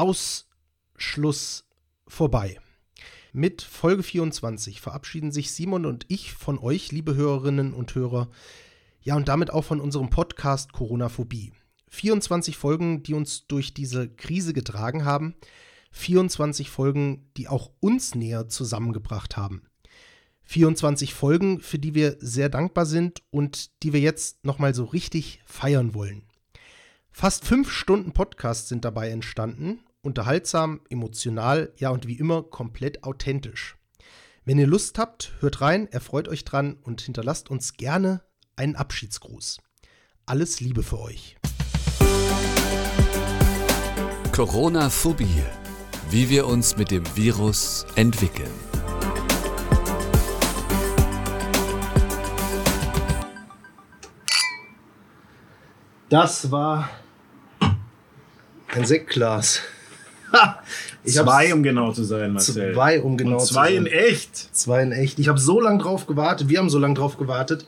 Ausschluss vorbei. Mit Folge 24 verabschieden sich Simon und ich von euch, liebe Hörerinnen und Hörer, ja und damit auch von unserem Podcast Corona-Phobie. 24 Folgen, die uns durch diese Krise getragen haben, 24 Folgen, die auch uns näher zusammengebracht haben. 24 Folgen, für die wir sehr dankbar sind und die wir jetzt nochmal so richtig feiern wollen. Fast fünf Stunden Podcast sind dabei entstanden, unterhaltsam, emotional, ja und wie immer komplett authentisch. Wenn ihr Lust habt, hört rein, erfreut euch dran und hinterlasst uns gerne einen Abschiedsgruß. Alles Liebe für euch. Corona-Phobie. Wie wir uns mit dem Virus entwickeln. Das war ein Sektglas. Ich zwei, um genau zu sein, Marcel. Zwei, um genau Und zu sein. Zwei in echt. Zwei in echt. Ich habe so lange drauf gewartet. Wir haben so lange drauf gewartet.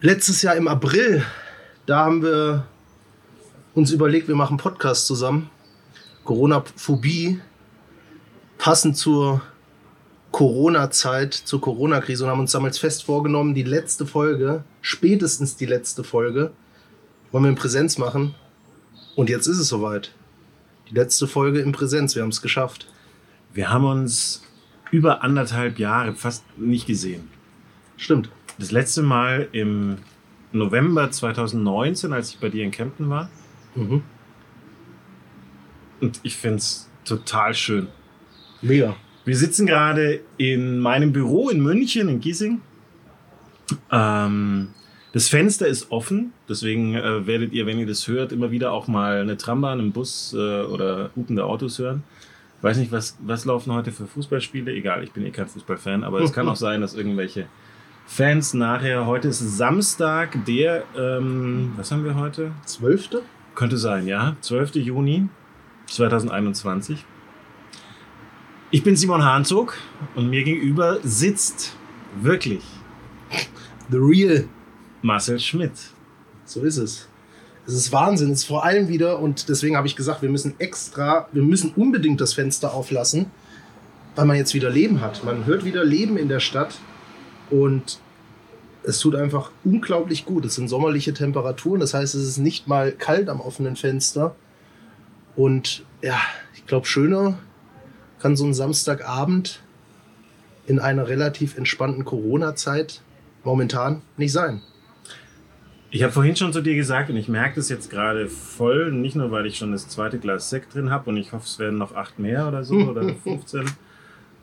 Letztes Jahr im April, da haben wir uns überlegt, wir machen Podcast zusammen. Corona-Phobie, passend zur Corona-Zeit, zur Corona-Krise und haben uns damals fest vorgenommen, die letzte Folge, spätestens die letzte Folge, wollen wir in Präsenz machen. Und jetzt ist es soweit. Die letzte Folge in Präsenz, wir haben es geschafft. Wir haben uns über anderthalb Jahre fast nicht gesehen. Stimmt. Das letzte Mal im November 2019, als ich bei dir in Kempten war. Mhm. Und ich finde es total schön. Mega. Wir sitzen gerade in meinem Büro in München, in Giesing. Ähm, das Fenster ist offen, deswegen äh, werdet ihr, wenn ihr das hört, immer wieder auch mal eine Trambahn, einen Bus äh, oder hupende Autos hören. Weiß nicht, was, was laufen heute für Fußballspiele. Egal, ich bin eh kein Fußballfan, aber es kann auch sein, dass irgendwelche Fans nachher. Heute ist Samstag, der, ähm, was haben wir heute? 12. Könnte sein, ja. 12. Juni 2021. Ich bin Simon Hahnzog und mir gegenüber sitzt wirklich The Real Marcel Schmidt. So ist es. Es ist Wahnsinn. Es ist vor allem wieder, und deswegen habe ich gesagt, wir müssen extra, wir müssen unbedingt das Fenster auflassen, weil man jetzt wieder Leben hat. Man hört wieder Leben in der Stadt und es tut einfach unglaublich gut. Es sind sommerliche Temperaturen, das heißt, es ist nicht mal kalt am offenen Fenster. Und ja, ich glaube, schöner kann so ein Samstagabend in einer relativ entspannten Corona-Zeit momentan nicht sein. Ich habe vorhin schon zu dir gesagt und ich merke das jetzt gerade voll, nicht nur weil ich schon das zweite Glas Sekt drin habe und ich hoffe, es werden noch acht mehr oder so oder 15.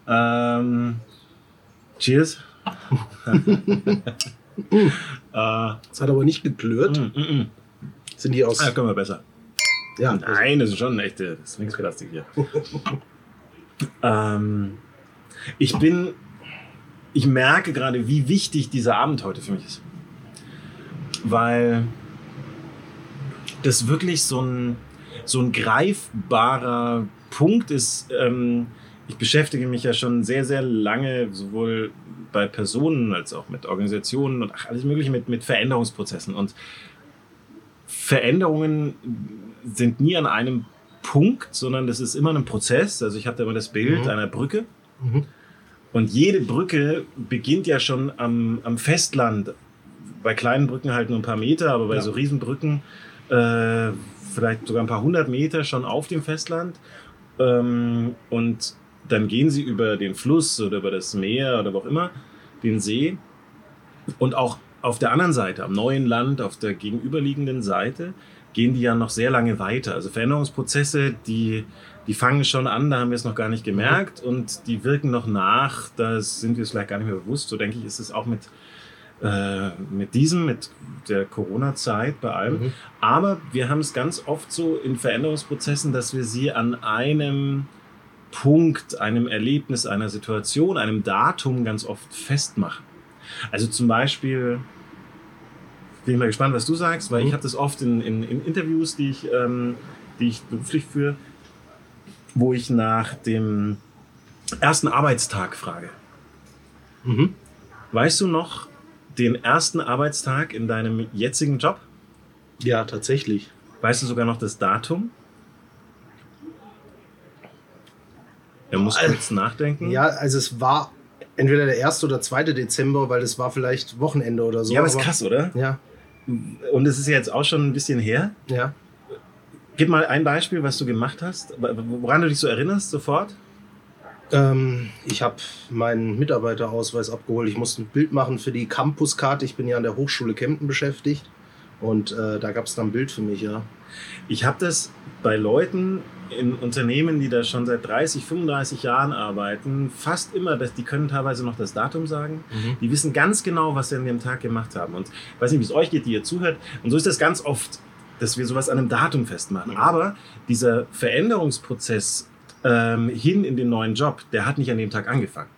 Ähm, cheers. äh, das hat aber nicht geplört. Mm, mm, mm. Sind die aus. Ja, können wir besser. Ja, Nein, das ist schon ein echte Swingsplastik hier. ähm, ich bin. Ich merke gerade, wie wichtig dieser Abend heute für mich ist weil das wirklich so ein, so ein greifbarer Punkt ist. Ähm, ich beschäftige mich ja schon sehr, sehr lange sowohl bei Personen als auch mit Organisationen und ach, alles Mögliche mit, mit Veränderungsprozessen. Und Veränderungen sind nie an einem Punkt, sondern das ist immer ein Prozess. Also ich habe da immer das Bild mhm. einer Brücke. Mhm. Und jede Brücke beginnt ja schon am, am Festland, bei kleinen Brücken halt nur ein paar Meter, aber bei ja. so Riesenbrücken äh, vielleicht sogar ein paar hundert Meter schon auf dem Festland. Ähm, und dann gehen sie über den Fluss oder über das Meer oder wo auch immer, den See. Und auch auf der anderen Seite, am neuen Land, auf der gegenüberliegenden Seite, gehen die ja noch sehr lange weiter. Also Veränderungsprozesse, die, die fangen schon an, da haben wir es noch gar nicht gemerkt und die wirken noch nach, da sind wir es vielleicht gar nicht mehr bewusst. So denke ich, ist es auch mit äh, mit diesem, mit der Corona-Zeit, bei allem. Mhm. Aber wir haben es ganz oft so in Veränderungsprozessen, dass wir sie an einem Punkt, einem Erlebnis, einer Situation, einem Datum ganz oft festmachen. Also zum Beispiel, bin ich mal gespannt, was du sagst, weil mhm. ich habe das oft in, in, in, Interviews, die ich, ähm, die ich beruflich führe, wo ich nach dem ersten Arbeitstag frage. Mhm. Weißt du noch, den ersten Arbeitstag in deinem jetzigen Job? Ja, tatsächlich. Weißt du sogar noch das Datum? Er muss kurz nachdenken. Ja, also es war entweder der 1. oder 2. Dezember, weil es war vielleicht Wochenende oder so. Ja, aber ist krass, oder? Ja, Und es ist ja jetzt auch schon ein bisschen her. ja. Gib mal ein Beispiel, was du gemacht hast, woran du dich so erinnerst sofort. Ähm, ich habe meinen Mitarbeiterausweis abgeholt. Ich musste ein Bild machen für die Campuskarte. Ich bin ja an der Hochschule Kempten beschäftigt. Und äh, da gab es dann ein Bild für mich, ja. Ich habe das bei Leuten in Unternehmen, die da schon seit 30, 35 Jahren arbeiten, fast immer, dass die können teilweise noch das Datum sagen. Die wissen ganz genau, was sie an dem Tag gemacht haben. Und ich weiß nicht, wie es euch geht, die ihr zuhört. Und so ist das ganz oft, dass wir sowas an einem Datum festmachen. Mhm. Aber dieser Veränderungsprozess ähm, hin in den neuen Job, der hat nicht an dem Tag angefangen.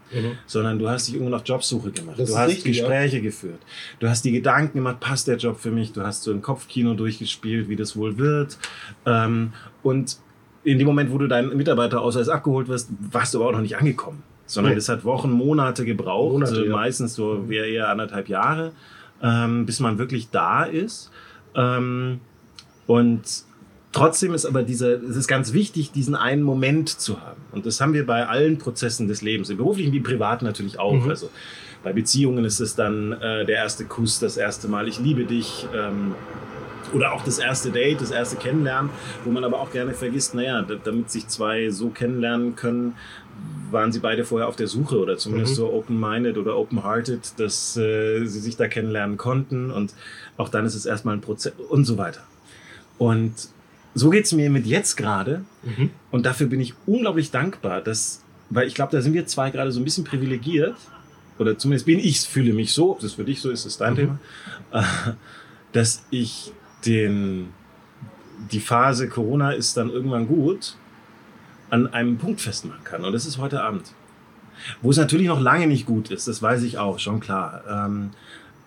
sondern du hast dich irgendwo noch Jobsuche gemacht. Das du hast richtig, Gespräche geführt. Du hast die Gedanken gemacht, passt der Job für mich? Du hast so ein Kopfkino durchgespielt, wie das wohl wird. Ähm, und in dem Moment, wo du deinen Mitarbeiterausweis abgeholt wirst, warst du aber auch noch nicht angekommen. Sondern Nee. es hat Wochen, Monate gebraucht, Monate, äh, ja. meistens so wäre eher anderthalb Jahre, ähm, bis man wirklich da ist. Ähm, und trotzdem ist aber dieser, es ist ganz wichtig, diesen einen Moment zu haben. Und das haben wir bei allen Prozessen des Lebens, im beruflichen wie im privaten natürlich auch. Mhm. Also bei Beziehungen ist es dann äh, der erste Kuss, das erste Mal, ich liebe dich. Ähm, oder auch das erste Date, das erste Kennenlernen, wo man aber auch gerne vergisst, naja, damit sich zwei so kennenlernen können, waren sie beide vorher auf der Suche oder zumindest Mhm. so open-minded oder open-hearted, dass äh, sie sich da kennenlernen konnten und auch dann ist es erstmal ein Prozess und so weiter. Und so geht es mir mit jetzt gerade Mhm. und dafür bin ich unglaublich dankbar, dass, weil ich glaube, da sind wir zwei gerade so ein bisschen privilegiert oder zumindest bin ich, fühle mich so, ob das für dich so ist, ist dein Mhm. Thema, äh, dass ich den, die Phase Corona ist dann irgendwann gut, an einem Punkt festmachen kann. Und das ist heute Abend. Wo es natürlich noch lange nicht gut ist, das weiß ich auch, schon klar. Ähm,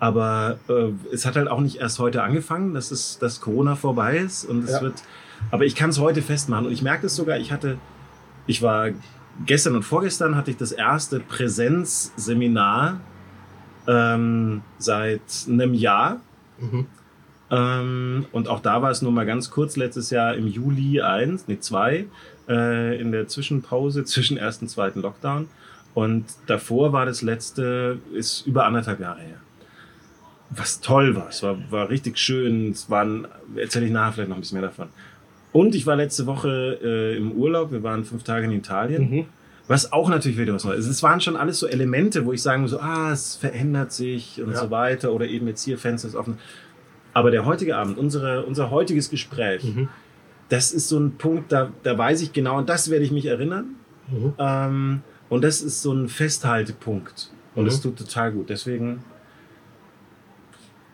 aber äh, es hat halt auch nicht erst heute angefangen, dass, es, dass Corona vorbei ist. Und es Ja. wird, aber ich kann es heute festmachen. Und ich merke es sogar, ich hatte, ich war gestern und vorgestern hatte ich das erste Präsenzseminar ähm, seit einem Jahr. Mhm. Ähm, und auch da war es nur mal ganz kurz letztes Jahr im Juli 1, nee 2, äh, in der Zwischenpause zwischen ersten und zweiten Lockdown. Und davor war das letzte, ist über anderthalb Jahre her. Was toll war. Es war, war richtig schön. Es waren, erzähle ich nachher vielleicht noch ein bisschen mehr davon. Und ich war letzte Woche äh, im Urlaub. Wir waren fünf Tage in Italien. Mhm. Was auch natürlich wieder was Neues ist. Es waren schon alles so Elemente, wo ich sagen muss, so, ah, es verändert sich und Ja. so weiter. Oder eben jetzt hier Fenster ist offen. Aber der heutige Abend, unsere, unser heutiges Gespräch, Mhm. das ist so ein Punkt, da, da weiß ich genau, und das werde ich mich erinnern. Mhm. Ähm, und das ist so ein Festhaltepunkt. Und Mhm. es tut total gut. Deswegen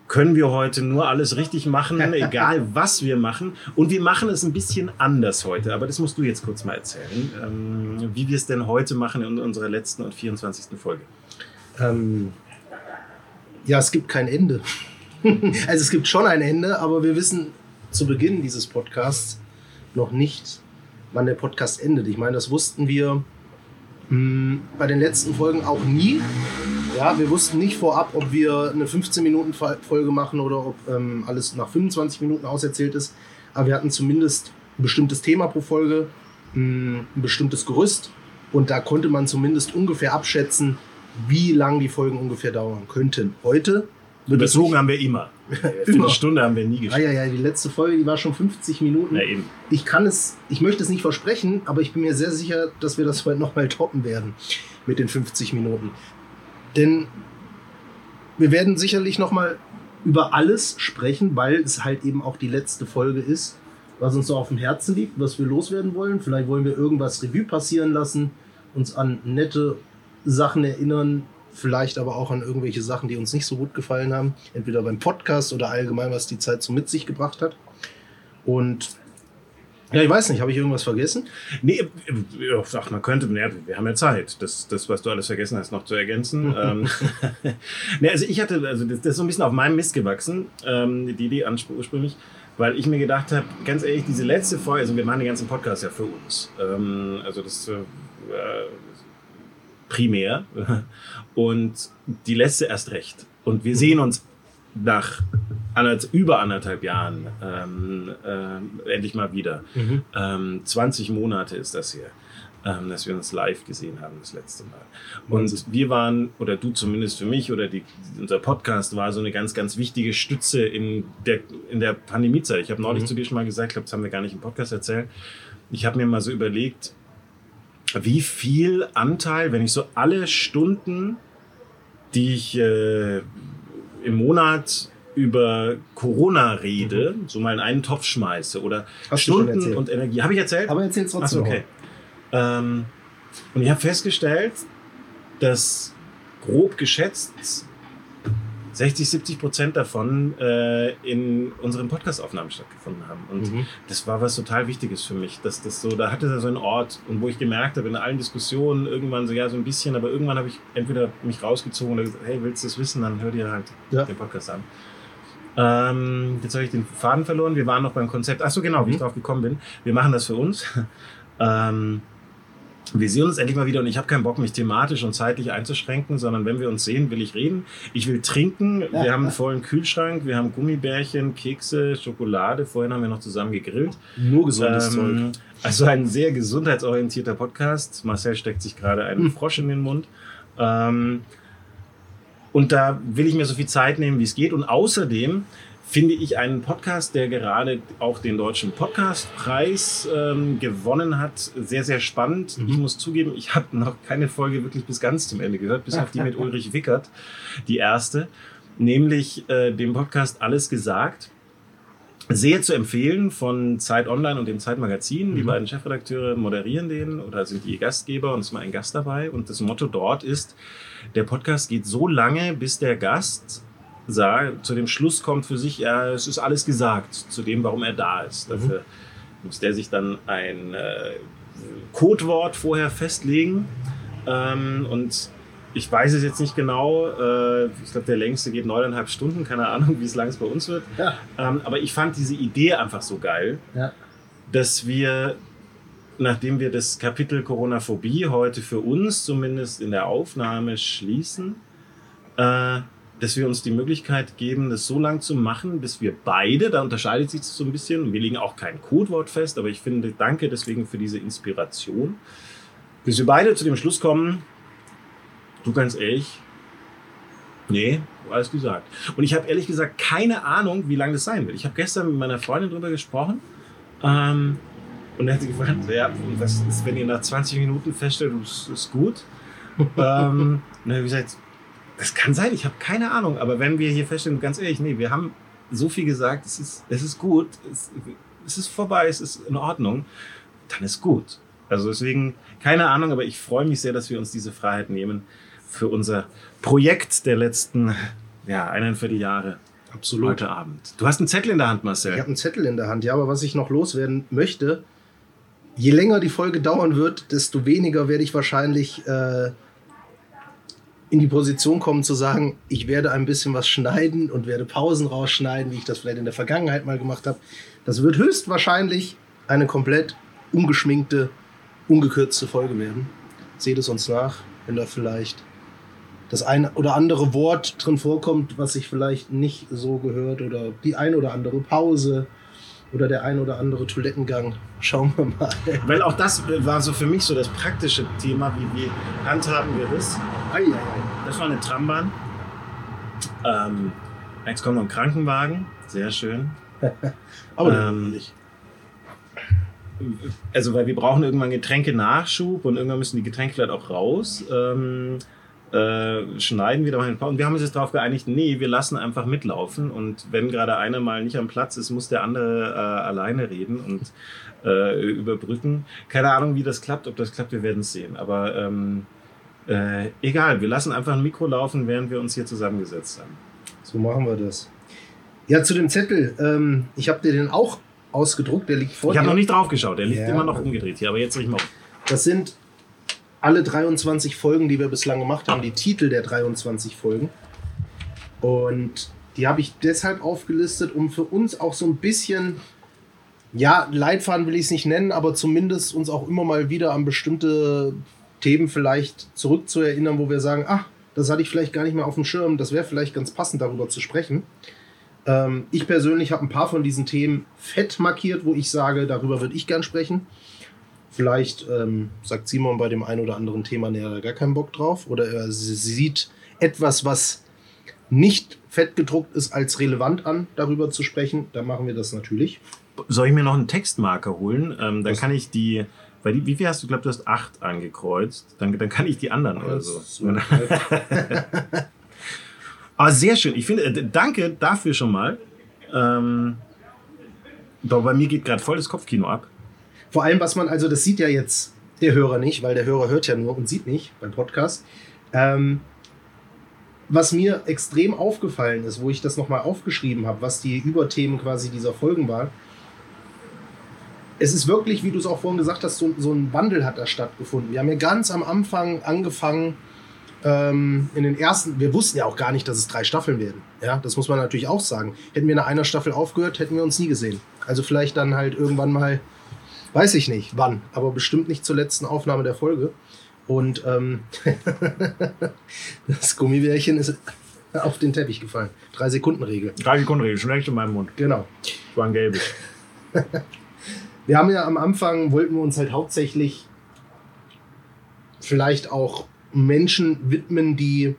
können wir heute nur alles richtig machen, egal was wir machen. Und wir machen es ein bisschen anders heute. Aber das musst du jetzt kurz mal erzählen, ähm, wie wir es denn heute machen in unserer letzten und 24. Folge. Ähm, ja, es gibt kein Ende. also es gibt schon ein Ende, aber wir wissen zu Beginn dieses Podcasts noch nicht, wann der Podcast endet. Ich meine, das wussten wir mh, bei den letzten Folgen auch nie. Ja, wir wussten nicht vorab, ob wir eine 15-Minuten-Folge machen oder ob ähm, alles nach 25 Minuten auserzählt ist. Aber wir hatten zumindest ein bestimmtes Thema pro Folge, mh, ein bestimmtes Gerüst. Und da konnte man zumindest ungefähr abschätzen, wie lang die Folgen ungefähr dauern könnten. Heute wird Bezogen haben wir immer. Eine Stunde haben wir nie Ah, geschafft. ja, ja, die letzte Folge, die war schon 50 Minuten. Na eben. Ich kann es, ich möchte es nicht versprechen, aber ich bin mir sehr sicher, dass wir das heute nochmal toppen werden mit den 50 Minuten. Denn wir werden sicherlich nochmal über alles sprechen, weil es halt eben auch die letzte Folge ist, was uns so auf dem Herzen liegt, was wir loswerden wollen. Vielleicht wollen wir irgendwas Revue passieren lassen, uns an nette Sachen erinnern, vielleicht aber auch an irgendwelche Sachen, die uns nicht so gut gefallen haben, entweder beim Podcast oder allgemein, was die Zeit so mit sich gebracht hat. Und ja, ich weiß nicht, habe ich irgendwas vergessen? Nee, äh, ja, ach, man könnte, ja, wir haben ja Zeit, das, das, was du alles vergessen hast, noch zu ergänzen. ähm, nee, also ich hatte, also das, das ist so ein bisschen auf meinem Mist gewachsen, ähm, die Idee ursprünglich, weil ich mir gedacht habe, ganz ehrlich, diese letzte Folge, also wir machen den ganzen Podcast ja für uns. Ähm, also das äh, äh, primär. Und die letzte erst recht. Und wir sehen uns nach über anderthalb Jahren ähm, äh, endlich mal wieder. Ähm, 20 Monate ist das hier. ähm, dass wir uns live gesehen haben das letzte Mal. Und wir waren, oder du zumindest für mich, oder die, unser Podcast war so eine ganz, ganz wichtige Stütze in der, in der Pandemiezeit. Ich habe neulich mhm. zu dir schon mal gesagt, ich glaube, das haben wir gar nicht im Podcast erzählt. Ich habe mir mal so überlegt, wie viel Anteil, wenn ich so alle Stunden, die ich äh, im Monat über Corona rede, mhm. so mal in einen Topf schmeiße oder Hast Stunden und Energie. Habe ich erzählt? Aber erzähl trotzdem. Achso, okay. Ähm, und ich habe festgestellt, dass grob geschätzt 60, 70 Prozent davon äh, in unseren Podcast-Aufnahmen stattgefunden haben. Und mhm. das war was total Wichtiges für mich, dass das so, da hatte er so einen Ort und wo ich gemerkt habe, in allen Diskussionen irgendwann so, ja, so ein bisschen, aber irgendwann habe ich entweder mich rausgezogen oder gesagt, hey, willst du das wissen, dann hör dir halt ja. den Podcast an. Ähm, jetzt habe ich den Faden verloren. Wir waren noch beim Konzept. Ach so, genau, mhm. wie ich mhm. drauf gekommen bin. Wir machen das für uns. ähm, wir sehen uns endlich mal wieder und ich habe keinen Bock, mich thematisch und zeitlich einzuschränken, sondern wenn wir uns sehen, will ich reden. Ich will trinken. Ja, wir haben einen vollen Kühlschrank, wir haben Gummibärchen, Kekse, Schokolade. Vorhin haben wir noch zusammen gegrillt. Nur gesundes ähm, Zeug. Also ein sehr gesundheitsorientierter Podcast. Marcel steckt sich gerade einen hm. Frosch in den Mund. Ähm, und da will ich mir so viel Zeit nehmen, wie es geht. Und außerdem finde ich einen Podcast, der gerade auch den deutschen Podcastpreis ähm, gewonnen hat, sehr, sehr spannend. Mhm. Ich muss zugeben, ich habe noch keine Folge wirklich bis ganz zum Ende gehört, bis auf die mit Ulrich Wickert, die erste, nämlich äh, dem Podcast Alles gesagt. Sehr zu empfehlen von Zeit Online und dem Zeitmagazin. Mhm. Die beiden Chefredakteure moderieren den oder sind die Gastgeber und es ist mal ein Gast dabei. Und das Motto dort ist, der Podcast geht so lange, bis der Gast zu dem Schluss kommt für sich, ja, es ist alles gesagt zu dem, warum er da ist. Mhm. Dafür muss der sich dann ein äh, Codewort vorher festlegen. Ähm, und ich weiß es jetzt nicht genau. Äh, ich glaube, der längste geht neuneinhalb Stunden. Keine Ahnung, wie es lang es bei uns wird. Ja. Ähm, aber ich fand diese Idee einfach so geil, ja. dass wir, nachdem wir das Kapitel Coronaphobie heute für uns zumindest in der Aufnahme schließen, äh, dass wir uns die Möglichkeit geben, das so lang zu machen, bis wir beide, da unterscheidet sich das so ein bisschen, wir legen auch kein Codewort fest, aber ich finde, danke deswegen für diese Inspiration, bis wir beide zu dem Schluss kommen, du ganz ehrlich, nee, alles gesagt. Und ich habe ehrlich gesagt keine Ahnung, wie lange das sein wird. Ich habe gestern mit meiner Freundin darüber gesprochen ähm, und er hat sie gefragt, ja, was ist, wenn ihr nach 20 Minuten feststellt, es ist gut? ähm, und dann habe ich gesagt, das kann sein, ich habe keine Ahnung. Aber wenn wir hier feststellen, ganz ehrlich, nee, wir haben so viel gesagt, es ist, es ist gut, es, es ist vorbei, es ist in Ordnung, dann ist gut. Also deswegen, keine Ahnung, aber ich freue mich sehr, dass wir uns diese Freiheit nehmen für unser Projekt der letzten ja, eineinviertel Jahre. Absolut. Heute Abend. Du hast einen Zettel in der Hand, Marcel. Ich habe einen Zettel in der Hand, ja, aber was ich noch loswerden möchte, je länger die Folge dauern wird, desto weniger werde ich wahrscheinlich äh, in die Position kommen zu sagen, ich werde ein bisschen was schneiden und werde Pausen rausschneiden, wie ich das vielleicht in der Vergangenheit mal gemacht habe. Das wird höchstwahrscheinlich eine komplett ungeschminkte, ungekürzte Folge werden. Seht es uns nach, wenn da vielleicht das eine oder andere Wort drin vorkommt, was sich vielleicht nicht so gehört oder die ein oder andere Pause oder der ein oder andere Toilettengang. Schauen wir mal. Weil auch das war so für mich so das praktische Thema, wie, wie handhaben wir das. Ei. Das war eine Trambahn. Ähm, jetzt kommt noch ein Krankenwagen. Sehr schön. Aber ähm. Also, weil wir brauchen irgendwann Getränke-Nachschub und irgendwann müssen die Getränke vielleicht auch raus. Ähm, äh, schneiden wieder mal ein paar. Und wir haben uns jetzt darauf geeinigt, nee, wir lassen einfach mitlaufen. Und wenn gerade einer mal nicht am Platz ist, muss der andere äh, alleine reden und äh, überbrücken. Keine Ahnung, wie das klappt. Ob das klappt, wir werden es sehen. Aber ähm, äh, egal, wir lassen einfach ein Mikro laufen, während wir uns hier zusammengesetzt haben. So machen wir das. Ja, zu dem Zettel. Ähm, ich habe dir den auch ausgedruckt, der liegt vor Ich habe noch nicht drauf geschaut, der liegt ja. immer noch umgedreht hier, aber jetzt ich mal. Das sind alle 23 Folgen, die wir bislang gemacht haben, die Titel der 23 Folgen. Und die habe ich deshalb aufgelistet, um für uns auch so ein bisschen, ja, Leitfaden will ich es nicht nennen, aber zumindest uns auch immer mal wieder an bestimmte Themen vielleicht zurückzuerinnern, wo wir sagen, ach, das hatte ich vielleicht gar nicht mehr auf dem Schirm, das wäre vielleicht ganz passend, darüber zu sprechen. Ähm, ich persönlich habe ein paar von diesen Themen fett markiert, wo ich sage, darüber würde ich gern sprechen. Vielleicht ähm, sagt Simon bei dem einen oder anderen Thema näher gar keinen Bock drauf oder er sieht etwas, was nicht fettgedruckt ist, als relevant an, darüber zu sprechen. Dann machen wir das natürlich. Soll ich mir noch einen Textmarker holen? Ähm, dann was? kann ich die, weil die, wie viel hast du, glaube du hast acht angekreuzt. Dann, dann kann ich die anderen oder so. so Aber sehr schön. Ich finde, äh, danke dafür schon mal. Ähm, bei mir geht gerade voll das Kopfkino ab. Vor allem, was man, also das sieht ja jetzt der Hörer nicht, weil der Hörer hört ja nur und sieht nicht beim Podcast. Ähm, was mir extrem aufgefallen ist, wo ich das nochmal aufgeschrieben habe, was die Überthemen quasi dieser Folgen waren, es ist wirklich, wie du es auch vorhin gesagt hast, so, so, ein Wandel hat da stattgefunden. Wir haben ja ganz am Anfang angefangen, ähm, in den ersten, wir wussten ja auch gar nicht, dass es drei Staffeln werden. Ja, das muss man natürlich auch sagen. Hätten wir nach einer Staffel aufgehört, hätten wir uns nie gesehen. Also vielleicht dann halt irgendwann mal, weiß ich nicht wann, aber bestimmt nicht zur letzten Aufnahme der Folge. Und ähm, das Gummibärchen ist auf den Teppich gefallen. Drei Sekunden Regel. Drei Sekunden Regel, schon echt in meinem Mund. Genau. war ein gelbes. wir haben ja am Anfang, wollten wir uns halt hauptsächlich vielleicht auch Menschen widmen, die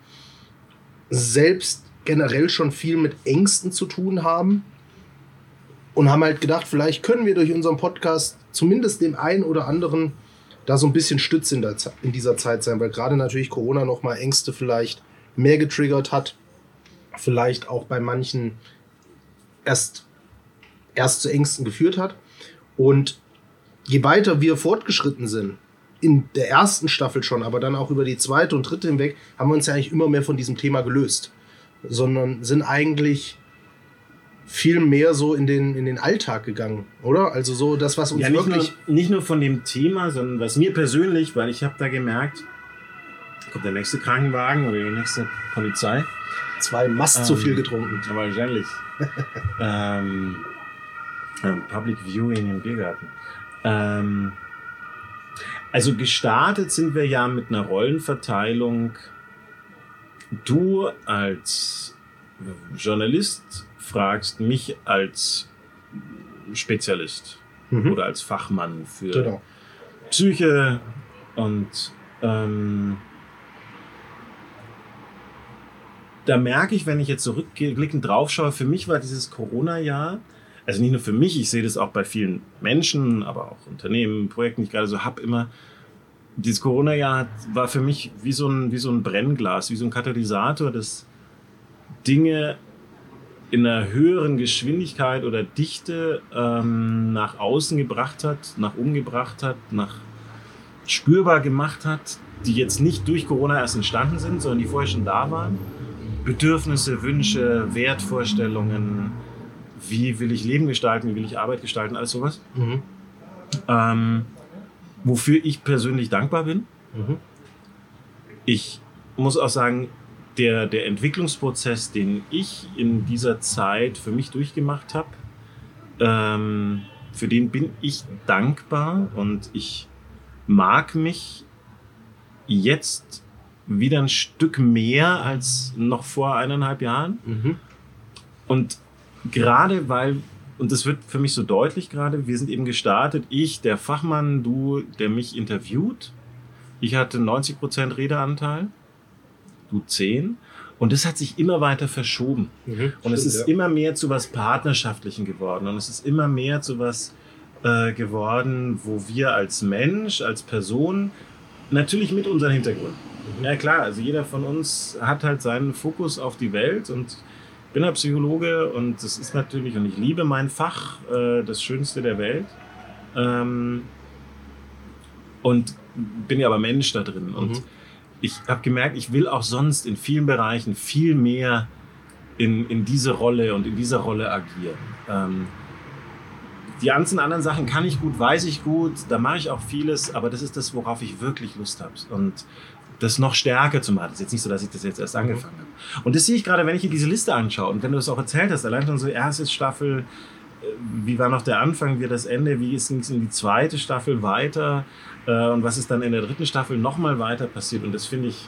selbst generell schon viel mit Ängsten zu tun haben. Und haben halt gedacht, vielleicht können wir durch unseren Podcast zumindest dem einen oder anderen da so ein bisschen Stütze in, der, in dieser Zeit sein, weil gerade natürlich Corona nochmal Ängste vielleicht mehr getriggert hat, vielleicht auch bei manchen erst, erst zu Ängsten geführt hat. Und je weiter wir fortgeschritten sind, in der ersten Staffel schon, aber dann auch über die zweite und dritte hinweg, haben wir uns ja eigentlich immer mehr von diesem Thema gelöst, sondern sind eigentlich viel mehr so in den, in den Alltag gegangen, oder? Also so das, was uns ja, nicht wirklich... Nur, nicht nur von dem Thema, sondern was mir persönlich, weil ich habe da gemerkt, kommt der nächste Krankenwagen oder die nächste Polizei. Zwei Mast ähm, zu viel getrunken. Ja, wahrscheinlich. ähm, ähm, Public Viewing im Biergarten. Ähm, also gestartet sind wir ja mit einer Rollenverteilung. Du als Journalist fragst mich als Spezialist mhm. oder als Fachmann für genau. Psyche und ähm, da merke ich, wenn ich jetzt zurückblickend drauf schaue, für mich war dieses Corona-Jahr, also nicht nur für mich, ich sehe das auch bei vielen Menschen, aber auch Unternehmen, Projekten, die ich gerade so habe, immer, dieses Corona-Jahr war für mich wie so, ein, wie so ein Brennglas, wie so ein Katalysator, das Dinge in einer höheren Geschwindigkeit oder Dichte ähm, nach außen gebracht hat, nach umgebracht hat, nach spürbar gemacht hat, die jetzt nicht durch Corona erst entstanden sind, sondern die vorher schon da waren. Bedürfnisse, Wünsche, Wertvorstellungen, wie will ich Leben gestalten, wie will ich Arbeit gestalten, alles sowas. Mhm. Ähm, wofür ich persönlich dankbar bin. Mhm. Ich muss auch sagen, der, der Entwicklungsprozess, den ich in dieser Zeit für mich durchgemacht habe, ähm, für den bin ich dankbar und ich mag mich jetzt wieder ein Stück mehr als noch vor eineinhalb Jahren. Mhm. Und gerade weil, und das wird für mich so deutlich gerade, wir sind eben gestartet, ich, der Fachmann, du, der mich interviewt. Ich hatte 90% Redeanteil du 10. Und das hat sich immer weiter verschoben. Mhm, und es ist ja. immer mehr zu was Partnerschaftlichen geworden. Und es ist immer mehr zu was äh, geworden, wo wir als Mensch, als Person, natürlich mit unserem Hintergrund. Mhm. Ja klar, also jeder von uns hat halt seinen Fokus auf die Welt und ich bin ein Psychologe und das ist natürlich, und ich liebe mein Fach, äh, das Schönste der Welt. Ähm, und bin ja aber Mensch da drin. Und mhm ich habe gemerkt, ich will auch sonst in vielen Bereichen viel mehr in, in diese Rolle und in dieser Rolle agieren. Ähm, die ganzen anderen Sachen kann ich gut, weiß ich gut, da mache ich auch vieles, aber das ist das, worauf ich wirklich Lust habe. Und das noch stärker zu machen. Das ist jetzt nicht so, dass ich das jetzt erst angefangen habe. Und das sehe ich gerade, wenn ich hier diese Liste anschaue und wenn du es auch erzählt hast, allein schon so erste Staffel, äh, wie war noch der Anfang, wie das Ende, wie ging es in die zweite Staffel weiter, äh, und was ist dann in der dritten Staffel nochmal weiter passiert. Und das finde ich,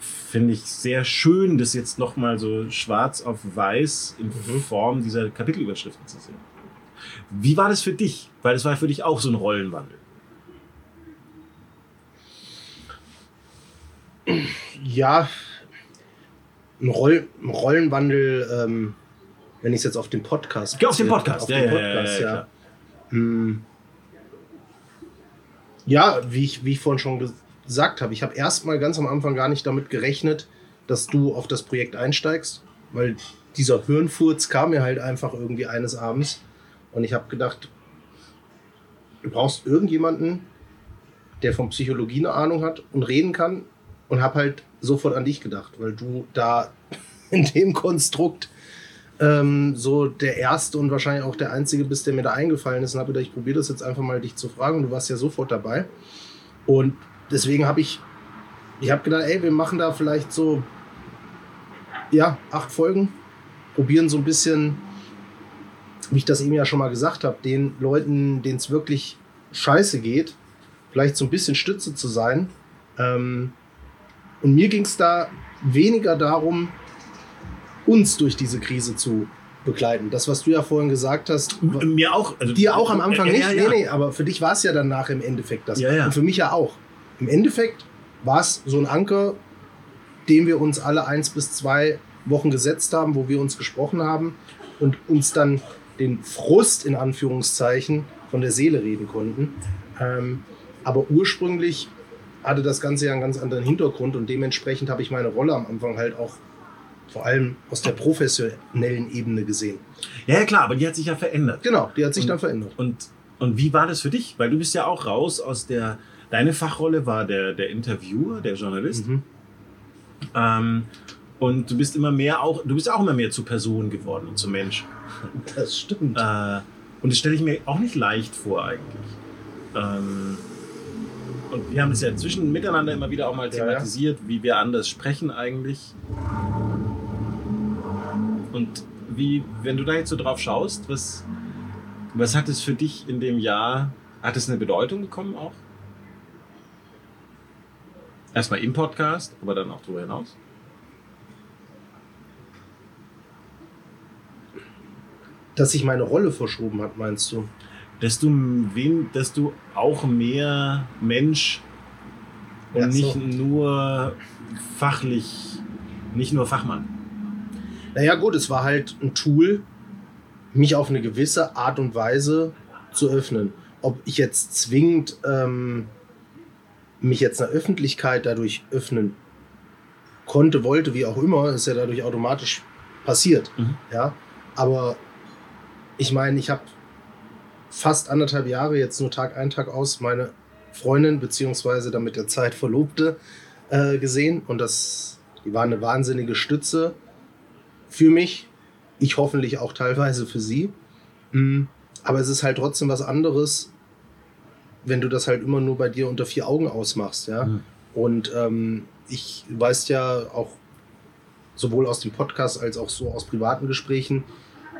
finde ich sehr schön, das jetzt nochmal so schwarz auf weiß in mhm. Form dieser Kapitelüberschriften zu sehen. Wie war das für dich? Weil das war für dich auch so ein Rollenwandel. Ja, ein, Roll, ein Rollenwandel, ähm, wenn ich es jetzt auf dem Podcast. Geh auf den Podcast, auf ja, den Podcast, ja. ja, ja, ja ja, wie ich, wie ich vorhin schon gesagt habe, ich habe erstmal ganz am Anfang gar nicht damit gerechnet, dass du auf das Projekt einsteigst, weil dieser Hirnfurz kam mir halt einfach irgendwie eines Abends und ich habe gedacht, du brauchst irgendjemanden, der von Psychologie eine Ahnung hat und reden kann und habe halt sofort an dich gedacht, weil du da in dem Konstrukt ähm, so der erste und wahrscheinlich auch der einzige bist, der mir da eingefallen ist und habe gedacht, ich probiere das jetzt einfach mal dich zu fragen. Du warst ja sofort dabei und deswegen habe ich, ich habe gedacht, ey, wir machen da vielleicht so, ja, acht Folgen, probieren so ein bisschen, wie ich das eben ja schon mal gesagt habe, den Leuten, denen es wirklich scheiße geht, vielleicht so ein bisschen Stütze zu sein. Ähm, und mir ging es da weniger darum, uns durch diese Krise zu begleiten. Das, was du ja vorhin gesagt hast, Mir auch. Also, dir auch am Anfang nicht. ja, ja. Nee, nee, aber für dich war es ja danach im Endeffekt das. Ja, ja. Und für mich ja auch. Im Endeffekt war es so ein Anker, den wir uns alle eins bis zwei Wochen gesetzt haben, wo wir uns gesprochen haben und uns dann den Frust in Anführungszeichen von der Seele reden konnten. Ähm, aber ursprünglich hatte das Ganze ja einen ganz anderen Hintergrund und dementsprechend habe ich meine Rolle am Anfang halt auch vor allem aus der professionellen Ebene gesehen. Ja, ja, klar, aber die hat sich ja verändert. Genau, die hat sich Und- dann verändert. Und, und wie war das für dich? Weil du bist ja auch raus aus der. Deine Fachrolle war der, der Interviewer, der Journalist. Mhm. Ähm, und du bist immer mehr auch, du bist auch immer mehr zu Person geworden und zu Mensch. Das stimmt. Äh, und das stelle ich mir auch nicht leicht vor eigentlich. Ähm, und wir haben es ja zwischen miteinander immer wieder auch mal Ja, ja. thematisiert, wie wir anders sprechen eigentlich. Und wie, wenn du da jetzt so drauf schaust, was, was hat es für dich in dem Jahr, hat es eine Bedeutung bekommen auch? Erstmal im Podcast, aber dann auch darüber hinaus. Dass sich meine Rolle verschoben hat, meinst du? dass du, wen, dass du auch mehr Mensch und Ja, so. nicht nur fachlich, nicht nur Fachmann. Naja, gut, es war halt ein Tool, mich auf eine gewisse Art und Weise zu öffnen. Ob ich jetzt zwingend ähm, mich jetzt einer Öffentlichkeit dadurch öffnen konnte, wollte, wie auch immer, ist ja dadurch automatisch passiert. Mhm. Ja, aber ich meine, ich habe fast anderthalb Jahre jetzt nur Tag ein, Tag aus meine Freundin beziehungsweise damit der Zeit Verlobte äh, gesehen und das, die war eine wahnsinnige Stütze für mich. Ich hoffentlich auch teilweise für sie. Mm, Aber es ist halt trotzdem was anderes, wenn du das halt immer nur bei dir unter vier Augen ausmachst, ja. Mhm. Und ähm, ich weiß ja auch sowohl aus dem Podcast als auch so aus privaten Gesprächen,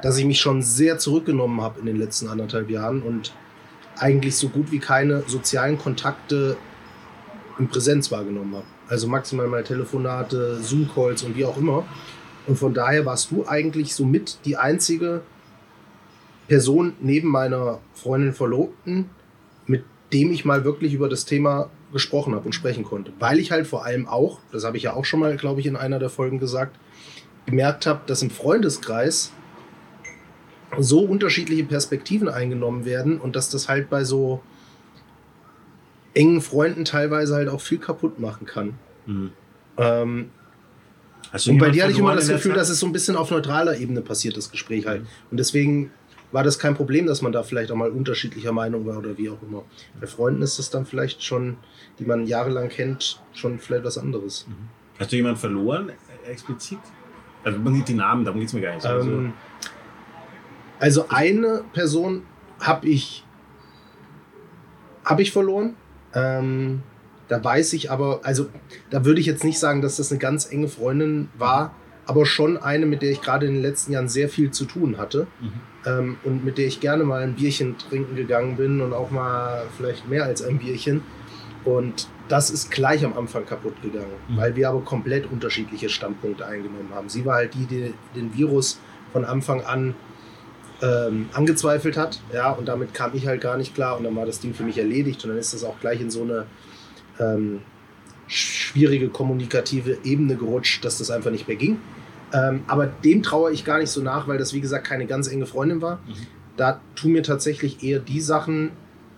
dass ich mich schon sehr zurückgenommen habe in den letzten anderthalb Jahren und eigentlich so gut wie keine sozialen Kontakte in Präsenz wahrgenommen habe. Also maximal mal Telefonate, Zoom-Calls und wie auch immer. Und von daher warst du eigentlich somit die einzige Person neben meiner Freundin Verlobten, mit dem ich mal wirklich über das Thema gesprochen habe und sprechen konnte. Weil ich halt vor allem auch, das habe ich ja auch schon mal, glaube ich, in einer der Folgen gesagt, gemerkt habe, dass im Freundeskreis so unterschiedliche Perspektiven eingenommen werden und dass das halt bei so engen Freunden teilweise halt auch viel kaputt machen kann. Mhm. Ähm, Hast und bei jemanden dir hatte ich immer das Gefühl, dass es so ein bisschen auf neutraler Ebene passiert, das Gespräch halt. Und deswegen war das kein Problem, dass man da vielleicht auch mal unterschiedlicher Meinung war oder wie auch immer. Bei Freunden ist es dann vielleicht schon, die man jahrelang kennt, schon vielleicht was anderes. Hast du jemanden verloren, äh, explizit? Also man sieht die Namen, darum geht es mir gar nicht. Also, Ähm, also eine Person habe ich, hab ich verloren. Ähm, da weiß ich aber, also da würde ich jetzt nicht sagen, dass das eine ganz enge Freundin war, aber schon eine, mit der ich gerade in den letzten Jahren sehr viel zu tun hatte mhm. ähm, und mit der ich gerne mal ein Bierchen trinken gegangen bin und auch mal vielleicht mehr als ein Bierchen. Und das ist gleich am Anfang kaputt gegangen, Mhm. weil wir aber komplett unterschiedliche Standpunkte eingenommen haben. Sie war halt die, die den Virus von Anfang an ähm, angezweifelt hat, ja, und damit kam ich halt gar nicht klar und dann war das Ding für mich erledigt und dann ist das auch gleich in so eine ähm, schwierige kommunikative Ebene gerutscht, dass das einfach nicht mehr ging. Ähm, aber dem traue ich gar nicht so nach, weil das, wie gesagt, keine ganz enge Freundin war. Mhm. Da tun mir tatsächlich eher die Sachen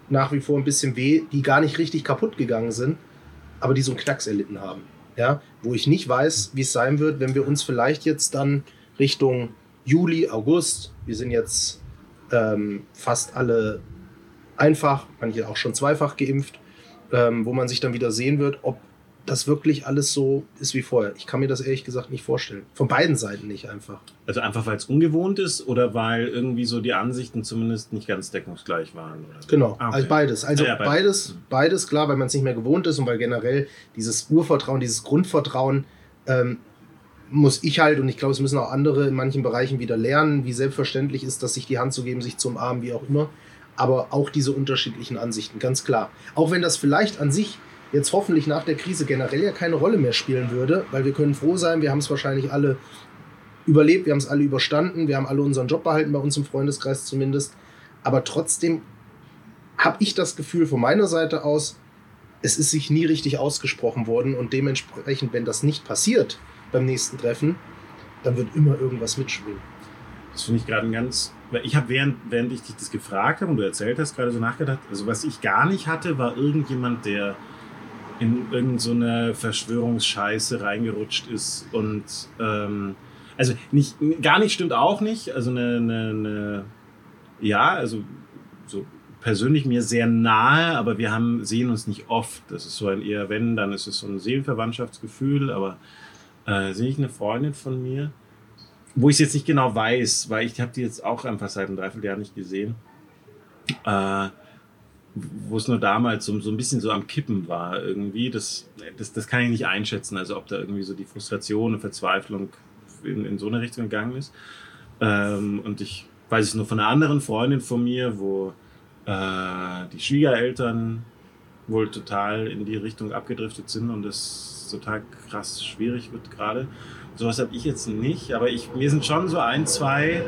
nach wie vor ein bisschen weh, die gar nicht richtig kaputt gegangen sind, aber die so einen Knacks erlitten haben. Ja, wo ich nicht weiß, wie es sein wird, wenn wir uns vielleicht jetzt dann Richtung Juli, August, wir sind jetzt ähm, fast alle einfach, manche auch schon zweifach geimpft, ähm, wo man sich dann wieder sehen wird, ob das wirklich alles so ist wie vorher. Ich kann mir das ehrlich gesagt nicht vorstellen. Von beiden Seiten nicht einfach. Also einfach, weil es ungewohnt ist oder weil irgendwie so die Ansichten zumindest nicht ganz deckungsgleich waren? Oder? Genau, ah, okay. also beides. Also ja, ja, beides. beides, beides, klar, weil man es nicht mehr gewohnt ist und weil generell dieses Urvertrauen, dieses Grundvertrauen ähm, muss ich halt und ich glaube, es müssen auch andere in manchen Bereichen wieder lernen, wie selbstverständlich ist, dass sich die Hand zu geben, sich zu umarmen, wie auch immer. Aber auch diese unterschiedlichen Ansichten, ganz klar. Auch wenn das vielleicht an sich jetzt hoffentlich nach der Krise generell ja keine Rolle mehr spielen würde, weil wir können froh sein, wir haben es wahrscheinlich alle überlebt, wir haben es alle überstanden, wir haben alle unseren Job behalten, bei uns im Freundeskreis zumindest. Aber trotzdem habe ich das Gefühl von meiner Seite aus, es ist sich nie richtig ausgesprochen worden und dementsprechend, wenn das nicht passiert beim nächsten Treffen, dann wird immer irgendwas mitschwingen. Das finde ich gerade ein ganz. Ich habe während, während ich dich das gefragt habe und du erzählt hast, gerade so nachgedacht. Also, was ich gar nicht hatte, war irgendjemand, der in irgendeine so Verschwörungsscheiße reingerutscht ist und ähm, also nicht gar nicht stimmt auch nicht also eine, eine, eine ja also so persönlich mir sehr nahe aber wir haben sehen uns nicht oft das ist so ein eher wenn dann ist es so ein Seelenverwandtschaftsgefühl aber äh, sehe ich eine Freundin von mir wo ich es jetzt nicht genau weiß weil ich habe die jetzt auch einfach seit einem Dreivierteljahr nicht gesehen äh, wo es nur damals so, so ein bisschen so am Kippen war irgendwie, das, das, das kann ich nicht einschätzen. Also ob da irgendwie so die Frustration und Verzweiflung in, in so eine Richtung gegangen ist. Ähm, und ich weiß es nur von einer anderen Freundin von mir, wo äh, die Schwiegereltern wohl total in die Richtung abgedriftet sind und das total krass schwierig wird gerade. Sowas habe ich jetzt nicht, aber ich, mir sind schon so ein, zwei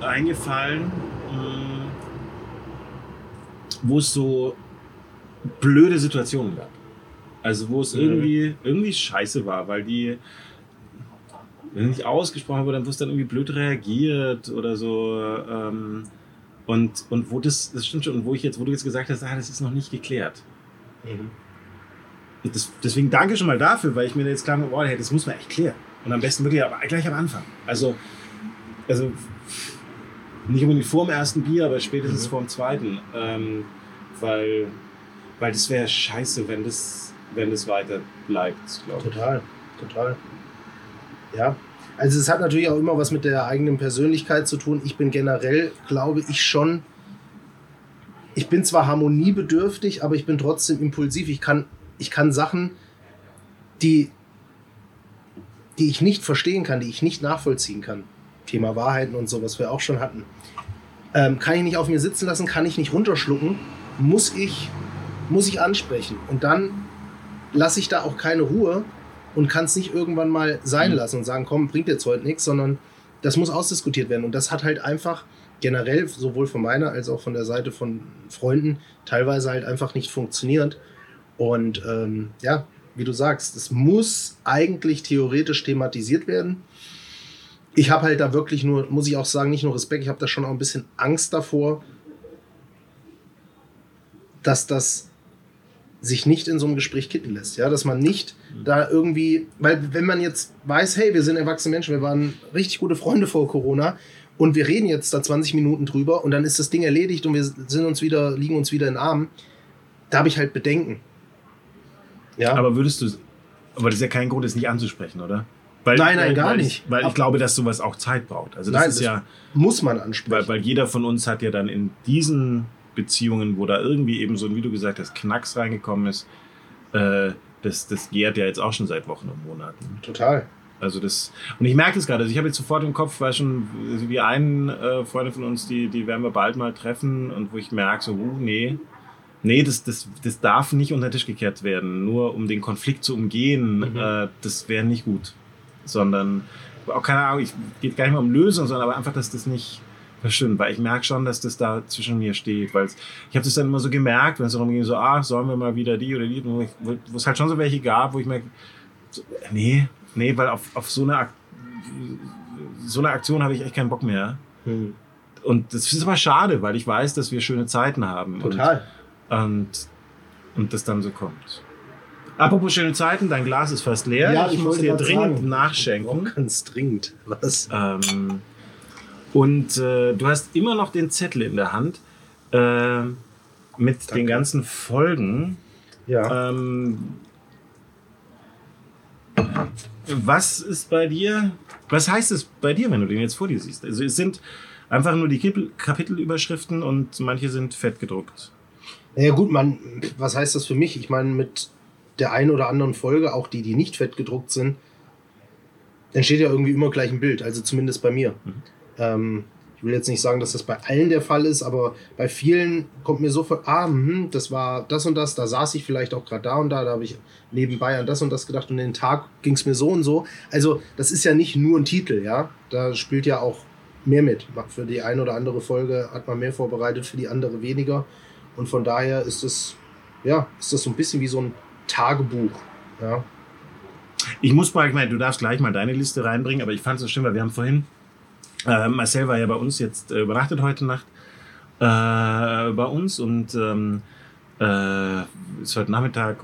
eingefallen. Mh, hm, wo es so blöde Situationen gab. Also wo es mhm. irgendwie, irgendwie scheiße war, weil die, wenn nicht ausgesprochen wurde, dann wurde dann irgendwie blöd reagiert oder so. Ähm, und, und wo das, das stimmt schon, und wo ich jetzt, wo du jetzt gesagt hast, ah, das ist noch nicht geklärt. Mhm. Das, deswegen danke schon mal dafür, weil ich mir jetzt klar mache, boah, das muss man echt klären. Und am besten wirklich aber gleich am Anfang. Also, also nicht unbedingt vor dem ersten Bier, aber spätestens mhm. vor dem zweiten. Ähm, weil, weil das wäre scheiße, wenn das, wenn das weiter bleibt, glaube ich. Total, total. Ja. Also es hat natürlich auch immer was mit der eigenen Persönlichkeit zu tun. Ich bin generell, glaube ich, schon. Ich bin zwar harmoniebedürftig, aber ich bin trotzdem impulsiv. Ich kann, ich kann Sachen, die, die ich nicht verstehen kann, die ich nicht nachvollziehen kann. Thema Wahrheiten und so, was wir auch schon hatten. Ähm, kann ich nicht auf mir sitzen lassen, kann ich nicht runterschlucken, muss ich, muss ich ansprechen. Und dann lasse ich da auch keine Ruhe und kann es nicht irgendwann mal sein mhm. lassen und sagen, komm, bringt jetzt heute nichts, sondern das muss ausdiskutiert werden. Und das hat halt einfach generell, sowohl von meiner als auch von der Seite von Freunden, teilweise halt einfach nicht funktioniert. Und ähm, ja, wie du sagst, es muss eigentlich theoretisch thematisiert werden ich habe halt da wirklich nur, muss ich auch sagen, nicht nur Respekt, ich habe da schon auch ein bisschen Angst davor, dass das sich nicht in so einem Gespräch kitten lässt. Ja, dass man nicht mhm. da irgendwie, weil wenn man jetzt weiß, hey, wir sind erwachsene Menschen, wir waren richtig gute Freunde vor Corona und wir reden jetzt da 20 Minuten drüber und dann ist das Ding erledigt und wir sind uns wieder, liegen uns wieder in den Armen, da habe ich halt Bedenken. Ja. Aber würdest du, aber das ist ja kein Grund, es nicht anzusprechen, oder? Weil, nein, nein, gar weil nicht. Ich, weil ich glaube, dass sowas auch Zeit braucht. Also das nein, ist das ja muss man ansprechen. Weil, weil jeder von uns hat ja dann in diesen Beziehungen, wo da irgendwie eben so, wie du gesagt hast, Knacks reingekommen ist, äh, das, das gärt ja jetzt auch schon seit Wochen und Monaten. Total. Also das, und ich merke das gerade, also ich habe jetzt sofort im Kopf, weil schon wie ein äh, Freunde von uns, die, die werden wir bald mal treffen und wo ich merke, so, uh, nee, nee, das, das, das darf nicht unter den Tisch gekehrt werden, nur um den Konflikt zu umgehen, mhm. äh, das wäre nicht gut sondern auch keine Ahnung, ich geht gar nicht mehr um Lösung, sondern aber einfach, dass das nicht, Das stimmt, weil ich merke schon, dass das da zwischen mir steht, weil ich habe das dann immer so gemerkt, wenn es darum ging, so, ah, sollen wir mal wieder die oder die, wo, wo es halt schon so welche gab, wo ich merke, so, nee, nee, weil auf, auf so eine, so eine Aktion habe ich echt keinen Bock mehr. Hm. Und das ist aber schade, weil ich weiß, dass wir schöne Zeiten haben. Total. Und, und, das dann so kommt. Apropos schöne Zeiten, dein Glas ist fast leer. Ja, ich, ich muss dir dringend sagen. nachschenken. Ganz dringend. Was? Ähm, und äh, du hast immer noch den Zettel in der Hand äh, mit Danke. den ganzen Folgen. Ja. Ähm, was ist bei dir? Was heißt es bei dir, wenn du den jetzt vor dir siehst? Also es sind einfach nur die Kapitelüberschriften und manche sind fett gedruckt. Ja gut, man, was heißt das für mich? Ich meine, mit der einen oder anderen Folge, auch die, die nicht fett gedruckt sind, entsteht ja irgendwie immer gleich ein Bild, also zumindest bei mir. Mhm. Ähm, ich will jetzt nicht sagen, dass das bei allen der Fall ist, aber bei vielen kommt mir sofort, ah, mh, das war das und das, da saß ich vielleicht auch gerade da und da, da habe ich nebenbei an das und das gedacht und den Tag ging es mir so und so. Also das ist ja nicht nur ein Titel, ja, da spielt ja auch mehr mit. Für die eine oder andere Folge hat man mehr vorbereitet, für die andere weniger. Und von daher ist es, ja, ist das so ein bisschen wie so ein Tagebuch. Ja. Ich muss mal, ich meine, du darfst gleich mal deine Liste reinbringen, aber ich fand es so schön, weil wir haben vorhin, äh, Marcel war ja bei uns jetzt äh, übernachtet heute Nacht äh, bei uns und ähm, äh, ist heute Nachmittag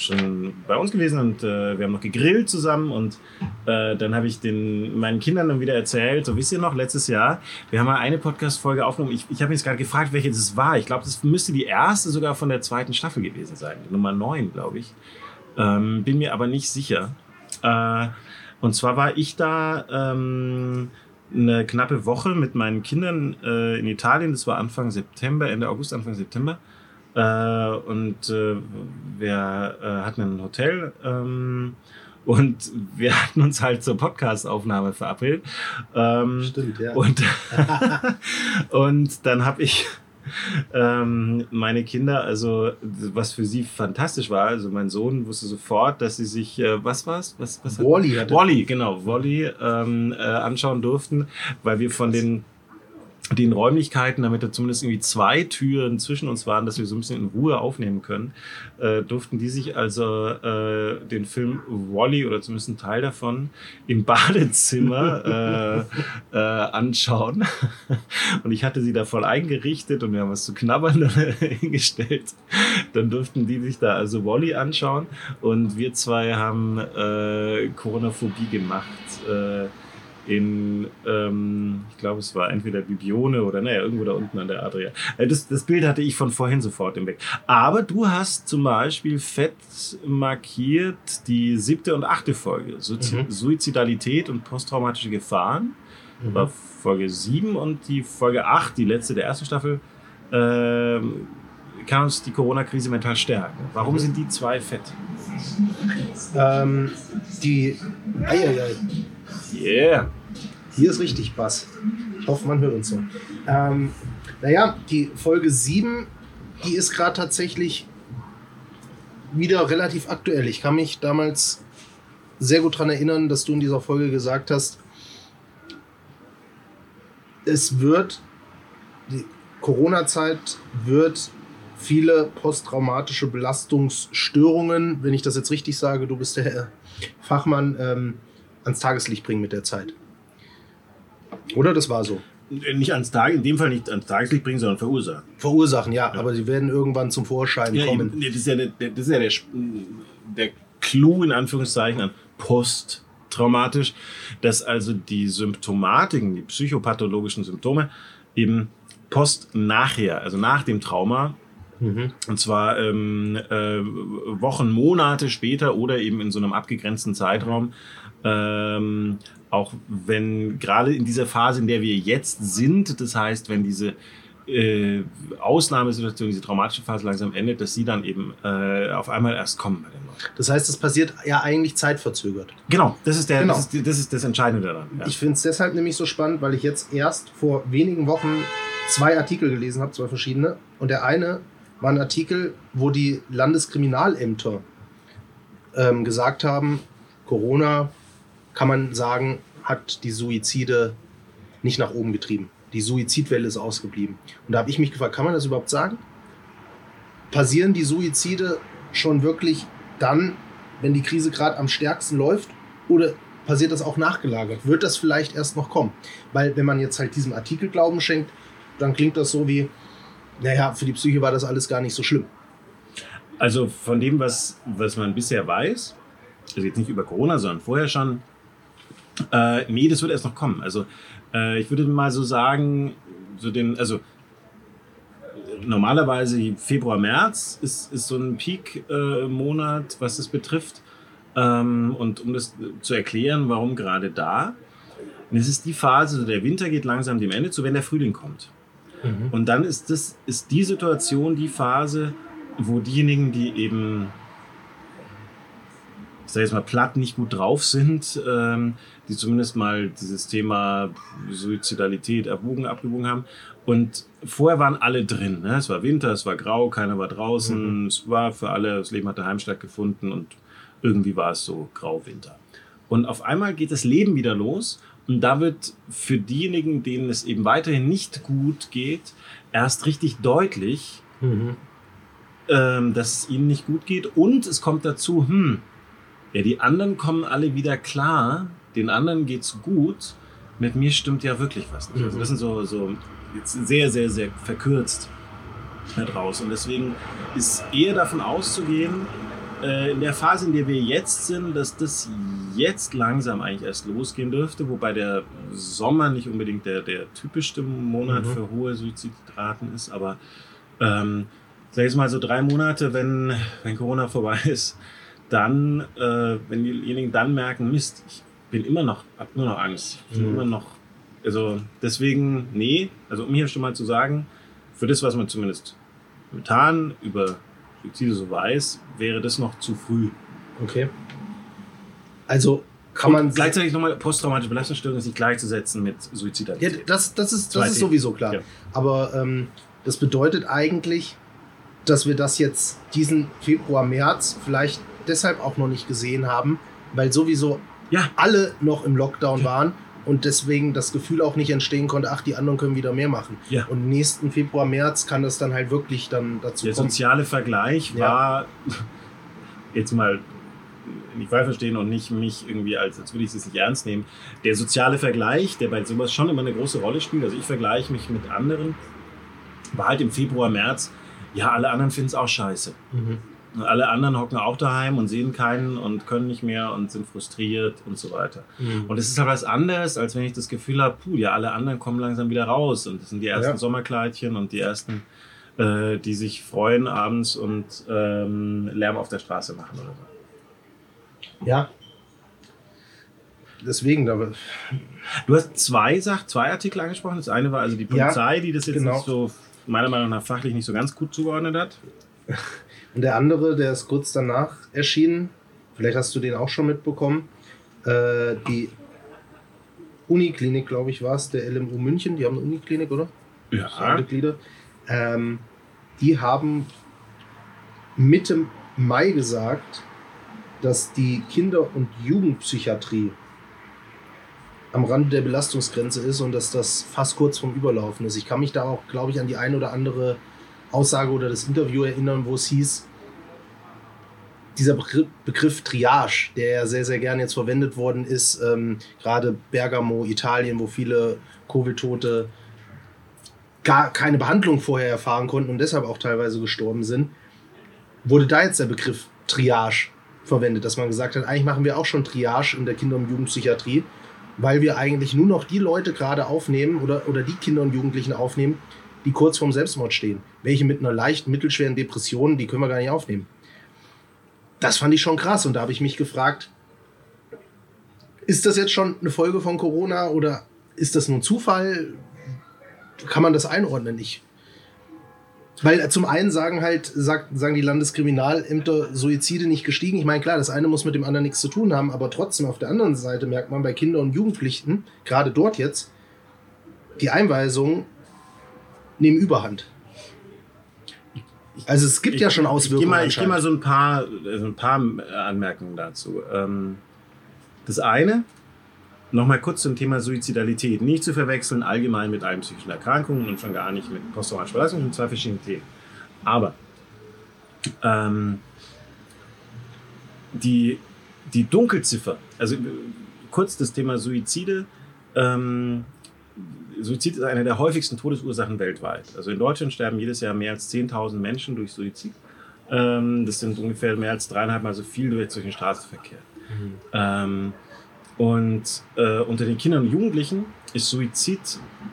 schon bei uns gewesen und äh, wir haben noch gegrillt zusammen und äh, dann habe ich den meinen Kindern dann wieder erzählt, so wisst ihr noch, letztes Jahr, wir haben mal eine Podcast-Folge aufgenommen. Ich, ich habe mich gerade gefragt, welche das war. Ich glaube, das müsste die erste sogar von der zweiten Staffel gewesen sein, Nummer 9, glaube ich. Ähm, bin mir aber nicht sicher. Äh, und zwar war ich da ähm, eine knappe Woche mit meinen Kindern äh, in Italien. Das war Anfang September, Ende August, Anfang September. Äh, und äh, wir äh, hatten ein Hotel ähm, und wir hatten uns halt zur Podcast-Aufnahme verabredet. Ähm, Stimmt, ja. Und, und dann habe ich ähm, meine Kinder, also was für sie fantastisch war, also mein Sohn wusste sofort, dass sie sich, äh, was war's? Was, was Wally, Wally, genau, Wally ähm, äh, anschauen durften, weil wir von den den Räumlichkeiten, damit da zumindest irgendwie zwei Türen zwischen uns waren, dass wir so ein bisschen in Ruhe aufnehmen können, äh, durften die sich also äh, den Film Wally oder zumindest einen Teil davon im Badezimmer äh, äh, anschauen. und ich hatte sie da voll eingerichtet und wir haben was zu knabbern hingestellt. Dann durften die sich da also Wally anschauen und wir zwei haben äh, Coronaphobie gemacht. In, ähm, ich glaube, es war entweder Bibione oder naja, irgendwo da unten an der Adria. Äh, das, das Bild hatte ich von vorhin sofort im Weg. Aber du hast zum Beispiel fett markiert die siebte und achte Folge, Suiz mhm. Suizidalität und posttraumatische Gefahren. Mhm. War Folge 7 und die Folge 8, die letzte der ersten Staffel, äh, kann uns die Corona-Krise mental stärken. Warum mhm. sind die zwei fett? Ähm, die. Eieiei. Yeah. Hier ist richtig Bass. Ich hoffe, man hört uns so. Ähm, naja, die Folge 7, die ist gerade tatsächlich wieder relativ aktuell. Ich kann mich damals sehr gut daran erinnern, dass du in dieser Folge gesagt hast, es wird, die Corona-Zeit wird viele posttraumatische Belastungsstörungen, wenn ich das jetzt richtig sage, du bist der Fachmann, ähm, ans Tageslicht bringen mit der Zeit. Oder das war so? Nicht ans Tag, in dem Fall nicht ans Tageslicht bringen, sondern verursachen. Verursachen, ja, ja. aber sie werden irgendwann zum Vorschein ja, kommen. Das ist ja, der, das ist ja der, der Clou in Anführungszeichen an posttraumatisch, dass also die Symptomatiken, die psychopathologischen Symptome eben post nachher, also nach dem Trauma, Mhm. Und zwar ähm, äh, Wochen, Monate später oder eben in so einem abgegrenzten Zeitraum ähm, auch wenn gerade in dieser Phase, in der wir jetzt sind, das heißt, wenn diese äh, Ausnahmesituation, diese traumatische Phase langsam endet, dass sie dann eben äh, auf einmal erst kommen bei den Leuten. Das heißt, es passiert ja eigentlich zeitverzögert. Genau, das ist, der, genau. Das, ist, das, ist das Entscheidende daran. Ja. Ich finde es deshalb nämlich so spannend, weil ich jetzt erst vor wenigen Wochen zwei Artikel gelesen habe, zwei verschiedene. Und der eine war ein Artikel, wo die Landeskriminalämter ähm, gesagt haben, Corona kann man sagen, hat die Suizide nicht nach oben getrieben. Die Suizidwelle ist ausgeblieben. Und da habe ich mich gefragt, kann man das überhaupt sagen? Passieren die Suizide schon wirklich dann, wenn die Krise gerade am stärksten läuft? Oder passiert das auch nachgelagert? Wird das vielleicht erst noch kommen? Weil wenn man jetzt halt diesem Artikel Glauben schenkt, dann klingt das so wie, naja, für die Psyche war das alles gar nicht so schlimm. Also von dem, was, was man bisher weiß, also jetzt nicht über Corona, sondern vorher schon, äh, nee, das wird erst noch kommen. Also äh, ich würde mal so sagen, so den, also normalerweise Februar, März ist, ist so ein Peak-Monat, äh, was das betrifft. Ähm, und um das zu erklären, warum gerade da, es ist die Phase, der Winter geht langsam dem Ende zu, wenn der Frühling kommt. Mhm. Und dann ist das, ist die Situation, die Phase, wo diejenigen, die eben, ich sage jetzt mal, platt nicht gut drauf sind, ähm, die zumindest mal dieses Thema Suizidalität erwogen, abgewogen haben. Und vorher waren alle drin. Ne? Es war Winter, es war grau, keiner war draußen, mhm. es war für alle, das Leben hatte Heimstatt gefunden und irgendwie war es so grau-Winter. Und auf einmal geht das Leben wieder los und da wird für diejenigen, denen es eben weiterhin nicht gut geht, erst richtig deutlich, mhm. ähm, dass es ihnen nicht gut geht. Und es kommt dazu, hm, ja, die anderen kommen alle wieder klar, den anderen geht's gut, mit mir stimmt ja wirklich was nicht. Also das sind so, so jetzt sehr, sehr, sehr verkürzt raus. Und deswegen ist eher davon auszugehen, äh, in der Phase, in der wir jetzt sind, dass das jetzt langsam eigentlich erst losgehen dürfte, wobei der Sommer nicht unbedingt der, der typischste Monat mhm. für hohe Suizidraten ist, aber ähm, sag ich mal so drei Monate, wenn, wenn Corona vorbei ist, dann, äh, wenn diejenigen dann merken, Mist, ich bin immer noch, hab nur noch Angst, ich bin mhm. immer noch, also deswegen, nee, also um hier schon mal zu sagen, für das, was man zumindest momentan über Suizide so weiß, wäre das noch zu früh. Okay. Also kann man. gleichzeitig nochmal posttraumatische Belastungsstörung ist nicht gleichzusetzen mit Suizidalität. Ja, das, das, ist, das ist sowieso klar. Ja. Aber ähm, das bedeutet eigentlich, dass wir das jetzt diesen Februar, März vielleicht deshalb auch noch nicht gesehen haben, weil sowieso ja. alle noch im Lockdown waren und deswegen das Gefühl auch nicht entstehen konnte, ach, die anderen können wieder mehr machen. Ja. Und nächsten Februar, März kann das dann halt wirklich dann dazu Der kommen. Der soziale Vergleich war ja. jetzt mal nicht falsch verstehen und nicht mich irgendwie als, als würde ich es nicht ernst nehmen. Der soziale Vergleich, der bei sowas schon immer eine große Rolle spielt, also ich vergleiche mich mit anderen, war halt im Februar, März, ja, alle anderen finden es auch scheiße. Mhm. Und alle anderen hocken auch daheim und sehen keinen und können nicht mehr und sind frustriert und so weiter. Mhm. Und es ist halt was anderes, als wenn ich das Gefühl habe, puh, ja, alle anderen kommen langsam wieder raus und das sind die ersten ja. Sommerkleidchen und die ersten, äh, die sich freuen abends und ähm, Lärm auf der Straße machen oder so. Ja. Deswegen, aber. Du hast zwei Sachen, zwei Artikel angesprochen. Das eine war also die Polizei, ja, die das jetzt genau. nicht so meiner Meinung nach fachlich nicht so ganz gut zugeordnet hat. Und der andere, der ist kurz danach erschienen, vielleicht hast du den auch schon mitbekommen, äh, die Uniklinik, glaube ich, war es, der LMU München, die haben eine Uniklinik, oder? Ja. Alle Glieder. Ähm, die haben Mitte Mai gesagt, dass die Kinder- und Jugendpsychiatrie am Rande der Belastungsgrenze ist und dass das fast kurz vorm Überlaufen ist. Ich kann mich da auch, glaube ich, an die ein oder andere Aussage oder das Interview erinnern, wo es hieß, dieser Begriff, Begriff Triage, der ja sehr, sehr gerne jetzt verwendet worden ist, ähm, gerade Bergamo, Italien, wo viele Covid-Tote gar keine Behandlung vorher erfahren konnten und deshalb auch teilweise gestorben sind, wurde da jetzt der Begriff Triage verwendet, dass man gesagt hat, eigentlich machen wir auch schon Triage in der Kinder- und Jugendpsychiatrie, weil wir eigentlich nur noch die Leute gerade aufnehmen oder, oder die Kinder und Jugendlichen aufnehmen, die kurz vorm Selbstmord stehen. Welche mit einer leichten, mittelschweren Depression, die können wir gar nicht aufnehmen. Das fand ich schon krass und da habe ich mich gefragt, ist das jetzt schon eine Folge von Corona oder ist das nur ein Zufall? Kann man das einordnen? Ich weil zum einen sagen halt, sagen die Landeskriminalämter Suizide nicht gestiegen. Ich meine, klar, das eine muss mit dem anderen nichts zu tun haben, aber trotzdem auf der anderen Seite merkt man bei Kindern und Jugendlichen, gerade dort jetzt, die Einweisungen nehmen Überhand. Also es gibt ich, ja schon Auswirkungen. Ich gehe mal, ich geh mal so ein paar, so ein paar Anmerkungen dazu. Ähm, das eine, Nochmal kurz zum Thema Suizidalität. Nicht zu verwechseln allgemein mit allen psychischen Erkrankungen und schon gar nicht mit posttraumatischer Belastung, sind zwei verschiedene Themen. Aber ähm, die, die Dunkelziffer, also kurz das Thema Suizide. Ähm, Suizid ist eine der häufigsten Todesursachen weltweit. Also in Deutschland sterben jedes Jahr mehr als 10.000 Menschen durch Suizid. Ähm, das sind ungefähr mehr als dreieinhalb Mal so viel durch, den Straßenverkehr. Mhm. Ähm, und äh, unter den Kindern und Jugendlichen ist Suizid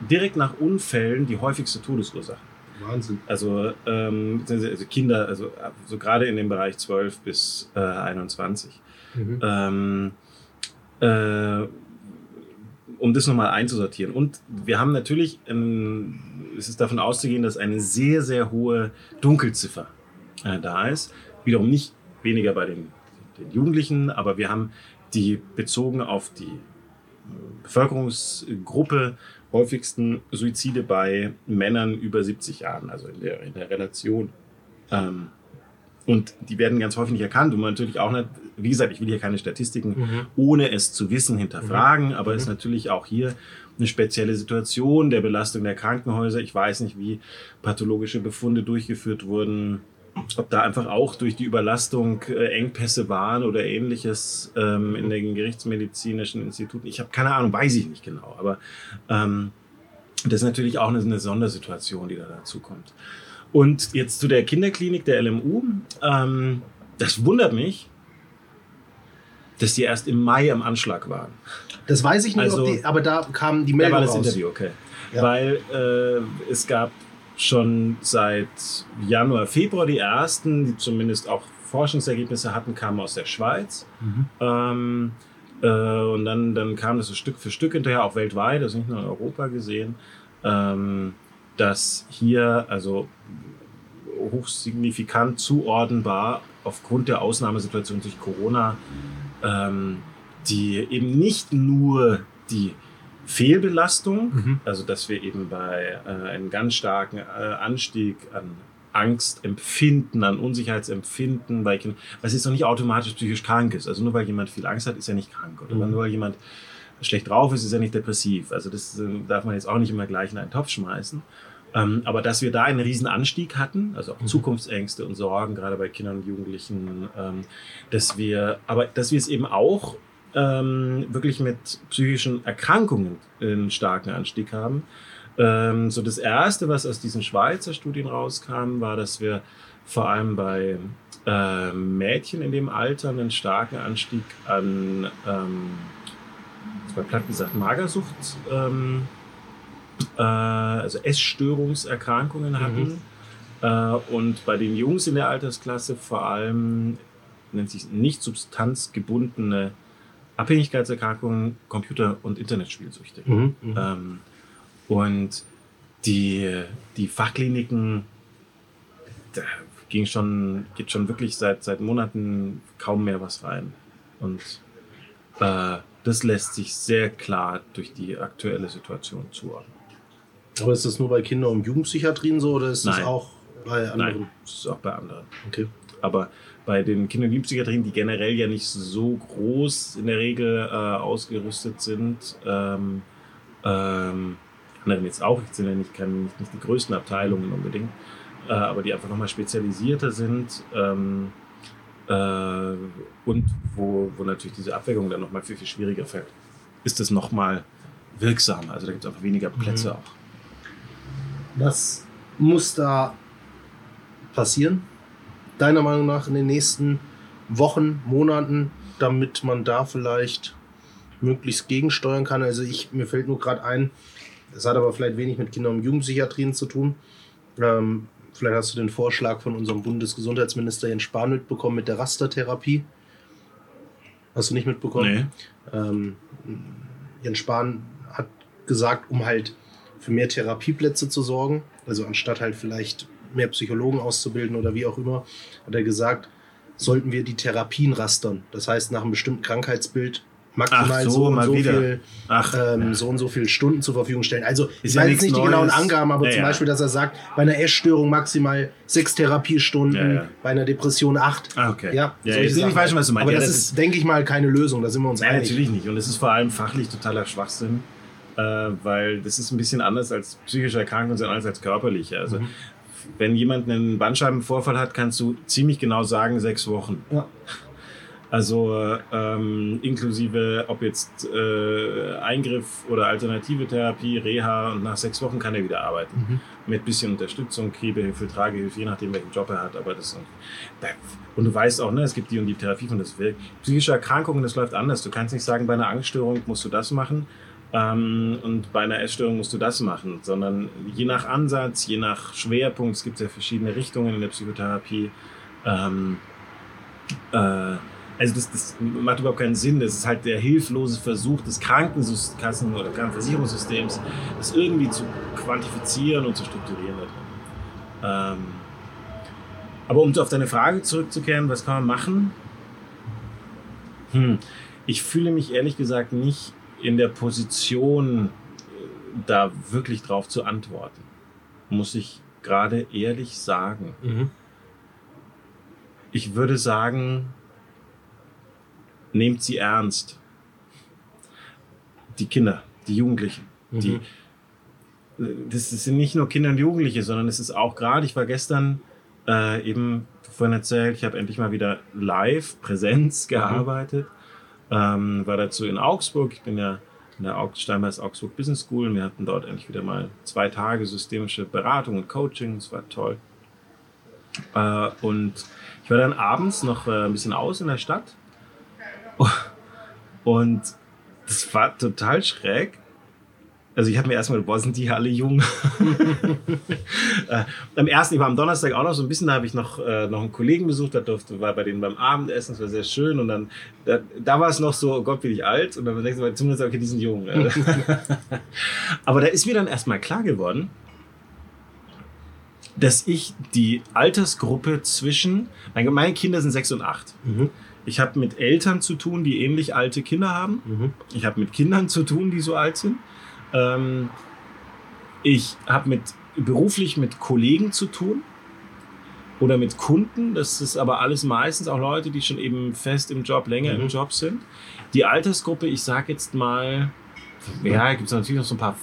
direkt nach Unfällen die häufigste Todesursache. Wahnsinn. Also, ähm, also Kinder, also, also gerade in dem Bereich 12 bis äh, 21. Mhm. Ähm, äh, um das nochmal einzusortieren. Und wir haben natürlich, ähm, es ist davon auszugehen, dass eine sehr, sehr hohe Dunkelziffer äh, da ist. Wiederum nicht weniger bei den, den Jugendlichen, aber wir haben die bezogen auf die äh, Bevölkerungsgruppe häufigsten Suizide bei Männern über 70 Jahren, also in der, in der Relation. Ähm, und die werden ganz häufig nicht erkannt und natürlich auch nicht, wie gesagt, ich will hier keine Statistiken mhm. ohne es zu wissen hinterfragen, mhm. aber es mhm. ist natürlich auch hier eine spezielle Situation der Belastung der Krankenhäuser. Ich weiß nicht, wie pathologische Befunde durchgeführt wurden, ob da einfach auch durch die Überlastung äh, Engpässe waren oder ähnliches ähm, in den gerichtsmedizinischen Instituten. Ich habe keine Ahnung, weiß ich nicht genau, aber ähm, das ist natürlich auch eine, eine Sondersituation, die da dazu kommt. Und jetzt zu der Kinderklinik der LMU. Ähm, das wundert mich, dass die erst im Mai am Anschlag waren. Das weiß ich nicht, also, die, aber da kam die Meldung Da war das raus. Interview, okay. Ja. Weil äh, es gab schon seit Januar, Februar die ersten, die zumindest auch Forschungsergebnisse hatten, kamen aus der Schweiz. Mhm. Ähm, äh, und dann, dann kam das so Stück für Stück hinterher, auch weltweit, also nicht nur in Europa gesehen. Ähm, dass hier also hochsignifikant zuordnenbar aufgrund der Ausnahmesituation durch Corona ähm, die eben nicht nur die Fehlbelastung, mhm. also dass wir eben bei äh, einem ganz starken äh, Anstieg an Angstempfinden, an Unsicherheitsempfinden bei Kindern, was jetzt noch nicht automatisch psychisch krank ist. Also nur weil jemand viel Angst hat, ist er nicht krank. Oder mhm. nur weil jemand schlecht drauf ist, ist er nicht depressiv. Also das äh, darf man jetzt auch nicht immer gleich in einen Topf schmeißen. Ähm, aber dass wir da einen riesen Anstieg hatten, also auch mhm. Zukunftsängste und Sorgen, gerade bei Kindern und Jugendlichen, ähm, dass wir, aber dass wir es eben auch ähm, wirklich mit psychischen Erkrankungen einen starken Anstieg haben. Ähm, so das erste, was aus diesen Schweizer Studien rauskam, war, dass wir vor allem bei äh, Mädchen in dem Alter einen starken Anstieg an, ähm, bei platt gesagt, Magersucht ähm, äh, also Essstörungserkrankungen mhm. hatten. Mhm. Und bei den Jungs in der Altersklasse vor allem nennt sich nicht substanzgebundene Abhängigkeitserkrankungen, Computer- und Internetspielsüchte. Mhm. Mhm. Ähm, und die, die Fachkliniken, da ging schon, geht schon wirklich seit, seit Monaten kaum mehr was rein. Und äh, das lässt sich sehr klar durch die aktuelle Situation zuordnen. Aber ist das nur bei Kinder- und Jugendpsychiatrien so oder ist Nein. das auch bei anderen? Nein, das ist auch bei anderen. Okay. Aber bei den Kinder- und Jugendpsychiatrien, die generell ja nicht so groß in der Regel äh, ausgerüstet sind, ähm, ähm, anderen jetzt auch, ich sind ja nicht, keine, nicht, nicht die größten Abteilungen unbedingt, äh, aber die einfach nochmal spezialisierter sind ähm, äh, und wo, wo natürlich diese Abwägung dann nochmal viel, viel schwieriger fällt, ist das nochmal wirksam. Also da gibt es einfach weniger Plätze mhm. auch. Was muss da passieren? Deiner Meinung nach in den nächsten Wochen, Monaten, damit man da vielleicht möglichst gegensteuern kann? Also ich, mir fällt nur gerade ein, das hat aber vielleicht wenig mit Kinder- und Jugendpsychiatrien zu tun. Ähm, vielleicht hast du den Vorschlag von unserem Bundesgesundheitsminister Jens Spahn mitbekommen mit der Rastertherapie. Hast du nicht mitbekommen? Nee. Ähm, Jens Spahn hat gesagt, um halt für mehr Therapieplätze zu sorgen. Also anstatt halt vielleicht mehr Psychologen auszubilden oder wie auch immer, hat er gesagt, sollten wir die Therapien rastern. Das heißt, nach einem bestimmten Krankheitsbild maximal so, so, und so wieder. viel, Ach, ähm, so und so viele Stunden zur Verfügung stellen. Also Ist ich ja weiß jetzt nicht die genauen Neues. Angaben, aber Ja, zum ja. Beispiel, dass er sagt, bei einer Essstörung maximal sechs Therapiestunden, Ja, ja. bei einer Depression acht. Ah, okay. Ja, Ja, ich weiß schon, was du meinst. Aber Ja, das, das ist, denke ich mal, keine Lösung. Da sind wir uns einig. natürlich nicht. Und es ist vor allem fachlich totaler Schwachsinn, äh, weil das ist ein bisschen anders als psychische Erkrankungen, sind anders als körperliche. Also Mhm. wenn jemand einen Bandscheibenvorfall hat, kannst du ziemlich genau sagen, sechs Wochen. Ja. Also ähm, inklusive, ob jetzt äh, Eingriff oder alternative Therapie, Reha und nach sechs Wochen kann er wieder arbeiten. Mhm. Mit bisschen Unterstützung, Kriebehilfe, Tragehilfe, je nachdem welchen Job er hat. Aber das da- und du weißt auch, ne, es gibt die und die Therapie von das wirkt. Psychische Erkrankungen, das läuft anders. Du kannst nicht sagen, bei einer Angststörung musst du das machen ähm, und bei einer Essstörung musst du das machen, sondern je nach Ansatz, je nach Schwerpunkt, es gibt ja verschiedene Richtungen in der Psychotherapie. Ähm, äh, also das, das macht überhaupt keinen Sinn. Das ist halt der hilflose Versuch des Krankenkassen- oder Krankenversicherungssystems, das irgendwie zu quantifizieren und zu strukturieren. Ähm, aber um auf deine Frage zurückzukehren, was kann man machen? Hm, ich fühle mich ehrlich gesagt nicht in der Position, äh, da wirklich drauf zu antworten. Muss ich gerade ehrlich sagen. Mhm. Ich würde sagen, nehmt sie ernst. Die Kinder, die Jugendlichen, die, das sind nicht nur Kinder und Jugendliche, sondern es ist auch gerade, ich war gestern äh, eben vorhin erzählt, ich habe endlich mal wieder live, Präsenz gearbeitet, ähm, war dazu in Augsburg, ich bin ja in der Aug Steinbeis Augsburg Business School wir hatten dort endlich wieder mal zwei Tage systemische Beratung und Coaching, es war toll. Äh, und ich war dann abends noch äh, ein bisschen aus in der Stadt. Und das war total schräg. Also ich habe mir erstmal, boah, sind die alle jung. äh, am ersten, ich war am Donnerstag auch noch so ein bisschen, da habe ich noch, äh, noch einen Kollegen besucht, da durfte, war bei denen beim Abendessen, das war sehr schön. Und dann, da, da war es noch so, oh Gott, bin ich alt. Und dann denkst du, zumindest, okay, die sind jung. Aber da ist mir dann erstmal klar geworden, dass ich die Altersgruppe zwischen, meine, meine Kinder sind sechs und acht. Mhm. Ich habe mit Eltern zu tun, die ähnlich alte Kinder haben. Mhm. Ich habe mit Kindern zu tun, die so alt sind. Ähm, ich habe mit beruflich mit Kollegen zu tun oder mit Kunden. Das ist aber alles meistens auch Leute, die schon eben fest im Job, länger im Mhm. Job sind. Die Altersgruppe, ich sage jetzt mal, ja, gibt es natürlich noch so ein paar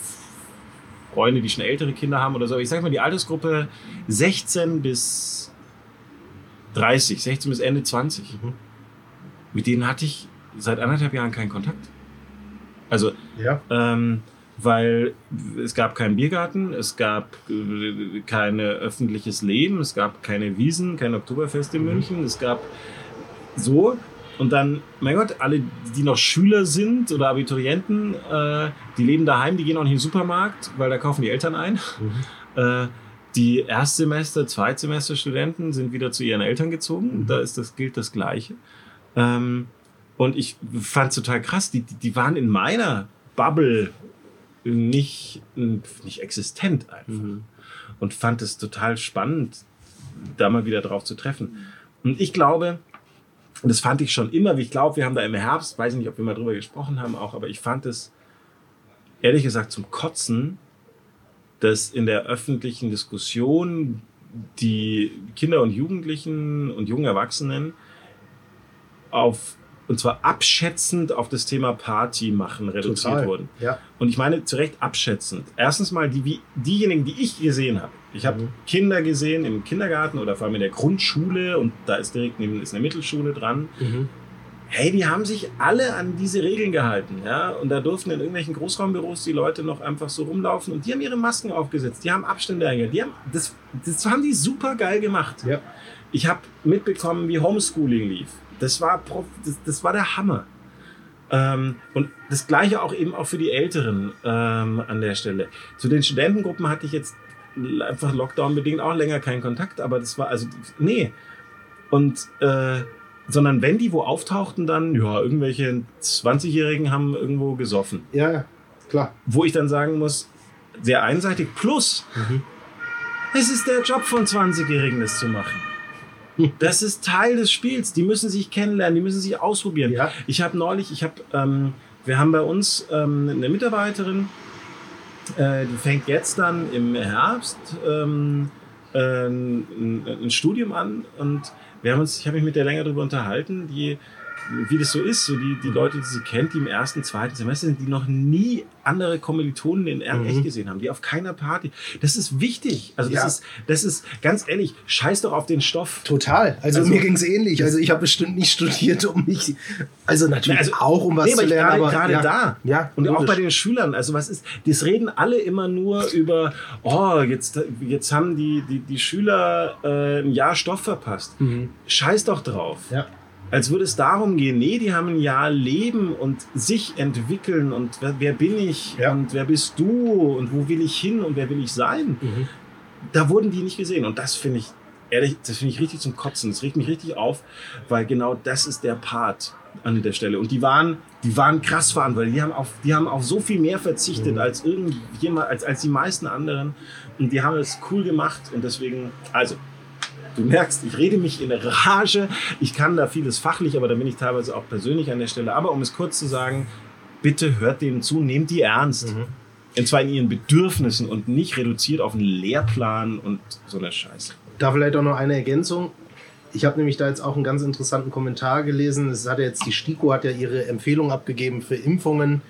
Freunde, die schon ältere Kinder haben oder so. Aber ich sage mal, die Altersgruppe 16 bis 30, 16 bis Ende 20. Mhm. Mit denen hatte ich seit anderthalb Jahren keinen Kontakt. Also, Ja. ähm, weil es gab keinen Biergarten, es gab äh, kein öffentliches Leben, es gab keine Wiesen, kein Oktoberfest in Mhm. München, es gab so. Und dann, mein Gott, alle, die noch Schüler sind oder Abiturienten, äh, die leben daheim, die gehen auch nicht in den Supermarkt, weil da kaufen die Eltern ein. Mhm. Äh, die Erstsemester, Zweitsemester Studenten sind wieder zu ihren Eltern gezogen. Mhm. Da ist das, gilt das Gleiche. Ähm, und ich fand es total krass, die, die waren in meiner Bubble nicht, nicht existent einfach. Mhm. Und fand es total spannend, da mal wieder drauf zu treffen. Und ich glaube, und das fand ich schon immer, wie ich glaube, wir haben da im Herbst, weiß ich nicht, ob wir mal drüber gesprochen haben auch, aber ich fand es ehrlich gesagt zum Kotzen, dass in der öffentlichen Diskussion die Kinder und Jugendlichen und jungen Erwachsenen auf, und zwar abschätzend auf das Thema Party machen reduziert Total. wurden. Ja. Und ich meine zu Recht abschätzend. Erstens mal die, wie, diejenigen, die ich gesehen habe. Ich habe Mhm. Kinder gesehen im Kindergarten oder vor allem in der Grundschule und da ist direkt neben ist eine Mittelschule dran. Mhm. Hey, die haben sich alle an diese Regeln gehalten, ja. Und da durften in irgendwelchen Großraumbüros die Leute noch einfach so rumlaufen und die haben ihre Masken aufgesetzt, die haben Abstände eingehalten, die haben, das, das haben die super geil gemacht. Ja. Ich habe mitbekommen, wie Homeschooling lief. Das war, das, das war der Hammer. Ähm, und das gleiche auch eben auch für die Älteren ähm, an der Stelle. Zu den Studentengruppen hatte ich jetzt einfach Lockdown-bedingt auch länger keinen Kontakt, aber das war also, nee. Und, äh, sondern wenn die wo auftauchten, dann, ja, irgendwelche 20-Jährigen haben irgendwo gesoffen. ja, ja, klar. Wo ich dann sagen muss, sehr einseitig, plus, Mhm. es ist der Job von 20-Jährigen, das zu machen. Das ist Teil des Spiels. Die müssen sich kennenlernen, die müssen sich ausprobieren. Ja. Ich habe neulich, ich habe, ähm, wir haben bei uns ähm, eine Mitarbeiterin, äh, die fängt jetzt dann im Herbst ähm, äh, ein, ein Studium an und wir haben uns, ich habe mich mit der länger darüber unterhalten, die wie das so ist, so die, die Leute, die sie kennt, die im ersten, zweiten Semester sind, die noch nie andere Kommilitonen in Mhm. echt gesehen haben, die auf keiner Party. Das ist wichtig. Also das Ja. ist, das ist ganz ehrlich, scheiß doch auf den Stoff. Total. Also, Also- mir ging es ähnlich. Also ich habe bestimmt nicht studiert, um mich, also natürlich Also, auch um was nee, zu lernen, gerade, aber gerade ja, da. Ja, Und auch logisch. bei den Schülern. Also was ist, das reden alle immer nur über, oh, jetzt, jetzt haben die, die, die Schüler äh, ein Jahr Stoff verpasst. Mhm. Scheiß doch drauf. Ja. Als würde es darum gehen, nee, die haben ein Jahr Leben und sich entwickeln und wer, wer bin ich Ja. und wer bist du und wo will ich hin und wer will ich sein. Mhm. Da wurden die nicht gesehen und das finde ich, ehrlich, das finde ich richtig zum Kotzen. Das regt mich richtig auf, weil genau das ist der Part an der Stelle. Und die waren, die waren krass verantwortlich. Die haben auf, die haben auf so viel mehr verzichtet Mhm. als irgendjemand, als, als die meisten anderen. Und die haben es cool gemacht und deswegen, also, Du merkst, ich rede mich in Rage. Ich kann da vieles fachlich, aber da bin ich teilweise auch persönlich an der Stelle. Aber um es kurz zu sagen, bitte hört denen zu, nehmt die ernst. Mhm. Und zwar in ihren Bedürfnissen und nicht reduziert auf einen Lehrplan und so eine Scheiße. Da vielleicht auch noch eine Ergänzung. Ich habe nämlich da jetzt auch einen ganz interessanten Kommentar gelesen. Es hat ja jetzt die STIKO hat ja ihre Empfehlung abgegeben für Impfungen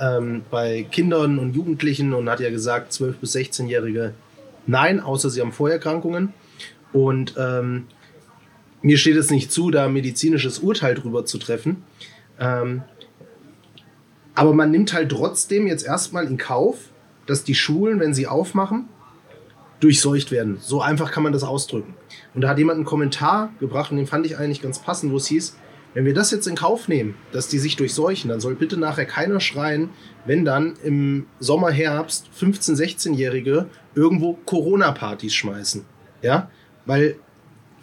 ähm, bei Kindern und Jugendlichen und hat ja gesagt, 12 bis 16-Jährige nein, außer sie haben Vorerkrankungen. Und ähm, mir steht es nicht zu, da ein medizinisches Urteil drüber zu treffen. Ähm, aber man nimmt halt trotzdem jetzt erstmal in Kauf, dass die Schulen, wenn sie aufmachen, durchseucht werden. So einfach kann man das ausdrücken. Und da hat jemand einen Kommentar gebracht und den fand ich eigentlich ganz passend, wo es hieß, wenn wir das jetzt in Kauf nehmen, dass die sich durchseuchen, dann soll bitte nachher keiner schreien, wenn dann im Sommer, Herbst 15-, 16-Jährige irgendwo Corona-Partys schmeißen. Ja, weil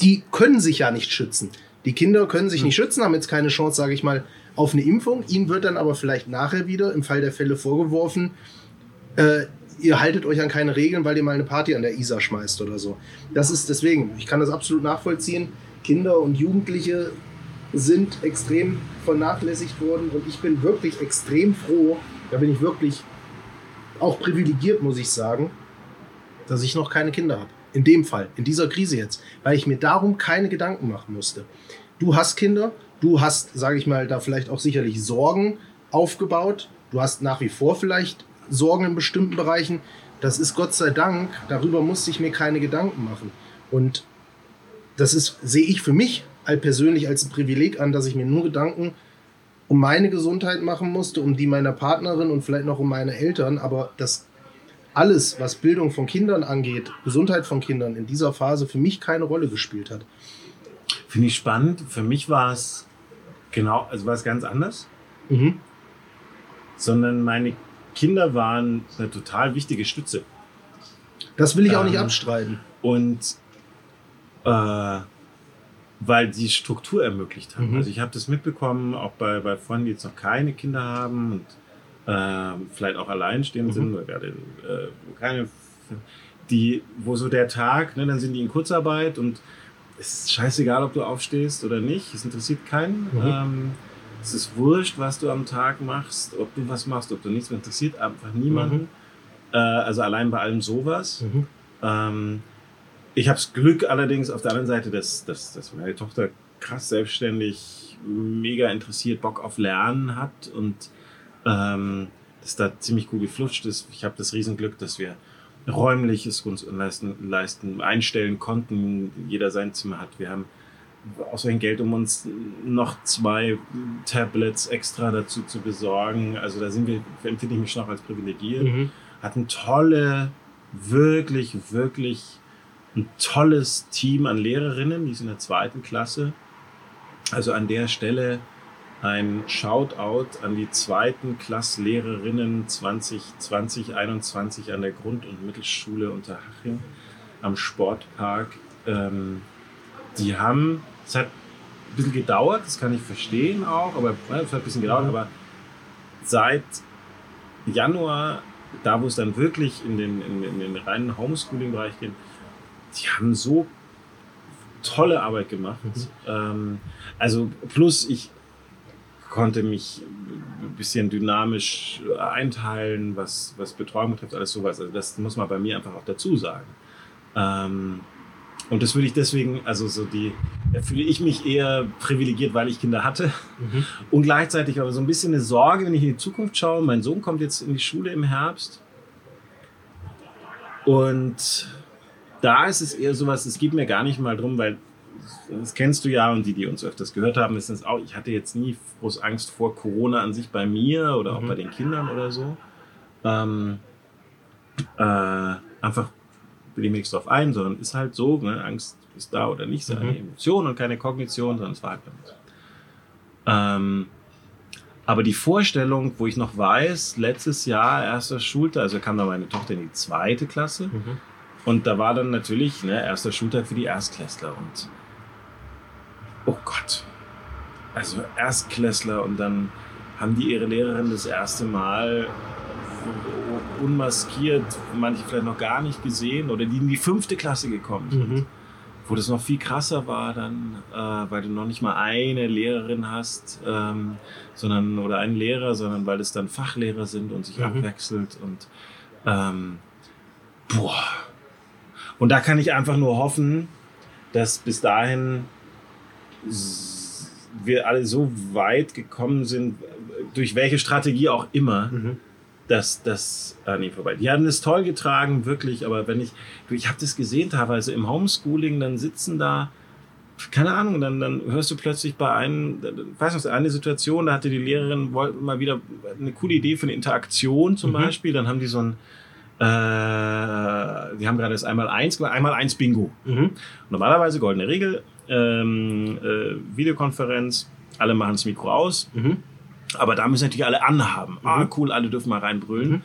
die können sich ja nicht schützen. Die Kinder können sich nicht schützen, haben jetzt keine Chance, sage ich mal, auf eine Impfung. Ihnen wird dann aber vielleicht nachher wieder im Fall der Fälle vorgeworfen, äh, ihr haltet euch an keine Regeln, weil ihr mal eine Party an der Isar schmeißt oder so. Das ist deswegen, ich kann das absolut nachvollziehen. Kinder und Jugendliche sind extrem vernachlässigt worden und ich bin wirklich extrem froh, da bin ich wirklich auch privilegiert, muss ich sagen, dass ich noch keine Kinder habe. In dem Fall, in dieser Krise jetzt, weil ich mir darum keine Gedanken machen musste. Du hast Kinder, du hast, sage ich mal, da vielleicht auch sicherlich Sorgen aufgebaut. Du hast nach wie vor vielleicht Sorgen in bestimmten Bereichen. Das ist Gott sei Dank, darüber musste ich mir keine Gedanken machen. Und das ist, sehe ich für mich persönlich als ein Privileg an, dass ich mir nur Gedanken um meine Gesundheit machen musste, um die meiner Partnerin und vielleicht noch um meine Eltern, aber das alles, was Bildung von Kindern angeht, Gesundheit von Kindern in dieser Phase für mich keine Rolle gespielt hat. Finde ich spannend. Für mich war es genau, also war es ganz anders. Mhm. Sondern meine Kinder waren eine total wichtige Stütze. Das will ich auch nicht Ähm, abstreiten. Und äh, weil die Struktur ermöglicht haben. Mhm. Also ich habe das mitbekommen, auch bei, bei Freunden, die jetzt noch keine Kinder haben und äh, vielleicht auch alleinstehend Mhm. sind oder gerade äh, keine, die, wo so der Tag, ne, dann sind die in Kurzarbeit und es ist scheißegal, ob du aufstehst oder nicht, es interessiert keinen. Mhm. Ähm, es ist wurscht, was du am Tag machst, ob du was machst, ob du nichts, interessiert einfach niemanden. Mhm. Äh, also allein bei allem sowas. Mhm. Ähm, ich habe das Glück allerdings auf der anderen Seite, dass, dass, dass meine Tochter krass selbstständig, mega interessiert, Bock auf Lernen hat und ähm, das da ziemlich gut geflutscht ist. Ich habe das Riesenglück, dass wir räumlich es uns leisten, leisten, einstellen konnten, jeder sein Zimmer hat. Wir haben ausreichend Geld, um uns noch zwei Tablets extra dazu zu besorgen. Also da sind wir, empfinde ich mich auch als privilegiert Mhm. hatten tolle, wirklich, wirklich ein tolles Team an Lehrerinnen, die ist in der zweiten Klasse. Also an der Stelle ein Shoutout an die zweiten Klasslehrerinnen 2020, 21 an der Grund- und Mittelschule Unterhaching am Sportpark. Ähm, die haben, es hat ein bisschen gedauert, das kann ich verstehen auch, aber ja, es hat ein bisschen gedauert, aber seit Januar, da wo es dann wirklich in den, in, in den reinen Homeschooling-Bereich geht, die haben so tolle Arbeit gemacht. Mhm. Ähm, also plus ich konnte mich ein bisschen dynamisch einteilen, was, was Betreuung betrifft, alles sowas. Also das muss man bei mir einfach auch dazu sagen. Ähm, und das würde ich deswegen, also so die, da fühle ich mich eher privilegiert, weil ich Kinder hatte. Mhm. Und gleichzeitig aber so ein bisschen eine Sorge, wenn ich in die Zukunft schaue. Mein Sohn kommt jetzt in die Schule im Herbst. Und da ist es eher sowas, es geht mir gar nicht mal drum, weil das kennst du ja und die, die uns öfters gehört haben, ist es auch, ich hatte jetzt nie groß Angst vor Corona an sich bei mir oder auch mhm. bei den Kindern oder so. Ähm, äh, einfach will ich nichts drauf ein, sondern ist halt so, ne? Angst ist da oder nicht, ist eine mhm. Emotion und keine Kognition, sondern es war halt damit. Ähm, aber die Vorstellung, wo ich noch weiß, letztes Jahr, erster Schultag, also kam dann meine Tochter in die zweite Klasse. Mhm. Und da war dann natürlich ne, erster Schultag für die Erstklässler. Und oh Gott, also Erstklässler und dann haben die ihre Lehrerin das erste Mal unmaskiert, manche vielleicht noch gar nicht gesehen oder die in die fünfte Klasse gekommen sind. Mhm. Wo das noch viel krasser war dann, äh, weil du noch nicht mal eine Lehrerin hast, ähm, sondern oder einen Lehrer, sondern weil es dann Fachlehrer sind und sich mhm. abwechselt und ähm, boah. Und da kann ich einfach nur hoffen, dass bis dahin wir alle so weit gekommen sind, durch welche Strategie auch immer, mhm dass das an ah, ihm vorbei. Die haben es toll getragen, wirklich, aber wenn ich, ich habe das gesehen teilweise im Homeschooling, dann sitzen da, keine Ahnung, dann, dann hörst du plötzlich bei einem, weißt du, eine Situation, da hatte die Lehrerin wollte mal wieder eine coole Idee für eine Interaktion zum mhm. Beispiel, dann haben die so ein, äh, die haben gerade das einmal eins, einmal eins Bingo. Mhm. Normalerweise goldene Regel, ähm, äh, Videokonferenz, alle machen das Mikro aus. Mhm. Aber da müssen natürlich alle anhaben. Ah, mhm. Ah, cool, alle dürfen mal reinbrüllen. Mhm.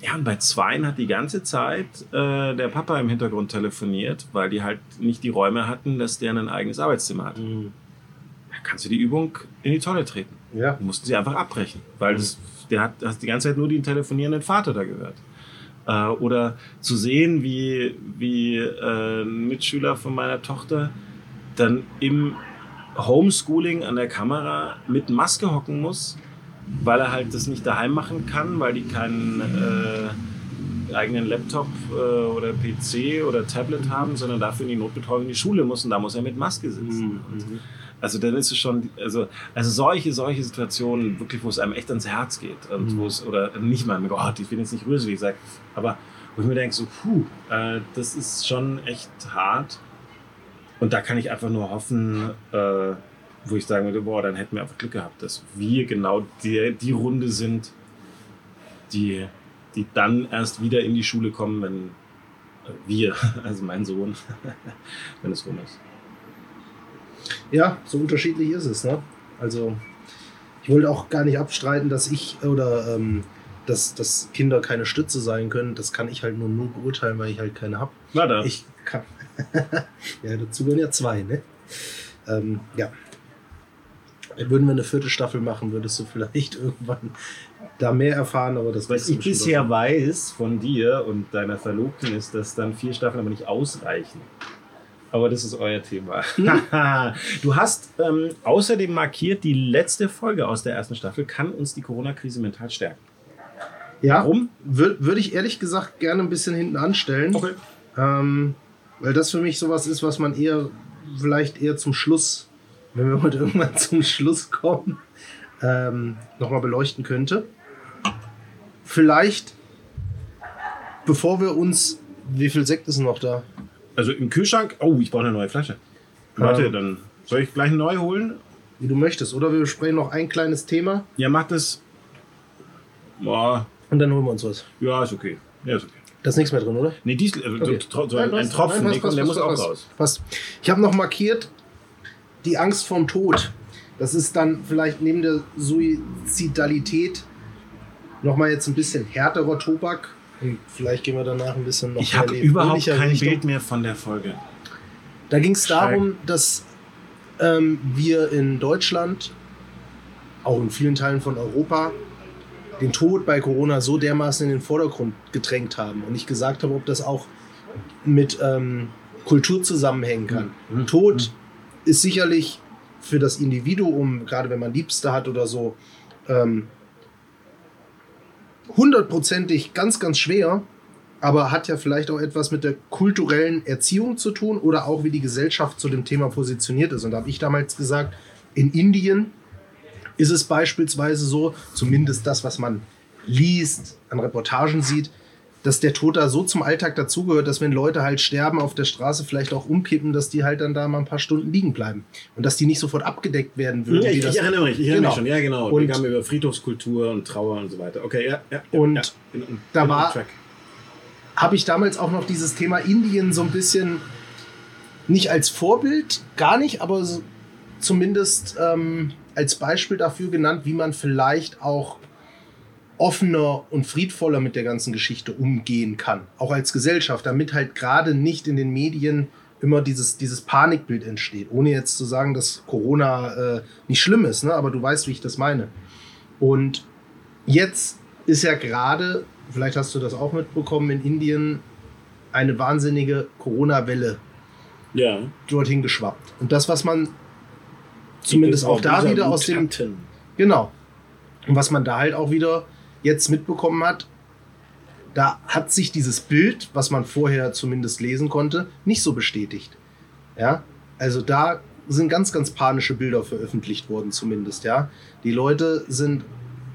Ja, und bei Zweien hat die ganze Zeit äh, der Papa im Hintergrund telefoniert, weil die halt nicht die Räume hatten, dass der ein eigenes Arbeitszimmer hat. Mhm. Da kannst du die Übung in die Tonne treten. Ja. Mussten sie einfach abbrechen, weil mhm. das, der hat hast die ganze Zeit nur den telefonierenden Vater da gehört. Äh, oder zu sehen, wie, wie äh, ein Mitschüler von meiner Tochter dann im Homeschooling an der Kamera mit Maske hocken muss, weil er halt das nicht daheim machen kann, weil die keinen äh, eigenen Laptop äh, oder PC oder Tablet haben, sondern dafür in die Notbetreuung in die Schule muss und da muss er mit Maske sitzen. Mhm. Also dann ist es schon, also, also solche, solche Situationen, wirklich, wo es einem echt ans Herz geht und mhm. wo es, oder nicht mal, oh Gott, ich bin jetzt nicht rührselig, sag, aber wo ich mir denke, so, puh, äh, das ist schon echt hart. Und da kann ich einfach nur hoffen, äh, wo ich sagen würde, boah, dann hätten wir einfach Glück gehabt, dass wir genau die, die Runde sind, die, die dann erst wieder in die Schule kommen, wenn äh, wir, also mein Sohn, wenn es rum ist. Ja, so unterschiedlich ist es. Ne? Also ich wollte auch gar nicht abstreiten, dass ich oder ähm, dass, dass Kinder keine Stütze sein können. Das kann ich halt nur, nur beurteilen, weil ich halt keine habe. Na da. Ich kann, ja, dazu gehören ja zwei, ne? Ähm, ja. Würden wir eine vierte Staffel machen, würdest du vielleicht irgendwann da mehr erfahren, aber das Was ich bisher weiß von dir und deiner Verlobten ist, dass dann vier Staffeln aber nicht ausreichen. Aber das ist euer Thema. Du hast ähm, außerdem markiert, die letzte Folge aus der ersten Staffel kann uns die Corona-Krise mental stärken. Ja, Warum? Würde ich ehrlich gesagt gerne ein bisschen hinten anstellen. Okay. Ähm, weil das für mich sowas ist, was man eher, vielleicht eher zum Schluss, wenn wir heute irgendwann zum Schluss kommen, ähm, nochmal beleuchten könnte. Vielleicht, bevor wir uns, wie viel Sekt ist noch da? Also im Kühlschrank, oh, ich brauche eine neue Flasche. Warte, ähm, dann soll ich gleich neu holen? Wie du möchtest. Oder wir besprechen noch ein kleines Thema. Ja, mach das. Boah. Und dann holen wir uns was. Ja, ist okay. Ja, ist okay. Da ist nichts mehr drin, oder? Nee, dies, also okay. so ein, ein Tropfen, nein, passt, der muss auch raus. Passt. Ich habe noch markiert, die Angst vorm Tod. Das ist dann vielleicht neben der Suizidalität nochmal jetzt ein bisschen härterer Tobak. Und vielleicht gehen wir danach ein bisschen noch Ich habe überhaupt kein Richtung. Bild mehr von der Folge. Da ging es darum, dass ähm, wir in Deutschland, auch in vielen Teilen von Europa, den Tod bei Corona so dermaßen in den Vordergrund gedrängt haben und ich gesagt habe, ob das auch mit ähm, Kultur zusammenhängen kann. Mhm. Tod mhm. ist sicherlich für das Individuum, gerade wenn man Liebste hat oder so, ähm, hundertprozentig ganz, ganz schwer, aber hat ja vielleicht auch etwas mit der kulturellen Erziehung zu tun oder auch wie die Gesellschaft zu dem Thema positioniert ist. Und da habe ich damals gesagt, in Indien ist es beispielsweise so, zumindest das, was man liest, an Reportagen sieht, dass der Tod da so zum Alltag dazugehört, dass wenn Leute halt sterben auf der Straße, vielleicht auch umkippen, dass die halt dann da mal ein paar Stunden liegen bleiben. Und dass die nicht sofort abgedeckt werden würden. Ja, ich, ich erinnere mich, ich erinnere genau. mich schon, ja genau. Und wir haben über Friedhofskultur und Trauer und so weiter. Okay, ja, ja. und ja, in, in, da war, habe ich damals auch noch dieses Thema Indien so ein bisschen nicht als Vorbild, gar nicht, aber so, zumindest ähm, als Beispiel dafür genannt, wie man vielleicht auch offener und friedvoller mit der ganzen Geschichte umgehen kann. Auch als Gesellschaft, damit halt gerade nicht in den Medien immer dieses, dieses Panikbild entsteht. Ohne jetzt zu sagen, dass Corona äh, nicht schlimm ist, ne? aber du weißt, wie ich das meine. Und jetzt ist ja gerade, vielleicht hast du das auch mitbekommen, in Indien eine wahnsinnige Corona-Welle ja. dorthin geschwappt. Und das, was man zumindest auch da wieder aus dem. Genau. Und was man da halt auch wieder jetzt mitbekommen hat, da hat sich dieses Bild, was man vorher zumindest lesen konnte, nicht so bestätigt. Ja, also da sind ganz, ganz panische Bilder veröffentlicht worden, zumindest. Ja, die Leute sind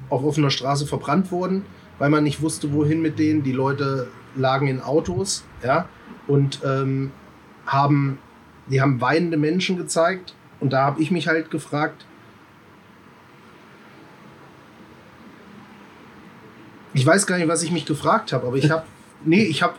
auf offener Straße verbrannt worden, weil man nicht wusste, wohin mit denen. Die Leute lagen in Autos, ja, und ähm, haben, die haben weinende Menschen gezeigt. Und da habe ich mich halt gefragt, Ich weiß gar nicht, was ich mich gefragt habe, aber ich habe, nee, ich habe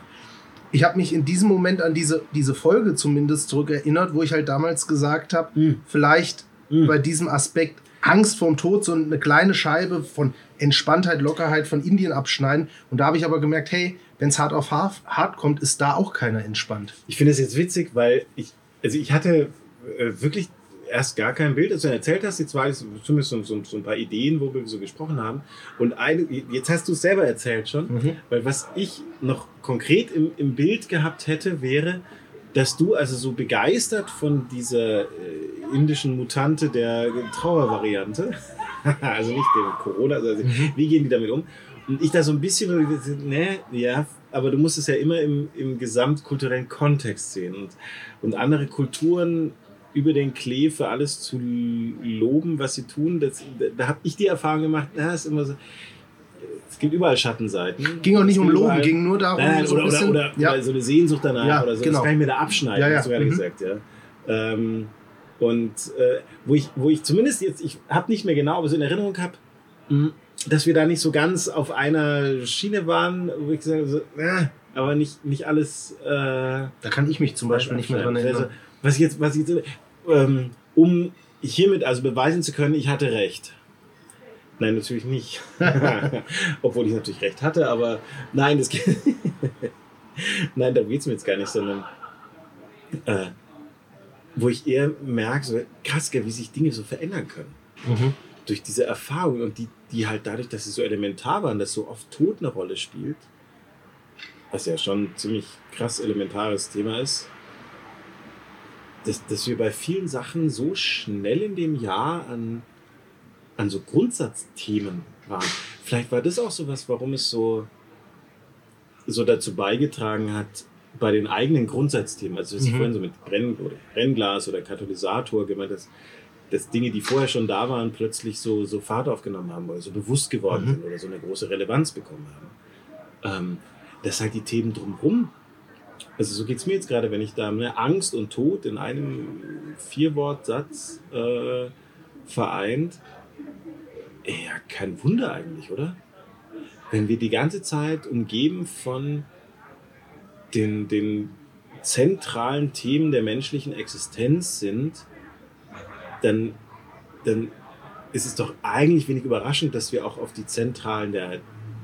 ich habe mich in diesem Moment an diese, diese Folge zumindest zurückerinnert, wo ich halt damals gesagt habe, mhm. vielleicht mhm. bei diesem Aspekt Angst vorm Tod so eine kleine Scheibe von Entspanntheit, Lockerheit von Indien abschneiden. Und da habe ich aber gemerkt, hey, wenn es hart auf hart kommt, ist da auch keiner entspannt. Ich finde es jetzt witzig, weil ich, also ich hatte äh, wirklich erst gar kein Bild, als du erzählt hast, jetzt war es zumindest so, so, so, ein paar Ideen, wo wir so gesprochen haben. Und eine, jetzt hast du es selber erzählt schon, mhm. weil was ich noch konkret im, im Bild gehabt hätte, wäre, dass du also so begeistert von dieser äh, indischen Mutante der Trauervariante, also nicht dem Corona, also mhm. wie gehen die damit um? Und ich da so ein bisschen, ne, ja, aber du musst es ja immer im, im gesamtkulturellen Kontext sehen. Und, und andere Kulturen über den Klee für alles zu loben, was sie tun. Das, da habe ich die Erfahrung gemacht, na, ist immer so. Es gibt überall Schattenseiten. Ging auch nicht um Loben, ging nur darum, nein, so, oder, bisschen, oder, ja. oder, so eine Sehnsucht danach ja, oder so. Genau. Das kann ich mir da abschneiden, ja, ja. hast du gerade mhm. gesagt. Ja. Ähm, und äh, wo, ich, wo ich zumindest jetzt, ich habe nicht mehr genau, aber so in Erinnerung habe, mhm, dass wir da nicht so ganz auf einer Schiene waren, wo ich sage, so, äh, aber nicht, nicht alles. Äh, da kann ich mich zum Beispiel nicht mehr dran erinnern. Also, was ich jetzt, was jetzt, ähm, um hiermit also beweisen zu können, ich hatte recht. Nein, natürlich nicht. Obwohl ich natürlich recht hatte, aber nein, das geht. nein, da geht es mir jetzt gar nicht, sondern äh, wo ich eher merke, so krass, wie sich Dinge so verändern können. Mhm. Durch diese Erfahrung und die, die halt dadurch, dass sie so elementar waren, dass so oft Tod eine Rolle spielt, was ja schon ein ziemlich krass elementares Thema ist, dass, dass wir bei vielen Sachen so schnell in dem Jahr an, an so Grundsatzthemen waren. Vielleicht war das auch so was, warum es so, so dazu beigetragen hat, bei den eigenen Grundsatzthemen, also was mhm. ich vorhin so mit Brenn oder Brennglas oder Katalysator gemeint dass, dass Dinge, die vorher schon da waren, plötzlich so, so Fahrt aufgenommen haben oder so bewusst geworden mhm. sind oder so eine große Relevanz bekommen haben. Ähm, dass halt die Themen drumherum also so geht es mir jetzt gerade, wenn ich da ne, Angst und Tod in einem Vierwortsatz äh, vereint. Ja, kein Wunder eigentlich, oder? Wenn wir die ganze Zeit umgeben von den, den zentralen Themen der menschlichen Existenz sind, dann, dann ist es doch eigentlich wenig überraschend, dass wir auch auf die Zentralen der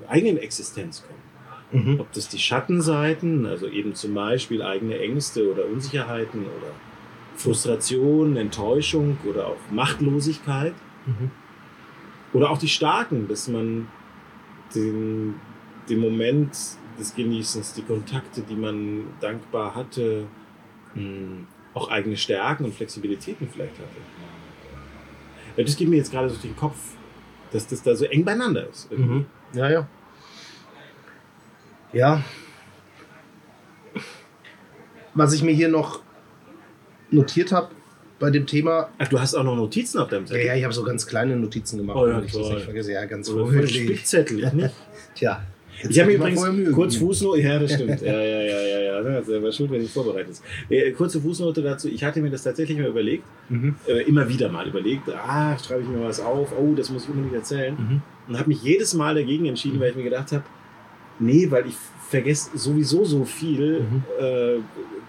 eigenen Existenz kommen. Mhm. Ob das die Schattenseiten, also eben zum Beispiel eigene Ängste oder Unsicherheiten oder Frustration, Enttäuschung oder auch Machtlosigkeit. Mhm. Oder auch die Starken, dass man den, den Moment des Genießens, die Kontakte, die man dankbar hatte, mh, auch eigene Stärken und Flexibilitäten vielleicht hatte. Das geht mir jetzt gerade durch den Kopf, dass das da so eng beieinander ist. Mhm. Ja, ja. Ja. Was ich mir hier noch notiert habe bei dem Thema. Ach, du hast auch noch Notizen auf deinem Ja, Zettel? ja, ich habe so ganz kleine Notizen gemacht, Oh ja, ich das nicht vergesse. Ja, ganz vorbildlich. Spickzettel, ich nicht? Tja. jetzt Ich habe übrigens Mühe kurz. Fußnote, ja, das stimmt. Ja, ja, ja, ja, ja. Das war schön, wenn du vorbereitet bist. Äh, kurze Fußnote dazu. Ich hatte mir das tatsächlich mal überlegt, Mhm. äh, immer wieder mal überlegt. Ah, schreibe ich mir was auf. Oh, das muss ich unbedingt erzählen. Mhm. Und habe mich jedes Mal dagegen entschieden, weil ich mir gedacht habe, nee, weil ich vergesse sowieso so viel. Mhm. Äh,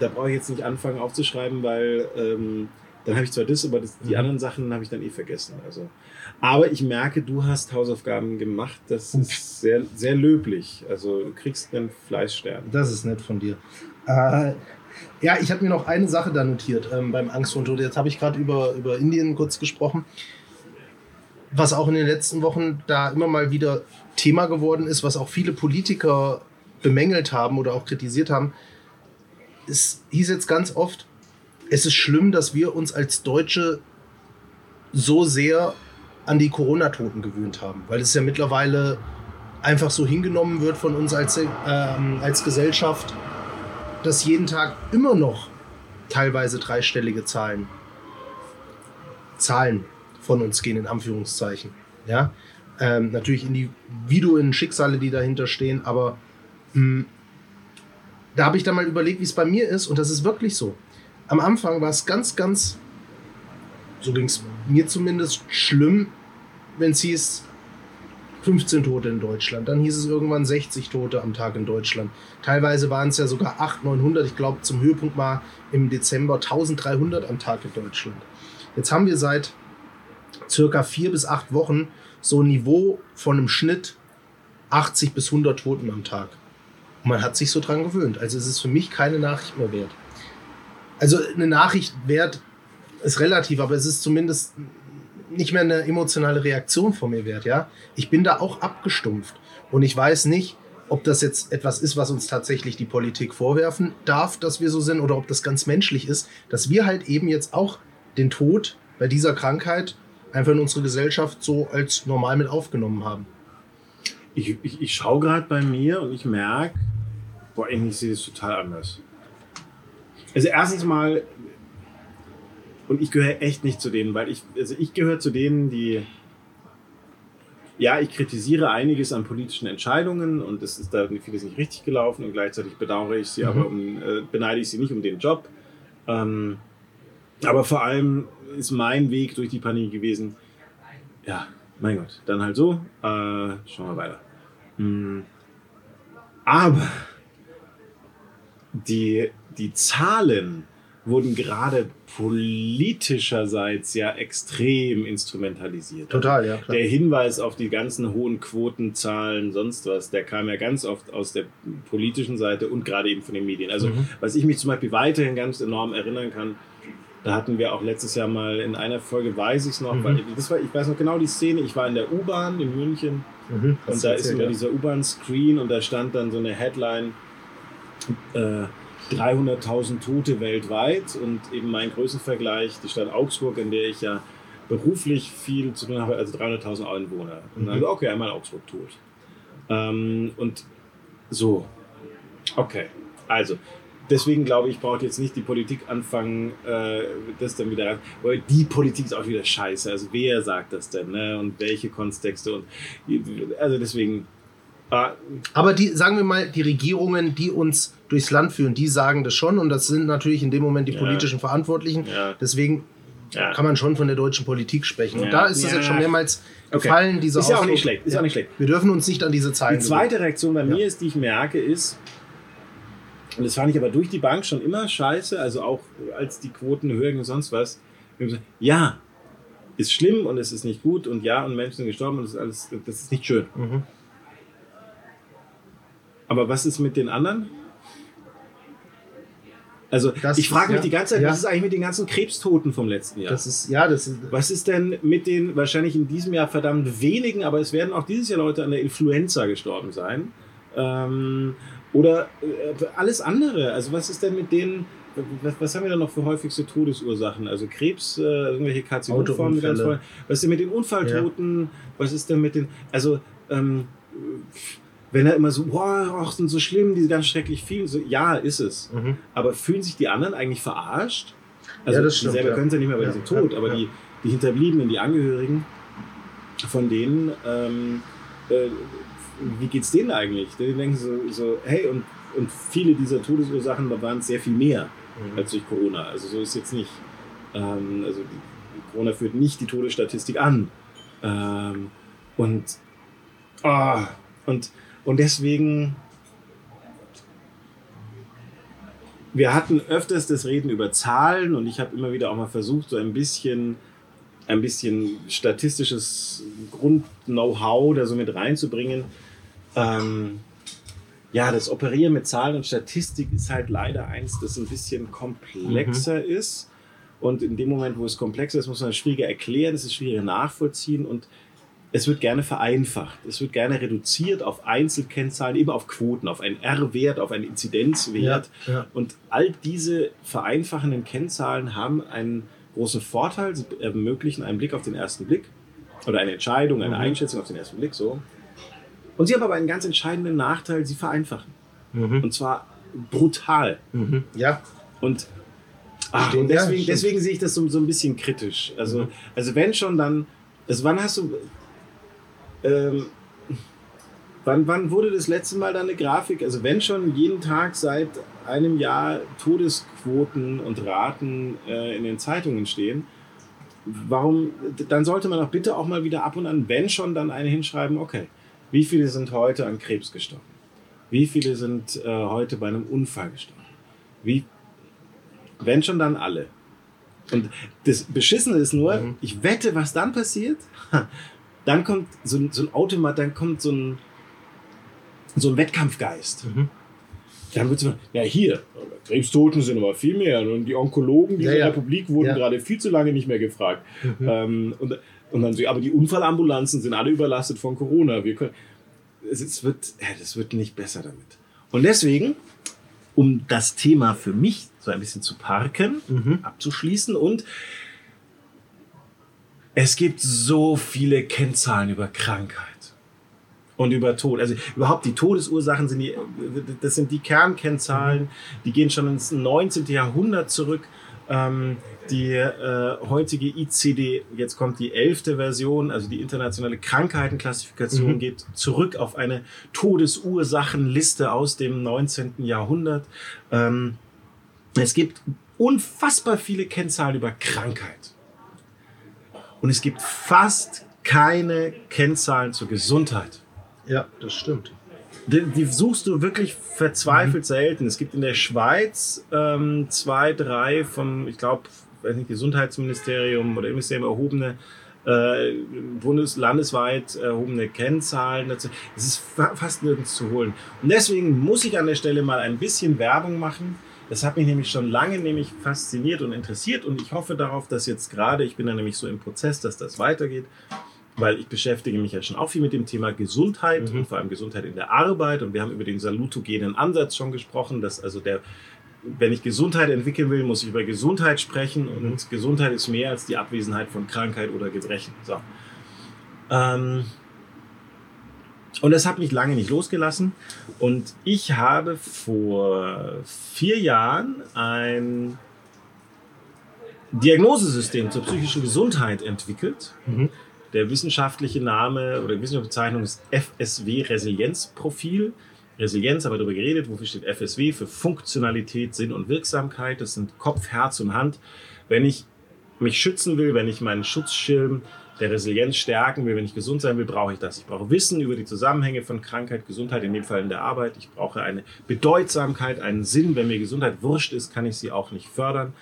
da brauche ich jetzt nicht anfangen aufzuschreiben, weil ähm, dann habe ich zwar das, aber das, die Mhm. anderen Sachen habe ich dann eh vergessen. Also, aber ich merke, du hast Hausaufgaben gemacht. Das ist sehr, sehr löblich. Also du kriegst einen Fleißstern. Das ist nett von dir. Äh, ja, ich habe mir noch eine Sache da notiert ähm, beim Angst vor Tod. Jetzt habe ich gerade über, über Indien kurz gesprochen. Was auch in den letzten Wochen da immer mal wieder Thema geworden ist, was auch viele Politiker bemängelt haben oder auch kritisiert haben. Es hieß jetzt ganz oft, es ist schlimm, dass wir uns als Deutsche so sehr an die Corona-Toten gewöhnt haben, weil es ja mittlerweile einfach so hingenommen wird von uns als, ähm, als Gesellschaft, dass jeden Tag immer noch teilweise dreistellige Zahlen, Zahlen von uns gehen, in Anführungszeichen. Ja? Ähm, natürlich Individuen, Schicksale, die dahinter stehen, aber mh, da habe ich dann mal überlegt, wie es bei mir ist und das ist wirklich so. Am Anfang war es ganz, ganz, so ging es mir zumindest, schlimm, wenn es hieß, 15 Tote in Deutschland. Dann hieß es irgendwann 60 Tote am Tag in Deutschland. Teilweise waren es ja sogar 800, 900. Ich glaube, zum Höhepunkt mal im Dezember 1300 am Tag in Deutschland. Jetzt haben wir seit circa vier bis acht Wochen so ein Niveau von einem Schnitt 80 bis 100 Toten am Tag. Und man hat sich so dran gewöhnt. Also es ist für mich keine Nachricht mehr wert. Also eine Nachricht wert ist relativ, aber es ist zumindest nicht mehr eine emotionale Reaktion von mir wert, ja. Ich bin da auch abgestumpft und ich weiß nicht, ob das jetzt etwas ist, was uns tatsächlich die Politik vorwerfen darf, dass wir so sind, oder ob das ganz menschlich ist, dass wir halt eben jetzt auch den Tod bei dieser Krankheit einfach in unsere Gesellschaft so als normal mit aufgenommen haben. Ich, ich, ich schaue gerade bei mir und ich merke, boah, eigentlich sehe ich es total anders. Also erstens mal, und ich gehöre echt nicht zu denen, weil ich, also ich gehöre zu denen, die, ja, ich kritisiere einiges an politischen Entscheidungen und es ist da vieles nicht richtig gelaufen und gleichzeitig bedauere ich sie, Mhm. aber um, äh, beneide ich sie nicht um den Job. Ähm, aber vor allem ist mein Weg durch die Pandemie gewesen, ja, mein Gott, dann halt so, äh, schauen wir weiter. Mm. Aber die, die Zahlen wurden gerade politischerseits ja extrem instrumentalisiert. Total, ja, klar. Der Hinweis auf die ganzen hohen Quotenzahlen, sonst was, der kam ja ganz oft aus der politischen Seite und gerade eben von den Medien. Also, Mhm. was ich mich zum Beispiel weiterhin ganz enorm erinnern kann, da hatten wir auch letztes Jahr mal in einer Folge, weiß ich es noch, Mhm. weil das war, ich weiß noch genau die Szene, ich war in der U-Bahn in München Mhm, und da ist immer ja. dieser U-Bahn-Screen und da stand dann so eine Headline, äh, 300.000 Tote weltweit und eben mein Größenvergleich, die Stadt Augsburg, in der ich ja beruflich viel zu tun habe, also 300.000 Einwohner. Und dann, Mhm. okay, einmal Augsburg tot. Ähm, und so, okay, also deswegen glaube ich, braucht jetzt nicht die Politik anfangen, äh, das dann wieder, weil die Politik ist auch wieder scheiße. Also wer sagt das denn, ne? Und welche Kontexte und also deswegen. ah, Aber die, sagen wir mal, die Regierungen, die uns durchs Land führen, die sagen das schon und das sind natürlich in dem Moment die Ja. politischen Verantwortlichen. Ja. Deswegen ja. kann man schon von der deutschen Politik sprechen. Ja. Und da ist es Ja. jetzt schon mehrmals Okay. gefallen, dieser Ist ja auch nicht schlecht, ist auch nicht schlecht. Wir dürfen uns nicht an diese Zahlen Die zweite Reaktion bei mir ist, die ich merke, ist, und das fand ich aber durch die Bank schon immer scheiße, also auch als die Quoten höher und sonst was, ja, ist schlimm und es ist nicht gut und ja, und Menschen sind gestorben und das ist alles, das ist nicht schön. Mhm. Aber was ist mit den anderen? Also Das ich frage mich ja, die ganze Zeit, ja. was ist eigentlich mit den ganzen Krebstoten vom letzten Jahr? Das ist, ja, das ist, Was ist denn mit den wahrscheinlich in diesem Jahr verdammt wenigen, aber es werden auch dieses Jahr Leute an der Influenza gestorben sein? Ähm, oder äh, alles andere? Also was ist denn mit denen, was, was, haben wir da noch für häufigste Todesursachen? Also Krebs, äh, irgendwelche Karzinogformen, ganz voll. Was ist denn mit den Unfalltoten? Ja. Was ist denn mit den, also, ähm, wenn er immer so, boah, ach, sind so schlimm, die sind ganz schrecklich viel. So, ja, ist es. Mhm. Aber fühlen sich die anderen eigentlich verarscht? Also, ja, das stimmt, die selber ja. können es ja nicht mehr, weil ja. sie sind tot, aber die, die Hinterbliebenen, die Angehörigen von denen, ähm, äh, wie es denen eigentlich? Die denken so, so hey, und, und viele dieser Todesursachen, da waren es sehr viel mehr mhm. als durch Corona. Also so ist jetzt nicht, ähm, also Corona führt nicht die Todesstatistik an. Ähm, und, oh, und, und deswegen, wir hatten öfters das Reden über Zahlen und ich habe immer wieder auch mal versucht, so ein bisschen ein bisschen statistisches Grund-Know-how da so mit reinzubringen. Ähm, ja, das Operieren mit Zahlen und Statistik ist halt leider eins, das ein bisschen komplexer mhm. ist. Und in dem Moment, wo es komplexer ist, muss man es schwieriger erklären, es ist schwieriger nachvollziehen und es wird gerne vereinfacht. Es wird gerne reduziert auf Einzelkennzahlen, eben auf Quoten, auf einen R-Wert, auf einen Inzidenzwert. Ja, ja. Und all diese vereinfachenden Kennzahlen haben einen großen Vorteil. Sie ermöglichen einen Blick auf den ersten Blick oder eine Entscheidung, eine mhm. Einschätzung auf den ersten Blick. So. Und sie haben aber einen ganz entscheidenden Nachteil, sie vereinfachen. Mhm. Und zwar brutal. Mhm. Ja. Und, ach, und deswegen, ja, deswegen sehe ich das so, so ein bisschen kritisch. Also, mhm. also wenn schon dann, also wann hast du, ähm, wann, wann wurde das letzte Mal dann eine Grafik, also wenn schon jeden Tag seit einem Jahr Todesquoten und Raten äh, in den Zeitungen stehen, warum, dann sollte man auch bitte auch mal wieder ab und an, wenn schon, dann eine hinschreiben, okay, wie viele sind heute an Krebs gestorben? Wie viele sind äh, heute bei einem Unfall gestorben? Wie, wenn schon, dann alle. Und das Beschissene ist nur, mhm. ich wette, was dann passiert. Dann kommt so, so ein Automat, dann kommt so ein, so ein Wettkampfgeist. Mhm. Dann wird es ja hier, Krebstoten sind aber viel mehr. Und die Onkologen dieser ja, ja. Republik wurden ja. gerade viel zu lange nicht mehr gefragt. Mhm. Ähm, und, und dann so, aber die Unfallambulanzen sind alle überlastet von Corona. Wir können, es, es wird, das wird nicht besser damit. Und deswegen, um das Thema für mich so ein bisschen zu parken, mhm. abzuschließen und es gibt so viele Kennzahlen über Krankheit und über Tod. Also überhaupt die Todesursachen sind die, das sind die Kernkennzahlen, die gehen schon ins 19. Jahrhundert zurück. Ähm, die äh, heutige ICD, jetzt kommt die elfte Version, also die internationale Krankheitenklassifikation, mhm. geht zurück auf eine Todesursachenliste aus dem 19. Jahrhundert. Ähm, es gibt unfassbar viele Kennzahlen über Krankheit. Und es gibt fast keine Kennzahlen zur Gesundheit. Ja, das stimmt. Die, die suchst du wirklich verzweifelt mhm. selten. Es gibt in der Schweiz ähm, zwei, drei vom, ich glaube, weiß nicht, Gesundheitsministerium oder Ministerium erhobene äh, bundes-, landesweit erhobene Kennzahlen. Es ist fa fast nirgends zu holen. Und deswegen muss ich an der Stelle mal ein bisschen Werbung machen. Das hat mich nämlich schon lange nämlich fasziniert und interessiert und ich hoffe darauf, dass jetzt gerade, ich bin da nämlich so im Prozess, dass das weitergeht, weil ich beschäftige mich ja schon auch viel mit dem Thema Gesundheit mhm. und vor allem Gesundheit in der Arbeit. Und wir haben über den salutogenen Ansatz schon gesprochen, dass also der, wenn ich Gesundheit entwickeln will, muss ich über Gesundheit sprechen mhm. und Gesundheit ist mehr als die Abwesenheit von Krankheit oder Gebrechen. So. Ähm, und das hat mich lange nicht losgelassen. Und ich habe vor vier Jahren ein Diagnosesystem zur psychischen Gesundheit entwickelt. Mhm. Der wissenschaftliche Name oder die wissenschaftliche Bezeichnung ist FSW Resilienzprofil. Resilienz, haben wir darüber geredet. Wofür steht FSW? Für Funktionalität, Sinn und Wirksamkeit. Das sind Kopf, Herz und Hand. Wenn ich mich schützen will, wenn ich meinen Schutzschirm der Resilienz stärken will, wenn ich gesund sein will, brauche ich das. Ich brauche Wissen über die Zusammenhänge von Krankheit, Gesundheit, in dem Fall in der Arbeit. Ich brauche eine Bedeutsamkeit, einen Sinn. Wenn mir Gesundheit wurscht ist, kann ich sie auch nicht fördern.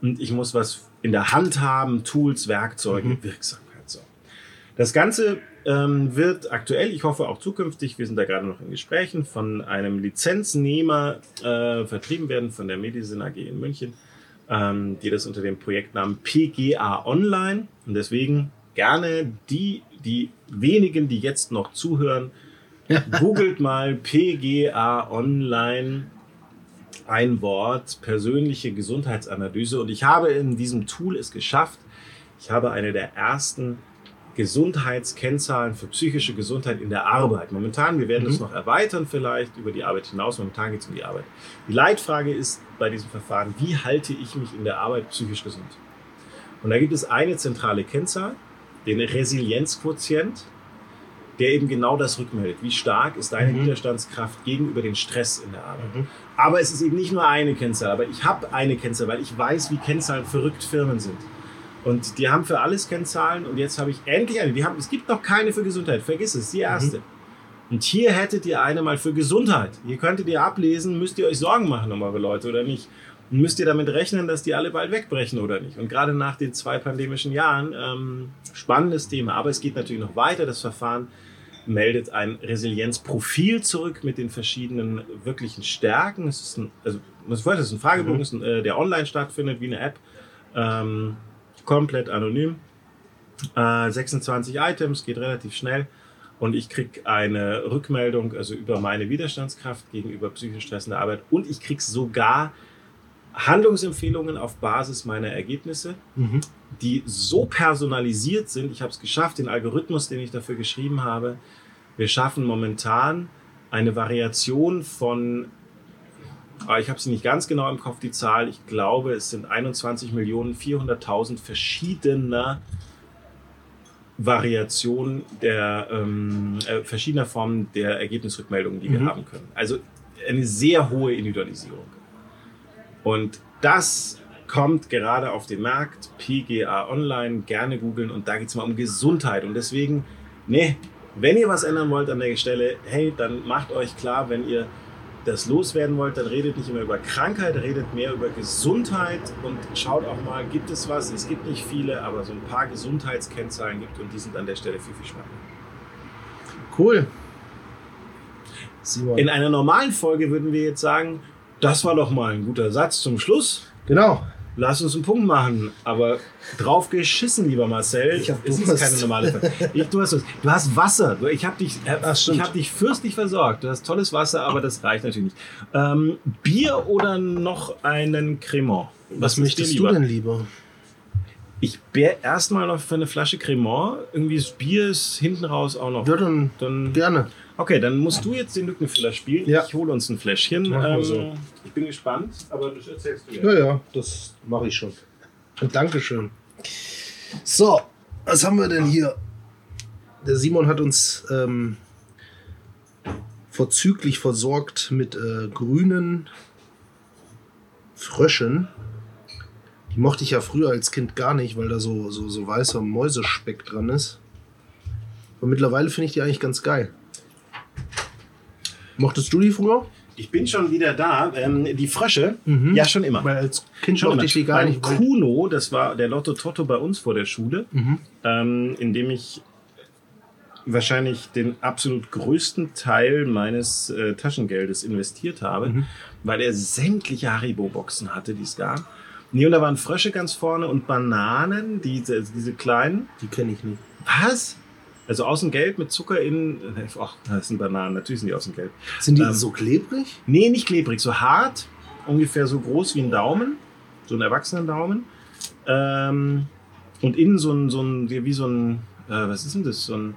Und ich muss was in der Hand haben, Tools, Werkzeuge, mhm. Wirksamkeit. Das Ganze ähm, wird aktuell, ich hoffe auch zukünftig, wir sind da gerade noch in Gesprächen, von einem Lizenznehmer äh, vertrieben werden, von der Medizin AG in München, ähm, die das unter dem Projektnamen PGA Online. Und deswegen gerne die, die wenigen, die jetzt noch zuhören, googelt mal PGA Online ein Wort, persönliche Gesundheitsanalyse. Und ich habe in diesem Tool es geschafft, ich habe eine der ersten Gesundheitskennzahlen für psychische Gesundheit in der Arbeit. Momentan, wir werden mhm. das noch erweitern vielleicht über die Arbeit hinaus. Momentan geht es um die Arbeit. Die Leitfrage ist bei diesem Verfahren, wie halte ich mich in der Arbeit psychisch gesund? Und da gibt es eine zentrale Kennzahl, den Resilienzquotient, der eben genau das rückmeldet. Wie stark ist deine mhm. Widerstandskraft gegenüber dem Stress in der Arbeit? Mhm. Aber es ist eben nicht nur eine Kennzahl, aber ich habe eine Kennzahl, weil ich weiß, wie Kennzahlen verrückt Firmen sind. Und die haben für alles Kennzahlen und jetzt habe ich endlich eine. Die haben, es gibt noch keine für Gesundheit, vergiss es, die erste. Mhm. Und hier hättet ihr eine mal für Gesundheit. Hier könntet ihr ablesen, müsst ihr euch Sorgen machen um eure Leute oder nicht. Und müsst ihr damit rechnen, dass die alle bald wegbrechen oder nicht. Und gerade nach den zwei pandemischen Jahren, ähm, spannendes Thema. Aber es geht natürlich noch weiter. Das Verfahren meldet ein Resilienzprofil zurück mit den verschiedenen wirklichen Stärken. Es ist ein, also, es ist ein Fragebogen, mhm. ist ein, äh, der online stattfindet, wie eine App. Ähm, komplett anonym. Äh, 26 Items, geht relativ schnell. Und ich kriege eine Rückmeldung also über meine Widerstandskraft gegenüber psychisch stressender Arbeit. Und ich kriege sogar Handlungsempfehlungen auf Basis meiner Ergebnisse, mhm. die so personalisiert sind. Ich habe es geschafft, den Algorithmus, den ich dafür geschrieben habe. Wir schaffen momentan eine Variation von, ich habe sie nicht ganz genau im Kopf, die Zahl. Ich glaube, es sind 21.400.000 verschiedener Variationen der ähm, äh, verschiedener Formen der Ergebnisrückmeldungen, die mhm. wir haben können. Also eine sehr hohe Individualisierung. Und das kommt gerade auf den Markt, PGA Online, gerne googeln und da geht es mal um Gesundheit. Und deswegen, nee, wenn ihr was ändern wollt an der Stelle, hey, dann macht euch klar, wenn ihr das loswerden wollt, dann redet nicht immer über Krankheit, redet mehr über Gesundheit und schaut auch mal, gibt es was? Es gibt nicht viele, aber so ein paar Gesundheitskennzahlen gibt und die sind an der Stelle viel, viel spannender. Cool. Simon. In einer normalen Folge würden wir jetzt sagen, das war doch mal ein guter Satz zum Schluss. Genau. Lass uns einen Punkt machen. Aber drauf geschissen, lieber Marcel. Ich hab, es ist keine normale ich, du, hast, du hast Wasser. Ich habe dich, äh, hab dich fürstlich versorgt. Du hast tolles Wasser, aber das reicht natürlich nicht. Ähm, Bier oder noch einen Cremant? Was, Was möchtest du denn lieber? Ich wäre erstmal noch für eine Flasche Cremant. Irgendwie das Bier ist hinten raus auch noch. Ja, dann, dann gerne. Okay, dann musst du jetzt den Lückenfüller spielen. Ja. Ich hole uns ein Fläschchen. Ähm, so. Ich bin gespannt, aber das erzählst du ja. Ja, ja, das mache ich schon. Und Dankeschön. So, was haben wir denn hier? Der Simon hat uns ähm, vorzüglich versorgt mit äh, grünen Fröschen. Die mochte ich ja früher als Kind gar nicht, weil da so, so, so weißer Mäusespeck dran ist. Aber mittlerweile finde ich die eigentlich ganz geil. Mochtest du die früher? Ich bin schon wieder da. Ähm, die Frösche, mhm. ja schon immer. Weil als Kind schon mochte ich die gar nicht. Kuno, das war der Lotto Totto bei uns vor der Schule, mhm. ähm, in dem ich wahrscheinlich den absolut größten Teil meines äh, Taschengeldes investiert habe, mhm. weil er sämtliche Haribo-Boxen hatte, die es gab. Nee, und da waren Frösche ganz vorne und Bananen, diese, diese kleinen. Die kenne ich nicht. Was? Also außen gelb mit Zucker innen. Ach, das sind Bananen, natürlich sind die außen gelb. Sind die ähm, so klebrig? Nee, nicht klebrig, so hart, ungefähr so groß wie ein Daumen, so ein Erwachsenendaumen. Ähm, und innen so ein, so ein, wie so ein, äh, was ist denn das? So ein,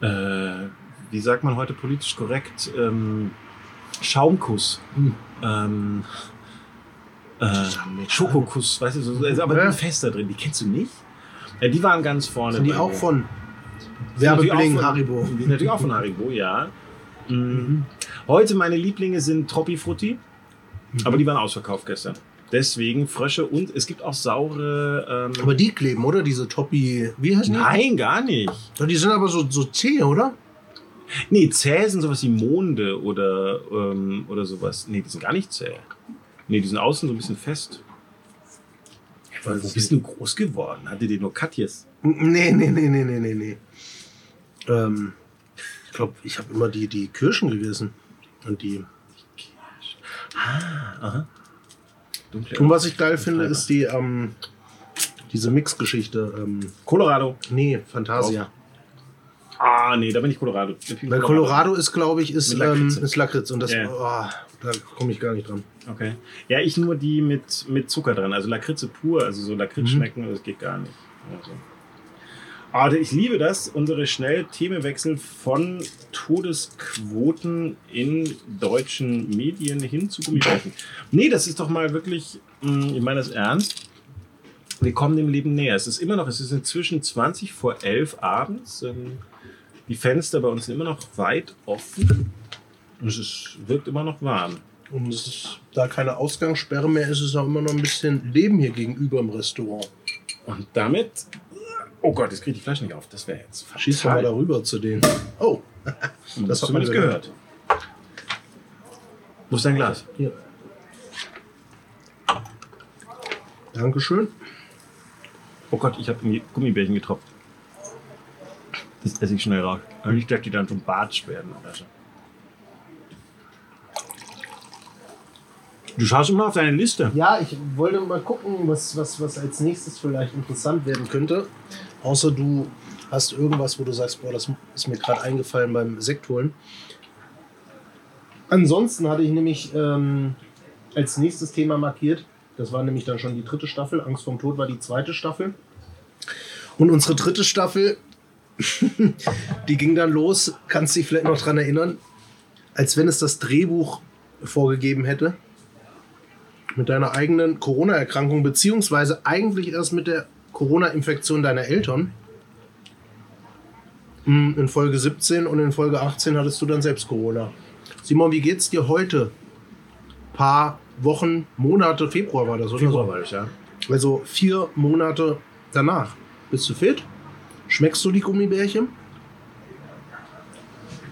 äh, wie sagt man heute politisch korrekt? Ähm, Schaumkuss. Hm. Ähm, äh, Schokokuss, weißt du, so, also, aber ja. fester drin. Die kennst du nicht? Ja, die waren ganz vorne. Sind die auch von Werbebling Haribo. Die natürlich auch von Haribo, ja. Mhm. Heute meine Lieblinge sind Troppi Frutti, mhm. aber die waren ausverkauft gestern. Deswegen Frösche und es gibt auch saure. Ähm aber die kleben, oder? Diese Toppi. Wie heißt die? Nein, gar nicht. Die sind aber so, so zäh, oder? Nee, zäh sind sowas wie Monde oder, ähm, oder sowas. Nee, die sind gar nicht zäh. Nee, die sind außen so ein bisschen fest. Wo bist du groß geworden? Hatte die nur Katjes? Nee, nee, nee, nee, nee, nee. Ähm, ich glaube, ich habe immer die, die Kirschen gegessen. Und die. Ah, aha. Dunkle und was ich geil finde, ist die, ähm, diese Mixgeschichte. Ähm, Colorado. Nee, Fantasia. Ah, Ah, nee, da bin ich Colorado. Weil Colorado ist, glaube ich, ist, Mit Lakritze. ähm, ist Lakritz. Und das, Ja. oh, da komme ich gar nicht dran. Okay. Ja, ich nur die mit, mit Zucker dran. Also Lakritze pur, also so Lakritz Mhm. schmecken, das geht gar nicht. Also. Aber ich liebe das, unsere schnell Themenwechsel von Todesquoten in deutschen Medien hin zu Gummibärchen. Nee, das ist doch mal wirklich, mh, ich meine das ernst. Wir kommen dem Leben näher. Es ist immer noch, es ist inzwischen 20 vor 11 abends. Ähm, Die Fenster bei uns sind immer noch weit offen. Und es ist, wirkt immer noch warm. Und es ist, da keine Ausgangssperre mehr ist, ist auch immer noch ein bisschen Leben hier gegenüber im Restaurant. Und damit. Oh Gott, jetzt kriege ich die Flasche nicht auf. Das wäre jetzt fatal. Schieß doch mal darüber zu denen. Oh, Und das hat man das gehört. Wo ist dein Glas? hier. Dankeschön. Oh Gott, ich habe in die Gummibärchen getropft. Das esse ich schnell raus. Aber nicht, dass die dann zum Bartsch werden. Du schaust immer auf deine Liste. Ja, ich wollte mal gucken, was, was, was als nächstes vielleicht interessant werden könnte. Außer du hast irgendwas, wo du sagst, boah, das ist mir gerade eingefallen beim Sekt holen. Ansonsten hatte ich nämlich ähm, als nächstes Thema markiert, das war nämlich dann schon die dritte Staffel, Angst vorm Tod war die zweite Staffel. Und unsere dritte Staffel, die ging dann los, kannst dich vielleicht noch dran erinnern, als wenn es das Drehbuch vorgegeben hätte mit deiner eigenen Corona-Erkrankung, beziehungsweise eigentlich erst mit der Corona-Infektion deiner Eltern. Mm, In Folge 17 und in Folge 18 hattest du dann selbst Corona. Simon, wie geht's dir heute? Paar Wochen, Monate, Februar war das, oder? Februar so? war ich, ja. Also vier Monate danach. Bist du fit? Schmeckst du die Gummibärchen?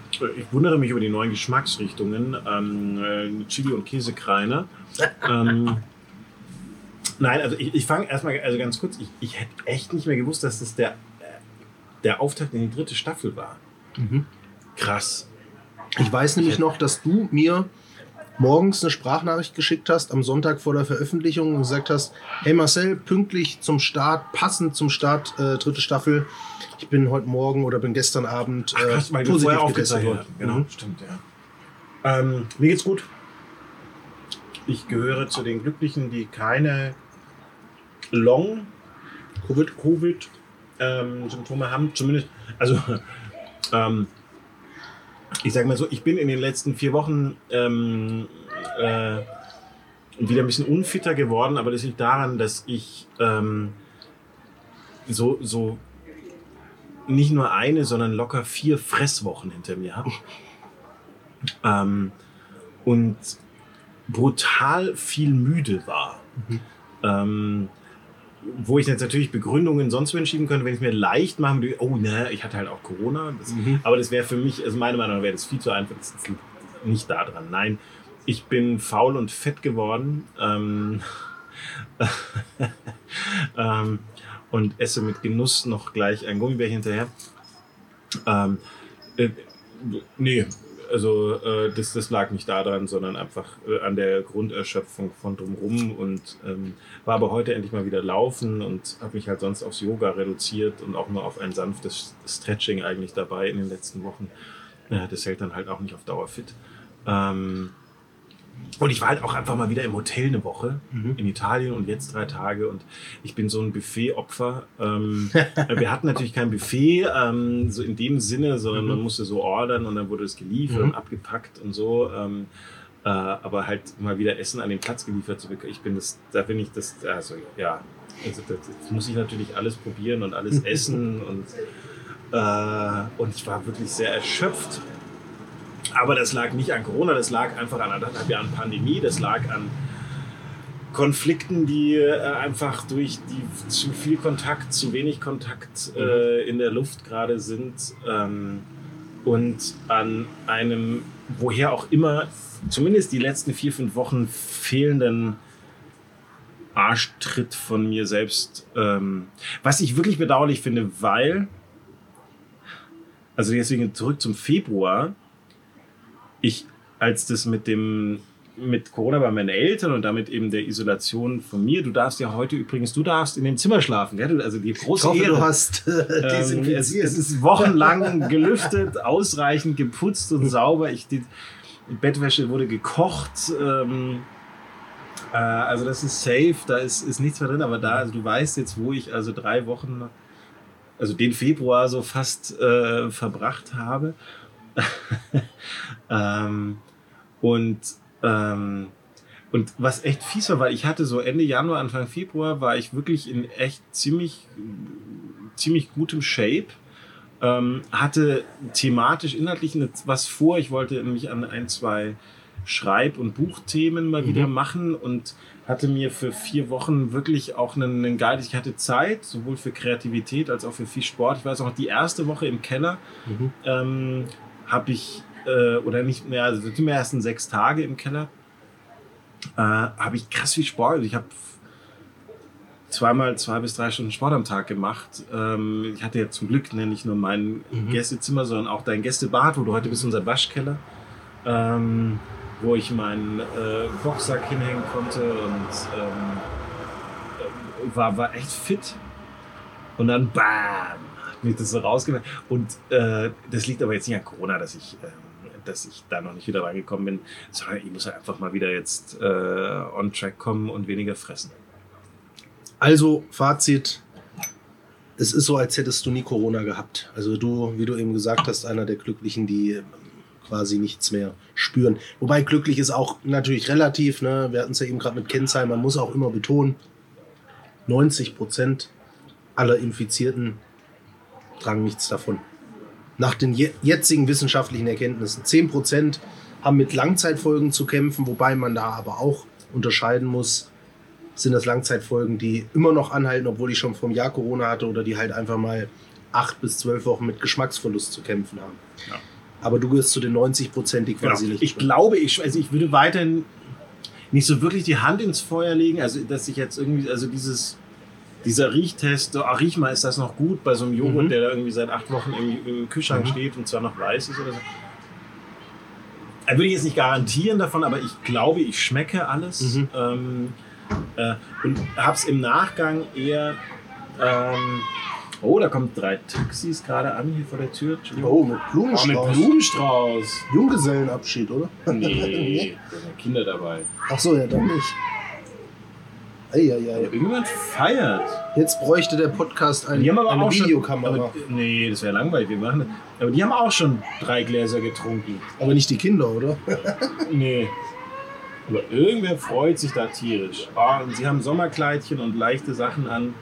Ich wundere mich über die neuen Geschmacksrichtungen. Ähm, äh, Chili und Käsekreiner. ähm, nein, also ich, ich fange erstmal, also ganz kurz, ich, ich hätte echt nicht mehr gewusst, dass das der, äh, der Auftakt in die dritte Staffel war. Mhm. Krass. Ich weiß nämlich noch, dass du mir morgens eine Sprachnachricht geschickt hast, am Sonntag vor der Veröffentlichung und gesagt hast, hey Marcel, pünktlich zum Start, passend zum Start, äh, dritte Staffel. Ich bin heute Morgen oder bin gestern Abend äh, Krass, weil wir vorher aufgezeichnet haben. Genau, Mhm. stimmt, ja. Ähm, mir geht's gut. Ich gehöre zu den Glücklichen, die keine Long Covid, ähm, Symptome haben. Zumindest, also ähm, ich sage mal so, ich bin in den letzten vier Wochen ähm, äh, wieder ein bisschen unfitter geworden, aber das liegt daran, dass ich ähm, so, so nicht nur eine, sondern locker vier Fresswochen hinter mir habe. ähm, und brutal viel müde war. Ähm, wo ich jetzt natürlich Begründungen sonst wohin schieben könnte, wenn ich es mir leicht machen würde, oh ne, ich hatte halt auch Corona. Das, Mhm. Aber das wäre für mich, also meiner Meinung nach wäre das viel zu einfach. Das liegt nicht da dran. Nein, ich bin faul und fett geworden. Ähm, ähm, und esse mit Genuss noch gleich ein Gummibärchen hinterher. Ähm, äh, nee, also äh, das, das lag nicht daran, sondern einfach äh, an der Grunderschöpfung von drumrum und ähm, war aber heute endlich mal wieder laufen und habe mich halt sonst aufs Yoga reduziert und auch nur auf ein sanftes Stretching eigentlich dabei in den letzten Wochen. Äh, das hält dann halt auch nicht auf Dauer fit. Ähm, und ich war halt auch einfach mal wieder im Hotel eine Woche Mhm. in Italien und jetzt drei Tage und ich bin so ein Buffet-Opfer. Ähm, wir hatten natürlich kein Buffet, ähm, so in dem Sinne, sondern Mhm. man musste so ordern und dann wurde es geliefert Mhm. und abgepackt und so. Ähm, äh, aber halt mal wieder Essen an den Platz geliefert zu bekommen, ich bin das, da bin ich das, also ja, also das, das muss ich natürlich alles probieren und alles essen und, äh, und ich war wirklich sehr erschöpft. Aber das lag nicht an Corona, das lag einfach an anderthalb Jahren Pandemie, das lag an Konflikten, die äh, einfach durch die zu viel Kontakt, zu wenig Kontakt äh, in der Luft gerade sind ähm, und an einem, woher auch immer, zumindest die letzten vier, fünf Wochen fehlenden Arschtritt von mir selbst, ähm, was ich wirklich bedauerlich finde, weil, also deswegen zurück zum Februar, ich, als das mit dem mit Corona bei meinen Eltern und damit eben der Isolation von mir. Du darfst ja heute übrigens, du darfst in dem Zimmer schlafen, gell? Also die große Ich hoffe, Ehre. du hast äh, Ähm, es, es ist wochenlang gelüftet, ausreichend geputzt und sauber. Ich, die, die Bettwäsche wurde gekocht. Ähm, äh, also das ist safe, da ist, ist nichts mehr drin. Aber da, also du weißt jetzt, wo ich also drei Wochen, also den Februar so fast äh, verbracht habe. ähm, und ähm, und was echt fies war, weil ich hatte so Ende Januar, Anfang Februar, war ich wirklich in echt ziemlich, ziemlich gutem Shape. Ähm, hatte thematisch, inhaltlich was vor. Ich wollte mich an ein, zwei Schreib- und Buchthemen mal Mhm. wieder machen und hatte mir für vier Wochen wirklich auch einen, einen Guide. Ich hatte Zeit, sowohl für Kreativität als auch für viel Sport. Ich weiß auch, die erste Woche im Keller Mhm. ähm, habe ich, äh, oder nicht mehr, also die ersten sechs Tage im Keller, äh, habe ich krass viel Sport. Ich habe zweimal zwei bis drei Stunden Sport am Tag gemacht. Ähm, ich hatte ja zum Glück ne, nicht nur mein Mhm. Gästezimmer, sondern auch dein Gästebad, wo du heute bist, unser Waschkeller, ähm, wo ich meinen äh, Boxsack hinhängen konnte und ähm, äh, war, war echt fit. Und dann BAM! Mich das so rausgemacht. Und äh, das liegt aber jetzt nicht an Corona, dass ich, ähm, dass ich da noch nicht wieder reingekommen bin, sondern ich muss einfach mal wieder jetzt äh, on track kommen und weniger fressen. Also, Fazit. Es ist so, als hättest du nie Corona gehabt. Also du, wie du eben gesagt hast, einer der Glücklichen, die ähm, quasi nichts mehr spüren. Wobei glücklich ist auch natürlich relativ. Ne? Wir hatten es ja eben gerade mit Kennzahlen. Man muss auch immer betonen, 90 Prozent aller Infizierten tragen nichts davon. Nach den je jetzigen wissenschaftlichen Erkenntnissen. 10 Prozent haben mit Langzeitfolgen zu kämpfen, wobei man da aber auch unterscheiden muss, sind das Langzeitfolgen, die immer noch anhalten, obwohl ich schon vom Jahr Corona hatte oder die halt einfach mal acht bis zwölf Wochen mit Geschmacksverlust zu kämpfen haben. Ja. Aber du gehörst zu den 90 Prozent, die quasi Genau. nicht. Ich glaube, ich, also ich würde weiterhin nicht so wirklich die Hand ins Feuer legen, also dass ich jetzt irgendwie, also dieses, dieser Riechtest, so, ach, riech mal, ist das noch gut bei so einem Joghurt, Mhm. der da irgendwie seit acht Wochen im, im Kühlschrank Mhm. steht und zwar noch weiß ist oder so. Da würde ich jetzt nicht garantieren davon, aber ich glaube, ich schmecke alles. Mhm. Ähm, äh, und habe es im Nachgang eher. Ähm, oh, da kommen drei Taxis gerade an hier vor der Tür. Oh, mit Oh, Blumenstrauß. mit Blumenstrauß. Junggesellenabschied, oder? Nee, da sind Kinder dabei. Ach so, ja, dann nicht. Eieiei. Irgendjemand feiert. Jetzt bräuchte der Podcast ein, Die haben aber eine auch schon. Videokamera. Aber, nee, das wäre langweilig. Wir machen. Aber die haben auch schon drei Gläser getrunken. Aber nicht die Kinder, oder? Nee. Aber irgendwer freut sich da tierisch. Oh, und sie haben Sommerkleidchen und leichte Sachen an.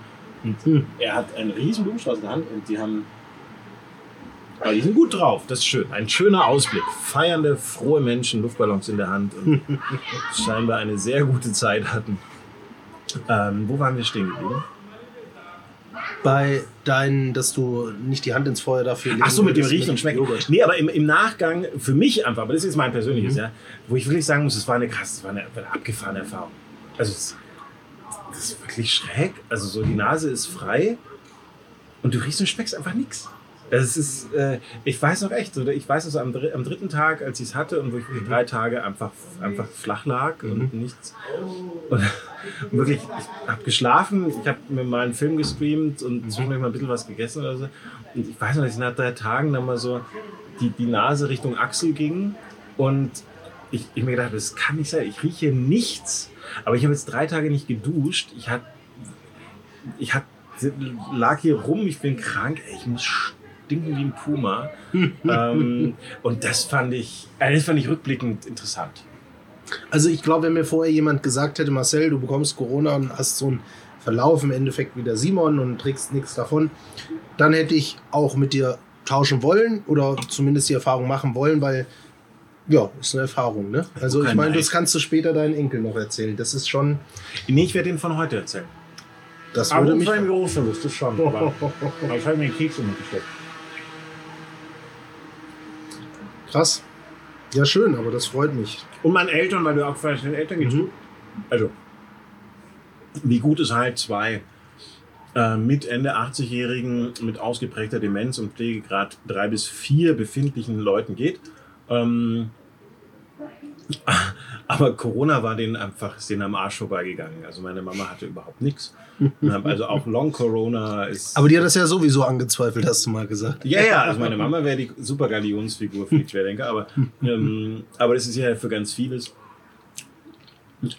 Und er hat einen riesen Blumenstrauß in der Hand und die haben. Aber die sind gut drauf, das ist schön. Ein schöner Ausblick. Feiernde, frohe Menschen, Luftballons in der Hand und scheinbar eine sehr gute Zeit hatten. Ähm, wo waren wir stehen geblieben? Bei deinen, dass du nicht die Hand ins Feuer dafür Ach so, mit dem Riechen und Schmecken. Joghurt. Nee, aber im, im Nachgang, für mich einfach, aber das ist jetzt mein persönliches, Mhm. ja, wo ich wirklich sagen muss, es war eine krass, es war eine, eine abgefahrene Erfahrung. Also, es, das ist wirklich schräg. Also, so die Nase ist frei und du riechst und schmeckst einfach nichts. Es ist, äh, ich weiß noch echt, oder ich weiß es am, dr am dritten Tag, als ich es hatte und wo ich wirklich drei Tage einfach, einfach flach lag und nichts. Und, und wirklich, ich habe geschlafen, ich habe mir mal einen Film gestreamt und zwischendurch mal ein bisschen was gegessen oder so. Und ich weiß noch, dass ich nach drei Tagen dann mal so die, die Nase Richtung Achsel ging und ich, ich mir gedacht, habe, das kann nicht sein, ich rieche nichts. Aber ich habe jetzt drei Tage nicht geduscht. Ich hatte, ich hat, lag hier rum, ich bin krank, ey, ich muss stinken wie ein Puma. ähm, und das fand ich, äh, das fand ich rückblickend interessant. Also ich glaube, wenn mir vorher jemand gesagt hätte, Marcel, du bekommst Corona und hast so einen Verlauf im Endeffekt wie der Simon und trägst nichts davon, dann hätte ich auch mit dir tauschen wollen oder zumindest die Erfahrung machen wollen, weil ja, ist eine Erfahrung, ne? Also ich meine, das kannst du später deinen Enkel noch erzählen. Das ist schon, Nee, ich werde den von heute erzählen. das würde mich. Großverlust, das schon. Aber, aber ich habe mir den Keks mitgesteckt. Krass. Ja, schön, aber das freut mich. Und meinen Eltern, weil du auch vielleicht den Eltern geht's Mhm. Also, wie gut es halt zwei äh, mit Ende 80-Jährigen mit ausgeprägter Demenz und Pflegegrad 3 bis 4 befindlichen Leuten geht. Ähm, Aber Corona war denen einfach, ist denen am Arsch vorbeigegangen. Also meine Mama hatte überhaupt nichts. Also auch Long Corona ist. Aber die hat das ja sowieso angezweifelt, hast du mal gesagt. Ja, ja, also meine Mama wäre die super Galionsfigur für die Querdenker, aber, ähm, aber das ist ja für ganz vieles.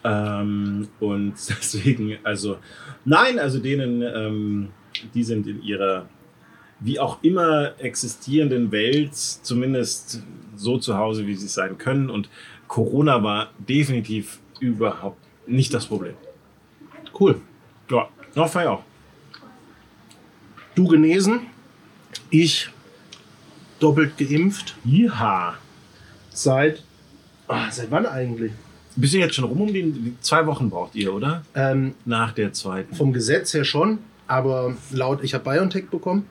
Ähm, und deswegen, also, nein, also denen, ähm, die sind in ihrer wie auch immer existierenden Welt zumindest so zu Hause, wie sie sein können. Und Corona war definitiv überhaupt nicht das Problem. Cool. Ja, noch feier auch. Du genesen, ich doppelt geimpft. Ja. Seit, ah, seit wann eigentlich? Bist du jetzt schon rum um die, zwei Wochen braucht ihr, oder? Ähm, Nach der zweiten. vom Gesetz her schon, aber laut, ich habe BioNTech bekommen.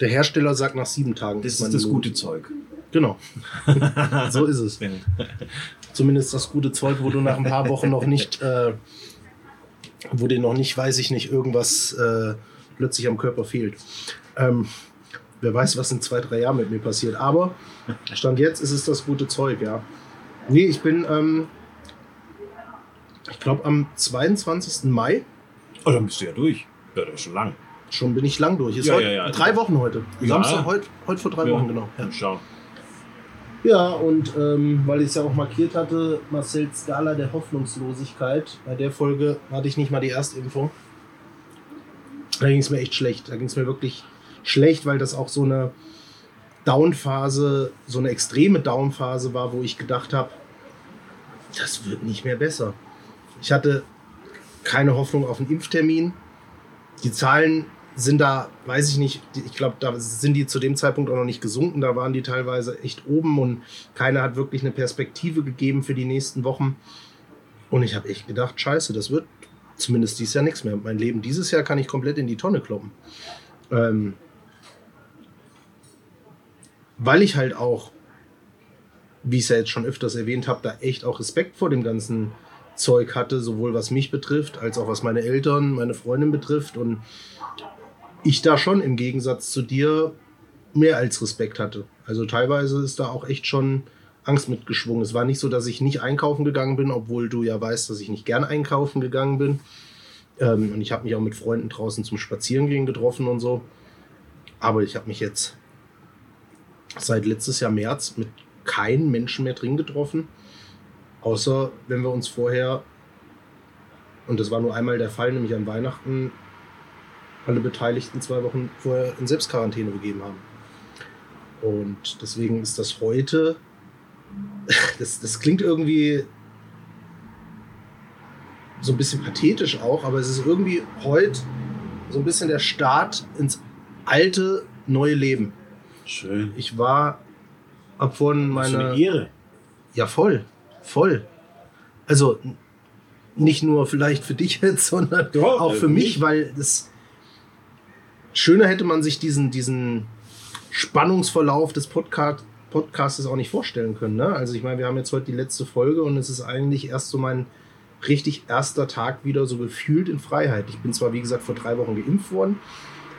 Der Hersteller sagt nach sieben Tagen. Das ist das gute Zeug. Genau. so ist es. Zumindest das gute Zeug, wo du nach ein paar Wochen noch nicht, äh, wo dir noch nicht, weiß ich nicht, irgendwas äh, plötzlich am Körper fehlt. Ähm, wer weiß, was in zwei, drei Jahren mit mir passiert. Aber Stand jetzt ist es das gute Zeug, ja. Nee, ich bin, ähm, ich glaube, am 22. Mai, Oh, dann bist du ja durch. Ja, das ist schon lang. schon bin ich lang durch. Ist Ja, heute, ja, ja. Drei Wochen heute. Ja. Samstag, heute, heute vor drei Wochen, genau. Ja. Ja. Ja, und ähm, weil ich es ja auch markiert hatte, Marcel Skala der Hoffnungslosigkeit. Bei der Folge hatte ich nicht mal die Erstimpfung. Da ging es mir echt schlecht. Da ging es mir wirklich schlecht, weil das auch so eine Downphase, so eine extreme Downphase war, wo ich gedacht habe, das wird nicht mehr besser. Ich hatte keine Hoffnung auf einen Impftermin. Die Zahlen sind da, weiß ich nicht, ich glaube, da sind die zu dem Zeitpunkt auch noch nicht gesunken. Da waren die teilweise echt oben und keiner hat wirklich eine Perspektive gegeben für die nächsten Wochen. Und ich habe echt gedacht, scheiße, das wird zumindest dieses Jahr nichts mehr. Mein Leben dieses Jahr kann ich komplett in die Tonne kloppen. Ähm, weil ich halt auch, wie ich es ja jetzt schon öfters erwähnt habe, da echt auch Respekt vor dem ganzen Zeug hatte, sowohl was mich betrifft, als auch was meine Eltern, meine Freundin betrifft. Und ich da schon im Gegensatz zu dir mehr als Respekt hatte. Also teilweise ist da auch echt schon Angst mitgeschwungen. Es war nicht so, dass ich nicht einkaufen gegangen bin, obwohl du ja weißt, dass ich nicht gern einkaufen gegangen bin. Ähm, und ich habe mich auch mit Freunden draußen zum Spazierengehen getroffen und so. Aber ich habe mich jetzt seit letztes Jahr März mit keinem Menschen mehr drin getroffen. Außer wenn wir uns vorher, und das war nur einmal der Fall, nämlich an Weihnachten, alle Beteiligten zwei Wochen vorher in Selbstquarantäne begeben haben. Und deswegen ist das heute, das, das klingt irgendwie so ein bisschen pathetisch auch, aber es ist irgendwie heute so ein bisschen der Start ins alte, neue Leben. Schön. Ich war ab vorhin Was für meine. eine Ehre. Ja, voll. Voll. Also nicht nur vielleicht für dich jetzt, sondern Doch, auch äh, für mich, mich. weil das schöner hätte man sich diesen, diesen Spannungsverlauf des Podcast, Podcastes auch nicht vorstellen können. Ne? Also ich meine, wir haben jetzt heute die letzte Folge und es ist eigentlich erst so mein richtig erster Tag wieder so gefühlt in Freiheit. Ich bin zwar, wie gesagt, vor drei Wochen geimpft worden,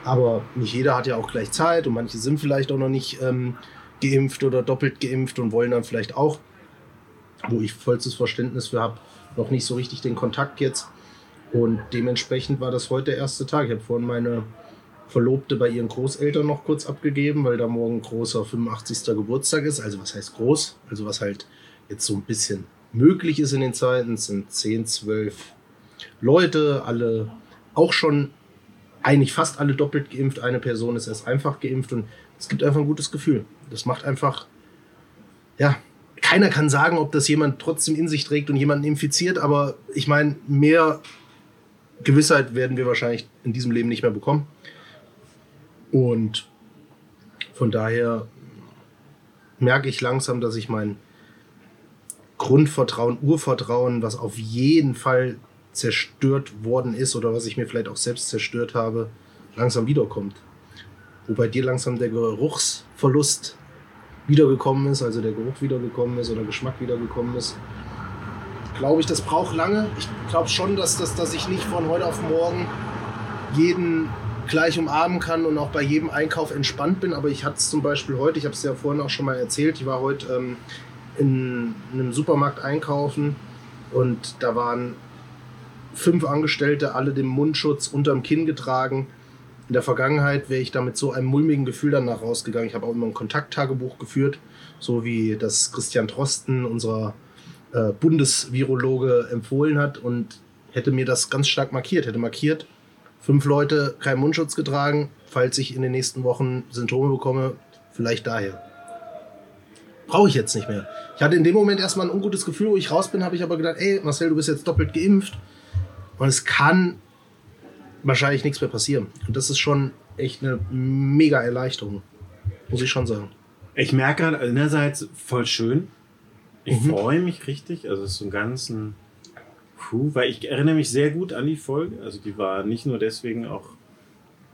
aber nicht jeder hat ja auch gleich Zeit und manche sind vielleicht auch noch nicht ähm, geimpft oder doppelt geimpft und wollen dann vielleicht auch, wo ich vollstes Verständnis für habe, noch nicht so richtig den Kontakt jetzt. Und dementsprechend war das heute der erste Tag. Ich habe vorhin meine Verlobte bei ihren Großeltern noch kurz abgegeben, weil da morgen großer 85. Geburtstag ist. Also was heißt groß? Also was halt jetzt so ein bisschen möglich ist in den Zeiten. Es sind 10, 12 Leute, alle auch schon eigentlich fast alle doppelt geimpft. Eine Person ist erst einfach geimpft und es gibt einfach ein gutes Gefühl. Das macht einfach, ja, keiner kann sagen, ob das jemand trotzdem in sich trägt und jemanden infiziert, aber ich meine, mehr Gewissheit werden wir wahrscheinlich in diesem Leben nicht mehr bekommen. Und von daher merke ich langsam, dass ich mein Grundvertrauen, Urvertrauen, was auf jeden Fall zerstört worden ist oder was ich mir vielleicht auch selbst zerstört habe, langsam wiederkommt. Wo bei dir langsam der Geruchsverlust wiedergekommen ist, also der Geruch wiedergekommen ist oder Geschmack wiedergekommen ist. Glaube ich, das braucht lange. Ich glaube schon, dass, das, dass ich nicht von heute auf morgen jeden gleich umarmen kann und auch bei jedem Einkauf entspannt bin. Aber ich hatte es zum Beispiel heute, ich habe es ja vorhin auch schon mal erzählt, ich war heute ähm, in einem Supermarkt einkaufen und da waren fünf Angestellte, alle den Mundschutz unterm Kinn getragen. In der Vergangenheit wäre ich da mit so einem mulmigen Gefühl danach rausgegangen. Ich habe auch immer ein Kontakttagebuch geführt, so wie das Christian Drosten, unser äh, Bundesvirologe, empfohlen hat und hätte mir das ganz stark markiert. Hätte markiert, fünf Leute keinen Mundschutz getragen, falls ich in den nächsten Wochen Symptome bekomme, vielleicht daher. Brauche ich jetzt nicht mehr. Ich hatte in dem Moment erstmal ein ungutes Gefühl, wo ich raus bin, habe ich aber gedacht, ey, Marcel, du bist jetzt doppelt geimpft. Und es kann wahrscheinlich nichts mehr passieren. Und das ist schon echt eine mega Erleichterung. Muss ich schon sagen. Ich merke gerade, einerseits voll schön. Ich mhm. freue mich richtig. Also es ist so ein ganzen, puh, weil ich erinnere mich sehr gut an die Folge. Also die war nicht nur deswegen auch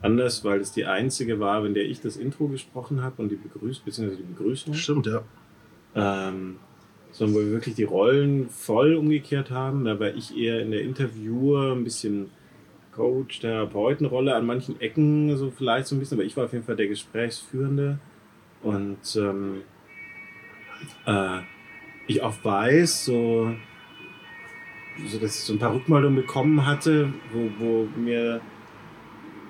anders, weil es die einzige war, in der ich das Intro gesprochen habe und die Begrüßung, beziehungsweise die Begrüßung. Stimmt, ja. Ähm, sondern wo wir wirklich die Rollen voll umgekehrt haben. Da war ich eher in der Interviewer ein bisschen Coach, Therapeutenrolle an manchen Ecken, so vielleicht so ein bisschen, aber ich war auf jeden Fall der Gesprächsführende. Und ähm, äh, ich auch weiß, so, so, dass ich so ein paar Rückmeldungen bekommen hatte, wo, wo mir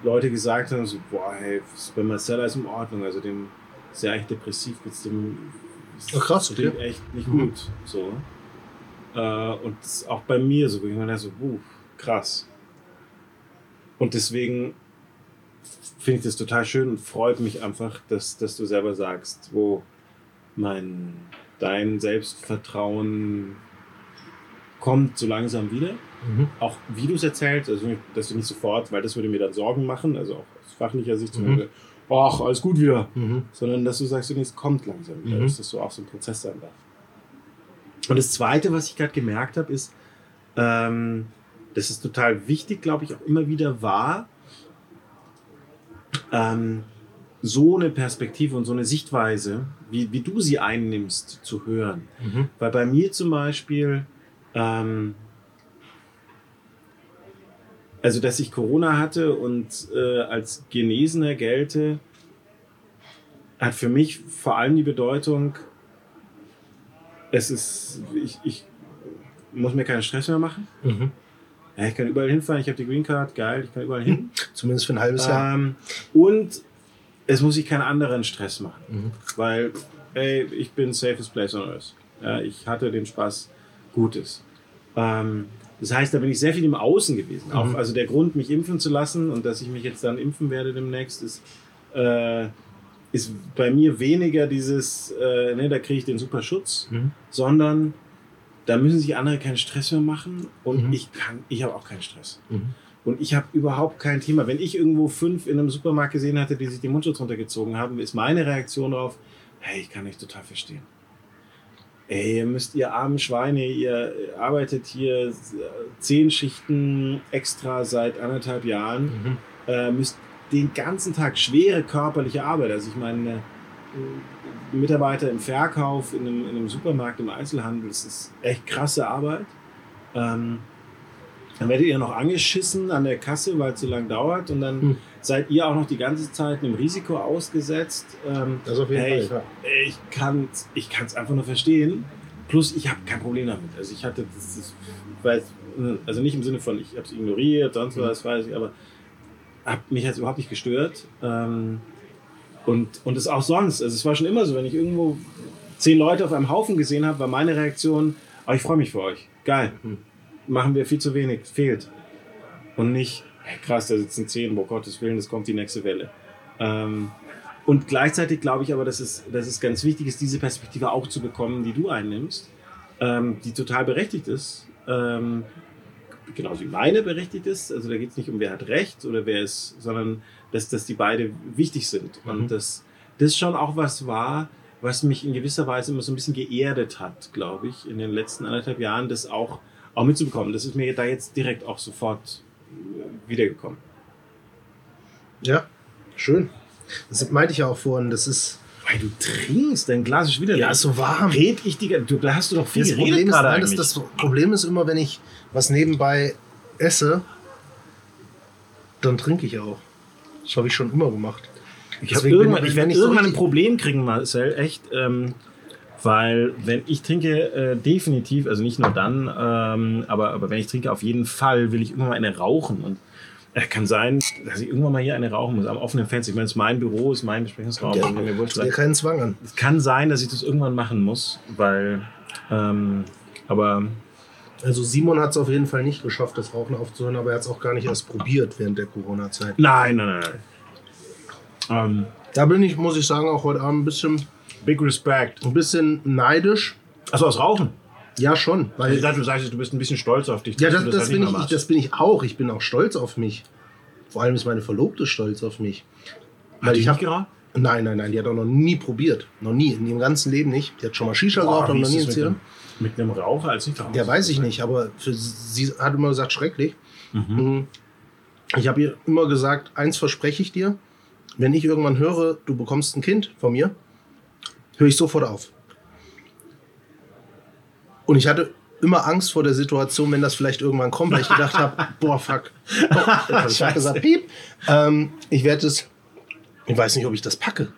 Leute gesagt haben, so, boah, hey, bei Marcella ist in Ordnung, also dem ist ja echt depressiv, geht's dem Ach, krass, okay. echt nicht mhm. gut. So. Äh, und auch bei mir so, wo ich mir so, uh, krass. Und deswegen finde ich das total schön und freut mich einfach, dass, dass du selber sagst, wo mein, dein Selbstvertrauen kommt so langsam wieder. Mhm. Auch wie du es erzählst, also dass du nicht sofort, weil das würde mir dann Sorgen machen, also auch aus fachlicher Sicht, mhm ach, alles gut wieder. Mhm. Sondern dass du sagst, es kommt langsam wieder, mhm. dass das so auch so ein Prozess sein darf. Und das Zweite, was ich gerade gemerkt habe, ist, ähm, das ist total wichtig, glaube ich, auch immer wieder war, ähm, so eine Perspektive und so eine Sichtweise, wie, wie du sie einnimmst, zu hören. Mhm. Weil bei mir zum Beispiel, ähm, also dass ich Corona hatte und äh, als Genesener gelte, hat für mich vor allem die Bedeutung, es ist, ich, ich muss mir keinen Stress mehr machen. Mhm. Ja, ich kann überall hinfahren, ich habe die Green Card, geil, ich kann überall hin. Zumindest für ein halbes Jahr. Ähm, und es muss sich keinen anderen Stress machen, mhm. weil, ey, ich bin safest place on earth. Ja, ich hatte den Spaß Gutes. Ähm, das heißt, da bin ich sehr viel im Außen gewesen. Mhm. Auch, also der Grund, mich impfen zu lassen und dass ich mich jetzt dann impfen werde demnächst, ist, äh, ist bei mir weniger dieses, äh, ne, da kriege ich den super Schutz, mhm. sondern da müssen sich andere keinen Stress mehr machen und mhm. ich kann, ich habe auch keinen Stress. Mhm. Und ich habe überhaupt kein Thema. Wenn ich irgendwo fünf in einem Supermarkt gesehen hatte, die sich den Mundschutz runtergezogen haben, ist meine Reaktion darauf, hey, ich kann euch total verstehen ey, ihr müsst ihr armen Schweine, ihr arbeitet hier zehn Schichten extra seit anderthalb Jahren, mhm. äh, müsst den ganzen Tag schwere körperliche Arbeit, also ich meine, äh, Mitarbeiter im Verkauf, in einem, in einem, Supermarkt, im Einzelhandel, das ist echt krasse Arbeit. Ähm, dann werdet ihr noch angeschissen an der Kasse, weil es so lange dauert und dann hm. seid ihr auch noch die ganze Zeit einem Risiko ausgesetzt. Ähm, das auf jeden hey, Fall. Ja. Ich kann es ich kann's einfach nur verstehen. Plus, ich habe kein Problem damit. Also ich hatte das, das weiß, also nicht im Sinne von, ich habe es ignoriert, sonst mhm. was, weiß ich, aber hab mich jetzt überhaupt nicht gestört. Ähm, und, und es auch sonst. Also es war schon immer so, wenn ich irgendwo zehn Leute auf einem Haufen gesehen habe, war meine Reaktion, oh, ich freue mich für euch. Geil. Mhm machen wir viel zu wenig, fehlt. Und nicht, hey, krass, da sitzen zehn, oh Gottes Willen, es kommt die nächste Welle. Ähm, und gleichzeitig glaube ich aber, dass es, dass es ganz wichtig ist, diese Perspektive auch zu bekommen, die du einnimmst, ähm, die total berechtigt ist. Ähm, genauso wie meine berechtigt ist. Also da geht es nicht um, wer hat Recht oder wer ist, sondern dass, dass die beide wichtig sind. Mhm. Und dass das schon auch was war, was mich in gewisser Weise immer so ein bisschen geerdet hat, glaube ich, in den letzten anderthalb Jahren, das auch auch mitzubekommen. Das ist mir da jetzt direkt auch sofort äh, wiedergekommen. Ja, schön. Das meinte ich ja auch vorhin. Das ist. Weil du trinkst, dein Glas ist wieder. Ja, ist so warm. Red ich die, du, da hast du doch viel das Problem ist, nein, das, das Problem ist immer, wenn ich was nebenbei esse, dann trinke ich auch. Das habe ich schon immer gemacht. Ich, irgendwann, ich werde irgendwann ein Problem kriegen, Marcel, echt. Ähm, Weil wenn ich trinke, äh, definitiv, also nicht nur dann, ähm, aber, aber wenn ich trinke, auf jeden Fall will ich irgendwann mal eine rauchen. Und äh, kann sein, dass ich irgendwann mal hier eine rauchen muss, am offenen Fenster. Ich meine, es ist mein Büro, es ist mein Besprechungsraum. Ja, mir wurscht dir keinen Zwang an. Es kann sein, dass ich das irgendwann machen muss, weil, ähm, aber Also Simon hat es auf jeden Fall nicht geschafft, das Rauchen aufzuhören, aber er hat es auch gar nicht erst probiert während der Corona-Zeit. nein, nein, nein. nein. Ähm, Da bin ich, muss ich sagen, auch heute Abend ein bisschen, big respect. ein bisschen neidisch. Achso, aus Rauchen. Ja, schon. Also ich Weil, dachte, du sagst, du bist ein bisschen stolz auf dich. ja, das, das, halt bin nicht ich, ich, das bin ich auch. Ich bin auch stolz auf mich. Vor allem ist meine Verlobte stolz auf mich. Hat die ich nicht hab, geraucht? Nein, nein, nein, die hat auch noch nie probiert. Noch nie, in ihrem ganzen Leben nicht. Die hat schon mal Shisha geraucht, aber noch nie das mit, einem, mit einem Raucher als nicht Der weiß ich nicht, aber für sie hat immer gesagt, schrecklich. Mhm. Ich habe ihr immer gesagt, eins verspreche ich dir, wenn ich irgendwann höre, du bekommst ein Kind von mir, höre ich sofort auf. Und ich hatte immer Angst vor der Situation, wenn das vielleicht irgendwann kommt, weil ich gedacht habe, boah, fuck. Oh, ich hab Scheiße. gesagt, piep. Ähm, ich werde es, ich weiß nicht, ob ich das packe.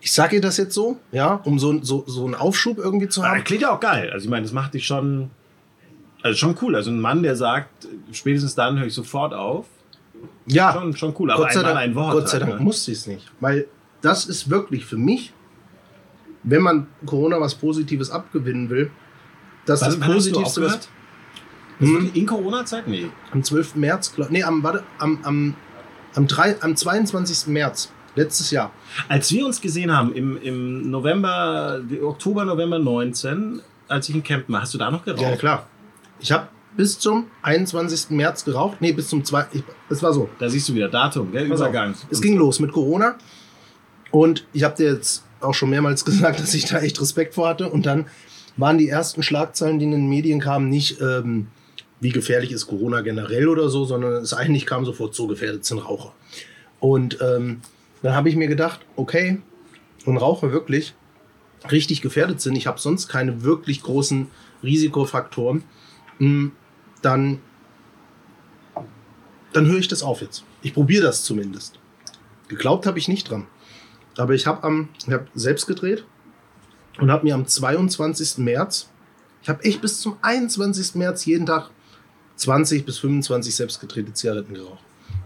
Ich sage ihr das jetzt so, ja, um so, so, so einen Aufschub irgendwie zu Aber haben. klingt ja auch geil. Also ich meine, das macht dich schon, also schon cool. Also ein Mann, der sagt, spätestens dann höre ich sofort auf, Ja, schon, schon cool. Aber Gott sei Dank, ein Wort. Gott sei halt, Dank ne? musste ich es nicht. Weil das ist wirklich für mich, wenn man Corona was Positives abgewinnen will, das Wann- das Positivste, was wirklich In Corona-Zeit? Nee. am 12. März, glaub, nee, am, warte, am, am, am, drei, am 22. März letztes Jahr. Als wir uns gesehen haben im, im November, Oktober, November 19, als ich in Campen war, hast du da noch geraucht? Ja, klar. Ich habe bis zum 21. März geraucht. Nee, bis zum 2. Ich, es war so. Da siehst du wieder Datum, gell? Auf. Übergang. Es ging los mit Corona. Und ich habe dir jetzt auch schon mehrmals gesagt, dass ich da echt Respekt vor hatte. Und dann waren die ersten Schlagzeilen, die in den Medien kamen, nicht, ähm, wie gefährlich ist Corona generell oder so, sondern es eigentlich kam sofort, so gefährdet sind Raucher. Und ähm, dann habe ich mir gedacht, okay, wenn Raucher wirklich richtig gefährdet sind, ich habe sonst keine wirklich großen Risikofaktoren, mh, dann, dann höre ich das auf jetzt. Ich probiere das zumindest. Geglaubt habe ich nicht dran. Aber ich habe am, ich habe selbst gedreht und habe mir am 22. März, ich habe echt bis zum 21. März jeden Tag 20 bis 25 selbst gedrehte Zigaretten geraucht.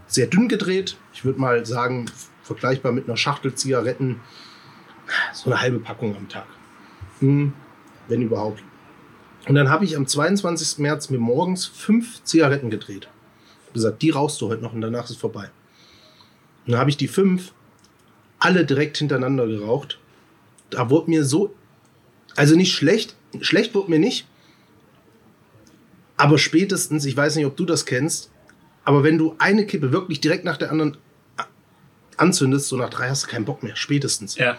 Sehr dünn gedreht. Ich würde mal sagen, vergleichbar mit einer Schachtel Zigaretten, so eine halbe Packung am Tag. Hm, wenn überhaupt. Und dann habe ich am 22. März mir morgens fünf Zigaretten gedreht. Hab gesagt, die rauchst du heute noch und danach ist es vorbei. Und dann habe ich die fünf alle direkt hintereinander geraucht. Da wurde mir so, also nicht schlecht, schlecht wurde mir nicht, aber spätestens, ich weiß nicht, ob du das kennst, aber wenn du eine Kippe wirklich direkt nach der anderen anzündest, so nach drei hast du keinen Bock mehr, spätestens. Ja.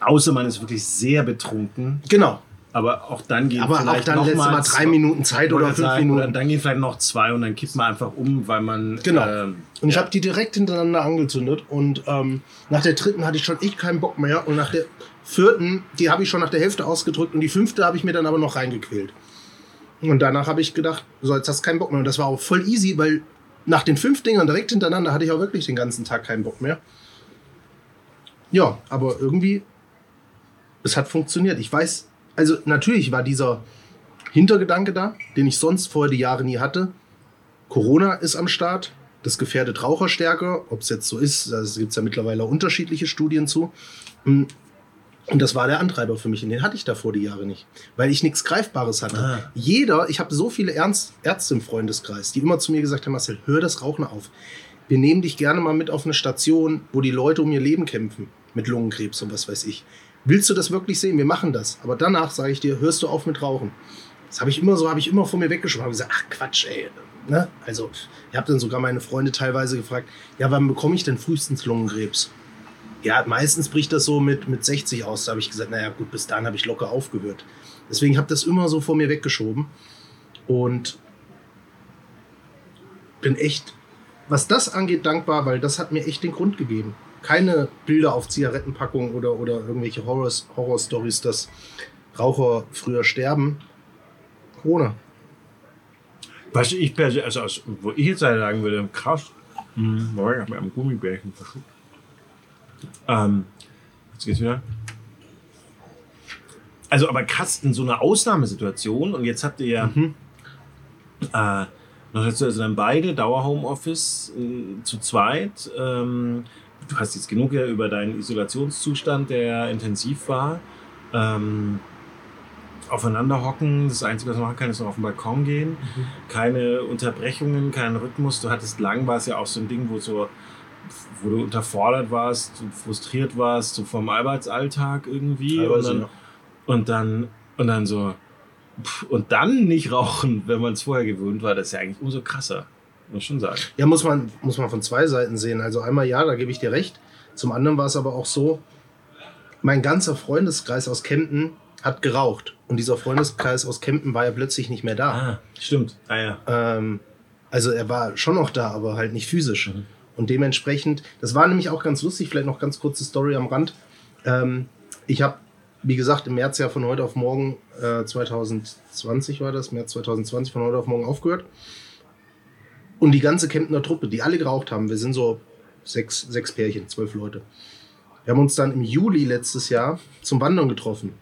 Außer man ist wirklich sehr betrunken. Genau. Aber auch dann gehen Aber auch vielleicht dann noch lässt mal drei Minuten Zeit oder fünf sagen, Minuten. Oder dann gehen vielleicht noch zwei und dann kippt man einfach um, weil man. Genau. ähm, Und ich ja. habe die direkt hintereinander angezündet und ähm, nach der dritten hatte ich schon echt keinen Bock mehr und nach der vierten, die habe ich schon nach der Hälfte ausgedrückt und die fünfte habe ich mir dann aber noch reingequält. Und danach habe ich gedacht, so jetzt hast du keinen Bock mehr. Und das war auch voll easy, weil nach den fünf Dingern direkt hintereinander hatte ich auch wirklich den ganzen Tag keinen Bock mehr. Ja, aber irgendwie, es hat funktioniert. Ich weiß, also natürlich war dieser Hintergedanke da, den ich sonst vorher die Jahre nie hatte. Corona ist am Start, das gefährdet Raucher stärker. Ob es jetzt so ist, da gibt es ja mittlerweile unterschiedliche Studien zu. Mm. Und das war der Antreiber für mich. Und den hatte ich davor die Jahre nicht, weil ich nichts Greifbares hatte. Ah. Jeder, ich habe so viele Ernst, Ärzte im Freundeskreis, die immer zu mir gesagt haben, Marcel, hör das Rauchen auf. Wir nehmen dich gerne mal mit auf eine Station, wo die Leute um ihr Leben kämpfen, mit Lungenkrebs und was weiß ich. Willst du das wirklich sehen? Wir machen das. Aber danach sage ich dir, hörst du auf mit Rauchen. Das habe ich immer so, habe ich immer vor mir weggeschoben. Habe gesagt, ach Quatsch, ey. Ne? Also, ich habe dann sogar meine Freunde teilweise gefragt, ja, wann bekomme ich denn frühestens Lungenkrebs? Ja, meistens bricht das so mit, mit 60 aus. Da habe ich gesagt, naja, gut, bis dahin habe ich locker aufgehört. Deswegen habe ich das immer so vor mir weggeschoben. Und bin echt, was das angeht, dankbar, weil das hat mir echt den Grund gegeben. Keine Bilder auf Zigarettenpackungen oder, oder irgendwelche Horror- Horror-Stories, dass Raucher früher sterben. Corona. Was ich persönlich, also aus, wo ich jetzt sagen würde, krass, hm, Moment, ich habe mir am Gummibärchen verschluckt. Ähm, jetzt geht's wieder. also aber krass in so einer Ausnahmesituation und jetzt habt ihr ja Mhm. äh, noch dazu, also dann beide Dauer-Homeoffice äh, zu zweit. Ähm, du hast jetzt genug ja über deinen Isolationszustand, der intensiv war. Ähm, aufeinander hocken, das Einzige, was man machen kann, ist noch auf den Balkon gehen. Keine Unterbrechungen, kein Rhythmus. Du hattest lang, war es ja auch so ein Ding, wo so wo du unterfordert warst, du frustriert warst, so vom Arbeitsalltag irgendwie. Und Teilweise, dann, ja. und dann, und dann so, pff, und dann nicht rauchen, wenn man es vorher gewöhnt war, das ist ja eigentlich umso krasser. Muss schon sagen. Ja, muss man, muss man von zwei Seiten sehen. Also einmal ja, da gebe ich dir recht. Zum anderen war es aber auch so, mein ganzer Freundeskreis aus Kempten hat geraucht. Und dieser Freundeskreis aus Kempten war ja plötzlich nicht mehr da. Ah, stimmt. Ah ja. Ähm, also er war schon noch da, aber halt nicht physisch. Mhm. Und dementsprechend, das war nämlich auch ganz lustig, vielleicht noch ganz kurze Story am Rand. Ähm, ich habe, wie gesagt, im März ja von heute auf morgen, äh, 2020 war das, März 2020 von heute auf morgen aufgehört. Und die ganze Kemptner Truppe, die alle geraucht haben, wir sind so sechs, sechs Pärchen, zwölf Leute. Wir haben uns dann im Juli letztes Jahr zum Wandern getroffen.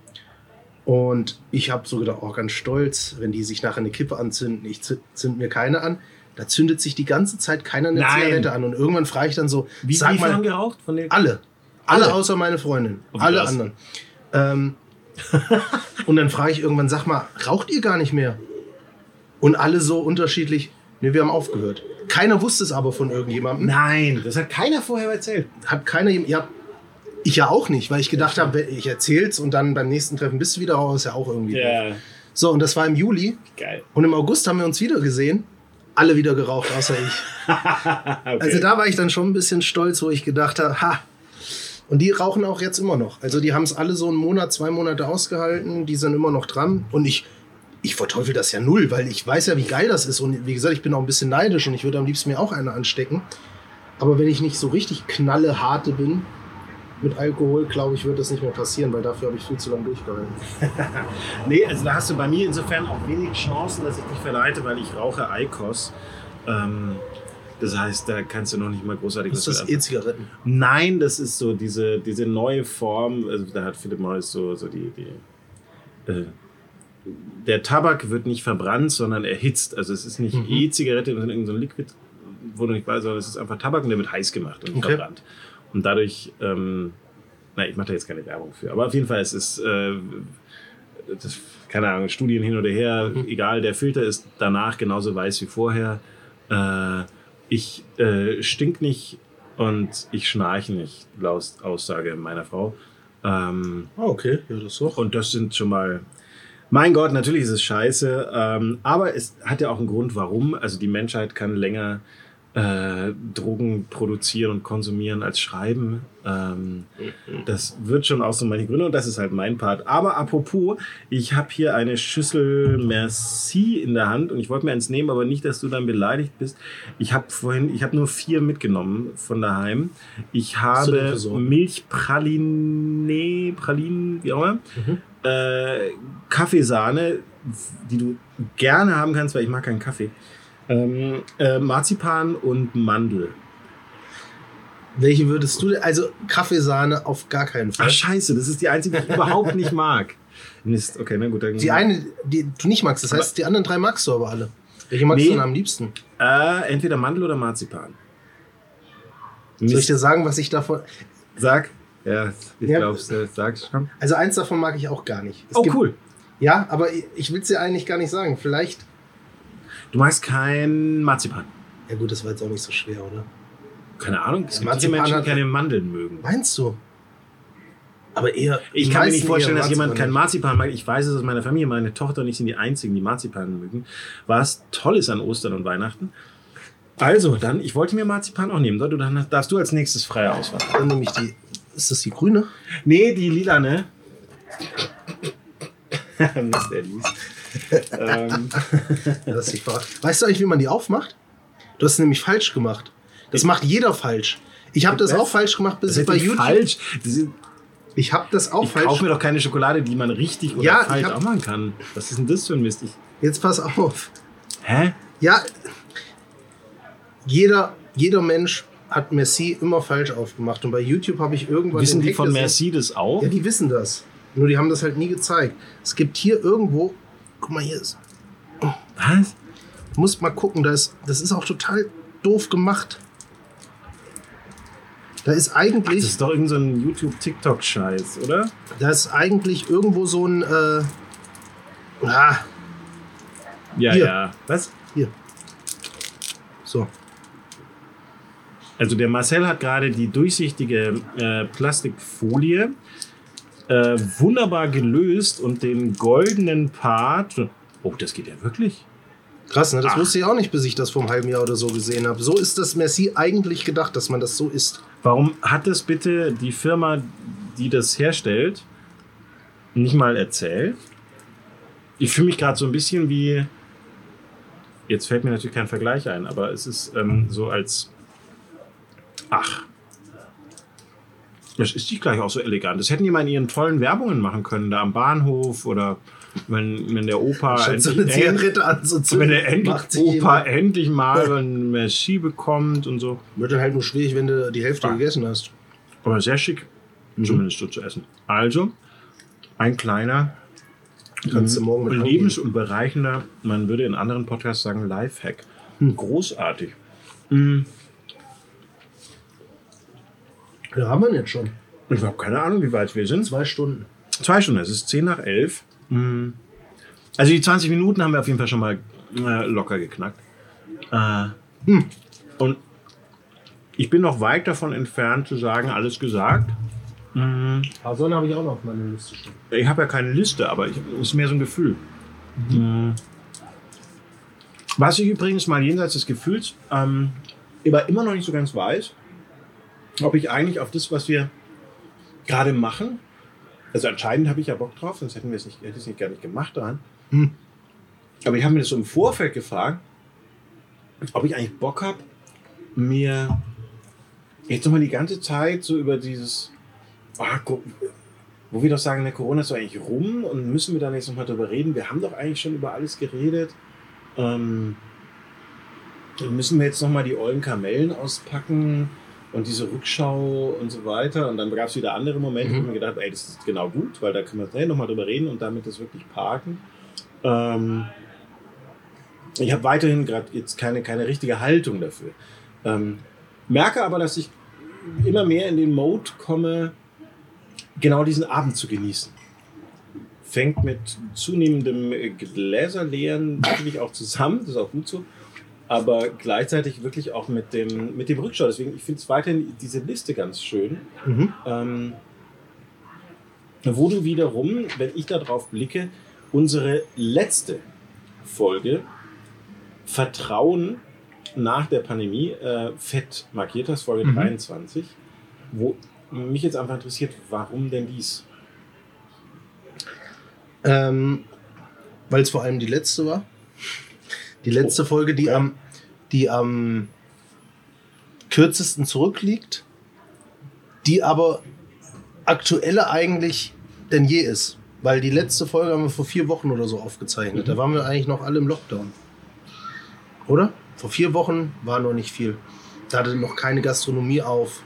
Und ich habe so gedacht, oh, ganz stolz, wenn die sich nachher eine Kippe anzünden. Ich zü- zünd mir keine an. Da zündet sich die ganze Zeit keiner eine Nein. Zigarette an. Und irgendwann frage ich dann so, Wie, sag wie mal, haben geraucht von den alle. Alle, Alle? außer meine Freundin. Oh, alle krass. anderen. Ähm, und dann frage ich irgendwann, sag mal, raucht ihr gar nicht mehr? Und alle so unterschiedlich, ne, wir haben aufgehört. Keiner wusste es aber von irgendjemandem. Nein, das hat keiner vorher erzählt. Hat keiner, ja, ich ja auch nicht, weil ich gedacht habe, ich erzähl's und dann beim nächsten Treffen bist du wieder raus, ist ja auch irgendwie. doof. So, und das war im Juli. geil. Und im August haben wir uns wieder gesehen. Alle wieder geraucht, außer ich. okay. Also da war ich dann schon ein bisschen stolz, wo ich gedacht habe, ha. Und die rauchen auch jetzt immer noch. Also die haben es alle so einen Monat, zwei Monate ausgehalten. Die sind immer noch dran. Und ich, ich verteufel das ja null, weil ich weiß ja, wie geil das ist. Und wie gesagt, ich bin auch ein bisschen neidisch und ich würde am liebsten mir auch eine anstecken. Aber wenn ich nicht so richtig knalleharte bin mit Alkohol, glaube ich, wird das nicht mehr passieren, weil dafür habe ich viel zu lange durchgehalten. Nee, also da hast du bei mir insofern auch wenig Chancen, dass ich dich verleite, weil ich rauche Eikos. Ähm, das heißt, da kannst du noch nicht mal großartig Ist was das mit E-Zigaretten? Nein, das ist so diese, diese neue Form, also da hat Philipp Morris so, so die, die äh, der Tabak wird nicht verbrannt, sondern erhitzt. Also es ist nicht Mhm. E-Zigarette, sondern irgendein so Liquid, wo du nicht weißt, sondern es ist einfach Tabak und der wird heiß gemacht und Okay. verbrannt. Und dadurch, ähm, na, ich mache da jetzt keine Werbung für, aber auf jeden Fall, es ist, äh, das, keine Ahnung, Studien hin oder her, Mhm. egal, der Filter ist danach genauso weiß wie vorher. Äh, ich äh, stink nicht und ich schnarche nicht, laut Aussage meiner Frau. Ähm, Ah, okay. Ja, das ist doch. und das sind schon mal. Mein Gott, natürlich ist es scheiße, ähm, aber es hat ja auch einen Grund, warum. Also die Menschheit kann länger äh, Drogen produzieren und konsumieren als schreiben. Ähm, das wird schon auch so manche Gründe und das ist halt mein Part. Aber apropos, ich habe hier eine Schüssel Merci in der Hand und ich wollte mir eins nehmen, aber nicht, dass du dann beleidigt bist. Ich habe vorhin, ich habe nur vier mitgenommen von daheim. Ich habe? Milchpraline, Pralinen, wie auch immer. Äh, Kaffeesahne, die du gerne haben kannst, weil ich mag keinen Kaffee. Ähm, äh, Marzipan und Mandel. Welche würdest du denn? Also Kaffeesahne auf gar keinen Fall. Ach scheiße, das ist die einzige, die ich überhaupt nicht mag. Mist, okay, na gut. Dann, Die eine, die du nicht magst, das heißt, die anderen drei magst du aber alle. Welche magst Nee. du denn am liebsten? Äh, entweder Mandel oder Marzipan. Soll ich Mist, dir sagen, was ich davon. sag. Ja, ich Ja. glaub's, äh, sag's schon. Also eins davon mag ich auch gar nicht. Es Oh, gibt- cool. Ja, aber ich- ich will es dir eigentlich gar nicht sagen. Vielleicht. Du magst kein Marzipan. Ja gut, das war jetzt auch nicht so schwer, oder? Keine Ahnung, es Ja, gibt Marzipan Menschen, die keine Mandeln mögen. Meinst du? Aber eher. Ich kann mir nicht vorstellen, dass jemand kein Marzipan mag. Ich weiß es aus meiner Familie. Meine Tochter und ich sind die einzigen, die Marzipan mögen. Was toll ist an Ostern und Weihnachten. Also, dann, ich wollte mir Marzipan auch nehmen. Du, dann darfst du als nächstes freie Auswahl. Dann nehme ich die. Ist das die grüne? Nee, die lila, ne? Mist, der Lies. ähm, Das ist Frage. Weißt du eigentlich, wie man die aufmacht? Du hast es nämlich falsch gemacht. Das macht jeder falsch. Ich habe das auch falsch gemacht, bis ich bei nicht YouTube. falsch. Ich habe das auch ich falsch. kaufe mir doch keine Schokolade, die man richtig oder Ja, ich falsch auch machen kann. Was ist denn das für ein Mist? Ich, Jetzt pass auf. hä? Ja, jeder, jeder Mensch hat Merci immer falsch aufgemacht. Und bei YouTube habe ich irgendwann Wissen die Hack von gesehen- Merci das auch? Ja, die wissen das. Nur die haben das halt nie gezeigt. Es gibt hier irgendwo, guck mal, hier ist, Was? du musst mal gucken, da ist, das ist auch total doof gemacht. Da ist Das eigentlich, ist doch irgendein so ein YouTube-TikTok-Scheiß, oder? da ist eigentlich irgendwo so ein, äh, ah, Ja, Hier. ja. Was? hier. So. Also der Marcel hat gerade die durchsichtige äh, Plastikfolie äh, wunderbar gelöst und den goldenen Part. Oh, das geht ja wirklich. Krass, ne? Das Ach. wusste ich auch nicht, bis ich das vor einem halben Jahr oder so gesehen habe. So ist das Merci eigentlich gedacht, dass man das so isst. Warum hat das bitte die Firma, die das herstellt, nicht mal erzählt? Ich fühle mich gerade so ein bisschen wie. Jetzt fällt mir natürlich kein Vergleich ein, aber es ist ähm, so als. Ach. Das ist nicht gleich auch so elegant. Das hätten die mal in ihren tollen Werbungen machen können, da am Bahnhof oder wenn, wenn der Opa. Statt so eine endlich- Zigarette anzuzünden, wenn der endlich, Opa endlich mal ein Merci bekommt und so. Wird dann halt nur schwierig, wenn du die Hälfte Ah. gegessen hast. Aber sehr schick, Mhm. zumindest so zu essen. Also, ein kleiner, Kannst du morgen mit lebens- und bereichender, man würde in anderen Podcasts sagen, Lifehack. Hm. Großartig. Mm, Ja, haben wir jetzt schon. Ich habe keine Ahnung, wie weit wir sind. Zwei Stunden. Zwei Stunden, es ist 10 nach 11. Mm. Also die 20 Minuten haben wir auf jeden Fall schon mal äh, locker geknackt. Äh, Hm. Und ich bin noch weit davon entfernt zu sagen, alles gesagt. Mm. Haseln habe ich auch noch auf meiner Liste stehen. Ich habe ja keine Liste, aber es ist mehr so ein Gefühl. Mhm. Was ich übrigens mal jenseits des Gefühls ähm, immer noch nicht so ganz weiß, ob ich eigentlich auf das, was wir gerade machen, also anscheinend habe ich ja Bock drauf, sonst hätten wir es nicht, hätte ich es nicht gar nicht gemacht daran. Hm. Aber ich habe mir das so im Vorfeld gefragt, ob ich eigentlich Bock habe, mir jetzt nochmal die ganze Zeit so über dieses, gu- wo wir doch sagen, der Corona ist doch eigentlich rum und müssen wir da jetzt nochmal drüber reden? Wir haben doch eigentlich schon über alles geredet. Ähm, müssen wir jetzt nochmal die ollen Kamellen auspacken und diese Rückschau und so weiter. Und dann gab es wieder andere Momente, wo Mhm. ich mir gedacht habe, ey, das ist genau gut, weil da können wir schnell nochmal drüber reden und damit das wirklich parken. Ähm, ich habe weiterhin gerade jetzt keine, keine richtige Haltung dafür. Ähm, merke aber, dass ich immer mehr in den Mode komme, genau diesen Abend zu genießen. Fängt mit zunehmendem Gläserleeren natürlich auch zusammen, das ist auch gut so, aber gleichzeitig wirklich auch mit dem, mit dem Rückschau. Deswegen, ich finde es weiterhin diese Liste ganz schön, Mhm. ähm, wo du wiederum, wenn ich da drauf blicke, unsere letzte Folge Vertrauen nach der Pandemie äh, fett markiert hast, Folge Mhm. 23, wo mich jetzt einfach interessiert, warum denn dies? Ähm, Weil es vor allem die letzte war. Die letzte Folge, die am, die am kürzesten zurückliegt, die aber aktueller eigentlich denn je ist. Weil die letzte Folge haben wir vor vier Wochen oder so aufgezeichnet. Da waren wir eigentlich noch alle im Lockdown. Oder? Vor vier Wochen war noch nicht viel. Da hatte noch keine Gastronomie auf.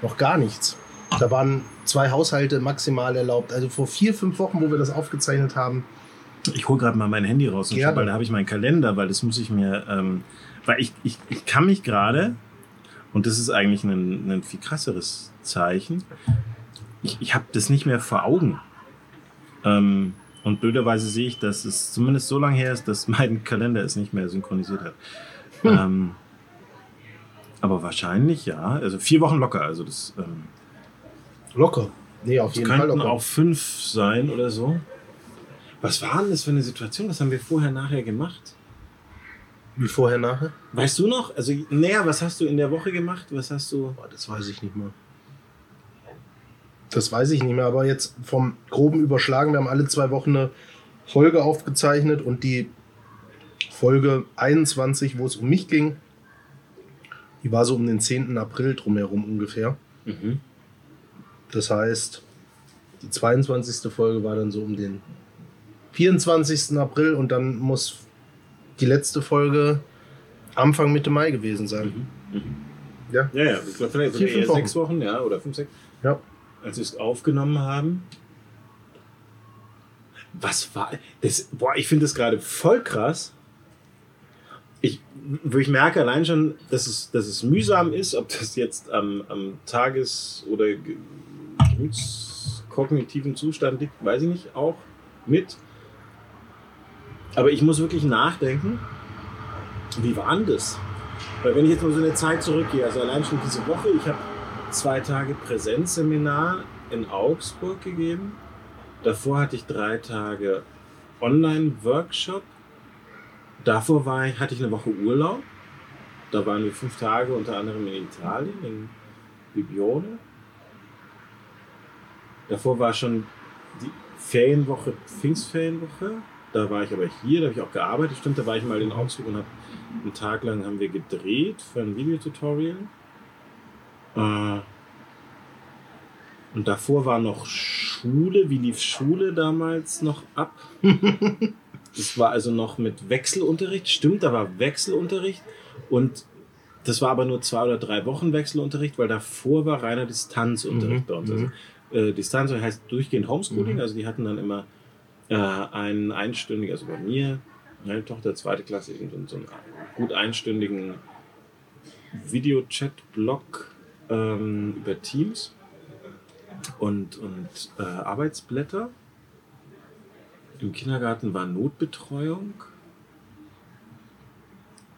Noch gar nichts. Da waren zwei Haushalte maximal erlaubt. Also vor vier, fünf Wochen, wo wir das aufgezeichnet haben. Ich hole gerade mal mein Handy raus, und schau, weil da habe ich meinen Kalender, weil das muss ich mir, ähm, weil ich, ich, ich kann mich gerade, und das ist eigentlich ein, ein viel krasseres Zeichen, ich, ich habe das nicht mehr vor Augen. Ähm, und blöderweise sehe ich, dass es zumindest so lange her ist, dass mein Kalender es nicht mehr synchronisiert hat. Ähm, aber wahrscheinlich ja, also vier Wochen locker, also das, ähm, Locker. Nee, auf jeden Fall könnten locker. auch fünf sein oder so. Was war denn das für eine Situation? Was haben wir vorher, nachher gemacht? Wie vorher, nachher? Weißt du noch? Also, näher, was hast du in der Woche gemacht? Was hast du? Boah, das weiß ich nicht mehr. Das weiß ich nicht mehr, aber jetzt vom groben Überschlagen, wir haben alle zwei Wochen eine Folge aufgezeichnet und die Folge 21, wo es um mich ging, die war so um den 10. April drumherum ungefähr. Mhm. Das heißt, die 22. Folge war dann so um den 24. April und dann muss die letzte Folge Anfang Mitte Mai gewesen sein. Ja. Ja, ja, ich glaube, vielleicht Vier, fünf sechs Wochen, ja, oder fünf, sechs, Ja. als wir es aufgenommen haben. Was war das? Boah, ich finde das gerade voll krass. Ich, wo ich merke allein schon, dass es, dass es mühsam ist, ob das jetzt am, am Tages- oder gemütskognitiven Zustand liegt, weiß ich nicht, auch mit. Aber ich muss wirklich nachdenken, wie war denn das? Weil wenn ich jetzt mal so eine Zeit zurückgehe, also allein schon diese Woche, ich habe zwei Tage Präsenzseminar in Augsburg gegeben. Davor hatte ich drei Tage Online-Workshop. Davor war ich, hatte ich eine Woche Urlaub. Da waren wir fünf Tage unter anderem in Italien, in Bibione. Davor war schon die Ferienwoche, Pfingstferienwoche. Da war ich aber hier, da habe ich auch gearbeitet. Stimmt, da war ich mal in Augsburg und habe einen Tag lang haben wir gedreht für ein Videotutorial. Äh, und davor war noch Schule. Wie lief Schule damals noch ab? das war also noch mit Wechselunterricht. Stimmt, da war Wechselunterricht. Und das war aber nur zwei oder drei Wochen Wechselunterricht, weil davor war reiner Distanzunterricht Mhm, bei uns. Also, äh, Distanz heißt durchgehend Homeschooling. Also die hatten dann immer äh, einen einstündigen, also bei mir, meine Tochter zweite Klasse, so einen gut einstündigen Videochat-Blog ähm, über Teams und, und äh, Arbeitsblätter. Im Kindergarten war Notbetreuung.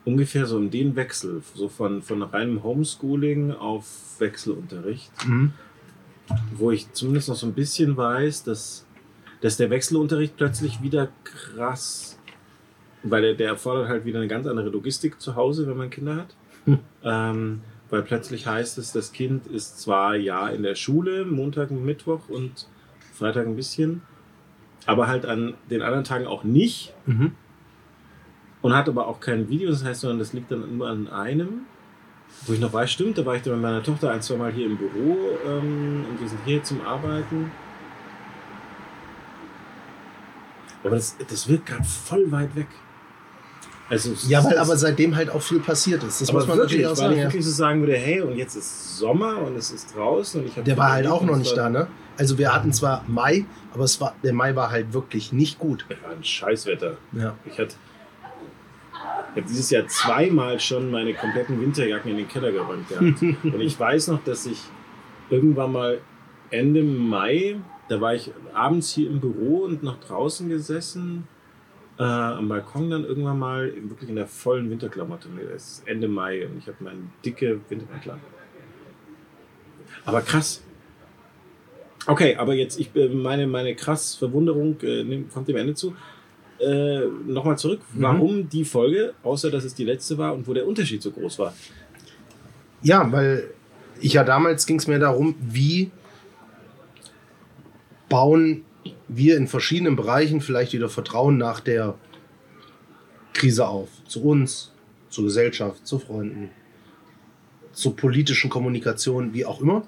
Ungefähr so um den Wechsel, so von, von reinem Homeschooling auf Wechselunterricht, Mhm. wo ich zumindest noch so ein bisschen weiß, dass, dass der Wechselunterricht plötzlich wieder krass, weil der, der erfordert halt wieder eine ganz andere Logistik zu Hause, wenn man Kinder hat. Ähm, weil plötzlich heißt es, das Kind ist zwar ja in der Schule, Montag und Mittwoch und Freitag ein bisschen, aber halt an den anderen Tagen auch nicht Mhm. und hat aber auch kein Video, das heißt, sondern das liegt dann nur an einem. Wo ich noch weiß, stimmt, da war ich dann mit meiner Tochter ein, zwei Mal hier im Büro ähm, und wir sind hier zum Arbeiten. Aber das, das wirkt gerade voll weit weg. Also, Ja, weil aber seitdem halt auch viel passiert ist. Das aber muss man wirklich, natürlich auch weil sagen. ich Ja. wirklich so sagen würde, hey, und jetzt ist Sommer und es ist draußen und ich Der war halt auch noch nicht da, ne? Also wir hatten zwar Mai, aber es war, der Mai war halt wirklich nicht gut. Es war ein Scheißwetter. Ja. Ich hatte ich habe dieses Jahr zweimal schon meine kompletten Winterjacken in den Keller geräumt gehabt. Und ich weiß noch, dass ich irgendwann mal Ende Mai, da war ich abends hier im Büro und noch draußen gesessen, äh, am Balkon dann irgendwann mal wirklich in der vollen Winterklamotte. Es ist Ende Mai und ich habe meine dicke Winterklamotte. Aber krass. Okay, aber jetzt, ich äh, meine, meine krass Verwunderung äh, kommt dem Ende zu. Äh, Nochmal zurück, warum die Folge, außer dass es die letzte war und wo der Unterschied so groß war? Ja, weil ich ja damals ging es mir darum, wie bauen wir in verschiedenen Bereichen vielleicht wieder Vertrauen nach der Krise auf. Zu uns, zur Gesellschaft, zu Freunden, zur politischen Kommunikation, wie auch immer.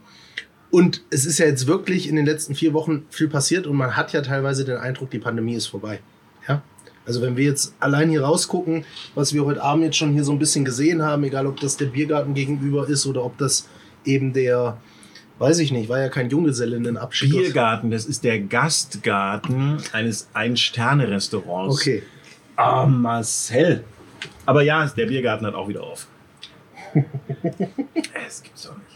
Und es ist ja jetzt wirklich in den letzten vier Wochen viel passiert und man hat ja teilweise den Eindruck, die Pandemie ist vorbei. Ja? Also wenn wir jetzt allein hier rausgucken, was wir heute Abend jetzt schon hier so ein bisschen gesehen haben, egal ob das der Biergarten gegenüber ist oder ob das eben der, weiß ich nicht, war ja kein Junggesellinnenabschied. Biergarten, das ist der Gastgarten eines Ein-Sterne-Restaurants. Okay. Ah, Marcel. Aber ja, der Biergarten hat auch wieder auf. es gibt's doch nicht.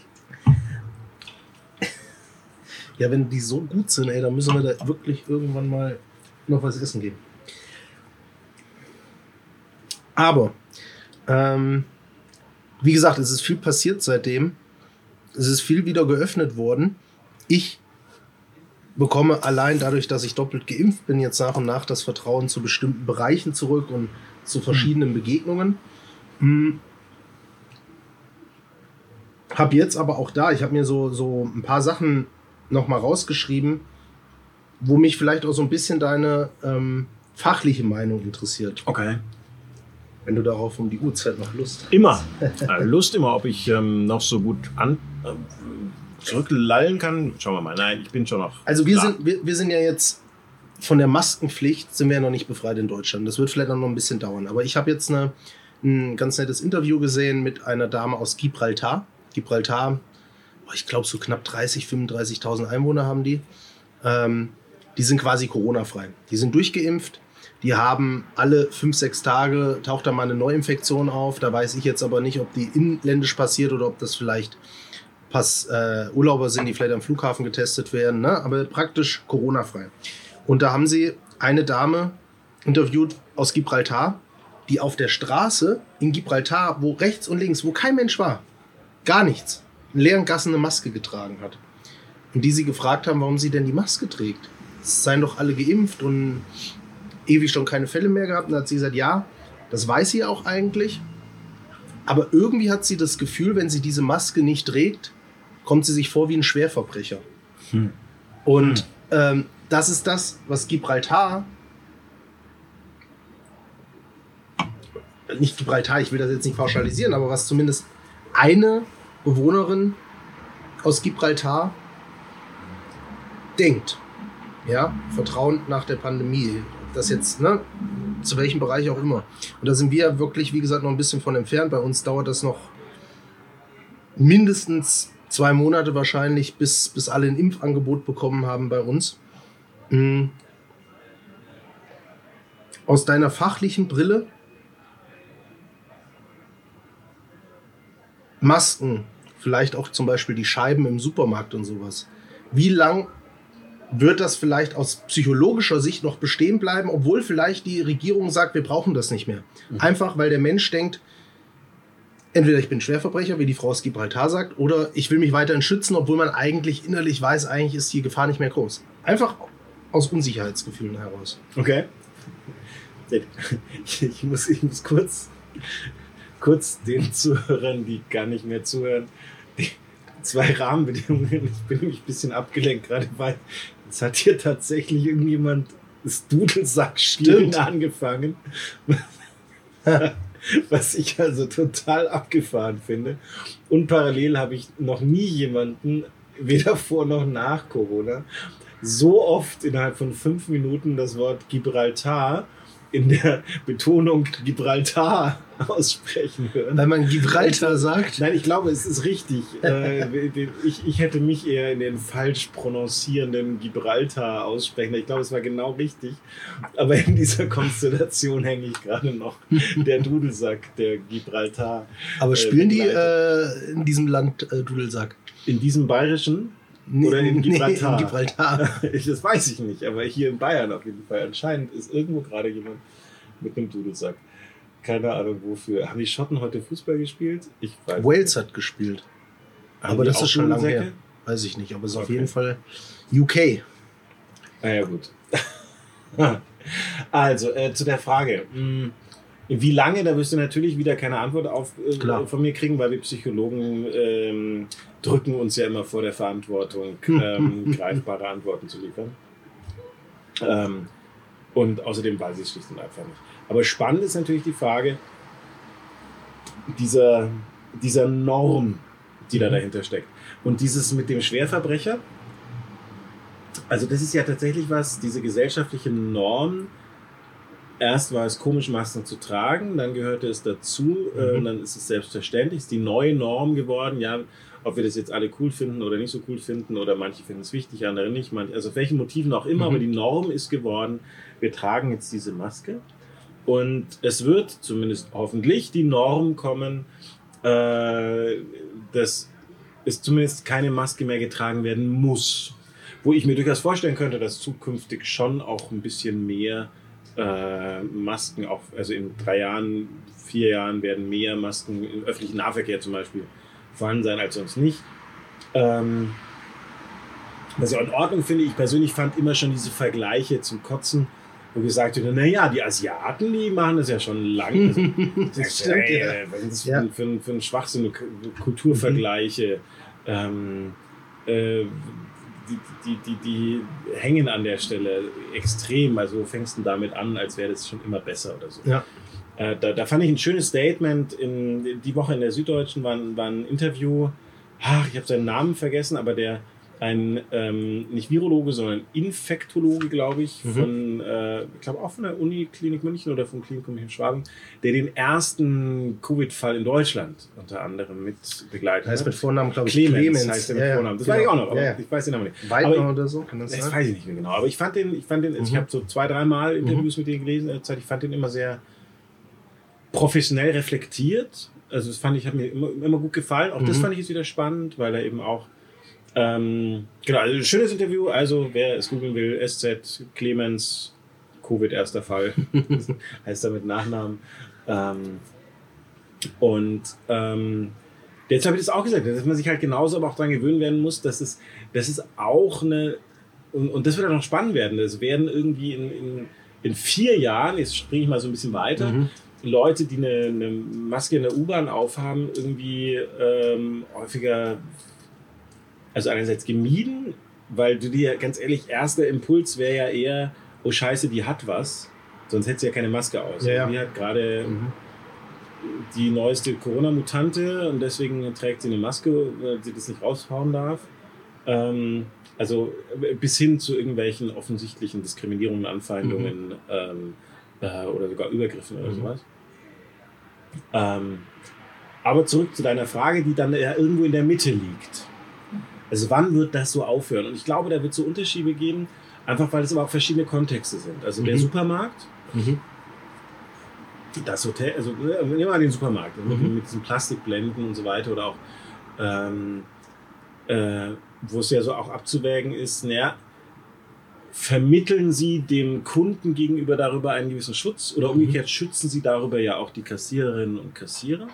Ja, wenn die so gut sind, ey, dann müssen wir da wirklich irgendwann mal noch was essen geben. Aber, ähm, wie gesagt, es ist viel passiert seitdem. Es ist viel wieder geöffnet worden. Ich bekomme allein dadurch, dass ich doppelt geimpft bin, jetzt nach und nach das Vertrauen zu bestimmten Bereichen zurück und zu verschiedenen Begegnungen. Hm. Hab jetzt aber auch da, ich habe mir so, so ein paar Sachen nochmal rausgeschrieben, wo mich vielleicht auch so ein bisschen deine ähm, fachliche Meinung interessiert. Okay. Wenn du darauf um die Uhrzeit noch Lust Immer. Äh, Lust immer, ob ich ähm, noch so gut an, zurücklallen kann. Schauen wir mal. Nein, ich bin schon noch. Also wir sind, wir, wir sind ja jetzt von der Maskenpflicht sind wir ja noch nicht befreit in Deutschland. Das wird vielleicht auch noch ein bisschen dauern. Aber ich habe jetzt eine, ein ganz nettes Interview gesehen mit einer Dame aus Gibraltar. Gibraltar, ich glaube so knapp 30, 35.000 Einwohner haben die. Ähm, die sind quasi Corona-frei. Die sind durchgeimpft, die haben alle fünf, sechs Tage, taucht da mal eine Neuinfektion auf. Da weiß ich jetzt aber nicht, ob die inländisch passiert oder ob das vielleicht Pass, äh, Urlauber sind, die vielleicht am Flughafen getestet werden, ne? aber praktisch Corona-frei. Und da haben sie eine Dame interviewt aus Gibraltar, die auf der Straße in Gibraltar, wo rechts und links, wo kein Mensch war, gar nichts, in leeren Gassen eine Maske getragen hat. Und die sie gefragt haben, warum sie denn die Maske trägt. Es seien doch alle geimpft und ewig schon keine Fälle mehr gehabt. Und dann hat sie gesagt, ja, das weiß sie auch eigentlich. Aber irgendwie hat sie das Gefühl, wenn sie diese Maske nicht trägt, kommt sie sich vor wie ein Schwerverbrecher. Hm. Und hm. Ähm, das ist das, was Gibraltar nicht Gibraltar, ich will das jetzt nicht pauschalisieren, aber was zumindest eine Bewohnerin aus Gibraltar denkt. Ja, Vertrauen nach der Pandemie. Das jetzt, ne, zu welchem Bereich auch immer. Und da sind wir wirklich, wie gesagt, noch ein bisschen von entfernt. Bei uns dauert das noch mindestens zwei Monate wahrscheinlich, bis, bis alle ein Impfangebot bekommen haben bei uns. Mhm. Aus deiner fachlichen Brille, Masken, vielleicht auch zum Beispiel die Scheiben im Supermarkt und sowas. Wie lang wird das vielleicht aus psychologischer Sicht noch bestehen bleiben, obwohl vielleicht die Regierung sagt, wir brauchen das nicht mehr. Mhm. Einfach weil der Mensch denkt, entweder ich bin Schwerverbrecher, wie die Frau aus Gibraltar sagt, oder ich will mich weiterhin schützen, obwohl man eigentlich innerlich weiß, eigentlich ist die Gefahr nicht mehr groß. Einfach aus Unsicherheitsgefühlen heraus. Okay. Ich muss, ich muss kurz, kurz den Zuhörern, die gar nicht mehr zuhören, die zwei Rahmenbedingungen. Ich bin nämlich ein bisschen abgelenkt, gerade weil es hat hier tatsächlich irgendjemand das Dudelsack-Stimmen angefangen. Was ich also total abgefahren finde. Und parallel habe ich noch nie jemanden, weder vor noch nach Corona, so oft innerhalb von fünf Minuten das Wort Gibraltar in der Betonung Gibraltar aussprechen hören. Weil man Gibraltar sagt? Nein, ich glaube, es ist richtig. Äh, ich, ich hätte mich eher in den falsch prononzierenden Gibraltar aussprechen. Ich glaube, es war genau richtig. Aber in dieser Konstellation hänge ich gerade noch der Dudelsack, der Gibraltar. Aber spielen äh, die äh, in diesem Land äh, Dudelsack? In diesem bayerischen? Oder in Gibraltar. Nee, in Gibraltar. das weiß ich nicht, aber hier in Bayern auf jeden Fall. Anscheinend ist irgendwo gerade jemand mit einem Dudelsack. Keine Ahnung wofür. Haben die Schotten heute Fußball gespielt? Ich weiß Wales nicht. hat gespielt. Haben aber das ist schon lange her. Weiß ich nicht, aber es ist okay. auf jeden Fall UK. Ah ja, gut. also, äh, zu der Frage. Hm, wie lange, da wirst du natürlich wieder keine Antwort auf, äh, von mir kriegen, weil wir Psychologen ähm, drücken uns ja immer vor der Verantwortung, ähm, greifbare Antworten zu liefern. Ähm, und außerdem weiß ich es schlicht und einfach nicht. Aber spannend ist natürlich die Frage dieser, dieser Norm, die da mhm. dahinter steckt. Und dieses mit dem Schwerverbrecher, also das ist ja tatsächlich was, diese gesellschaftliche Norm, erst war es komisch, Masken zu tragen, dann gehörte es dazu, äh, mhm. dann ist es selbstverständlich, ist die neue Norm geworden, ja, ob wir das jetzt alle cool finden oder nicht so cool finden oder manche finden es wichtig, andere nicht, manche, also auf welchen Motiven auch immer, mhm. aber die Norm ist geworden, wir tragen jetzt diese Maske und es wird zumindest hoffentlich die Norm kommen, äh, dass es zumindest keine Maske mehr getragen werden muss. Wo ich mir durchaus vorstellen könnte, dass zukünftig schon auch ein bisschen mehr äh, Masken, auch, also in drei Jahren, vier Jahren werden mehr Masken im öffentlichen Nahverkehr zum Beispiel vorhanden sein als sonst nicht. Ähm, was ich auch in Ordnung finde, ich persönlich fand immer schon diese Vergleiche zum Kotzen, wo gesagt wurde, naja, die Asiaten, die machen das ja schon lange. Also, das stimmt, ey, ja. Was ist das ja. für, für, für ein Schwachsinn, Kulturvergleiche? Mhm. Ähm, äh, die, die, die, die hängen an der Stelle extrem. Also fängst du damit an, als wäre das schon immer besser oder so. Ja. Äh, da, da fand ich ein schönes Statement. In, die Woche in der Süddeutschen war, war ein Interview. Ach, ich habe seinen Namen vergessen, aber der ein ähm, nicht Virologe, sondern Infektologe, glaube ich, mhm. von, äh, ich glaube auch von der Uniklinik München oder vom Klinikum München Schwabing, der den ersten Covid-Fall in Deutschland unter anderem mit begleitet heißt hat. mit Vornamen, glaube ich, Clemens, Clemens. heißt er mit ja, Vornamen. Das genau. weiß ich auch noch, aber ja, ja. ich weiß den Namen nicht. Weidner oder so, kann das, das sein? weiß ich nicht mehr genau. Aber ich fand den, ich fand den, mhm. ich habe so zwei, dreimal Interviews mhm. mit denen gelesen in der Zeit, ich fand den immer sehr professionell reflektiert. Also das fand ich, hat mir immer, immer gut gefallen. Auch das mhm. fand ich jetzt wieder spannend, weil er eben auch ähm, genau, also schönes Interview. Also, wer es googeln will, SZ Clemens, Covid erster Fall, heißt er mit Nachnamen. Ähm, und ähm, jetzt habe ich das auch gesagt, dass man sich halt genauso aber auch daran gewöhnen werden muss, dass es, dass es auch eine, und, und das wird auch noch spannend werden, es werden irgendwie in, in, in vier Jahren, jetzt springe ich mal so ein bisschen weiter, mhm. Leute, die eine, eine, Maske in der U-Bahn aufhaben, irgendwie ähm, häufiger also einerseits gemieden, weil du dir ganz ehrlich, erster Impuls wäre ja eher, oh Scheiße, die hat was, sonst hätte sie ja keine Maske aus. Ja, ja. Die hat gerade mhm. die neueste Corona-Mutante und deswegen trägt sie eine Maske, weil sie das nicht raushauen darf. Ähm, also bis hin zu irgendwelchen offensichtlichen Diskriminierungen, Anfeindungen mhm. ähm, äh, oder sogar Übergriffen oder mhm. sowas. Ähm, aber zurück zu deiner Frage, die dann ja irgendwo in der Mitte liegt. Also wann wird das so aufhören? Und ich glaube, da wird es so Unterschiede geben, einfach weil es aber auch verschiedene Kontexte sind. Also der mhm. Supermarkt, mhm. das Hotel, also nehmen wir mal den Supermarkt mhm. mit diesen Plastikblenden und so weiter oder auch, ähm, äh, wo es ja so auch abzuwägen ist, naja, vermitteln Sie dem Kunden gegenüber darüber einen gewissen Schutz oder mhm. umgekehrt schützen Sie darüber ja auch die Kassiererinnen und Kassierer,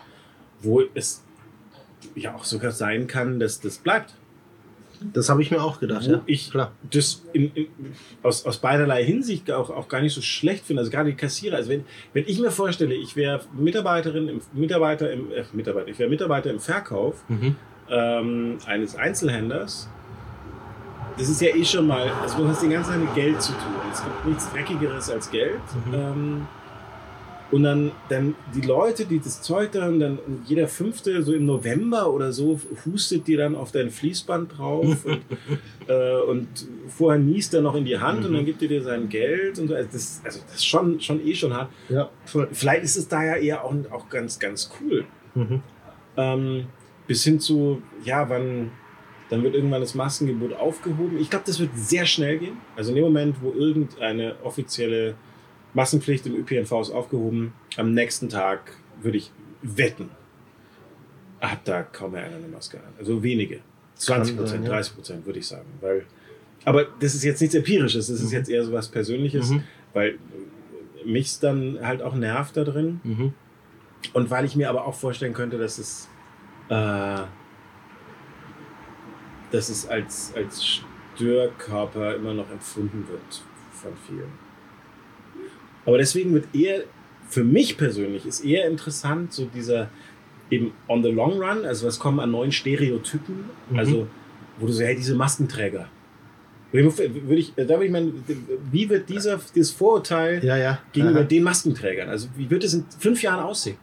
wo es ja auch sogar sein kann, dass das bleibt. Das habe ich mir auch gedacht. Ja. ich Klar. das in, in, aus, aus beiderlei Hinsicht auch, auch gar nicht so schlecht finde. Also gerade die Kassierer. Also wenn, wenn ich mir vorstelle, ich wäre Mitarbeiterin, im, Mitarbeiter im äh, Mitarbeiter, ich wäre Mitarbeiter im Verkauf mhm. ähm, eines Einzelhändlers. Das ist ja eh schon mal, also du hast die ganze Zeit mit Geld zu tun. Es gibt nichts Dreckigeres als Geld. Mhm. Ähm, und dann, dann die Leute, die das Zeug dann, dann jeder Fünfte, so im November oder so, hustet dir dann auf dein Fließband drauf und, äh, und vorher niest er noch in die Hand mhm. und dann mhm. gibt er dir sein Geld und so. Also das, also das ist schon, schon eh schon hart. Ja. Vielleicht ist es da ja eher auch, auch ganz, ganz cool. Mhm. Ähm, bis hin zu, ja, wann, dann wird irgendwann das Maskengebot aufgehoben. Ich glaube, das wird sehr schnell gehen. Also in dem Moment, wo irgendeine offizielle Massenpflicht im ÖPNV ist aufgehoben. Am nächsten Tag würde ich wetten, hat da kaum mehr einer eine Maske an. Also wenige. 20 Prozent, 30 Prozent würde ich sagen. Weil, aber das ist jetzt nichts Empirisches, das ist mhm. jetzt eher so was Persönliches, mhm. weil mich dann halt auch nervt da drin. Mhm. Und weil ich mir aber auch vorstellen könnte, dass es, äh, dass es als, als Störkörper immer noch empfunden wird von vielen. Aber deswegen wird eher, für mich persönlich, ist eher interessant, so dieser eben on the long run, also was kommen an neuen Stereotypen, mhm. also wo du so, hey, diese Maskenträger. Würde ich, da würde ich meinen, wie wird dieser, dieses Vorurteil ja, ja. gegenüber Aha. den Maskenträgern, also wie wird es in fünf Jahren aussehen?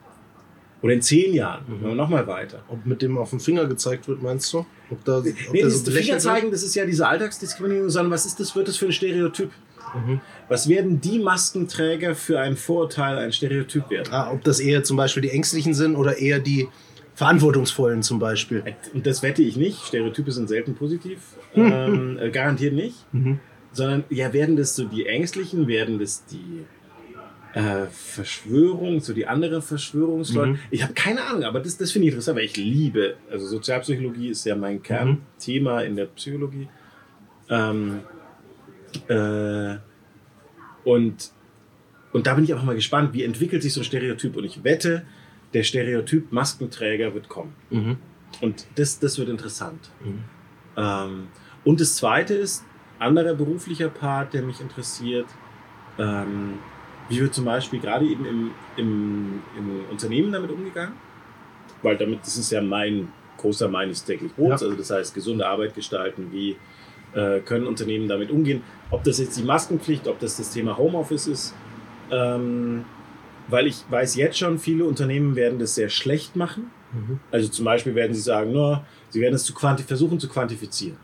Oder in zehn Jahren, mhm. noch mal weiter. Ob mit dem auf den Finger gezeigt wird, meinst du? Ob da, ob nee, das so Finger zeigen, das ist ja diese Alltagsdiskriminierung, sondern was ist das, wird das für ein Stereotyp? Mhm. Was werden die Maskenträger für ein Vorurteil, ein Stereotyp werden? Ah, ob das eher zum Beispiel die Ängstlichen sind oder eher die Verantwortungsvollen zum Beispiel. Und das wette ich nicht. Stereotype sind selten positiv. ähm, äh, garantiert nicht. Mhm. Sondern ja, werden das so die Ängstlichen, werden das die äh, Verschwörung, so die andere Verschwörungsleute. Mhm. Ich habe keine Ahnung, aber das, das finde ich interessant, weil ich liebe, also Sozialpsychologie ist ja mein Kernthema mhm. in der Psychologie. Ähm, äh, und, und da bin ich auch mal gespannt, wie entwickelt sich so ein Stereotyp. Und ich wette, der Stereotyp Maskenträger wird kommen. Mhm. Und das, das wird interessant. Mhm. Ähm, und das Zweite ist, anderer beruflicher Part, der mich interessiert, ähm, wie wird zum Beispiel gerade eben im, im, im, Unternehmen damit umgegangen? Weil damit, das ist ja mein großer meines täglich Brots, ja. also das heißt gesunde Arbeit gestalten, wie äh, können Unternehmen damit umgehen. Ob das jetzt die Maskenpflicht, ob das das Thema Homeoffice ist. Ähm, weil ich weiß jetzt schon, viele Unternehmen werden das sehr schlecht machen. Mhm. Also zum Beispiel werden sie sagen, no, sie werden es zu versuchen zu quantifizieren.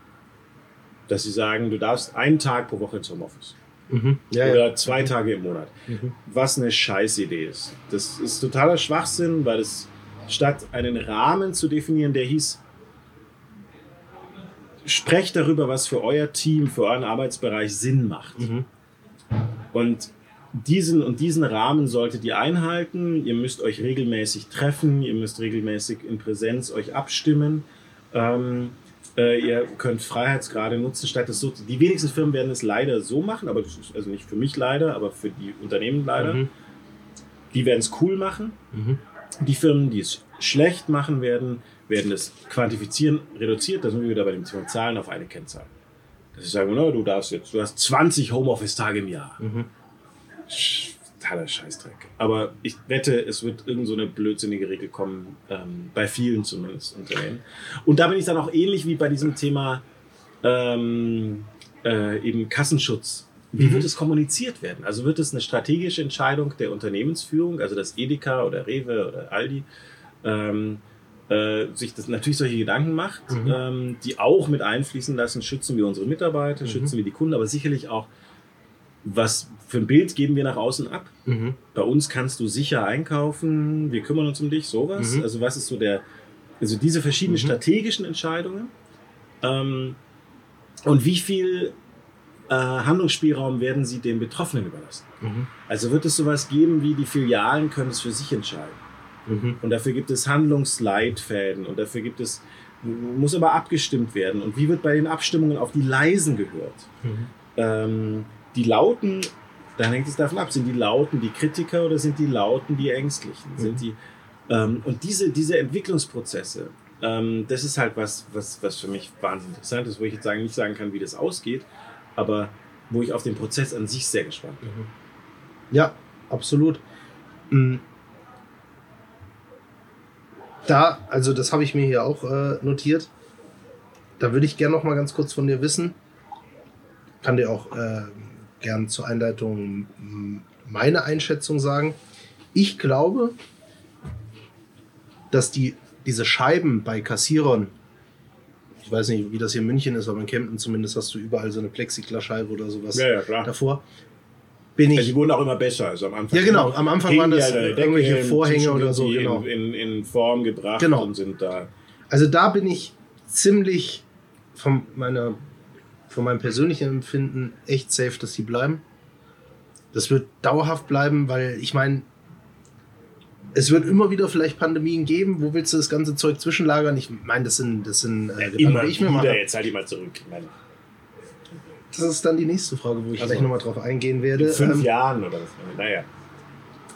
Dass sie sagen, du darfst einen Tag pro Woche ins Homeoffice. Mhm. Ja, oder ja. zwei Tage im Monat. Mhm. Was eine Scheißidee ist. Das ist totaler Schwachsinn, weil es statt einen Rahmen zu definieren, der hieß, sprecht darüber, was für euer Team, für euren Arbeitsbereich Sinn macht. Mhm. Und diesen und diesen Rahmen solltet ihr einhalten. Ihr müsst euch regelmäßig treffen, ihr müsst regelmäßig in Präsenz euch abstimmen. Ähm, äh, ihr könnt Freiheitsgrade nutzen, statt es so. Die wenigsten Firmen werden es leider so machen, aber das ist also nicht für mich leider, aber für die Unternehmen leider. Mhm. Die werden es cool machen. Mhm. Die Firmen, die es schlecht machen werden, werden es quantifizieren, reduziert. Da sind wir wieder bei dem Thema Zahlen auf eine Kennzahl. Dass sie sagen, no, du darfst jetzt, du hast 20 Homeoffice-Tage im Jahr. Mhm. Totaler Scheißdreck. Aber ich wette, es wird irgend so eine blödsinnige Regel kommen, ähm, bei vielen zumindest Unternehmen. Und da bin ich dann auch ähnlich wie bei diesem Thema ähm, äh, eben Kassenschutz. Wie Mhm. wird es kommuniziert werden? Also wird es eine strategische Entscheidung der Unternehmensführung, also das Edeka oder Rewe oder Aldi, ähm, äh, sich das natürlich solche Gedanken macht, Mhm. ähm, die auch mit einfließen lassen, schützen wir unsere Mitarbeiter, Mhm. schützen wir die Kunden, aber sicherlich auch, was für ein Bild geben wir nach außen ab? Mhm. Bei uns kannst du sicher einkaufen, wir kümmern uns um dich, sowas. Mhm. Also was ist so der, also diese verschiedenen Mhm. strategischen Entscheidungen ähm, und wie viel äh, Handlungsspielraum werden sie den Betroffenen überlassen? Mhm. Also wird es sowas geben wie die Filialen können es für sich entscheiden. Mhm. Und dafür gibt es Handlungsleitfäden und dafür gibt es, muss aber abgestimmt werden. Und wie wird bei den Abstimmungen auf die Leisen gehört? Mhm. Ähm, die Lauten, dann hängt es davon ab, sind die Lauten die Kritiker oder sind die Lauten die Ängstlichen? Mhm. Sind die, ähm, und diese, diese Entwicklungsprozesse, ähm, das ist halt was, was, was für mich wahnsinnig interessant ist, wo ich jetzt sagen, nicht sagen kann, wie das ausgeht, aber wo ich auf den Prozess an sich sehr gespannt bin. Ja, absolut. Mhm. Da, also das habe ich mir hier auch äh, notiert. Da würde ich gerne noch mal ganz kurz von dir wissen. Kann dir auch äh, gern zur Einleitung meine Einschätzung sagen. Ich glaube, dass die, diese Scheiben bei Kassierern, ich weiß nicht, wie das hier in München ist, aber in Kempten zumindest hast du überall so eine Plexiglasscheibe oder sowas ja, klar. davor. Bin ich, Ja, die wurden auch immer besser. Also am Anfang Ja, genau. Am Anfang waren das Decke, irgendwelche Vorhänge oder so, genau. In, in, in Form gebracht Genau. und sind da. Also da bin ich ziemlich von meiner von meinem persönlichen Empfinden echt safe, dass die bleiben. Das wird dauerhaft bleiben, weil ich meine, es wird immer wieder vielleicht Pandemien geben. Wo willst du das ganze Zeug zwischenlagern? Ich meine, das sind das sind äh, Gedanken, immer ich mir wieder, mache. jetzt halt die mal zurück. Ich meine, Das ist dann die nächste Frage, wo ich Also, gleich nochmal drauf eingehen werde. in fünf Ähm, Jahren oder was. Naja.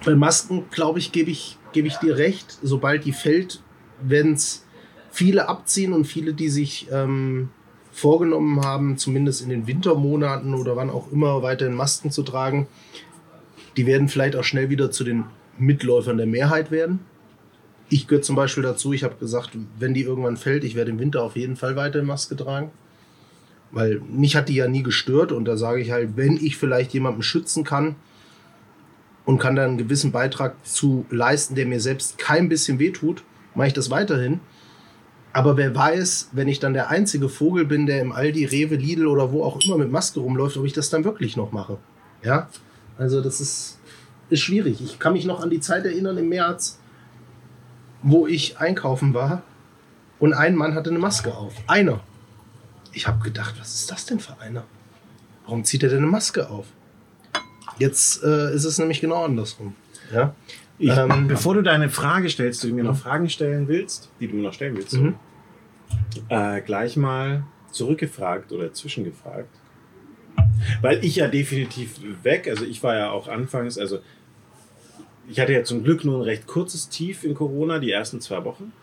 Bei Masken, glaube ich, gebe ich, gebe ich dir recht. Sobald die fällt, werden es viele abziehen und viele, die sich ähm, vorgenommen haben, zumindest in den Wintermonaten oder wann auch immer weiterhin Masken zu tragen, die werden vielleicht auch schnell wieder zu den Mitläufern der Mehrheit werden. Ich gehöre zum Beispiel dazu, ich habe gesagt, wenn die irgendwann fällt, ich werde im Winter auf jeden Fall weiterhin Maske tragen. Weil mich hat die ja nie gestört und da sage ich halt, wenn ich vielleicht jemanden schützen kann, und kann dann einen gewissen Beitrag zu leisten, der mir selbst kein bisschen wehtut, mache ich das weiterhin. Aber wer weiß, wenn ich dann der einzige Vogel bin, der im Aldi, Rewe, Lidl oder wo auch immer mit Maske rumläuft, ob ich das dann wirklich noch mache. Ja, also das ist, ist schwierig. Ich kann mich noch an die Zeit erinnern im März, wo ich einkaufen war und ein Mann hatte eine Maske auf. Einer. Ich habe gedacht, was ist das denn für einer? Warum zieht er denn eine Maske auf? Jetzt äh, ist es nämlich genau andersrum. Ja? Ich, Ähm, bevor du deine Frage stellst, du mir noch Fragen stellen willst, die du mir noch stellen willst, Mhm. äh, gleich mal zurückgefragt oder zwischengefragt. Weil ich ja definitiv weg, also ich war ja auch anfangs, also ich hatte ja zum Glück nur ein recht kurzes Tief in Corona, die ersten zwei Wochen.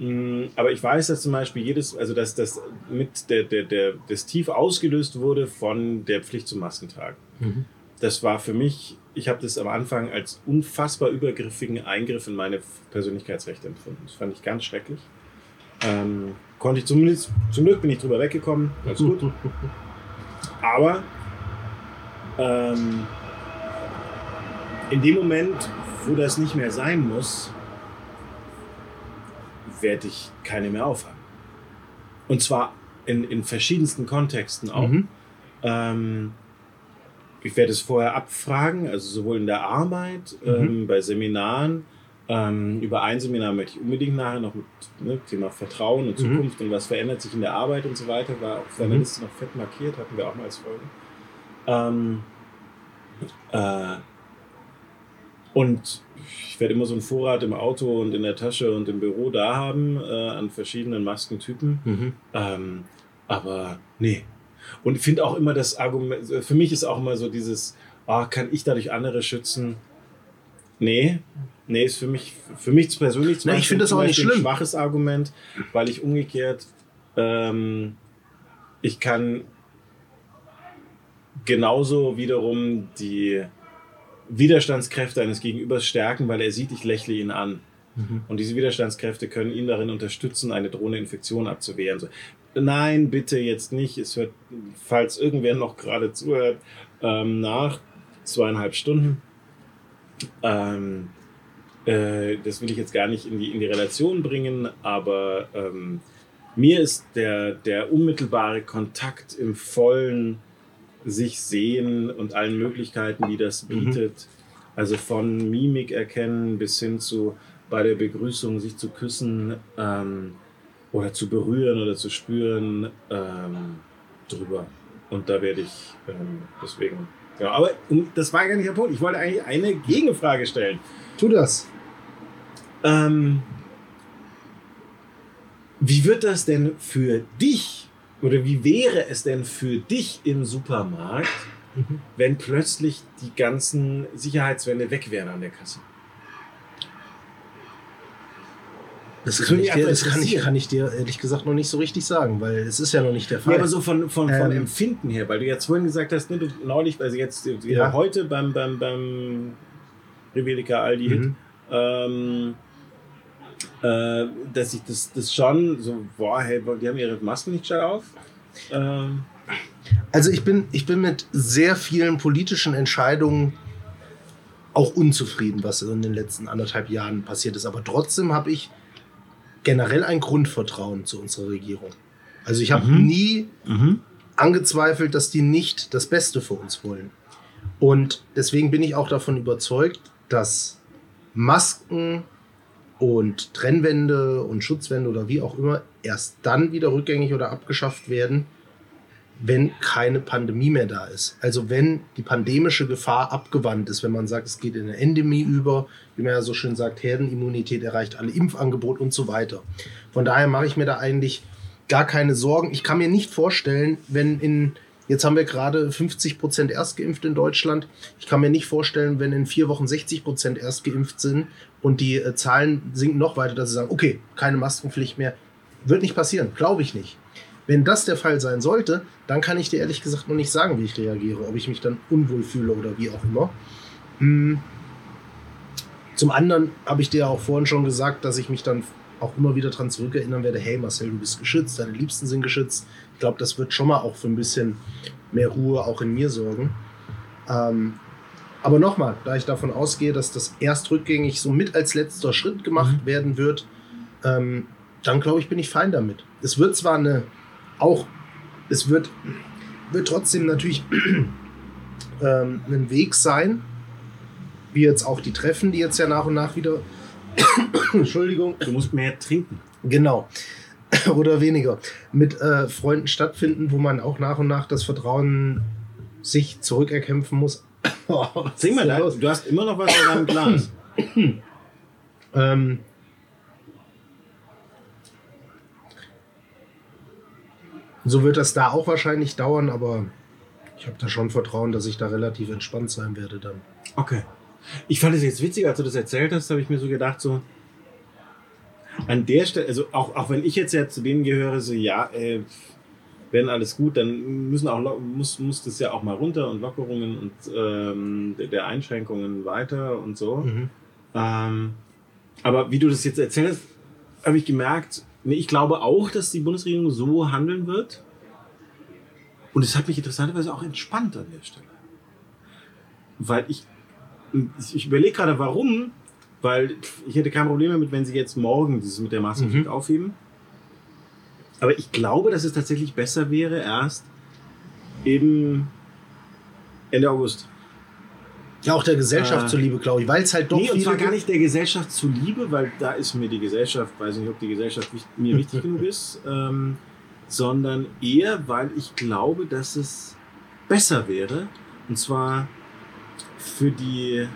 Mm, Aber ich weiß, dass zum Beispiel jedes, also dass das mit der, der, der, das Tief ausgelöst wurde von der Pflicht zum Maskentragen. Mhm. Das war für mich, ich habe das am Anfang als unfassbar übergriffigen Eingriff in meine Persönlichkeitsrechte empfunden. Das fand ich ganz schrecklich. Ähm, konnte ich zumindest, zum Glück bin ich drüber weggekommen, ganz gut. Aber ähm, in dem Moment, wo das nicht mehr sein muss, werde ich keine mehr aufhaben. Und zwar in, in verschiedensten Kontexten auch. Mhm. Ähm, ich werde es vorher abfragen, also sowohl in der Arbeit, mhm. ähm, bei Seminaren. Ähm, über ein Seminar möchte ich unbedingt nachher noch mit ne, Thema Vertrauen und mhm. Zukunft mhm. und was verändert sich in der Arbeit und so weiter, war auf deiner mhm. Liste noch fett markiert, hatten wir auch mal als Folge. Ähm, äh, und ich werde immer so einen Vorrat im Auto und in der Tasche und im Büro da haben äh, an verschiedenen Maskentypen. Mhm. Ähm, aber nee. Und ich finde auch immer das Argument, für mich ist auch immer so dieses, oh, kann ich dadurch andere schützen? Nee, nee, ist für mich, für mich persönlich zum nee, ich finde das auch nicht schlimm. ein schwaches Argument, weil ich umgekehrt, ähm, ich kann genauso wiederum die Widerstandskräfte eines Gegenübers stärken, weil er sieht, ich lächle ihn an. Mhm. Und diese Widerstandskräfte können ihn darin unterstützen, eine drohende Infektion abzuwehren. So, nein, bitte jetzt nicht. Es wird, falls irgendwer noch gerade zuhört, ähm, nach zweieinhalb Stunden. Ähm, äh, das will ich jetzt gar nicht in die, in die Relation bringen, aber ähm, mir ist der, der unmittelbare Kontakt im vollen sich sehen und allen Möglichkeiten, die das mhm. bietet. Mhm. Also von Mimik erkennen bis hin zu bei der Begrüßung sich zu küssen ähm, oder zu berühren oder zu spüren ähm, drüber. Und da werde ich ähm, deswegen. Ja, aber das war gar nicht der Punkt. Ich wollte eigentlich eine Gegenfrage stellen. Tu das. Ähm, wie wird das denn für dich oder wie wäre es denn für dich im Supermarkt, mhm. wenn plötzlich die ganzen Sicherheitswände weg wären an der Kasse? Das, kann ich, dir, das kann, ich, kann ich dir ehrlich gesagt noch nicht so richtig sagen, weil es ist ja noch nicht der Fall. Ja, aber so von, von, von ähm, Empfinden her, weil du jetzt vorhin gesagt hast, ne, du neulich, also jetzt ja. heute beim, beim, beim Rebellica Aldi mhm. ähm, äh, dass ich das, das schon so, boah, hey, die haben ihre Masken nicht schon auf. Ähm. Also ich bin, ich bin mit sehr vielen politischen Entscheidungen auch unzufrieden, was in den letzten anderthalb Jahren passiert ist. Aber trotzdem habe ich generell ein Grundvertrauen zu unserer Regierung. Also ich habe mhm. nie mhm. angezweifelt, dass die nicht das Beste für uns wollen. Und deswegen bin ich auch davon überzeugt, dass Masken und Trennwände und Schutzwände oder wie auch immer erst dann wieder rückgängig oder abgeschafft werden, wenn keine Pandemie mehr da ist. Also wenn die pandemische Gefahr abgewandt ist, wenn man sagt, es geht in eine Endemie über, wie man ja so schön sagt, Herdenimmunität erreicht alle Impfangebot und so weiter. Von daher mache ich mir da eigentlich gar keine Sorgen. Ich kann mir nicht vorstellen, wenn in Jetzt haben wir gerade 50 Prozent erstgeimpft in Deutschland. Ich kann mir nicht vorstellen, wenn in vier Wochen 60 Prozent erstgeimpft sind und die äh, Zahlen sinken noch weiter, dass sie sagen, okay, keine Maskenpflicht mehr. Wird nicht passieren, glaube ich nicht. Wenn das der Fall sein sollte, dann kann ich dir ehrlich gesagt noch nicht sagen, wie ich reagiere, ob ich mich dann unwohl fühle oder wie auch immer. Hm. Zum anderen habe ich dir auch vorhin schon gesagt, dass ich mich dann auch immer wieder daran zurückerinnern werde, hey Marcel, du bist geschützt, deine Liebsten sind geschützt. Ich glaube, das wird schon mal auch für ein bisschen mehr Ruhe auch in mir sorgen. Ähm, aber nochmal, da ich davon ausgehe, dass das erst rückgängig so mit als letzter Schritt gemacht mhm. werden wird, ähm, dann glaube ich, bin ich fein damit. Es wird zwar eine, auch, es wird, wird trotzdem natürlich ähm, ein Weg sein, wie jetzt auch die Treffen, die jetzt ja nach und nach wieder Entschuldigung. Du musst mehr trinken. Genau. Oder weniger. Mit äh, Freunden stattfinden, wo man auch nach und nach das Vertrauen sich zurückerkämpfen muss. oh, Sing mal, da, du hast immer noch was in deinem Glas. ähm, so wird das da auch wahrscheinlich dauern, aber ich habe da schon Vertrauen, dass ich da relativ entspannt sein werde dann. Okay. Ich fand es jetzt witzig, als du das erzählt hast, habe ich mir so gedacht, so an der Stelle, also auch, auch wenn ich jetzt ja zu denen gehöre, so ja, äh, wenn alles gut, dann müssen auch muss, muss das ja auch mal runter und Lockerungen und ähm, der Einschränkungen weiter und so. Mhm. Ähm, aber wie du das jetzt erzählst, habe ich gemerkt, nee, ich glaube auch, dass die Bundesregierung so handeln wird. Und es hat mich interessanterweise auch entspannt an der Stelle. Weil ich ich überlege gerade, warum, weil ich hätte kein Problem damit, wenn sie jetzt morgen dieses mit der Maskenpflicht mhm. aufheben. aber ich glaube, dass es tatsächlich besser wäre, erst eben Ende August. Ja, auch der Gesellschaft Äh, zuliebe, glaube ich, weil es halt doch nee, und zwar gar nicht der Gesellschaft zuliebe, weil da ist mir die Gesellschaft, weiß nicht, ob die Gesellschaft mir wichtig genug ist, ähm, sondern eher, weil ich glaube, dass es besser wäre. Und zwar für die.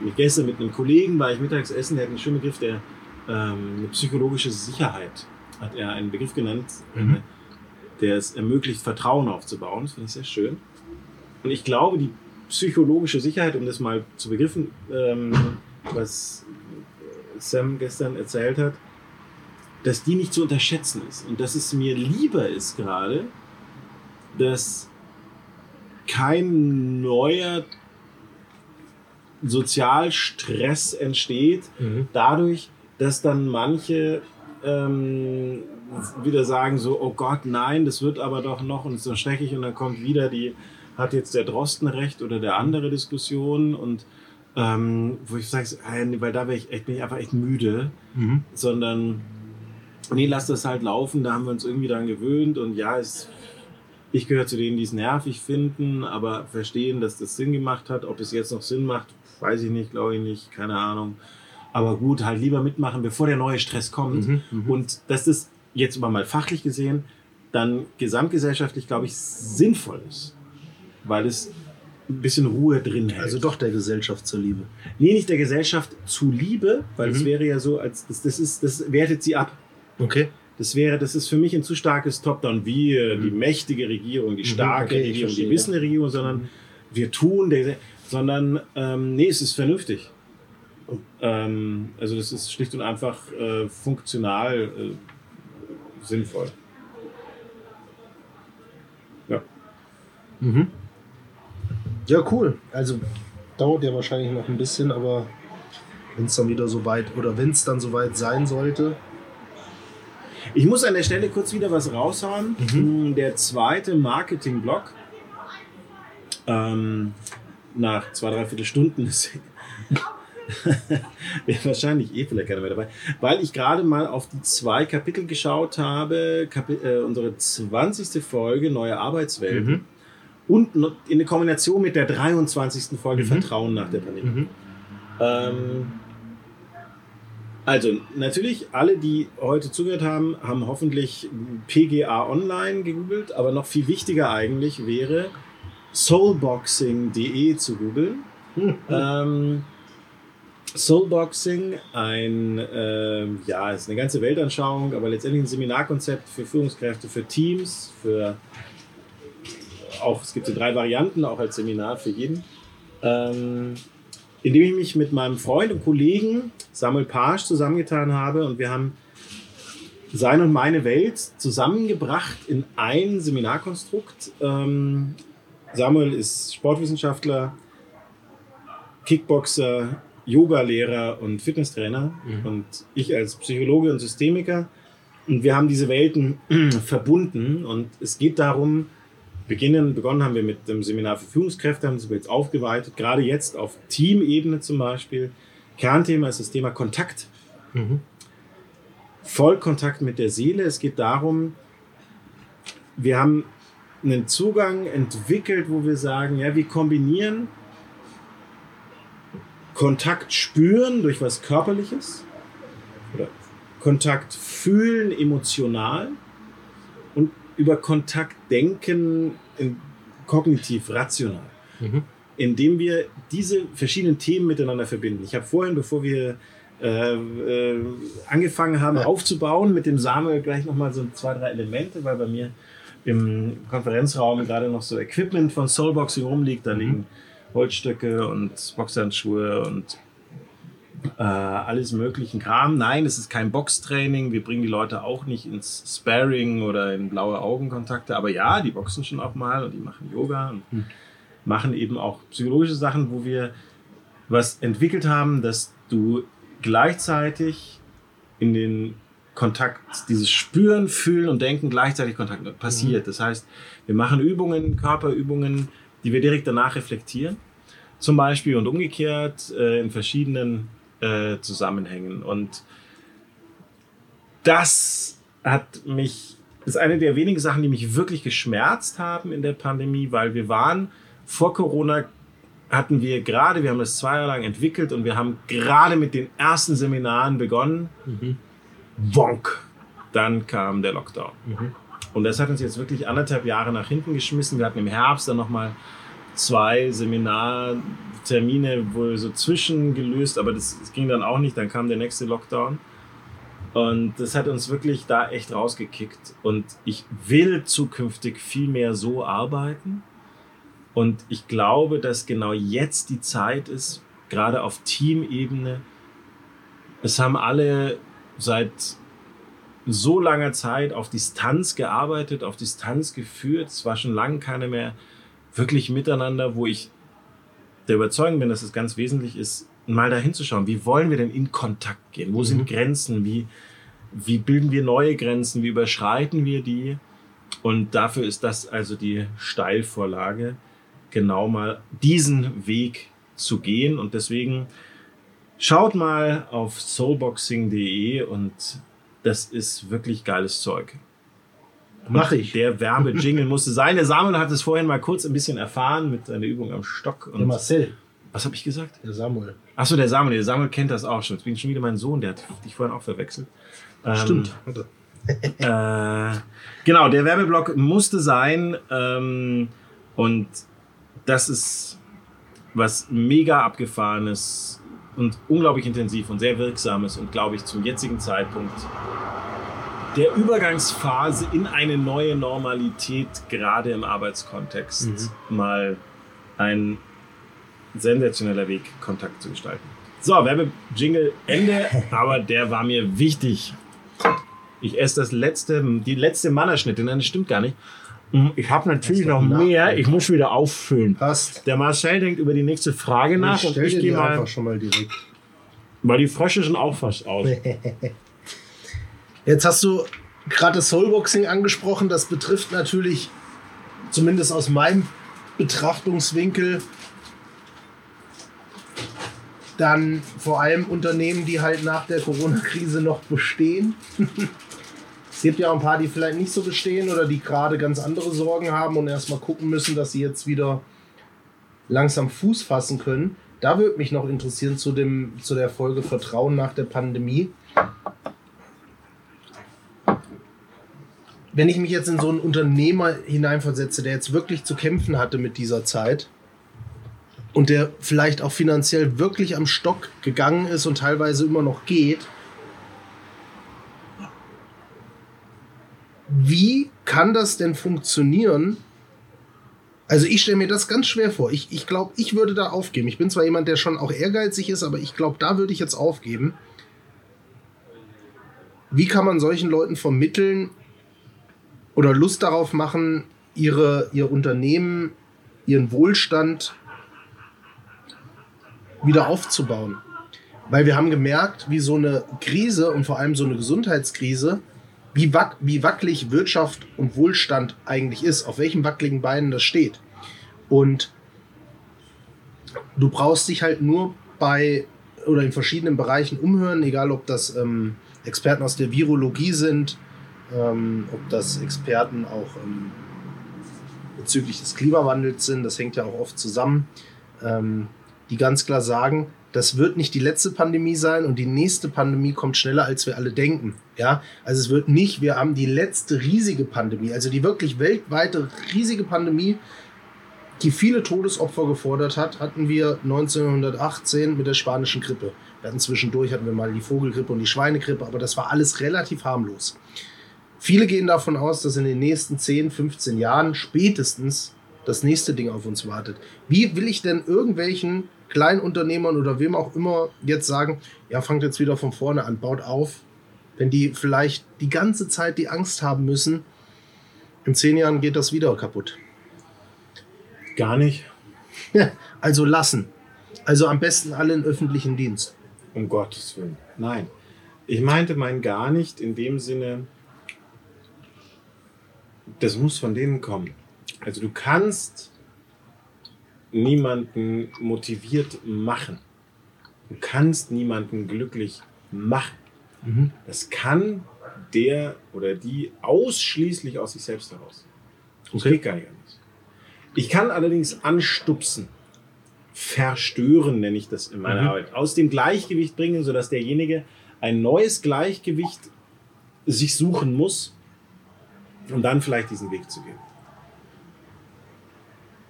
Mit gestern mit einem Kollegen war ich mittags essen, der hat einen schönen Begriff, der ähm, eine psychologische Sicherheit hat er einen Begriff genannt, Mhm. äh, der es ermöglicht, Vertrauen aufzubauen. Das finde ich sehr schön. Und ich glaube, die psychologische Sicherheit, um das mal zu begriffen, ähm, was Sam gestern erzählt hat, dass die nicht zu unterschätzen ist. Und dass es mir lieber ist gerade, dass kein neuer Sozialstress entsteht, Mhm. dadurch, dass dann manche ähm, wieder sagen so, oh Gott, nein, das wird aber doch noch und so schrecklich und dann kommt wieder die, hat jetzt der Drosten recht oder der andere Diskussion und ähm, wo ich sage, weil da wäre ich echt, bin ich einfach echt müde, Mhm. sondern nee, lass das halt laufen, da haben wir uns irgendwie dran gewöhnt und ja, es, ich gehöre zu denen, die es nervig finden, aber verstehen, dass das Sinn gemacht hat. Ob es jetzt noch Sinn macht, weiß ich nicht, glaube ich nicht, keine Ahnung. Aber gut, halt lieber mitmachen, bevor der neue Stress kommt. Mhm, mhm. Und dass das jetzt mal fachlich gesehen dann gesamtgesellschaftlich, glaube ich, sinnvoll ist. Weil es ein bisschen Ruhe drin hält. Also doch der Gesellschaft zuliebe. Nee, nicht der Gesellschaft zuliebe, weil es Mhm. wäre ja so, als das, das ist, das wertet sie ab. Okay. Das wäre, das ist für mich ein zu starkes Top-Down. Wir, die mächtige Regierung, die Mhm, starke okay, Regierung, verstehe, die wissende Regierung, sondern wir tun, der, sondern ähm, nee, es ist vernünftig. Ähm, also das ist schlicht und einfach äh, funktional äh, sinnvoll. Ja. Mhm. Ja, cool. Also dauert ja wahrscheinlich noch ein bisschen, aber wenn es dann wieder so weit oder wenn es dann so weit sein sollte. Ich muss an der Stelle kurz wieder was raushauen. Mm, Der zweite Marketing-Blog, ähm, nach zwei, dreiviertel Stunden ist wäre wahrscheinlich eh vielleicht keiner mehr dabei, weil ich gerade mal auf die zwei Kapitel geschaut habe, Kapi äh, unsere 20. Folge Neue Arbeitswelten Mhm. und in der Kombination mit der 23. Folge Mhm. Vertrauen nach der Pandemie. Mhm. Ähm, also, natürlich, alle, die heute zugehört haben, haben hoffentlich PGA Online gegoogelt, aber noch viel wichtiger eigentlich wäre, soulboxing.de zu googeln. Ähm, Soulboxing, ein, ähm, ja, ist eine ganze Weltanschauung, aber letztendlich ein Seminarkonzept für Führungskräfte, für Teams, für auch, es gibt so drei Varianten, auch als Seminar für jeden. Ähm, indem ich mich mit meinem Freund und Kollegen Samuel Page zusammengetan habe und wir haben seine und meine Welt zusammengebracht in ein Seminarkonstrukt. Ähm, Samuel ist Sportwissenschaftler, Kickboxer, Yogalehrer und Fitnesstrainer und ich als Psychologe und Systemiker. Und wir haben diese Welten verbunden und es geht darum, beginnen, begonnen haben wir mit dem Seminar für Führungskräfte, haben es jetzt aufgeweitet, gerade jetzt auf Teamebene zum Beispiel. Kernthema ist das Thema Kontakt. Mhm. Vollkontakt mit der Seele. Es geht darum, wir haben einen Zugang entwickelt, wo wir sagen, ja, wir kombinieren Kontakt spüren durch was Körperliches oder Kontakt fühlen emotional und über Kontakt denken kognitiv rational Mhm. indem wir diese verschiedenen Themen miteinander verbinden. Ich habe vorhin, bevor wir äh, äh, angefangen haben Ja. aufzubauen, mit dem Samuel gleich nochmal so zwei, drei Elemente, weil bei mir im Konferenzraum gerade noch so Equipment von Soulboxing rumliegt. Da liegen Holzstöcke und Boxhandschuhe und äh, alles möglichen Kram. Nein, es ist kein Boxtraining. Wir bringen die Leute auch nicht ins Sparring oder in blaue Augenkontakte. Aber ja, die boxen schon auch mal und die machen Yoga und machen eben auch psychologische Sachen, wo wir was entwickelt haben, dass du gleichzeitig in den Kontakt, dieses Spüren, Fühlen und Denken gleichzeitig Kontakt passiert. Das heißt, wir machen Übungen, Körperübungen, die wir direkt danach reflektieren. Zum Beispiel und umgekehrt äh, in verschiedenen äh, Zusammenhängen. Und das hat mich, ist eine der wenigen Sachen, die mich wirklich geschmerzt haben in der Pandemie, weil wir waren vor Corona hatten wir gerade, wir haben das zwei Jahre lang entwickelt und wir haben gerade mit den ersten Seminaren begonnen. Mhm. Wonk! Dann kam der Lockdown. Mhm. Und das hat uns jetzt wirklich anderthalb Jahre nach hinten geschmissen. Wir hatten im Herbst dann nochmal zwei Seminartermine wohl so zwischengelöst, aber das, das ging dann auch nicht. Dann kam der nächste Lockdown. Und das hat uns wirklich da echt rausgekickt. Und ich will zukünftig viel mehr so arbeiten. Und ich glaube, dass genau jetzt die Zeit ist, gerade auf Teamebene. Es haben alle seit so langer Zeit auf Distanz gearbeitet, auf Distanz geführt. Es war schon lange keine mehr wirklich miteinander, wo ich der Überzeugung bin, dass es ganz wesentlich ist, mal dahin zu schauen, wie wollen wir denn in Kontakt gehen? Wo sind mhm. Grenzen? Wie, wie bilden wir neue Grenzen? Wie überschreiten wir die? Und dafür ist das also die Steilvorlage, genau mal diesen Weg zu gehen. Und deswegen schaut mal auf soulboxing.de und das ist wirklich geiles Zeug. Mache ich. Der Werbejingle musste sein. Der Samuel hat es vorhin mal kurz ein bisschen erfahren mit seiner Übung am Stock. Und der Marcel. Was habe ich gesagt? Der Samuel. Achso, der Samuel. Der Samuel kennt das auch schon. Jetzt bin ich schon wieder mein Sohn. Der hat dich vorhin auch verwechselt. Stimmt. Ähm, äh, genau, der Werbeblock musste sein. Ähm, und das ist was mega abgefahrenes und unglaublich intensiv und sehr wirksames und glaube ich zum jetzigen Zeitpunkt der Übergangsphase in eine neue Normalität, gerade im Arbeitskontext, mhm. mal ein sensationeller Weg, Kontakt zu gestalten. So, Werbejingle Ende, aber der war mir wichtig. Ich esse das letzte, die letzte Mannerschnitte, nein, das stimmt gar nicht. Ich habe natürlich noch mehr, ich muss wieder auffüllen. Passt. Der Marcel denkt über die nächste Frage nach ich und ich gehe mal einfach schon mal direkt. Weil die Frösche sind auch fast aus. Jetzt hast du gerade das Soulboxing angesprochen. Das betrifft natürlich, zumindest aus meinem Betrachtungswinkel, dann vor allem Unternehmen, die halt nach der Corona-Krise noch bestehen. es gibt ja auch ein paar, die vielleicht nicht so bestehen oder die gerade ganz andere Sorgen haben und erstmal gucken müssen, dass sie jetzt wieder langsam Fuß fassen können. Da würde mich noch interessieren zu, dem, zu der Folge Vertrauen nach der Pandemie. wenn ich mich jetzt in so einen Unternehmer hineinversetze, der jetzt wirklich zu kämpfen hatte mit dieser Zeit und der vielleicht auch finanziell wirklich am Stock gegangen ist und teilweise immer noch geht, wie kann das denn funktionieren? Also ich stelle mir das ganz schwer vor. Ich, ich glaube, ich würde da aufgeben. Ich bin zwar jemand, der schon auch ehrgeizig ist, aber ich glaube, da würde ich jetzt aufgeben. Wie kann man solchen Leuten vermitteln, oder Lust darauf machen, ihre, ihr Unternehmen, ihren Wohlstand wieder aufzubauen. Weil wir haben gemerkt, wie so eine Krise und vor allem so eine Gesundheitskrise, wie, wack, wie wackelig Wirtschaft und Wohlstand eigentlich ist, auf welchen wackeligen Beinen das steht. Und du brauchst dich halt nur bei oder in verschiedenen Bereichen umhören, egal ob das ähm, Experten aus der Virologie sind, ähm, ob das Experten auch ähm, bezüglich des Klimawandels sind, das hängt ja auch oft zusammen, ähm, die ganz klar sagen, das wird nicht die letzte Pandemie sein und die nächste Pandemie kommt schneller, als wir alle denken. Ja, also es wird nicht, wir haben die letzte riesige Pandemie, also die wirklich weltweite riesige Pandemie, die viele Todesopfer gefordert hat, hatten wir 1918 mit der spanischen Grippe. Wir hatten zwischendurch hatten wir mal die Vogelgrippe und die Schweinegrippe, aber das war alles relativ harmlos. Viele gehen davon aus, dass in den nächsten 10, 15 Jahren spätestens das nächste Ding auf uns wartet. Wie will ich denn irgendwelchen Kleinunternehmern oder wem auch immer jetzt sagen, ja, fangt jetzt wieder von vorne an, baut auf, wenn die vielleicht die ganze Zeit die Angst haben müssen, in zehn Jahren geht das wieder kaputt. Gar nicht. also lassen. Also am besten alle in öffentlichen Dienst. Um Gottes Willen. Nein. Ich meinte mein gar nicht in dem Sinne, das muss von denen kommen. Also du kannst niemanden motiviert machen. Du kannst niemanden glücklich machen. Mhm. Das kann der oder die ausschließlich aus sich selbst heraus. Das Okay. geht gar nicht anders. Ich kann allerdings anstupsen, verstören, nenne ich das in meiner Mhm. Arbeit, aus dem Gleichgewicht bringen, sodass derjenige ein neues Gleichgewicht sich suchen muss, um dann vielleicht diesen Weg zu gehen.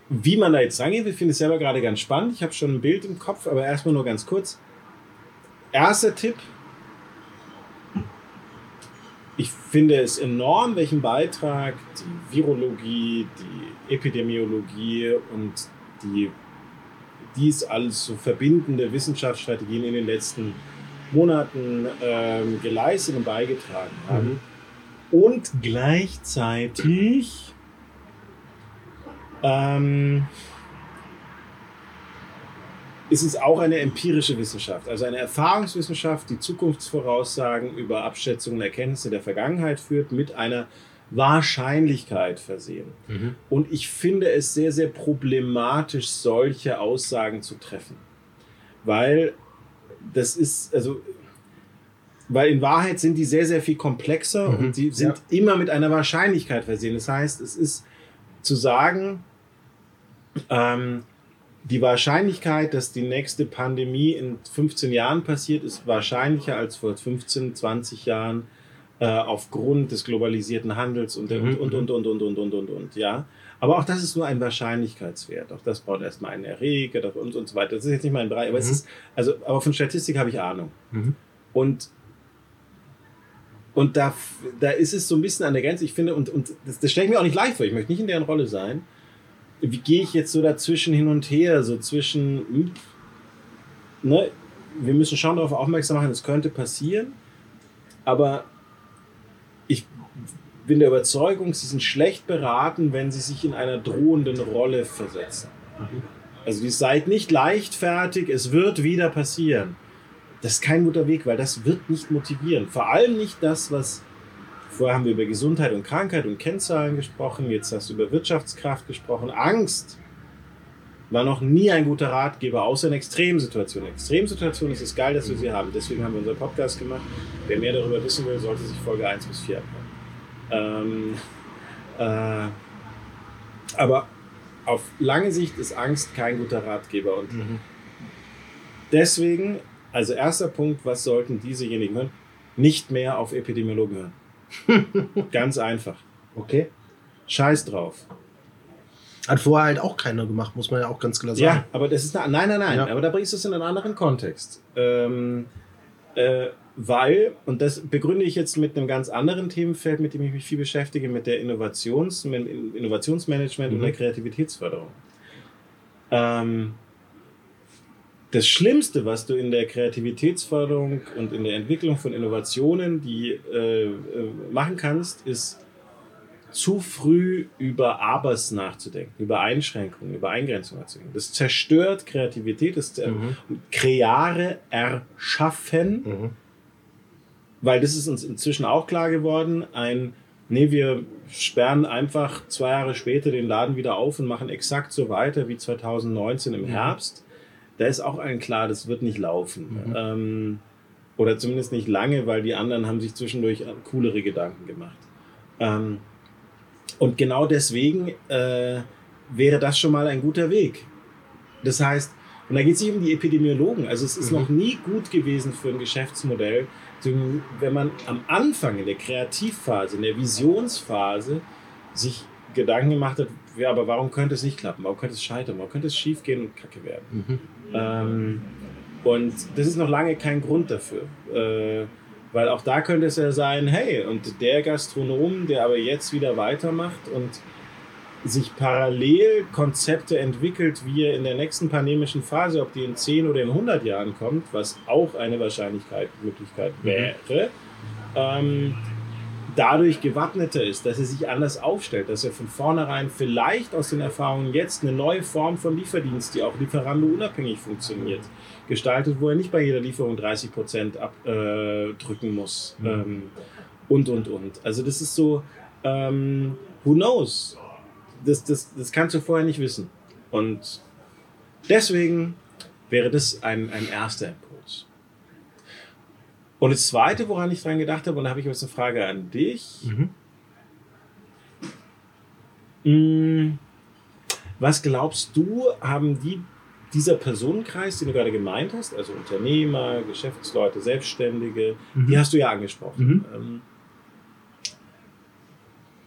Wie man da jetzt rangeht, ich finde es selber gerade ganz spannend. Ich habe schon ein Bild im Kopf, aber erstmal nur ganz kurz. Erster Tipp. Ich finde es enorm, welchen Beitrag die Virologie, die Epidemiologie und die dies alles so verbindende Wissenschaftsstrategien in den letzten Monaten ähm, geleistet und beigetragen haben. Und gleichzeitig ähm, ist es auch eine empirische Wissenschaft, also eine Erfahrungswissenschaft, die Zukunftsvoraussagen über Abschätzungen und Erkenntnisse der Vergangenheit führt, mit einer Wahrscheinlichkeit versehen. Und ich finde es sehr, sehr problematisch, solche Aussagen zu treffen. Weil das ist, also, weil in Wahrheit sind die sehr, sehr viel komplexer Mhm. und sie sind immer mit einer Wahrscheinlichkeit versehen. Das heißt, es ist zu sagen, ähm, die Wahrscheinlichkeit, dass die nächste Pandemie in 15 Jahren passiert, ist wahrscheinlicher als vor 15, 20 Jahren äh, aufgrund des globalisierten Handels und, der, Mhm, und, und, und, und, und, und, und, und, ja. Aber auch das ist nur ein Wahrscheinlichkeitswert. Auch das braucht erstmal einen Erreger und, und so weiter. Das ist jetzt nicht mein Bereich, aber es Mhm. ist, also, aber von Statistik habe ich Ahnung. Mhm. Und, und da, da ist es so ein bisschen an der Grenze. Ich finde, und, und das, das stelle ich mir auch nicht leicht vor. Ich möchte nicht in deren Rolle sein. Wie gehe ich jetzt so dazwischen hin und her? So zwischen, hm, ne, wir müssen schon darauf aufmerksam machen, es könnte passieren. Aber ich bin der Überzeugung, sie sind schlecht beraten, wenn sie sich in einer drohenden Rolle versetzen. Also, ihr seid nicht leichtfertig, es wird wieder passieren. Das ist kein guter Weg, weil das wird nicht motivieren. Vor allem nicht das, was vorher haben wir über Gesundheit und Krankheit und Kennzahlen gesprochen, jetzt hast du über Wirtschaftskraft gesprochen. Angst war noch nie ein guter Ratgeber, außer in Extremsituationen. In Extremsituationen ist es geil, dass wir sie haben. Deswegen haben wir unseren Podcast gemacht. Wer mehr darüber wissen will, sollte sich Folge 1 bis 4 anhören. Ähm, äh, aber auf lange Sicht ist Angst kein guter Ratgeber. Und Mhm. deswegen, also erster Punkt, was sollten diesejenigen hören? Nicht mehr auf Epidemiologen hören. Ganz einfach. Okay. Scheiß drauf. Hat vorher halt auch keiner gemacht, muss man ja auch ganz klar sagen. Ja, aber das ist eine, nein, nein, nein. Ja. Aber da bringst du es in einen anderen Kontext. Ähm, äh, weil, und das begründe ich jetzt mit einem ganz anderen Themenfeld, mit dem ich mich viel beschäftige, mit der Innovations, mit Innovationsmanagement und Mhm. der Kreativitätsförderung. Ähm, das Schlimmste, was du in der Kreativitätsförderung und in der Entwicklung von Innovationen, die äh, äh, machen kannst, ist zu früh über Abers nachzudenken, über Einschränkungen, über Eingrenzungen nachzudenken. Das zerstört Kreativität, das Mhm. Kreare erschaffen, Mhm. weil das ist uns inzwischen auch klar geworden, ein Nee, wir sperren einfach zwei Jahre später den Laden wieder auf und machen exakt so weiter wie 2019 im Herbst. Da ist auch allen klar, das wird nicht laufen. Mhm. Ähm, oder zumindest nicht lange, weil die anderen haben sich zwischendurch coolere Gedanken gemacht. Ähm, und genau deswegen äh, wäre das schon mal ein guter Weg. Das heißt, und da geht es nicht um die Epidemiologen. Also es ist Mhm. noch nie gut gewesen für ein Geschäftsmodell, wenn man am Anfang in der Kreativphase, in der Visionsphase sich Gedanken gemacht hat, ja, aber warum könnte es nicht klappen? Warum könnte es scheitern? Warum könnte es schief gehen und kacke werden? Mhm. Ähm, und das ist noch lange kein Grund dafür. Äh, weil auch da könnte es ja sein, hey, und der Gastronom, der aber jetzt wieder weitermacht und sich parallel Konzepte entwickelt, wie er in der nächsten pandemischen Phase, ob die in 10 oder in 100 Jahren kommt, was auch eine Wahrscheinlichkeit, Möglichkeit wäre, ähm, dadurch gewappneter ist, dass er sich anders aufstellt, dass er von vornherein vielleicht aus den Erfahrungen jetzt eine neue Form von Lieferdienst, die auch Lieferando unabhängig funktioniert, gestaltet, wo er nicht bei jeder Lieferung 30 Prozent abdrücken äh, muss. Mhm. Ähm, und, und, und. Also das ist so, ähm, who knows? Das, das, das kannst du vorher nicht wissen. Und deswegen wäre das ein, ein erster Impuls. Und das Zweite, woran ich dran gedacht habe, und da habe ich jetzt eine Frage an dich. Mhm. Mm, Was glaubst du, haben die, dieser Personenkreis, den du gerade gemeint hast, also Unternehmer, Geschäftsleute, Selbstständige, Mhm. die hast du ja angesprochen. Mhm. Ähm,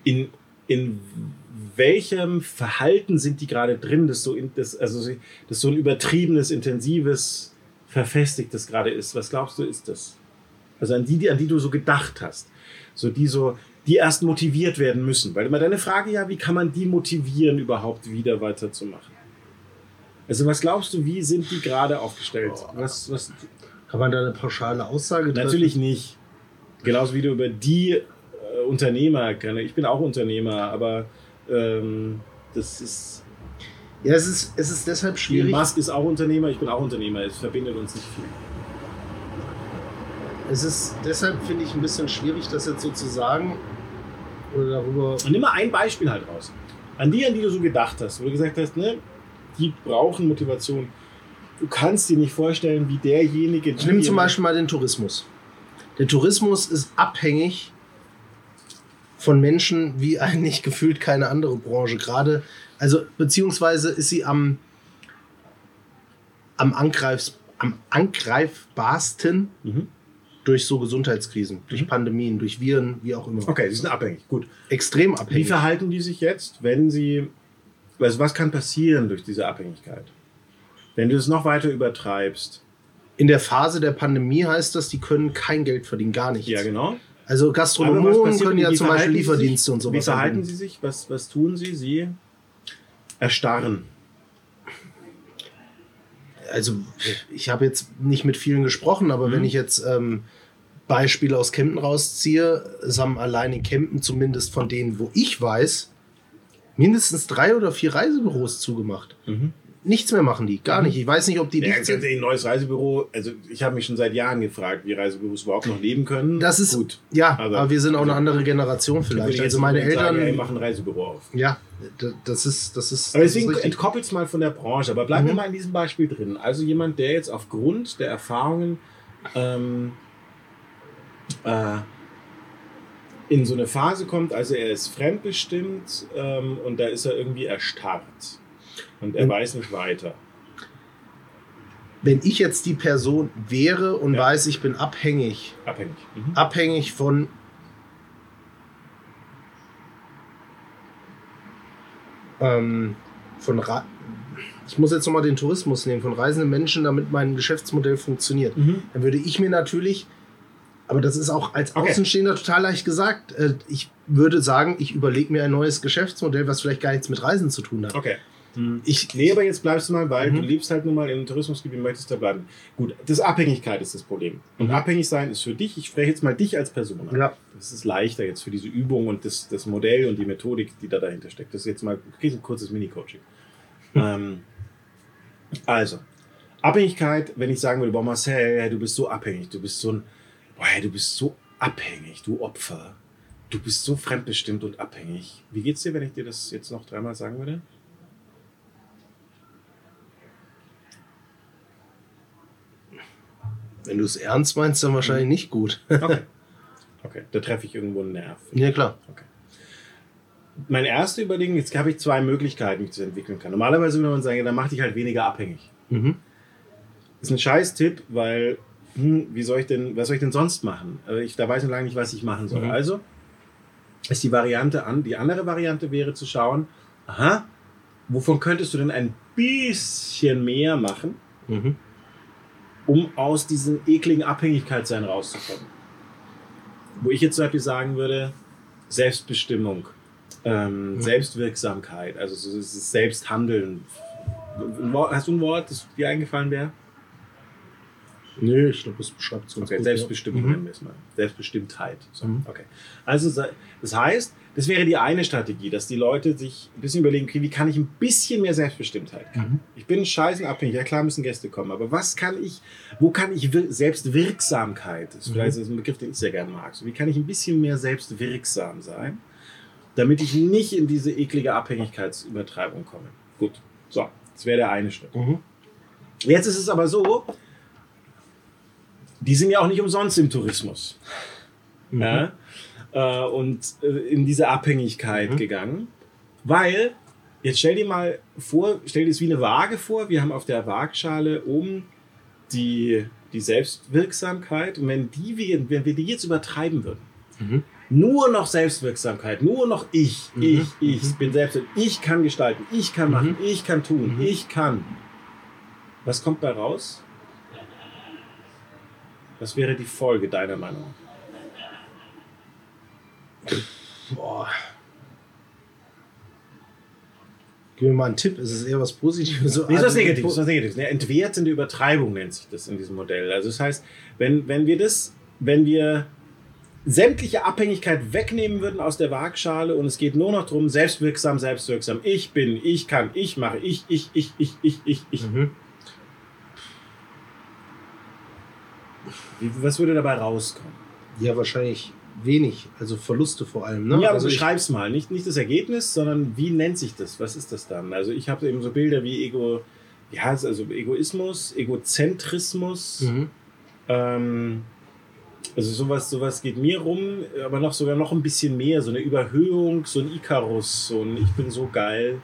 In, in welchem Verhalten sind die gerade drin, das so, in, das, also sie- das so ein übertriebenes, intensives, verfestigtes gerade ist? Was glaubst du, ist das? Also an die, die, an die du so gedacht hast. So die so, die erst motiviert werden müssen. Weil immer deine Frage ja, wie kann man die motivieren, überhaupt wieder weiterzumachen? Also was glaubst du, wie sind die gerade aufgestellt? Was, was, Kann man da eine pauschale Aussage treffen? natürlich nicht. Genauso wie du über die äh, Unternehmer. Ich bin auch Unternehmer, aber ähm, das ist. Ja, es ist, es ist deshalb Elon schwierig. Musk ist auch Unternehmer, ich bin auch Unternehmer. Es verbindet uns nicht viel. Es ist deshalb, finde ich, ein bisschen schwierig, das jetzt so zu sagen. Oder darüber. Und nimm mal ein Beispiel halt raus. An die, an die du so gedacht hast, wo du gesagt hast, ne, die brauchen Motivation. Du kannst dir nicht vorstellen, wie derjenige. Ich nehme zum Beispiel mal den Tourismus. Der Tourismus ist abhängig von Menschen wie eigentlich gefühlt keine andere Branche. Gerade, also beziehungsweise ist sie am, am, Angreifs, am angreifbarsten Mhm. Durch so Gesundheitskrisen, durch Pandemien, durch Viren, wie auch immer. Okay, sie sind abhängig. Gut. Extrem Wie abhängig. verhalten die sich jetzt, wenn sie. Also was kann passieren durch diese Abhängigkeit? Wenn du es noch weiter übertreibst. In der Phase der Pandemie heißt das, die können kein Geld verdienen, gar nichts. Ja, genau. Also Gastronomen können ja Wie zum Beispiel sie sich? Lieferdienste und sowas. Wie verhalten anbieten. sie sich? Was, was tun sie? Sie erstarren. Also ich habe jetzt nicht mit vielen gesprochen, aber Mhm. wenn ich jetzt ähm, Beispiele aus Kempten rausziehe, es haben allein in Kempten zumindest von denen, wo ich weiß, mindestens drei oder vier Reisebüros zugemacht. Nichts mehr machen die, gar nicht. Ich weiß nicht, ob die Mhm. Ja, dicht sind. ein neues Reisebüro, also ich habe mich schon seit Jahren gefragt, wie Reisebüros überhaupt noch leben können. Das ist gut. Ja, Also- aber wir sind auch eine andere Generation vielleicht. Also meine nicht sagen, Eltern. ey, machen ein Reisebüro auf. ja, das ist, das ist. Aber deswegen entkoppelt es mal von der Branche. Aber bleiben wir Mhm. mal in diesem Beispiel drin. Also jemand, der jetzt aufgrund der Erfahrungen ähm, äh, in so eine Phase kommt, also er ist fremdbestimmt ähm, und da ist er irgendwie erstarrt. Und er Und- weiß nicht weiter. Wenn ich jetzt die Person wäre und Ja. weiß, ich bin abhängig, Abhängig. Mhm. abhängig von ähm, von Ra ich muss jetzt nochmal den Tourismus nehmen, von reisenden Menschen, damit mein Geschäftsmodell funktioniert. Mhm. Dann würde ich mir natürlich, aber das ist auch als Okay. Außenstehender total leicht gesagt, äh, ich würde sagen, ich überlege mir ein neues Geschäftsmodell, was vielleicht gar nichts mit Reisen zu tun hat. Okay. Ich, Nee, aber jetzt bleibst du mal, weil Mhm. du lebst halt nun mal in einem Tourismusgebiet, möchtest da bleiben. Gut, das Abhängigkeit ist das Problem. Und Mhm. abhängig sein ist für dich, ich spreche jetzt mal dich als Person an. Ja. Das ist leichter jetzt für diese Übung und das, das Modell und die Methodik, die da dahinter steckt. Das ist jetzt mal du kriegst ein kurzes Mini-Coaching. ähm, also, Abhängigkeit, wenn ich sagen würde, boah Marcel, du bist so abhängig, du bist so ein, boah, du bist so abhängig, du Opfer. Du bist so fremdbestimmt und abhängig. Wie geht's dir, wenn ich dir das jetzt noch dreimal sagen würde? Wenn du es ernst meinst, dann wahrscheinlich nicht gut. Okay. Okay, da treffe ich irgendwo einen Nerv. ja, klar. Mein erster Überlegen, jetzt habe ich zwei Möglichkeiten, wie ich das entwickeln kann. Normalerweise würde man sagen, ja, dann mach dich halt weniger abhängig. Mhm. ist ein scheiß Tipp, weil, hm, wie soll ich denn, was soll ich denn sonst machen? Also ich, da weiß ich lange nicht, was ich machen soll. Mhm. Also ist die Variante an, die andere Variante wäre zu schauen, aha, wovon könntest du denn ein bisschen mehr machen, Mhm. Um aus diesem ekligen Abhängigkeitssein rauszukommen. Wo ich jetzt zum Beispiel sagen würde, Selbstbestimmung, ähm, Mhm. Selbstwirksamkeit, also so dieses Selbsthandeln. Hast du ein Wort, das dir eingefallen wäre? Nö, ich glaube, das beschreibt es ganz Okay, gut. Selbstbestimmung ja. nennen wir es mal. Selbstbestimmtheit. So, Mhm. okay. Also das heißt, das wäre die eine Strategie, dass die Leute sich ein bisschen überlegen, okay, wie kann ich ein bisschen mehr Selbstbestimmtheit haben? Mhm. Ich bin scheißen abhängig, ja klar müssen Gäste kommen, aber was kann ich, wo kann ich wir Selbstwirksamkeit, das ist Mhm. vielleicht ist ein Begriff, den ich sehr gerne mag, so, wie kann ich ein bisschen mehr selbstwirksam sein, damit ich nicht in diese eklige Abhängigkeitsübertreibung komme. Gut, so, das wäre der eine Schritt. Mhm. Jetzt ist es aber so, die sind ja auch nicht umsonst im Tourismus. Mhm. Ja? Äh, und äh, in diese Abhängigkeit mhm. gegangen. Weil, jetzt stell dir mal vor, stell dir es wie eine Waage vor. Wir haben auf der Waagschale oben die, die Selbstwirksamkeit. Und wenn, die, wenn wir die jetzt übertreiben würden, mhm. nur noch Selbstwirksamkeit, nur noch ich, mhm. ich, ich mhm. bin selbst, ich kann gestalten, ich kann machen, mhm. ich kann tun, mhm. ich kann. Was kommt bei raus? Was wäre die Folge deiner Meinung? Boah. Gib mir mal einen Tipp. Ist es eher was Positives? So, nee, ist was Negatives. Was Negatives. Eine entwertende Übertreibung nennt sich das in diesem Modell. Also das heißt, wenn, wenn wir das, wenn wir sämtliche Abhängigkeit wegnehmen würden aus der Waagschale und es geht nur noch darum, selbstwirksam, selbstwirksam. Ich bin, ich kann, ich mache, ich, ich, ich, ich, ich, ich, ich. Mhm. Was würde dabei rauskommen? Ja, wahrscheinlich wenig, also Verluste vor allem. Ne? Ja, aber also beschreib's mal. Nicht, nicht das Ergebnis, sondern wie nennt sich das? Was ist das dann? Also ich habe eben so Bilder wie Ego, ja, also Egoismus, Egozentrismus. Mhm. Ähm, also sowas, sowas geht mir rum, aber noch sogar noch ein bisschen mehr. So eine Überhöhung, so ein Icarus, so ein Ich bin so geil.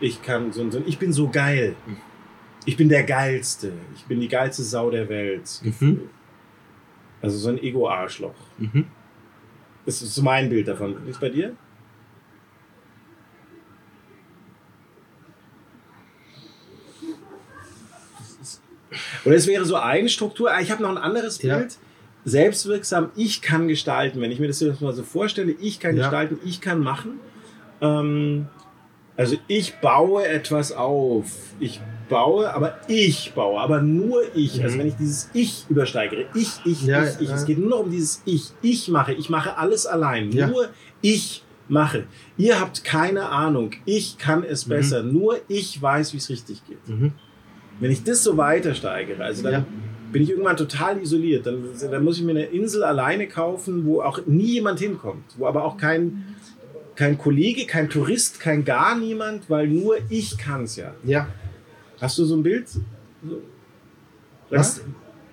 Ich kann so ein, so ein Ich bin so geil. Ich bin der Geilste. Ich bin die geilste Sau der Welt. Mhm. Also so ein Ego-Arschloch. Mhm. Das ist mein Bild davon. Wie ist bei dir? Oder es wäre so eine Struktur. Ah, ich habe noch ein anderes Bild. Ja. Selbstwirksam, ich kann gestalten. Wenn ich mir das jetzt mal so vorstelle, ich kann ja. gestalten, ich kann machen. Ähm, also ich baue etwas auf. Ich baue, aber ich baue, aber nur ich. Mhm. Also wenn ich dieses Ich übersteigere, ich, ich, ja, ich, ich. Ja. Es geht nur noch um dieses Ich. Ich mache, ich mache alles allein. Ja. Nur ich mache. Ihr habt keine Ahnung. Ich kann es mhm. besser. Nur ich weiß, wie es richtig geht. Mhm. Wenn ich das so weiter steigere, also dann bin ich irgendwann total isoliert. Dann, dann muss ich mir eine Insel alleine kaufen, wo auch nie jemand hinkommt, wo aber auch kein kein Kollege, kein Tourist, kein gar niemand, weil nur ich kann es ja. Ja. Hast du so ein Bild? Was,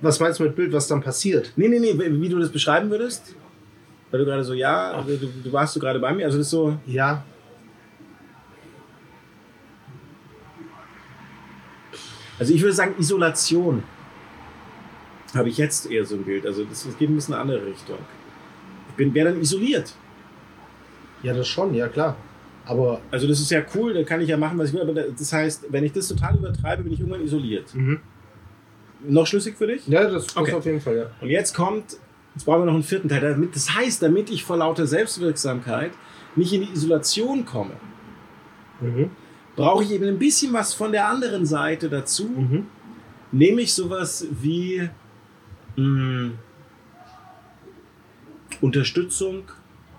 was meinst du mit Bild, was dann passiert? Nee, nee, nee, wie du das beschreiben würdest? Weil du gerade so, ja, du, du warst du gerade bei mir, also das ist so. Ja. Also ich würde sagen, Isolation habe ich jetzt eher so ein Bild. Also das, geht ein bisschen in eine andere Richtung. Ich bin wäre dann isoliert. Ja, das schon, ja klar. Aber also das ist ja cool, da kann ich ja machen, was ich will. Aber das heißt, wenn ich das total übertreibe, bin ich irgendwann isoliert. Mhm. Noch schlüssig für dich? Ja, das okay. auf jeden Fall, ja. Und jetzt kommt, jetzt brauchen wir noch einen vierten Teil. Damit, das heißt, damit ich vor lauter Selbstwirksamkeit nicht in die Isolation komme, mhm. brauche ich eben ein bisschen was von der anderen Seite dazu. Mhm. Nämlich sowas wie mh, hm, Unterstützung,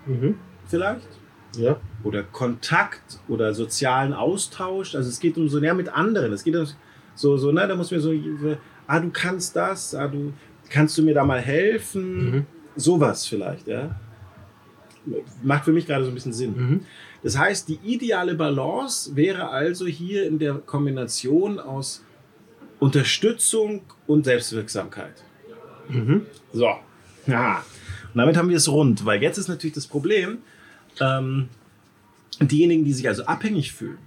mhm. vielleicht ja. oder Kontakt oder sozialen Austausch. Also es geht um so näher mit anderen. Es geht um so, so, ne, da muss mir so, ah, du kannst das, ah, du kannst du mir da mal helfen? Mhm. Sowas vielleicht, ja. Macht für mich gerade so ein bisschen Sinn. Mhm. Das heißt, die ideale Balance wäre also hier in der Kombination aus Unterstützung und Selbstwirksamkeit. Mhm. So. Ja. Und damit haben wir es rund, weil jetzt ist natürlich das Problem, ähm, diejenigen, die sich also abhängig fühlen,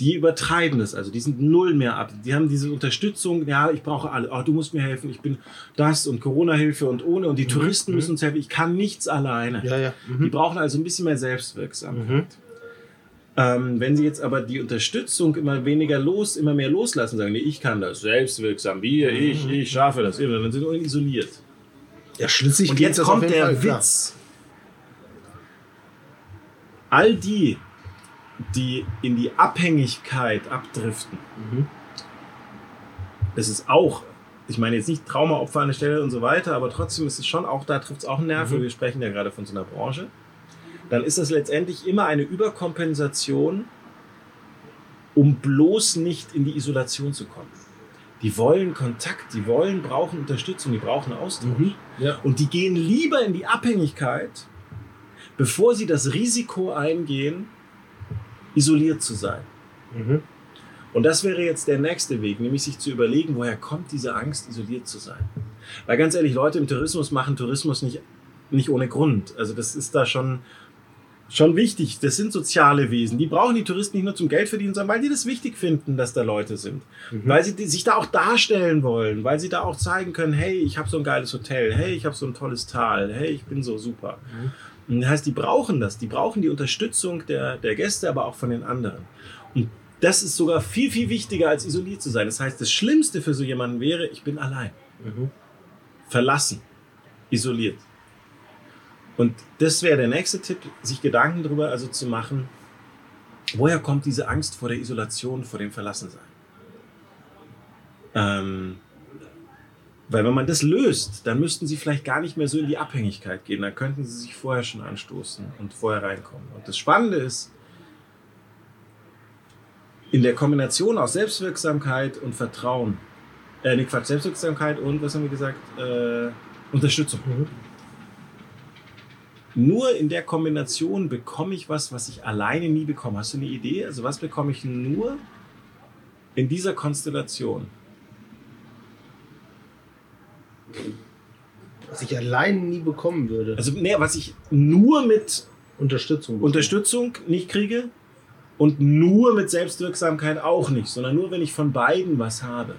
die übertreiben das, also die sind null mehr ab. Die haben diese Unterstützung, ja, ich brauche alle, oh, du musst mir helfen, ich bin das und Corona-Hilfe und ohne und die mhm. Touristen mhm. müssen uns helfen, ich kann nichts alleine. Ja, ja. Mhm. Die brauchen also ein bisschen mehr Selbstwirksamkeit. Mhm. Ähm, wenn sie jetzt aber die Unterstützung immer weniger los, immer mehr loslassen, sagen, nee, ich kann das, selbstwirksam, wir, ich, mhm. ich schaffe das, dann sind sie isoliert. Ja, schließlich Und jetzt kommt der Fall, Witz all die, die in die Abhängigkeit abdriften, mhm. das ist auch, ich meine jetzt nicht Traumaopfer an der Stelle und so weiter, aber trotzdem ist es schon auch, da trifft es auch einen Nerv, mhm. wir sprechen ja gerade von so einer Branche, dann ist das letztendlich immer eine Überkompensation, um bloß nicht in die Isolation zu kommen. Die wollen Kontakt, die wollen, brauchen Unterstützung, die brauchen Austausch. Mhm. Ja. Und die gehen lieber in die Abhängigkeit, bevor sie das Risiko eingehen, isoliert zu sein. Mhm. Und das wäre jetzt der nächste Weg, nämlich sich zu überlegen, woher kommt diese Angst, isoliert zu sein. Weil ganz ehrlich, Leute im Tourismus machen Tourismus nicht, nicht ohne Grund. Also das ist da schon, schon wichtig. Das sind soziale Wesen. Die brauchen die Touristen nicht nur zum Geld verdienen, sondern weil die das wichtig finden, dass da Leute sind. Mhm. Weil sie sich da auch darstellen wollen, weil sie da auch zeigen können, hey, ich habe so ein geiles Hotel, hey, ich habe so ein tolles Tal, hey, ich bin so super. Mhm. Und das heißt, die brauchen das. Die brauchen die Unterstützung der, der Gäste, aber auch von den anderen. Und das ist sogar viel, viel wichtiger, als isoliert zu sein. Das heißt, das Schlimmste für so jemanden wäre, ich bin allein. Mhm. Verlassen. Isoliert. Und das wäre der nächste Tipp, sich Gedanken darüber also zu machen, woher kommt diese Angst vor der Isolation, vor dem Verlassensein? Ähm, weil wenn man das löst, dann müssten sie vielleicht gar nicht mehr so in die Abhängigkeit gehen. Dann könnten sie sich vorher schon anstoßen und vorher reinkommen. Und das Spannende ist, in der Kombination aus Selbstwirksamkeit und Vertrauen, äh, nee, Quatsch, Selbstwirksamkeit und, was haben wir gesagt, äh, Unterstützung. Mhm. Nur in der Kombination bekomme ich was, was ich alleine nie bekomme. Hast du eine Idee? Also was bekomme ich nur in dieser Konstellation? Was ich alleine nie bekommen würde. Also, nee, was ich nur mit Unterstützung, Unterstützung nicht kriege und nur mit Selbstwirksamkeit auch nicht, sondern nur, wenn ich von beiden was habe.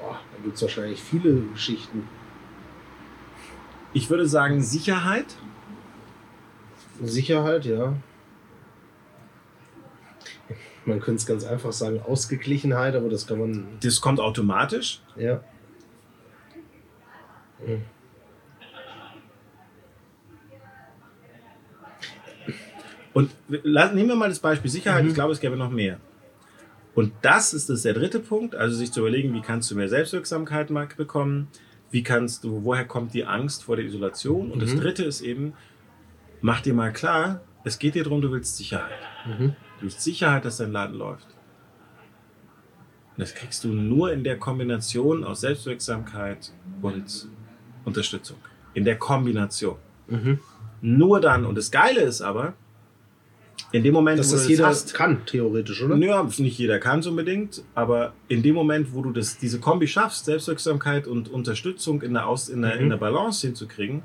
Boah, da gibt es wahrscheinlich viele Geschichten. Ich würde sagen Sicherheit. Sicherheit, ja. Man könnte es ganz einfach sagen Ausgeglichenheit, aber das kann man. Das kommt automatisch. Ja. Und nehmen wir mal das Beispiel Sicherheit. Mhm. Ich glaube, es gäbe noch mehr. Und das ist das der dritte Punkt, also sich zu überlegen, wie kannst du mehr Selbstwirksamkeit bekommen, wie kannst du, woher kommt die Angst vor der Isolation? Und mhm. das dritte ist eben, mach dir mal klar, es geht dir darum, du willst Sicherheit. Mhm. Du willst Sicherheit, dass dein Laden läuft. Und das kriegst du nur in der Kombination aus Selbstwirksamkeit und Unterstützung. In der Kombination. Mhm. Nur dann. Und das Geile ist aber, in dem Moment, dass wo das jeder hast, kann, theoretisch, oder? Ja, nicht jeder kann es unbedingt, aber in dem Moment, wo du das, diese Kombi schaffst, Selbstwirksamkeit und Unterstützung in der, Aus, in der, mhm. in der Balance hinzukriegen,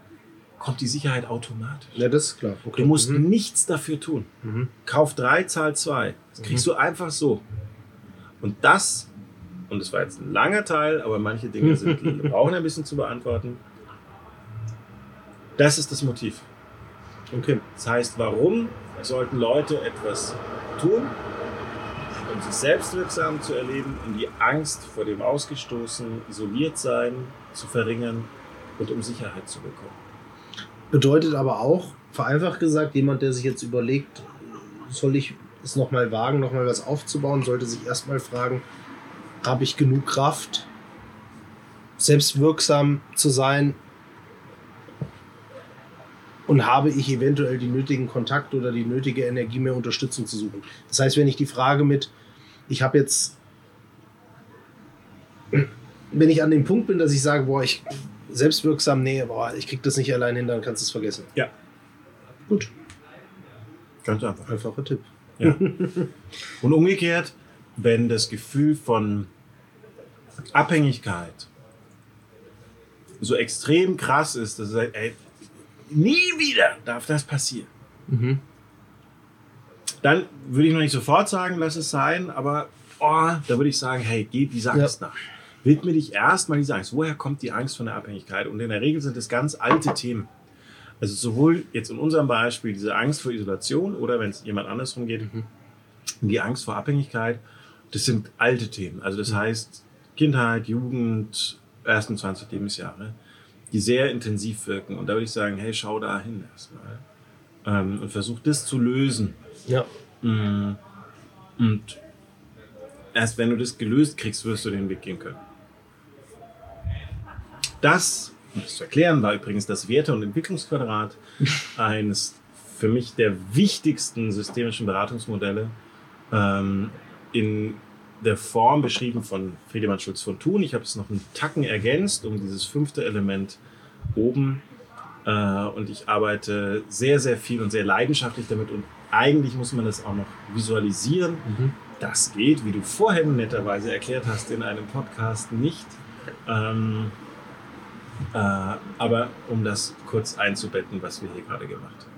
kommt die Sicherheit automatisch. Ja, das ist klar. Okay. Du musst mhm. nichts dafür tun. Mhm. Kauf drei, zahl zwei. Das kriegst mhm. du einfach so. Und das, und das war jetzt ein langer Teil, aber manche Dinge sind, brauchen ein bisschen zu beantworten. Das ist das Motiv. Okay. Das heißt, warum sollten Leute etwas tun, um sich selbstwirksam zu erleben, um die Angst vor dem Ausgestoßen, isoliert sein zu verringern und um Sicherheit zu bekommen. Bedeutet aber auch, vereinfacht gesagt, jemand, der sich jetzt überlegt, soll ich es nochmal wagen, nochmal was aufzubauen, sollte sich erstmal fragen, habe ich genug Kraft, selbstwirksam zu sein, und habe ich eventuell die nötigen Kontakte oder die nötige Energie, mehr Unterstützung zu suchen. Das heißt, wenn ich die Frage mit, ich habe jetzt, wenn ich an dem Punkt bin, dass ich sage, boah, ich selbstwirksam, nee, boah, ich krieg das nicht allein hin, dann kannst du es vergessen. Ja. Gut. Ganz einfach. Einfacher Tipp. Ja. Und umgekehrt, wenn das Gefühl von Abhängigkeit so extrem krass ist, dass du ey, nie wieder darf das passieren. Mhm. Dann würde ich noch nicht sofort sagen, lass es sein, aber oh, da würde ich sagen, hey, geh dieser Angst ja. nach. Widme dich erstmal dieser Angst. Woher kommt die Angst von der Abhängigkeit? Und in der Regel sind es ganz alte Themen. Also sowohl jetzt in unserem Beispiel diese Angst vor Isolation oder wenn es jemand andersrum geht, mhm. die Angst vor Abhängigkeit, das sind alte Themen. Also das mhm. heißt Kindheit, Jugend, ersten 20 Lebensjahre die sehr intensiv wirken. Und da würde ich sagen, hey, schau da hin erstmal. Ähm, und versuch das zu lösen. Ja. Mm. Und erst wenn du das gelöst kriegst, wirst du den Weg gehen können. Das, um das zu erklären, war übrigens das Werte- und Entwicklungsquadrat eines für mich der wichtigsten systemischen Beratungsmodelle ähm, in der Form beschrieben von Friedemann Schulz von Thun. Ich habe es noch einen Tacken ergänzt um dieses fünfte Element oben. Äh, und ich arbeite sehr, sehr viel und sehr leidenschaftlich damit. Und eigentlich muss man das auch noch visualisieren. Mhm. Das geht, wie du vorhin netterweise erklärt hast, in einem Podcast nicht. Ähm, äh, aber um das kurz einzubetten, was wir hier gerade gemacht haben.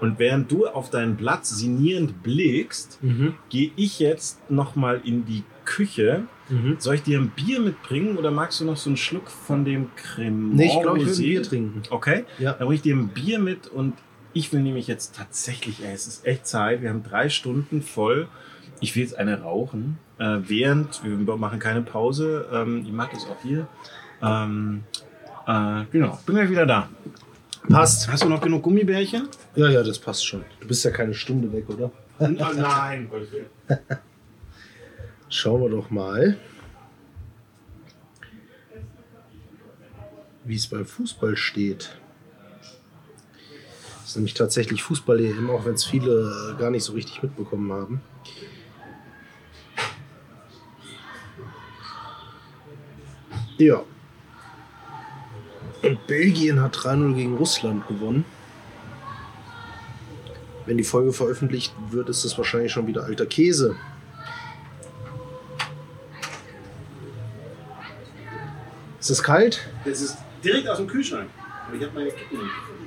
Und während du auf dein Blatt sinnierend blickst, Mhm. gehe ich jetzt nochmal in die Küche. Mhm. Soll ich dir ein Bier mitbringen oder magst du noch so einen Schluck von dem Creme? Nee, ich glaube, ich will ein Bier trinken. Okay, Ja. dann bringe ich dir ein Bier mit und ich will nämlich jetzt tatsächlich, ey, es ist echt Zeit, wir haben drei Stunden voll. Ich will jetzt eine rauchen, äh, während, wir machen keine Pause, ähm, ich mag das auch hier. Ähm, äh, genau, bin gleich wieder da. Passt. Hast du noch genug Gummibärchen? Ja, ja, das passt schon. Du bist ja keine Stunde weg, oder? nein, Schauen wir doch mal, wie es beim Fußball steht. Das ist nämlich tatsächlich Fußball-EM, auch wenn es viele gar nicht so richtig mitbekommen haben. Ja. Und Belgien hat 3-0 gegen Russland gewonnen. Wenn die Folge veröffentlicht wird, ist das wahrscheinlich schon wieder alter Käse. Ist es kalt? Das ist direkt aus dem Kühlschrank. Aber ich habe meine Kippen nicht gefunden.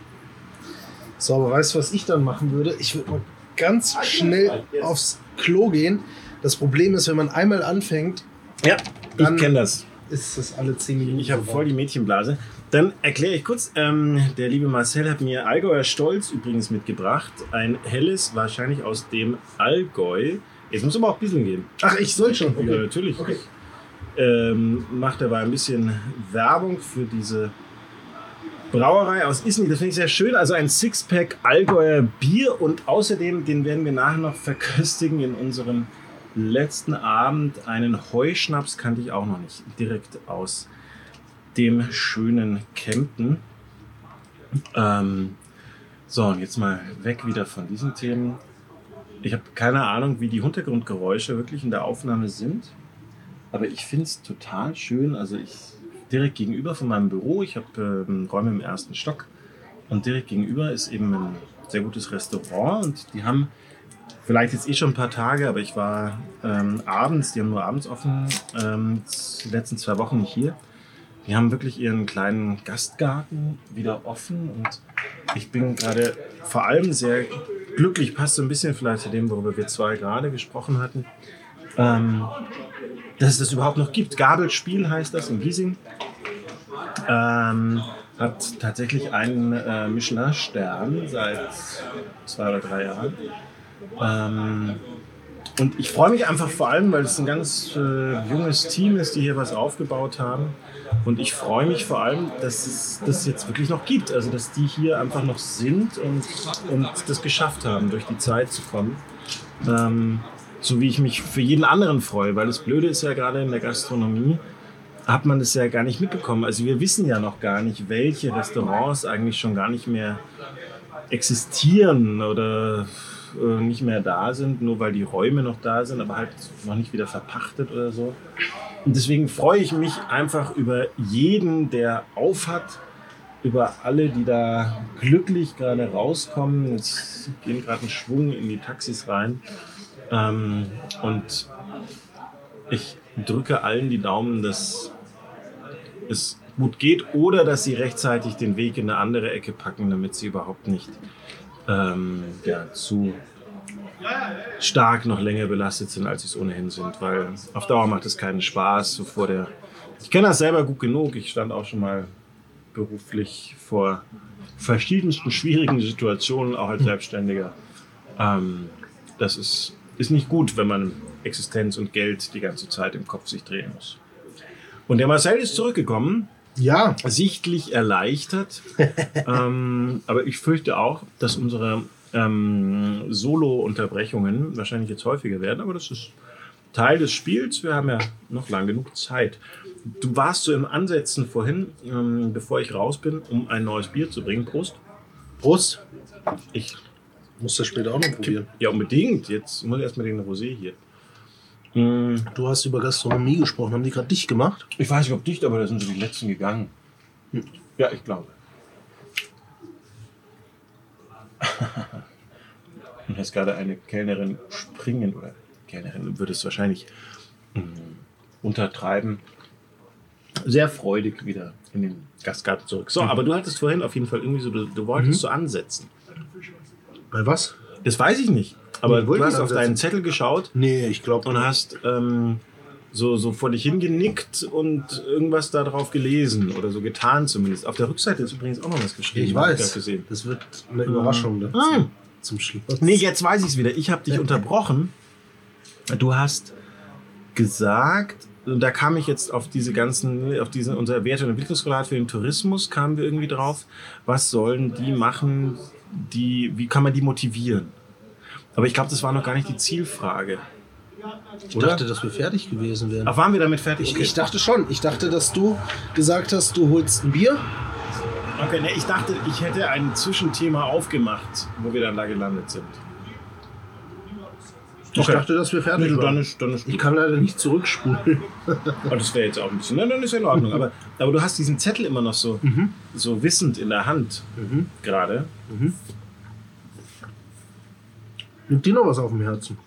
So, aber weißt du, was ich dann machen würde? Ich würde mal ganz schnell aufs Klo gehen. Das Problem ist, wenn man einmal anfängt, Ja, ich kenne das. ist das alle 10 Minuten. Ich habe voll die Mädchenblase. Dann erkläre ich kurz, ähm, der liebe Marcel hat mir Allgäuer Stolz übrigens mitgebracht. Ein helles, wahrscheinlich aus dem Allgäu. Jetzt muss aber auch ein bisschen gehen. Ach, ich soll schon. Ja, natürlich. Okay. Ähm, macht dabei ein bisschen Werbung für diese Brauerei aus Isny. Das finde ich sehr schön. Also ein Sixpack Allgäuer Bier und außerdem, den werden wir nachher noch verköstigen in unserem letzten Abend. Einen Heuschnaps kannte ich auch noch nicht. Direkt aus dem schönen Kempten. Ähm, so, und jetzt mal weg wieder von diesen Themen. Ich habe keine Ahnung, wie die Hintergrundgeräusche wirklich in der Aufnahme sind. Aber ich finde es total schön. Also ich direkt gegenüber von meinem Büro, ich habe ähm, Räume im ersten Stock und direkt gegenüber ist eben ein sehr gutes Restaurant und die haben vielleicht jetzt eh schon ein paar Tage, aber ich war ähm, abends, die haben nur abends offen, ähm, die letzten zwei Wochen nicht hier. Die haben wirklich ihren kleinen Gastgarten wieder offen und ich bin gerade vor allem sehr glücklich, passt so ein bisschen vielleicht zu dem, worüber wir zwei gerade gesprochen hatten, ähm, dass es das überhaupt noch gibt. Gabelspiel heißt das in Giesing. Ähm, hat tatsächlich einen äh, Michelin-Stern seit zwei oder drei Jahren. Ähm, und ich freue mich einfach vor allem, weil es ein ganz äh, junges Team ist, die hier was aufgebaut haben. Und ich freue mich vor allem, dass es das jetzt wirklich noch gibt. Also, dass die hier einfach noch sind und, und das geschafft haben, durch die Zeit zu kommen. Ähm, so wie ich mich für jeden anderen freue, weil das Blöde ist ja gerade in der Gastronomie, hat man das ja gar nicht mitbekommen. Also wir wissen ja noch gar nicht, welche Restaurants eigentlich schon gar nicht mehr existieren oder äh, nicht mehr da sind, nur weil die Räume noch da sind, aber halt noch nicht wieder verpachtet oder so. Und deswegen freue ich mich einfach über jeden, der aufhat, über alle, die da glücklich gerade rauskommen. Es gehen gerade ein Schwung in die Taxis rein. Ähm, und ich drücke allen die Daumen, dass es gut geht oder dass sie rechtzeitig den Weg in eine andere Ecke packen, damit sie überhaupt nicht ähm, ja, zu stark noch länger belastet sind, als sie es ohnehin sind. Weil auf Dauer macht es keinen Spaß. So vor der ich kenne das selber gut genug. Ich stand auch schon mal beruflich vor verschiedensten schwierigen Situationen, auch als Selbstständiger. Ähm, das ist, ist nicht gut, wenn man Existenz und Geld die ganze Zeit im Kopf sich drehen muss. Und der Marcel ist zurückgekommen, Ja, sichtlich erleichtert. ähm, aber ich fürchte auch, dass unsere ähm, Solo-Unterbrechungen wahrscheinlich jetzt häufiger werden. Aber das ist Teil des Spiels. Wir haben ja noch lang genug Zeit. Du warst so im Ansetzen vorhin, ähm, bevor ich raus bin, um ein neues Bier zu bringen. Prost. Prost. Ich, Muss das später auch noch probieren. ja, unbedingt. Jetzt muss ich erstmal den Rosé hier. Mm, Du hast über Gastronomie gesprochen. Haben die gerade dicht gemacht? Ich weiß nicht, ob dicht, aber da sind so die letzten gegangen. Ja, ich glaube. Und jetzt gerade eine Kellnerin springen, oder Kellnerin würde es wahrscheinlich mm, untertreiben, sehr freudig wieder in den Gastgarten zurück. So, aber du hattest vorhin auf jeden Fall irgendwie so, du, du wolltest so ansetzen. Bei was? Das weiß ich nicht. Aber Nee, du hast ich auf deinen Zettel geschaut Nee, ich glaube. und hast ähm, so, so vor dich hingenickt und irgendwas da drauf gelesen oder so getan zumindest. Auf der Rückseite ist übrigens auch noch was geschrieben. Ich weiß. gesehen. Das wird eine Überraschung ne? Ah. zum Schluss. Nee, jetzt weiß ich es wieder. Ich habe dich unterbrochen. Du hast gesagt, da kam ich jetzt auf diese ganzen, auf diese, unser Werte- und Entwicklungsrat für den Tourismus, kamen wir irgendwie drauf. Was sollen die machen, die, wie kann man die motivieren? Aber ich glaube, das war noch gar nicht die Zielfrage. Ich dachte, dass wir fertig gewesen wären. Ach, waren wir damit fertig? Ich, ich dachte schon. Ich dachte, dass du gesagt hast, du holst ein Bier. okay, nee, ich dachte, ich hätte ein Zwischenthema aufgemacht, wo wir dann da gelandet sind. Ich Okay. dachte, dass wir fertig Nee, waren. dann ist, dann ist Ich kann leider nicht zurückspulen. Oh, das wäre jetzt auch ein bisschen. Nein, dann ist ja in Ordnung. Aber, aber du hast diesen Zettel immer noch so, so wissend in der Hand gerade. Liegt dir noch was auf dem Herzen?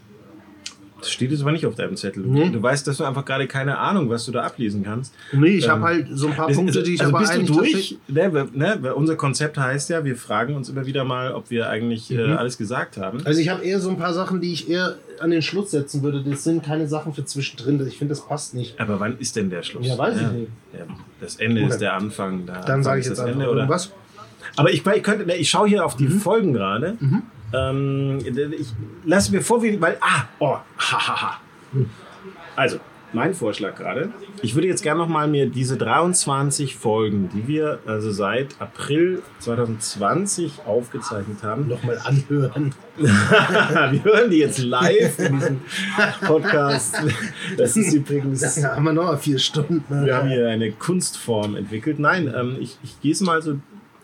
Das steht jetzt aber nicht auf deinem Zettel. Nee. Du weißt, dass du einfach gerade keine Ahnung, was du da ablesen kannst. Nee, ich Ähm, habe halt so ein paar Also, Punkte, die ich also aber bist du durch? Ne, ne, weil unser Konzept heißt ja, wir fragen uns immer wieder mal, ob wir eigentlich äh, alles gesagt haben. Also ich habe eher so ein paar Sachen, die ich eher an den Schluss setzen würde. Das sind keine Sachen für zwischendrin. Ich finde, das passt nicht. Aber wann ist denn der Schluss? Ja, weiß ich nicht. Ja, das Ende Okay. ist der Anfang. Der Dann sage ich jetzt das Ende, oder? irgendwas. Aber ich, ich könnte, ne, ich schaue hier auf die Mhm. Folgen gerade. Ähm, ich lass mir vor, wie, weil, ah, oh, hahaha. Also, mein Vorschlag gerade. Ich würde jetzt gerne noch mal mir diese 23 Folgen, die wir also seit April 2020 aufgezeichnet haben, Nochmal anhören. wir hören die jetzt live in diesem Podcast. Das ist übrigens Da haben wir noch mal vier Stunden. wir haben hier eine Kunstform entwickelt. Nein, ähm, ich, ich gehe es mal so,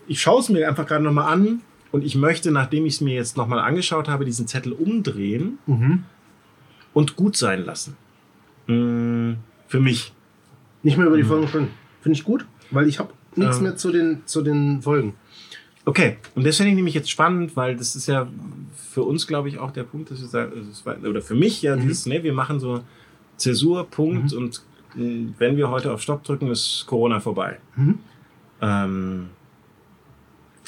ich schaue es mir einfach gerade nochmal an und ich möchte, nachdem ich es mir jetzt nochmal angeschaut habe, diesen Zettel umdrehen Mhm. und gut sein lassen. Mm, für mich. Nicht mehr über die Folgen sprechen. Finde ich gut, weil ich habe nichts Ähm. mehr zu den, zu den Folgen. Okay, und das finde ich nämlich jetzt spannend, weil das ist ja für uns, glaube ich, auch der Punkt, dass wir sagen, war- oder für mich ja, dieses, ne, wir machen so Zäsur, Punkt und mh, wenn wir heute auf Stopp drücken, ist Corona vorbei. Mhm. Ähm,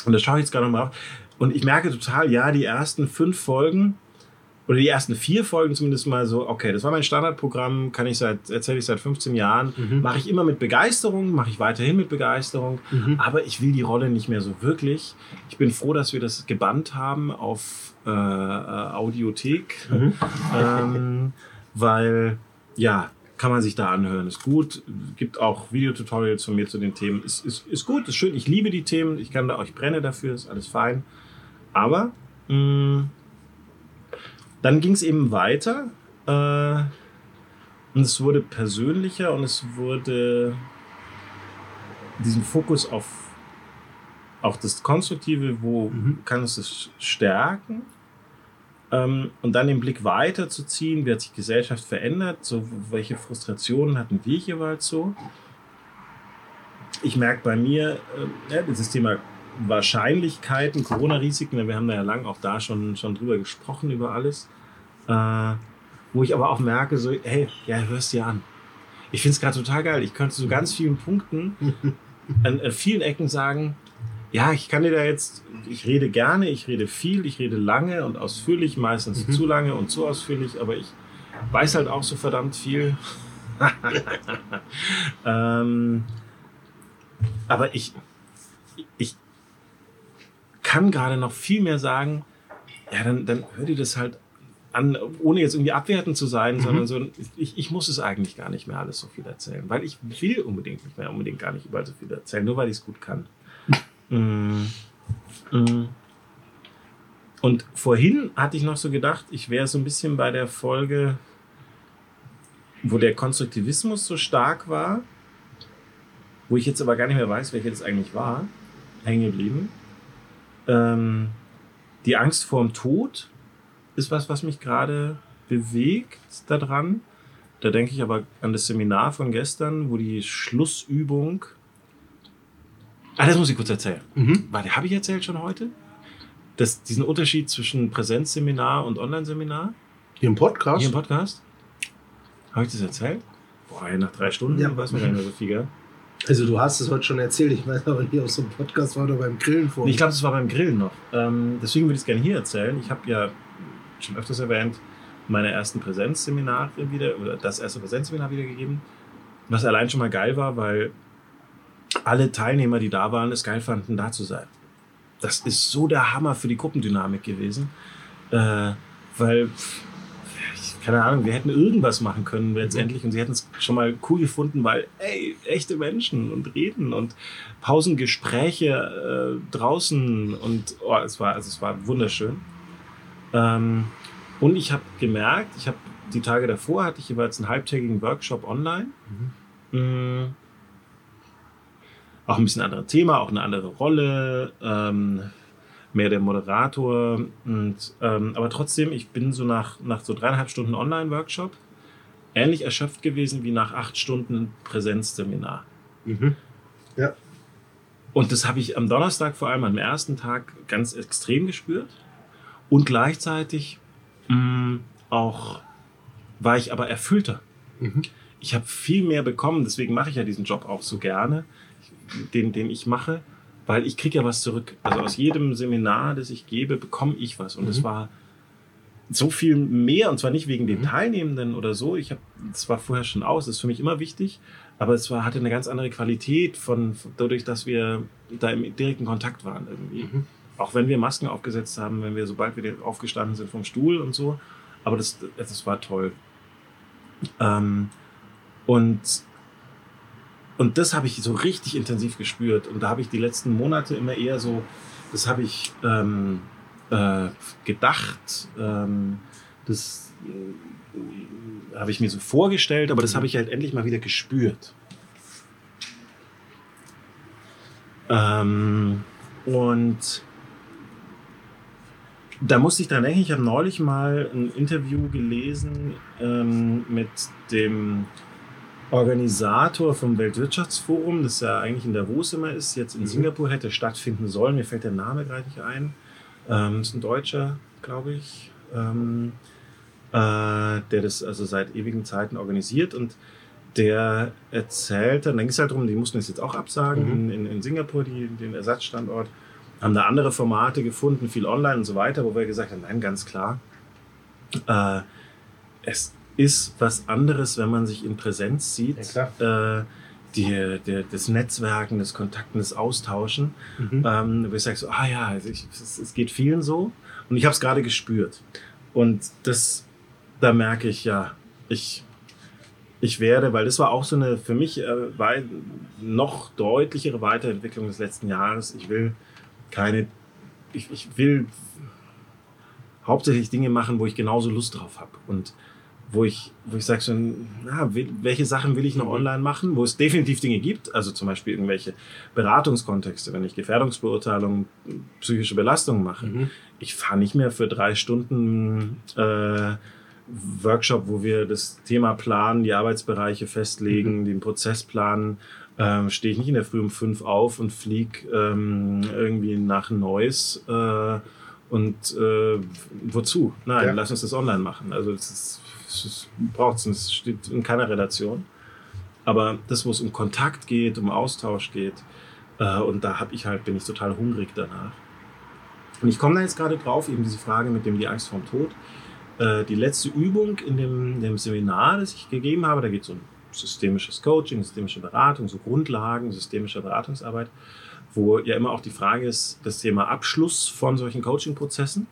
und das schaue ich jetzt gerade nochmal auf. Und ich merke total, ja, die ersten fünf Folgen oder die ersten vier Folgen zumindest mal so, okay, das war mein Standardprogramm, kann ich seit, erzähle ich seit 15 Jahren, mache ich immer mit Begeisterung, mache ich weiterhin mit Begeisterung, aber ich will die Rolle nicht mehr so wirklich. Ich bin froh, dass wir das gebannt haben auf äh, äh, Audiothek, ähm, weil, ja, kann man sich da anhören, ist gut. Gibt auch Videotutorials von mir zu den Themen. Ist, ist, ist gut, ist schön. Ich liebe die Themen. Ich kann da euch brenne dafür, ist alles fein. Aber mh, dann ging es eben weiter. Äh, und es wurde persönlicher und es wurde diesen Fokus auf auch das Konstruktive, wo kann es das stärken? Ähm, und dann den Blick weiterzuziehen, wie hat sich Gesellschaft verändert, so welche Frustrationen hatten wir jeweils so. Ich merke bei mir, äh, dieses Thema Wahrscheinlichkeiten, Corona-Risiken, wir haben da ja lang auch da schon, schon drüber gesprochen, über alles. Äh, wo ich aber auch merke, so, hey, ja, hörst dir an. Ich finde es gerade total geil. Ich könnte zu ganz vielen Punkten an, an vielen Ecken sagen, ja, ich kann dir da jetzt, ich rede gerne, ich rede viel, ich rede lange und ausführlich, meistens zu lange und zu ausführlich, aber ich weiß halt auch so verdammt viel. ähm, aber ich, ich kann gerade noch viel mehr sagen, ja, dann, dann hör dir das halt an, ohne jetzt irgendwie abwertend zu sein, sondern so, ich, ich muss es eigentlich gar nicht mehr alles so viel erzählen, weil ich will unbedingt nicht mehr unbedingt gar nicht überall so viel erzählen, nur weil ich es gut kann. Mm. Mm. Und vorhin hatte ich noch so gedacht, ich wäre so ein bisschen bei der Folge, wo der Konstruktivismus so stark war, wo ich jetzt aber gar nicht mehr weiß, welche das eigentlich war, hängen geblieben. Ähm, die Angst vorm Tod ist was, was mich gerade bewegt daran. Da denke ich aber an das Seminar von gestern, wo die Schlussübung. Ah, das muss ich kurz erzählen. Mhm. Warte, habe ich erzählt schon heute? Das, diesen Unterschied zwischen Präsenzseminar und Online-Seminar Hier im Podcast? hier im Podcast? Habe ich das erzählt? Boah, nach drei Stunden Ja. weiß man gar nicht mehr so viel, gell? Also du hast es heute schon erzählt, ich weiß aber nicht, ob es so ein Podcast war oder beim Grillen vor. Ich glaube, es war beim Grillen noch. Ähm, deswegen würde ich es gerne hier erzählen. Ich habe ja schon öfters erwähnt, meine ersten Präsenzseminare wieder, oder das erste Präsenzseminar wieder gegeben. Was allein schon mal geil war, weil alle Teilnehmer, die da waren, es geil fanden, da zu sein. Das ist so der Hammer für die Gruppendynamik gewesen. Äh, weil keine Ahnung, wir hätten irgendwas machen können letztendlich und sie hätten es schon mal cool gefunden, weil, ey, echte Menschen und reden und Pausengespräche äh, draußen und oh, es war, also es war wunderschön. Ähm, und ich habe gemerkt, ich habe die Tage davor hatte ich jeweils einen halbtägigen Workshop online. Mhm. Auch ein bisschen anderes Thema, auch eine andere Rolle. Ähm, mehr der Moderator. Und, ähm, aber trotzdem, ich bin so nach, nach so dreieinhalb Stunden Online-Workshop ähnlich erschöpft gewesen wie nach acht Stunden Präsenzseminar. Mhm. Ja. Und das habe ich am Donnerstag vor allem am ersten Tag ganz extrem gespürt. Und gleichzeitig mh, mm, auch war ich aber erfüllter. Mhm. Ich habe viel mehr bekommen, deswegen mache ich ja diesen Job auch so gerne, den, den ich mache weil ich kriege ja was zurück. Also aus jedem Seminar, das ich gebe, bekomme ich was. Und es mhm. war so viel mehr, und zwar nicht wegen den mhm. Teilnehmenden oder so. Ich habe, es war vorher schon aus, das ist für mich immer wichtig, aber es war, hatte eine ganz andere Qualität von, dadurch, dass wir da im direkten Kontakt waren irgendwie. Mhm. Auch wenn wir Masken aufgesetzt haben, wenn wir, sobald wir aufgestanden sind vom Stuhl und so. Aber das, das war toll. Ähm, und und das habe ich so richtig intensiv gespürt. Und da habe ich die letzten Monate immer eher so, das habe ich ähm, äh, gedacht, ähm, das äh, habe ich mir so vorgestellt, aber das habe ich halt endlich mal wieder gespürt. Ähm, und da musste ich dran denken, ich habe neulich mal ein Interview gelesen ähm, mit dem Organisator vom Weltwirtschaftsforum, das ja eigentlich in Davos immer ist, jetzt in mhm. Singapur hätte stattfinden sollen. Mir fällt der Name gerade nicht ein. Ähm, ist ein Deutscher, glaube ich, ähm, äh, der das also seit ewigen Zeiten organisiert und der erzählte, dann ging es halt darum, die mussten es jetzt auch absagen mhm. in, in, in, Singapur, die, den Ersatzstandort, haben da andere Formate gefunden, viel online und so weiter, wo wir gesagt haben, nein, ganz klar, äh, es ist was anderes, wenn man sich in Präsenz sieht. Ja, äh, die, die, das Netzwerken, das Kontakten, das Austauschen. Mhm. Ähm, wo ich sage so, ah ja, also ich, es, es, geht vielen so. Und ich habe es gerade gespürt. Und das, da merke ich, ja, ich, ich werde, weil das war auch so eine für mich äh, wei noch deutlichere Weiterentwicklung des letzten Jahres. Ich will keine, ich, ich will hauptsächlich Dinge machen, wo ich genauso Lust drauf habe. Und wo ich, wo ich sage so, na, welche Sachen will ich noch mhm. online machen, wo es definitiv Dinge gibt, also zum Beispiel irgendwelche Beratungskontexte, wenn ich Gefährdungsbeurteilung, psychische Belastung mache. Mhm. Ich fahre nicht mehr für drei Stunden äh, Workshop, wo wir das Thema planen, die Arbeitsbereiche festlegen, mhm. den Prozess planen. Ähm, Stehe ich nicht in der Früh um fünf auf und fliege ähm, irgendwie nach Neuss äh, und äh, wozu? Nein, ja. lass uns das online machen. Also das ist braucht es, es steht in keiner Relation. Aber das, wo es um Kontakt geht, um Austausch geht, äh, und da habe ich halt, bin ich total hungrig danach. Und ich komme da jetzt gerade drauf, eben diese Frage mit dem die Angst vorm Tod. Äh, die letzte Übung in dem, dem Seminar, das ich gegeben habe, da geht es um systemisches Coaching, systemische Beratung, so Grundlagen systemischer Beratungsarbeit, wo ja immer auch die Frage ist, das Thema Abschluss von solchen Coaching-Prozessen.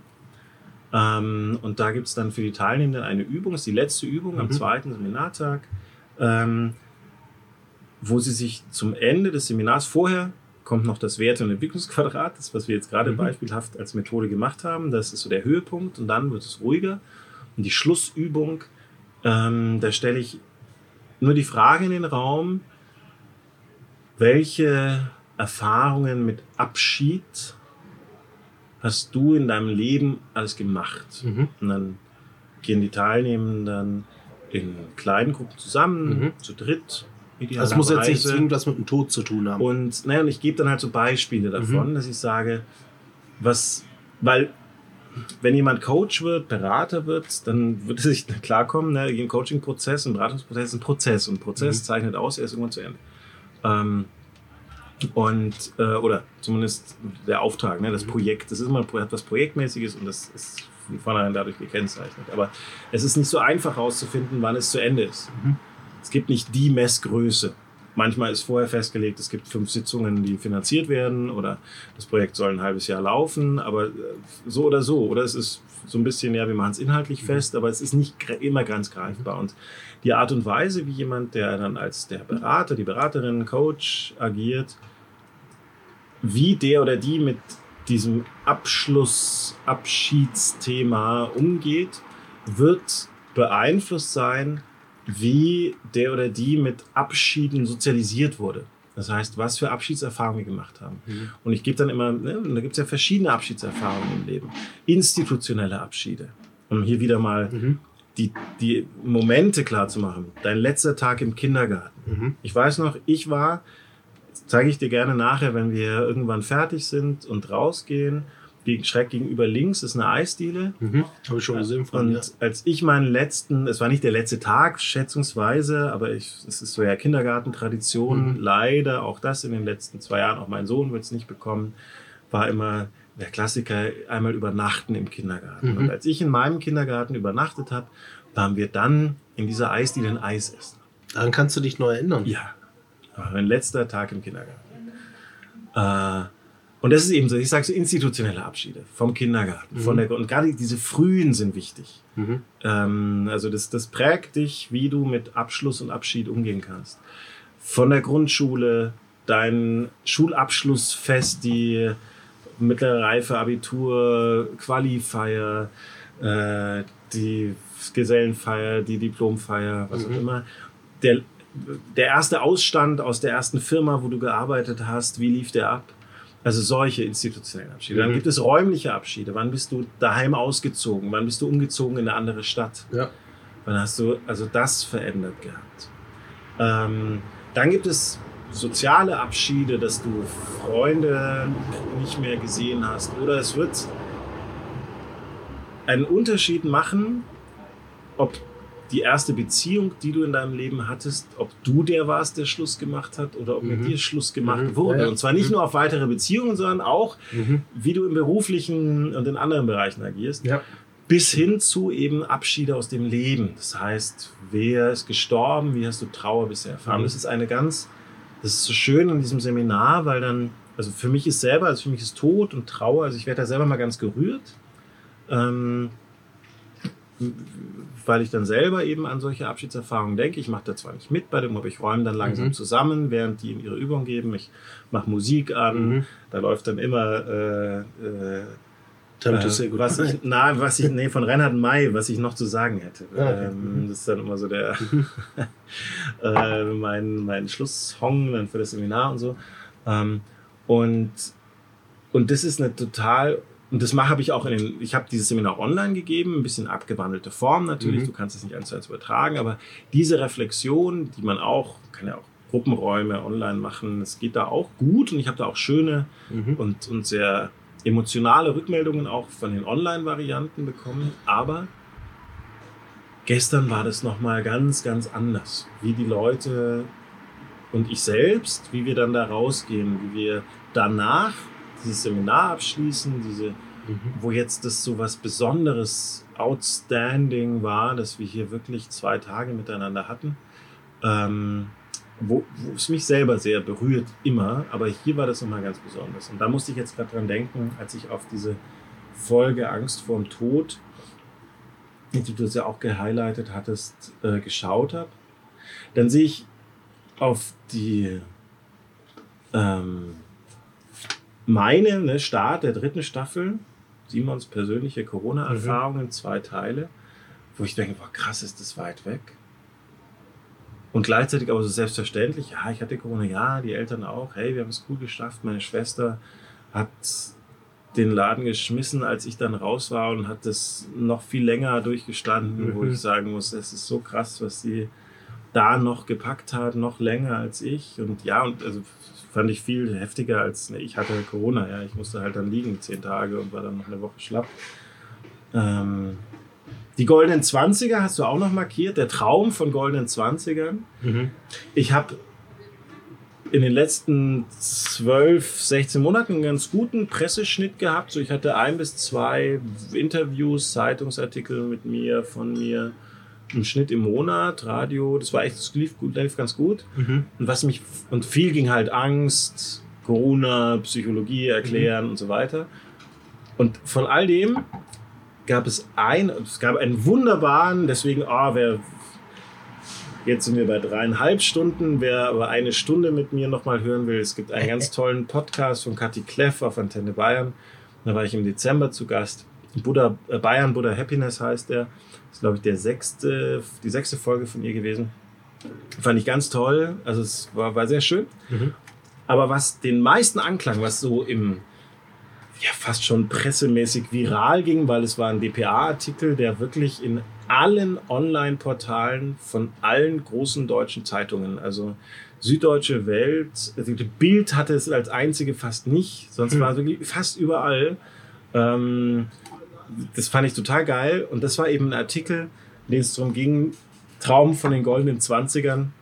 Ähm, und da gibt es dann für die Teilnehmenden eine Übung, das ist die letzte Übung mhm. am zweiten Seminartag, ähm, wo sie sich zum Ende des Seminars vorher kommt noch das Werte- und Entwicklungsquadrat, das, was wir jetzt gerade mhm. beispielhaft als Methode gemacht haben. Das ist so der Höhepunkt und dann wird es ruhiger. Und die Schlussübung, ähm, da stelle ich nur die Frage in den Raum, welche Erfahrungen mit Abschied hast du in deinem Leben alles gemacht? Mhm. Und dann gehen die Teilnehmenden in kleinen Gruppen zusammen, mhm. zu dritt. Also muss jetzt nicht zwingend was mit dem Tod zu tun haben. Und, naja, und ich gebe dann halt so Beispiele davon, mhm. dass ich sage, was, weil wenn jemand Coach wird, Berater wird, dann wird es sich klarkommen, ne, ein Coaching-Prozess, ein Beratungsprozess ist ein Prozess und Prozess mhm. zeichnet aus, er ist irgendwann zu Ende. Ähm, und, äh, oder zumindest der Auftrag, ne, das Projekt. Das ist immer etwas Projektmäßiges und das ist von vornherein dadurch gekennzeichnet. Aber es ist nicht so einfach herauszufinden, wann es zu Ende ist. Mhm. Es gibt nicht die Messgröße. Manchmal ist vorher festgelegt, es gibt fünf Sitzungen, die finanziert werden oder das Projekt soll ein halbes Jahr laufen, aber äh, so oder so. Oder es ist so ein bisschen, ja, wir machen es inhaltlich fest, aber es ist nicht immer ganz greifbar. Und die Art und Weise, wie jemand, der dann als der Berater, die Beraterin, Coach agiert, wie der oder die mit diesem Abschluss, Abschiedsthema umgeht, wird beeinflusst sein, wie der oder die mit Abschieden sozialisiert wurde. Das heißt, was für Abschiedserfahrungen wir gemacht haben. Mhm. Und ich gebe dann immer, ne, da gibt es ja verschiedene Abschiedserfahrungen im Leben. Institutionelle Abschiede. Um hier wieder mal mhm. die, die Momente klar zu machen. Dein letzter Tag im Kindergarten. Mhm. Ich weiß noch, ich war, zeige ich dir gerne nachher, wenn wir irgendwann fertig sind und rausgehen gegen, schräg gegenüber links ist eine Eisdiele. Mhm, Habe ich schon gesehen. Von, und ja. als ich meinen letzten, es war nicht der letzte Tag, schätzungsweise, aber ich, es ist so ja Kindergartentradition, mhm. leider auch das in den letzten zwei Jahren, auch mein Sohn wird es nicht bekommen, war immer der Klassiker, einmal übernachten im Kindergarten. Mhm. Und als ich in meinem Kindergarten übernachtet habe, waren wir dann in dieser Eisdiele ein Eis essen. Daran kannst du dich noch erinnern. Ja, mein letzter Tag im Kindergarten. Äh, und das ist eben so, ich sage so institutionelle Abschiede vom Kindergarten. Mhm. Von der, und gerade diese frühen sind wichtig. Mhm. Ähm, also das, das prägt dich, wie du mit Abschluss und Abschied umgehen kannst. Von der Grundschule, dein Schulabschlussfest, die mittlere Reife, Abitur, Qualifeier, äh, die Gesellenfeier, die Diplomfeier, was mhm. auch immer. Der, der erste Ausstand aus der ersten Firma, wo du gearbeitet hast, wie lief der ab? Also solche institutionellen Abschiede. Mhm. Dann gibt es räumliche Abschiede. Wann bist du daheim ausgezogen? Wann bist du umgezogen in eine andere Stadt? Ja. Wann hast du also das verändert gehabt? Ähm, dann gibt es soziale Abschiede, dass du Freunde nicht mehr gesehen hast. Oder es wird einen Unterschied machen, ob die erste Beziehung, die du in deinem Leben hattest, ob du der warst, der Schluss gemacht hat oder ob mhm. mit dir Schluss gemacht mhm. wurde. Und zwar nicht mhm. nur auf weitere Beziehungen, sondern auch, mhm. wie du im beruflichen und in anderen Bereichen agierst. Ja. Bis hin zu eben Abschiede aus dem Leben. Das heißt, wer ist gestorben, wie hast du Trauer bisher erfahren? Mhm. Das ist eine ganz, das ist so schön in diesem Seminar, weil dann, also für mich ist selber, also für mich ist Tod und Trauer, also ich werde da selber mal ganz gerührt. Ähm, weil ich dann selber eben an solche Abschiedserfahrungen denke. Ich mache da zwar nicht mit bei dem, aber ich räume dann langsam mhm. zusammen, während die in ihre Übung geben. Ich mache Musik an, mhm. da läuft dann immer äh, äh, Time to say was ich, na, was ich, nee, von Reinhard May, was ich noch zu sagen hätte. Ah, okay. Ähm, das ist dann immer so der, äh, mein, mein Schlusshong dann für das Seminar und so. Ähm, und, und das ist eine total und das habe ich auch in den, ich habe dieses Seminar online gegeben, ein bisschen abgewandelte Form natürlich, mhm. du kannst es nicht eins zu eins übertragen, aber diese Reflexion, die man auch, kann ja auch Gruppenräume online machen, es geht da auch gut und ich habe da auch schöne mhm. und, und sehr emotionale Rückmeldungen auch von den Online-Varianten bekommen, aber gestern war das nochmal ganz, ganz anders, wie die Leute und ich selbst, wie wir dann da rausgehen, wie wir danach dieses Seminar abschließen, diese, mhm. wo jetzt das so was Besonderes, outstanding war, dass wir hier wirklich zwei Tage miteinander hatten, ähm, wo, wo es mich selber sehr berührt, immer, aber hier war das nochmal ganz besonders. Und da musste ich jetzt gerade dran denken, als ich auf diese Folge Angst vorm Tod, die du das ja auch gehighlightet hattest, äh, geschaut habe. Dann sehe ich auf die ähm, meine ne, Start der dritten Staffel, Simons persönliche Corona-Erfahrungen, mhm. zwei Teile, wo ich denke, boah, krass, ist das weit weg. Und gleichzeitig aber so selbstverständlich, ja, ich hatte Corona, ja, die Eltern auch, hey, wir haben es gut geschafft. Meine Schwester hat den Laden geschmissen, als ich dann raus war und hat das noch viel länger durchgestanden, mhm. wo ich sagen muss, es ist so krass, was sie da noch gepackt hat, noch länger als ich. Und ja, und also fand ich viel heftiger als ne, ich hatte Corona. Ja, ich musste halt dann liegen zehn Tage und war dann noch eine Woche schlapp. Ähm, die goldenen Zwanziger hast du auch noch markiert. Der Traum von goldenen Zwanzigern. Mhm. Ich habe in den letzten 12, 16 Monaten einen ganz guten Presseschnitt gehabt. So, ich hatte ein bis zwei Interviews, Zeitungsartikel mit mir, von mir, im Schnitt im Monat, Radio. Das war echt, das lief, gut, lief ganz gut. Mhm. Und was mich, und viel ging halt Angst, Corona, Psychologie erklären und so weiter. Und von all dem gab es ein, es gab einen wunderbaren, deswegen, ah, wer, jetzt sind wir bei dreieinhalb Stunden, wer aber eine Stunde mit mir nochmal hören will, es gibt einen ganz tollen Podcast von Kathi Kleff auf Antenne Bayern. Da war ich im Dezember zu Gast. Buddha, äh, Bayern Buddha Happiness heißt der. Das ist, glaube ich, der sechste, die sechste Folge von ihr gewesen. Fand ich ganz toll. Also es war, war sehr schön. Mhm. Aber was den meisten Anklang, was so im ja, fast schon pressemäßig viral ging, weil es war ein DPA-Artikel, der wirklich in allen Online-Portalen von allen großen deutschen Zeitungen, also Süddeutsche Welt, also Bild hatte es als einzige fast nicht, sonst war es wirklich fast überall. Ähm, das fand ich total geil und das war eben ein Artikel, in dem es darum ging, Traum von den goldenen Zwanzigern,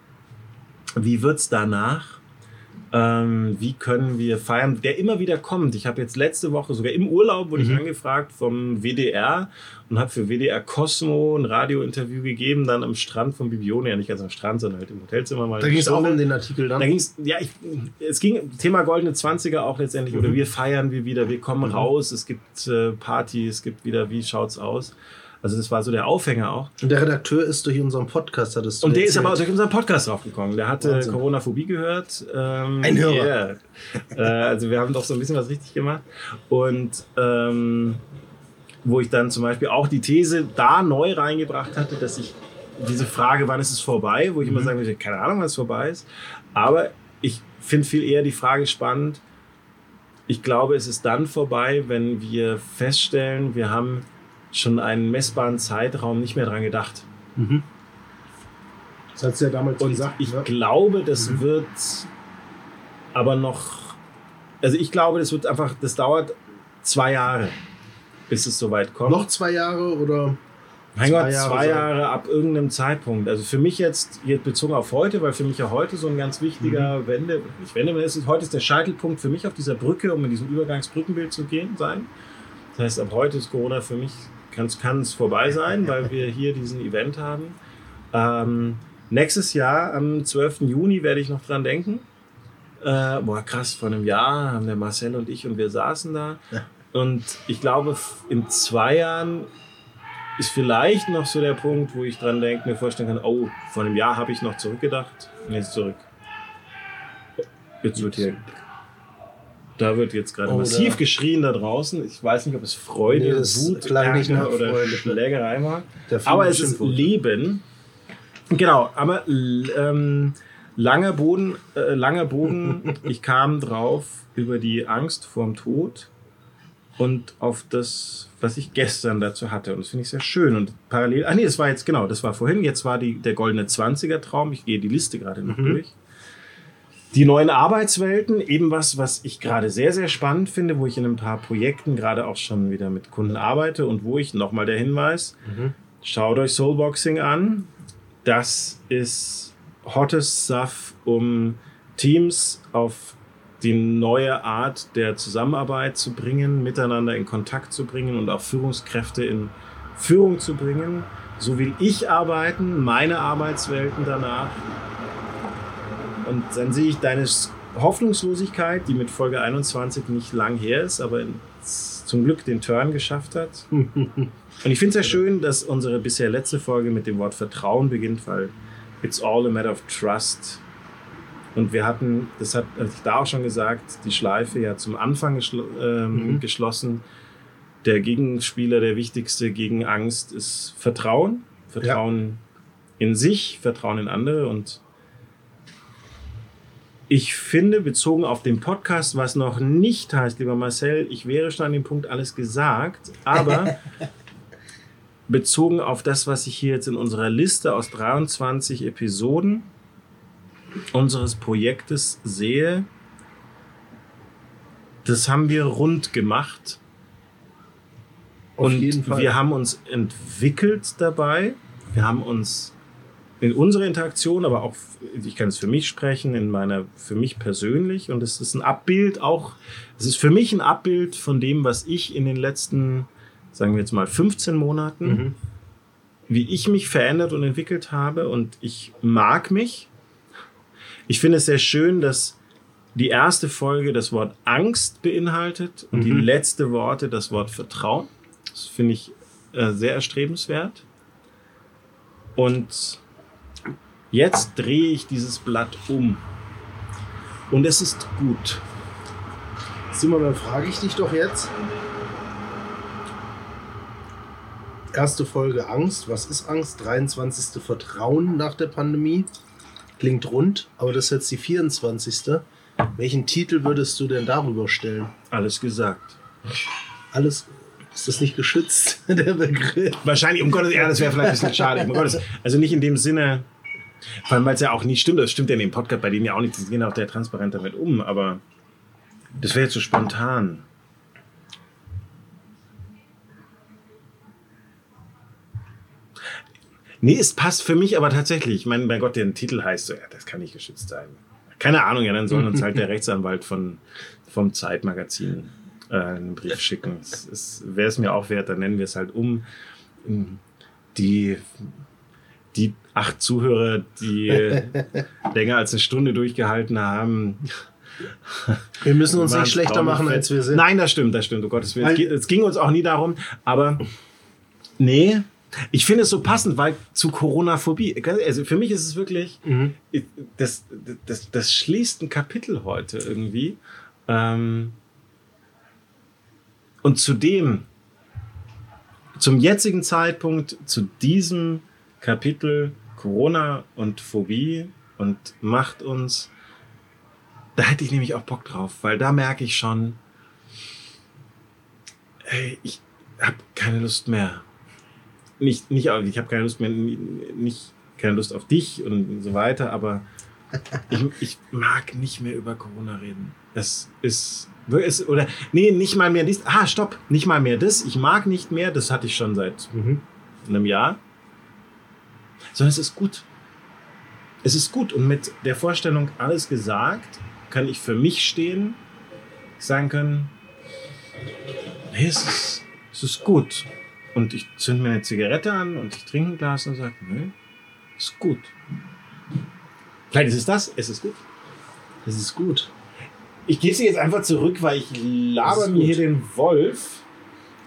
wie wird's danach? Ähm, wie können wir feiern, der immer wieder kommt. Ich habe jetzt letzte Woche, sogar im Urlaub, wurde Mhm. ich angefragt vom WDR und habe für WDR Cosmo ein Radiointerview gegeben, dann am Strand von Bibione, ja nicht ganz am Strand, sondern halt im Hotelzimmer mal. Da ging es auch um den Artikel dann. Da ging's, ja, ich, es ging Thema goldene Zwanziger auch letztendlich, Mhm. oder wir feiern wir wieder, wir kommen raus, es gibt äh, Party, es gibt wieder, wie schaut's aus? Also das war so der Aufhänger auch. Und der Redakteur ist durch unseren Podcast, hattest du Und der ist aber auch durch unseren Podcast draufgekommen. Der hatte Wahnsinn. Corona-Phobie gehört. Ähm, Ein Hörer. yeah. äh, also wir haben doch so ein bisschen was richtig gemacht. Und ähm, wo ich dann zum Beispiel auch die These da neu reingebracht hatte, dass ich diese Frage, wann ist es vorbei, wo ich immer sagen würde, keine Ahnung, wann es vorbei ist. Aber ich finde viel eher die Frage spannend. Ich glaube, es ist dann vorbei, wenn wir feststellen, wir haben schon einen messbaren Zeitraum nicht mehr dran gedacht. Mhm. Das hat sie ja damals Und gesagt. ich ne? glaube, das Mhm. wird aber noch, also ich glaube, das wird einfach, das dauert zwei Jahre, bis es soweit kommt. Noch zwei Jahre oder? mein zwei Gott, Jahre zwei sein. Jahre ab irgendeinem Zeitpunkt. Also für mich jetzt, jetzt bezogen auf heute, weil für mich ja heute so ein ganz wichtiger Mhm. Wende, nicht Wende, ist, heute ist der Scheitelpunkt für mich auf dieser Brücke, um in diesem Übergangsbrückenbild zu gehen, sein. Das heißt, ab heute ist Corona für mich, kann es vorbei sein, weil wir hier diesen Event haben. Ähm, nächstes Jahr, am 12. Juni, werde ich noch dran denken. Äh, boah, krass, vor einem Jahr haben der Marcel und ich und wir saßen da. Und ich glaube, in zwei Jahren ist vielleicht noch so der Punkt, wo ich dran denke, mir vorstellen kann, oh, vor einem Jahr habe ich noch zurückgedacht und jetzt zurück. Jetzt wird hier. Da wird jetzt gerade Oh, massiv geschrien da draußen. Ich weiß nicht, ob es Freude, Nee, Wut, Ärger oder Freude. Schlägerei war. Aber es ist. Leben. Genau, aber ähm, langer Boden, äh, langer Boden. ich kam drauf über die Angst vorm Tod und auf das, was ich gestern dazu hatte. Und das finde ich sehr schön. Und parallel, ah nee, das war jetzt genau, das war vorhin. Jetzt war die, der goldene 20er Traum. Ich gehe die Liste gerade noch Mhm. durch. Die neuen Arbeitswelten, eben was, was ich gerade sehr, sehr spannend finde, wo ich in ein paar Projekten gerade auch schon wieder mit Kunden arbeite und wo ich nochmal der Hinweis, Mhm. Schaut euch Soulboxing an. Das ist hottes Stuff, um Teams auf die neue Art der Zusammenarbeit zu bringen, miteinander in Kontakt zu bringen und auch Führungskräfte in Führung zu bringen. So will ich arbeiten, meine Arbeitswelten danach. Und dann sehe ich deine Hoffnungslosigkeit, die mit Folge 21 nicht lang her ist, aber in, zum Glück den Turn geschafft hat. Und ich finde es sehr schön, dass unsere bisher letzte Folge mit dem Wort Vertrauen beginnt, weil it's all a matter of trust. Und wir hatten, das hat hatte ich da auch schon gesagt, die Schleife ja zum Anfang geschl ähm, Mhm. geschlossen. Der Gegenspieler, der wichtigste gegen Angst ist Vertrauen. Vertrauen in sich, Vertrauen in andere. Und ich finde, bezogen auf den Podcast, was noch nicht heißt, lieber Marcel, ich wäre schon an dem Punkt alles gesagt, aber bezogen auf das, was ich hier jetzt in unserer Liste aus 23 Episoden unseres Projektes sehe, das haben wir rund gemacht. Auf und wir haben uns entwickelt dabei. Wir haben uns in unserer Interaktion, aber auch, ich kann es für mich sprechen, in meiner, für mich persönlich. Und es ist ein Abbild auch, es ist für mich ein Abbild von dem, was ich in den letzten, sagen wir jetzt mal, 15 Monaten, mhm. wie ich mich verändert und entwickelt habe. Und ich mag mich. Ich finde es sehr schön, dass die erste Folge das Wort Angst beinhaltet und mhm. die letzte Worte das Wort Vertrauen. Das finde ich äh, sehr erstrebenswert. Und Jetzt drehe ich dieses Blatt um. Und es ist gut. Simon, dann frage ich dich doch jetzt. Erste Folge Angst. Was ist Angst? 23. Vertrauen nach der Pandemie. Klingt rund, aber das ist jetzt die 24. Welchen Titel würdest du denn darüber stellen? Alles gesagt. Alles. Ist das nicht geschützt, der Begriff? Wahrscheinlich, um Gottes Willen, ja, das wäre vielleicht ein bisschen schade. Um Gottes, also nicht in dem Sinne, vor allem, weil es ja auch nicht stimmt. Das stimmt ja in dem Podcast bei denen ja auch nicht. Die gehen auch sehr transparent damit um. Aber das wäre jetzt so spontan. Nee, es passt für mich aber tatsächlich. Ich meine, bei Gott, der Titel heißt so, ja, das kann nicht geschützt sein. Keine Ahnung, ja, dann soll uns halt der Rechtsanwalt von, vom Zeitmagazin äh, einen Brief schicken. Wäre es mir auch wert, dann nennen wir es halt um. Die die acht Zuhörer, die länger als eine Stunde durchgehalten haben. Wir müssen uns nicht schlechter machen, als wir sind. Nein, das stimmt, das stimmt. Oh Gott, es ging uns auch nie darum. Aber nee, ich finde es so passend, weil zu Corona-Phobie, also für mich ist es wirklich, mhm. das, das, das schließt ein Kapitel heute irgendwie. Ähm, und zudem, zum jetzigen Zeitpunkt, zu diesem Kapitel Corona und Phobie und macht uns. Da hätte ich nämlich auch Bock drauf, weil da merke ich schon, hey, ich habe keine Lust mehr. Nicht, nicht, ich habe keine Lust mehr, nicht keine Lust auf dich und so weiter, aber ich, ich mag nicht mehr über Corona reden. Es ist, ist oder nee, nicht mal mehr dies. Ah, stopp, nicht mal mehr das. Ich mag nicht mehr. Das hatte ich schon seit mhm. einem Jahr sondern es ist gut. Es ist gut. Und mit der Vorstellung, alles gesagt, kann ich für mich stehen, sagen können, nee, es ist, es ist gut. Und ich zünde mir eine Zigarette an und ich trinke ein Glas und sage, nee, es ist gut. Vielleicht ist es das, es ist gut. Es ist gut. Ich gebe sie jetzt einfach zurück, weil ich laber mir hier den Wolf.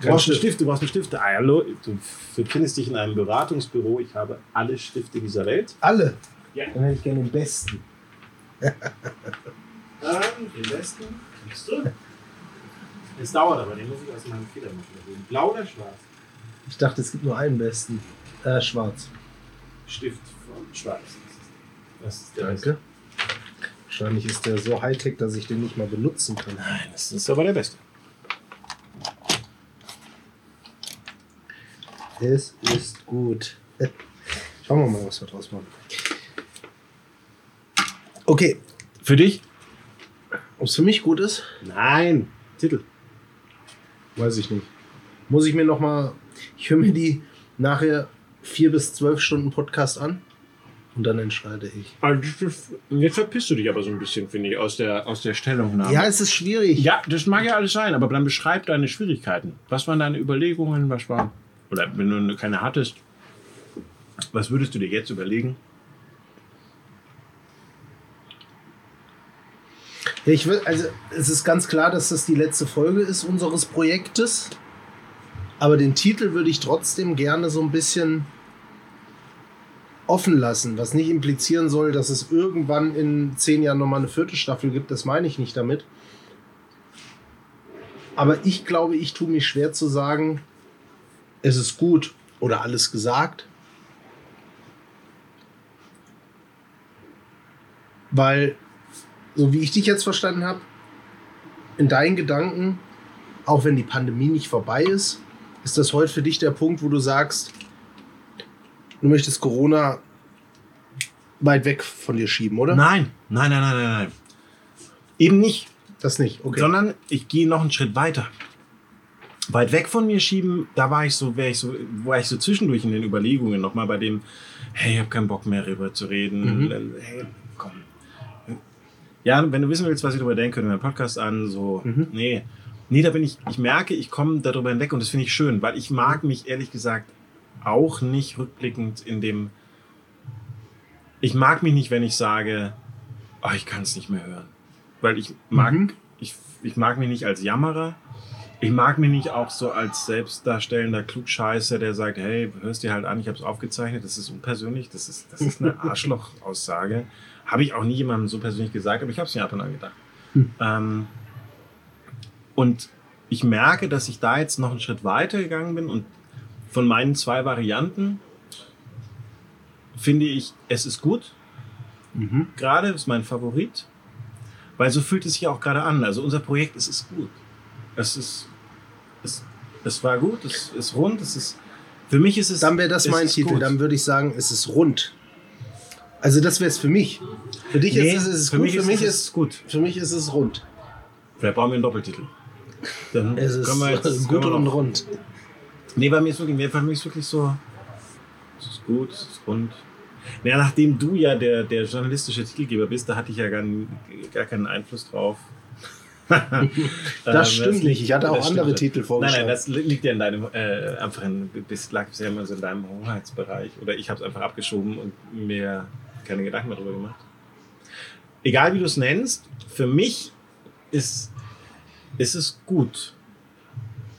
Du brauchst einen Stift, du brauchst einen Stift. Ah, hallo, du befindest dich in einem Beratungsbüro. Ich habe alle Stifte dieser Welt. Alle? Ja. Dann hätte ich gerne den besten. Dann den besten. Kriegst du? Es dauert aber, den muss ich aus meinem Feder machen. Blau oder schwarz? Ich dachte, es gibt nur einen besten. Äh, schwarz. Stift von schwarz. Das ist der Danke. Beste. Wahrscheinlich ist der so high-tech, dass ich den nicht mal benutzen kann. Nein, das ist aber der beste. Es ist gut. Schauen wir mal, was wir draus machen. Okay. Für dich? Ob es für mich gut ist? Nein. Titel. Weiß ich nicht. Muss ich mir noch mal. Ich höre mir die nachher vier bis zwölf Stunden Podcast an und dann entscheide ich. Jetzt verpisst du dich aber so ein bisschen, finde ich, aus der, aus der Stellungnahme. Ja, es ist schwierig. Ja, das mag ja alles sein, aber dann beschreib deine Schwierigkeiten. Was waren deine Überlegungen? Was war. Oder wenn du keine hattest, was würdest du dir jetzt überlegen? Ich will, also es ist ganz klar, dass das die letzte Folge ist unseres Projektes. Aber den Titel würde ich trotzdem gerne so ein bisschen offen lassen, was nicht implizieren soll, dass es irgendwann in zehn Jahren nochmal eine vierte Staffel gibt. Das meine ich nicht damit. Aber ich glaube, ich tue mich schwer zu sagen, es ist gut oder alles gesagt. Weil, so wie ich dich jetzt verstanden habe, in deinen Gedanken, auch wenn die Pandemie nicht vorbei ist, ist das heute für dich der Punkt, wo du sagst, du möchtest Corona weit weg von dir schieben, oder? Nein, nein, nein, nein, nein, nein. Eben nicht. Das nicht, okay. Sondern ich gehe noch einen Schritt weiter. Weit weg von mir schieben, da war ich so, wäre ich so, war ich so zwischendurch in den Überlegungen nochmal bei dem, hey, ich habe keinen Bock mehr darüber zu reden. Mhm. Hey, komm. Ja, wenn du wissen willst, was ich darüber denke, hör mir einen Podcast an, so, mhm. nee. Nee, da bin ich, ich merke, ich komme darüber hinweg und das finde ich schön, weil ich mag mich ehrlich gesagt auch nicht rückblickend in dem, ich mag mich nicht, wenn ich sage, oh, ich kann es nicht mehr hören. Weil ich mag, mhm. ich, ich mag mich nicht als Jammerer. Ich mag mich nicht auch so als selbstdarstellender Klugscheißer, der sagt, hey, hörst dir halt an, ich habe es aufgezeichnet, das ist unpersönlich, das ist, das ist eine Arschloch-Aussage. habe ich auch nie jemandem so persönlich gesagt, aber ich habe es mir ab und an gedacht. Hm. Ähm, und ich merke, dass ich da jetzt noch einen Schritt weiter gegangen bin und von meinen zwei Varianten finde ich, es ist gut. Mhm. Gerade ist mein Favorit, weil so fühlt es sich auch gerade an. Also unser Projekt, es ist gut. Es ist, es, es war gut, es ist rund, es ist, für mich ist es. Dann wäre das mein Titel, gut. dann würde ich sagen, es ist rund. Also das wäre es für mich. Für dich nee, ist es, ist für gut, mich für mich ist es gut. Für mich ist es rund. Vielleicht brauchen wir einen Doppeltitel. Dann es ist jetzt, gut und rund. Nee, bei mir ist wirklich, bei mir ist wirklich so, es ist gut, es ist rund. Naja, nachdem du ja der, der journalistische Titelgeber bist, da hatte ich ja gar, gar keinen Einfluss drauf. das stimmt das nicht. Ich hatte auch andere Titel vorgeschlagen. Nein, nein, das liegt ja in deinem, äh, einfach in, das lag ja immer so in deinem Hoheitsbereich. Oder ich habe es einfach abgeschoben und mir keine Gedanken darüber gemacht. Egal wie du es nennst, für mich ist, ist es gut.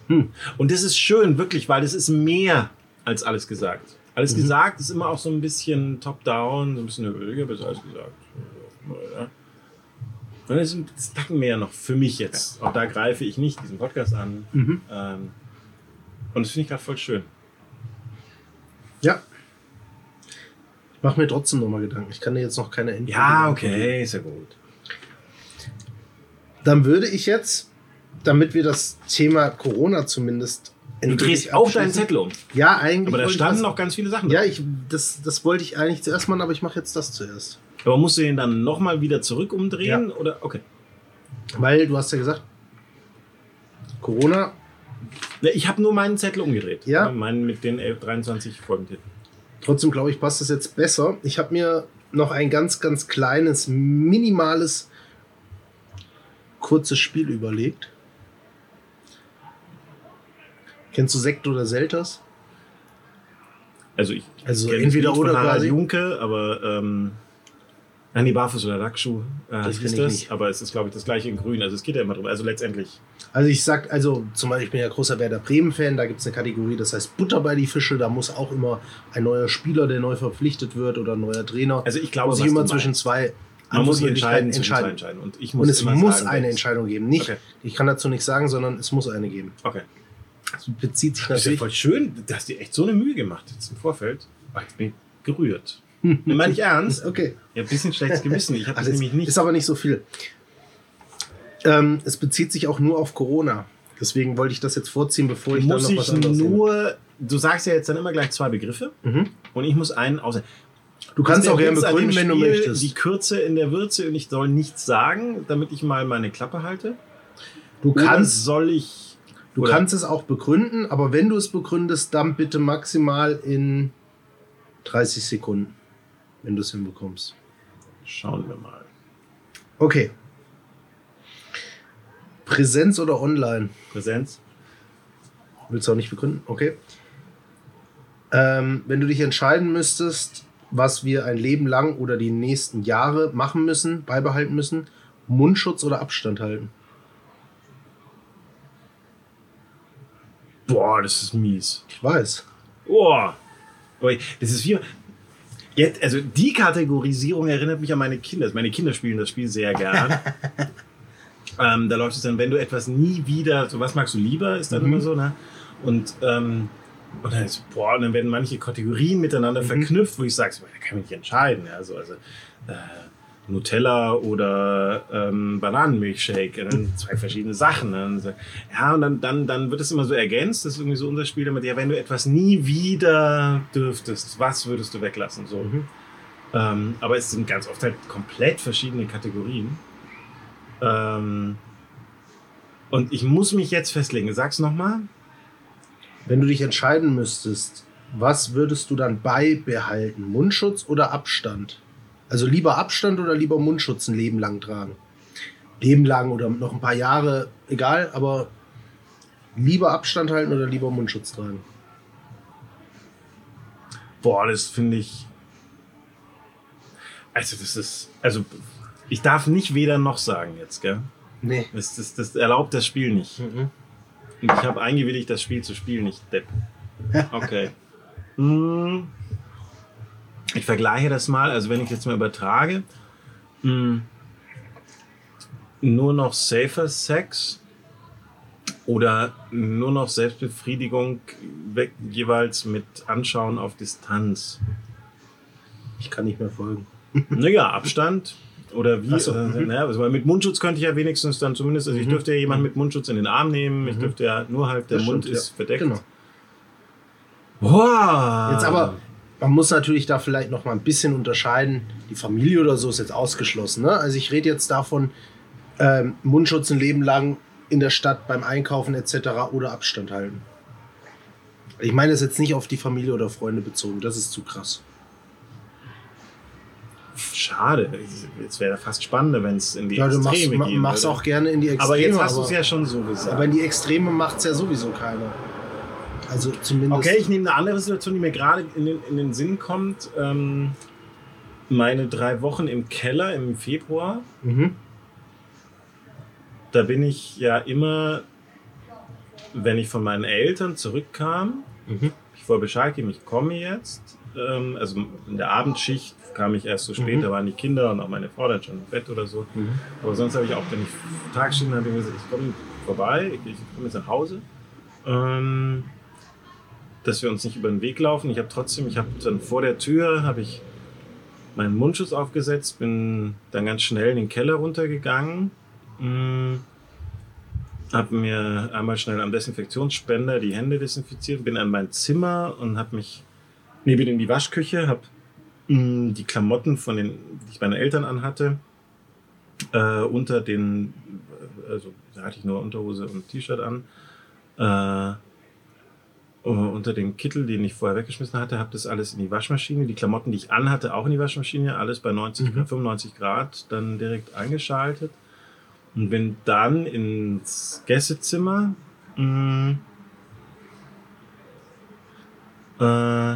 Hm. Und das ist schön, wirklich, weil es ist mehr als alles gesagt. Alles mhm. gesagt ist immer auch so ein bisschen top-down, so ein bisschen ruhiger, bis alles gesagt. Ja. Und das ein Tacken mehr noch für mich jetzt. Auch da greife ich nicht diesen Podcast an. Mhm. Ähm, und das finde ich gerade voll schön. Ja. Ich mache mir trotzdem nochmal Gedanken. Ich kann dir jetzt noch keine Endung Ja, okay, ist ja gut. Dann würde ich jetzt, damit wir das Thema Corona zumindest Du drehst auch deinen Zettel um. Ja, eigentlich. Aber da standen noch ganz viele Sachen. Ja, ich, das, das wollte ich eigentlich zuerst machen, aber ich mache jetzt das zuerst. Aber musst du den dann nochmal wieder zurück umdrehen? Ja. Oder? Okay. Weil du hast ja gesagt, Corona. Ich habe nur meinen Zettel umgedreht. Ja. Meinen mit den 11, 23 Folgentiteln. Trotzdem glaube ich, passt das jetzt besser. Ich habe mir noch ein ganz, ganz kleines, minimales, kurzes Spiel überlegt. Kennst du Sekt oder Selters? Also ich also entweder oder quasi. Junke, aber ähm, Nein, die Barfuß oder Lackschuh äh, das ist das, aber es ist, glaube ich, das gleiche in Grün. Also es geht ja immer drum. Also letztendlich. Also ich sag, also zum Beispiel, ich bin ja großer Werder Bremen-Fan, da gibt es eine Kategorie, das heißt Butter bei die Fische, da muss auch immer ein neuer Spieler, der neu verpflichtet wird oder ein neuer Trainer. Also ich glaube, muss sich immer zwischen zwei man muss sich entscheiden, entscheiden. entscheiden. Und, ich muss und es muss sagen, eine Entscheidung geben. Nicht, okay. ich kann dazu nichts sagen, sondern es muss eine geben. Okay. Das bezieht sich natürlich. Das ist ja voll schön, du hast dir echt so eine Mühe gemacht jetzt im Vorfeld. Ich bin gerührt. Meine ich ernst? Okay. Ja, ein bisschen schlechtes Gewissen. Ich habe das nämlich nicht. Ist aber nicht so viel. Ähm, es bezieht sich auch nur auf Corona. Deswegen wollte ich das jetzt vorziehen, bevor ich muss dann noch was anderes nur. Du sagst ja jetzt dann immer gleich zwei Begriffe mhm. und ich muss einen außer. Du kannst auch gerne begründen, wenn du möchtest. Die Kürze in der Würze und ich soll nichts sagen, damit ich mal meine Klappe halte. Du oder kannst. Soll ich. Du oder? kannst es auch begründen, aber wenn du es begründest, dann bitte maximal in 30 Sekunden wenn du es hinbekommst. Schauen wir mal. Okay. Präsenz oder online? Präsenz. Willst du auch nicht begründen? Okay. Ähm, wenn du dich entscheiden müsstest, was wir ein Leben lang oder die nächsten Jahre machen müssen, beibehalten müssen, Mundschutz oder Abstand halten? Boah, das ist mies. Ich weiß. Boah. Das ist wie, Jetzt, also die Kategorisierung erinnert mich an meine Kinder. Meine Kinder spielen das Spiel sehr gern. ähm, da läuft es dann, wenn du etwas nie wieder, so was magst du lieber, ist dann mhm. immer so, ne? Und, ähm, und dann ist, boah, und dann werden manche Kategorien miteinander mhm. verknüpft, wo ich sage, da kann ich nicht entscheiden. Ja? Also, also äh, Nutella oder ähm, Bananenmilchshake. Dann zwei verschiedene Sachen. Ne? Ja, und dann, dann, dann wird es immer so ergänzt. Das ist irgendwie so unser Spiel damit, ja, wenn du etwas nie wieder dürftest, was würdest du weglassen? So. Mhm. Ähm, aber es sind ganz oft halt komplett verschiedene Kategorien. Ähm, Und ich muss mich jetzt festlegen. Sag's nochmal. Wenn du dich entscheiden müsstest, was würdest du dann beibehalten? Mundschutz oder Abstand? Also lieber Abstand oder lieber Mundschutz ein Leben lang tragen? Leben lang oder noch ein paar Jahre, egal, aber lieber Abstand halten oder lieber Mundschutz tragen? Boah, das finde ich. Also, das ist. Also, ich darf nicht weder noch sagen jetzt, gell? Nee. Das, das, das erlaubt das Spiel nicht. Mhm. Und ich habe eingewilligt, das Spiel zu spielen, nicht Depp. Okay. Hm. Ich vergleiche das mal, also wenn ich jetzt mal übertrage, hm, nur noch safer Sex oder nur noch Selbstbefriedigung weg, jeweils mit Anschauen auf Distanz. Ich kann nicht mehr folgen. Naja, Abstand oder wie? So, äh, mhm. naja, also, mit Mundschutz könnte ich ja wenigstens dann zumindest, also ich dürfte ja jemanden mit Mundschutz in den Arm nehmen, ich dürfte ja nur halt, der Das Mund stimmt, ist ja. verdeckt. Genau. Boah. Jetzt aber, man muss natürlich da vielleicht noch mal ein bisschen unterscheiden. Die Familie oder so ist jetzt ausgeschlossen. Ne? Also ich rede jetzt davon, ähm, Mundschutz ein Leben lang in der Stadt beim Einkaufen etc. oder Abstand halten. Ich meine das jetzt nicht auf die Familie oder Freunde bezogen, das ist zu krass. Schade. Jetzt wäre fast spannender, wenn es in die Ja, du machst, Extreme ma, gehen machst auch gerne in die Extreme. Aber jetzt hast du es ja schon so gesagt. Aber in die Extreme macht es ja sowieso keiner. Also zumindest. Okay, ich nehme eine andere Situation, die mir gerade in den, in den Sinn kommt. Ähm, meine drei Wochen im Keller im Februar. Mhm. Da bin ich ja immer, wenn ich von meinen Eltern zurückkam, Mhm. ich vorher Bescheid gegeben, ich komme jetzt. Ähm, also in der Abendschicht kam ich erst so spät, Mhm. da waren die Kinder und auch meine Frau dann schon im Bett oder so. Mhm. Aber sonst habe ich auch, wenn ich Tagsstunden habe, ich gesagt, ich komme vorbei, ich, ich komme jetzt nach Hause. Ähm, dass wir uns nicht über den Weg laufen. Ich habe trotzdem, ich habe dann vor der Tür, habe ich meinen Mundschutz aufgesetzt, bin dann ganz schnell in den Keller runtergegangen, mh, habe mir einmal schnell am Desinfektionsspender die Hände desinfiziert, bin an mein Zimmer und habe mich, nee, bin in die Waschküche, habe mh, die Klamotten von den, die ich meinen Eltern anhatte, äh, unter den, also da hatte ich nur Unterhose und T-Shirt an, äh, unter dem Kittel, den ich vorher weggeschmissen hatte, habe das alles in die Waschmaschine. Die Klamotten, die ich anhatte, auch in die Waschmaschine. Alles bei 90, Mhm. 95 Grad dann direkt eingeschaltet. Und bin dann ins Gästezimmer. Mh, äh,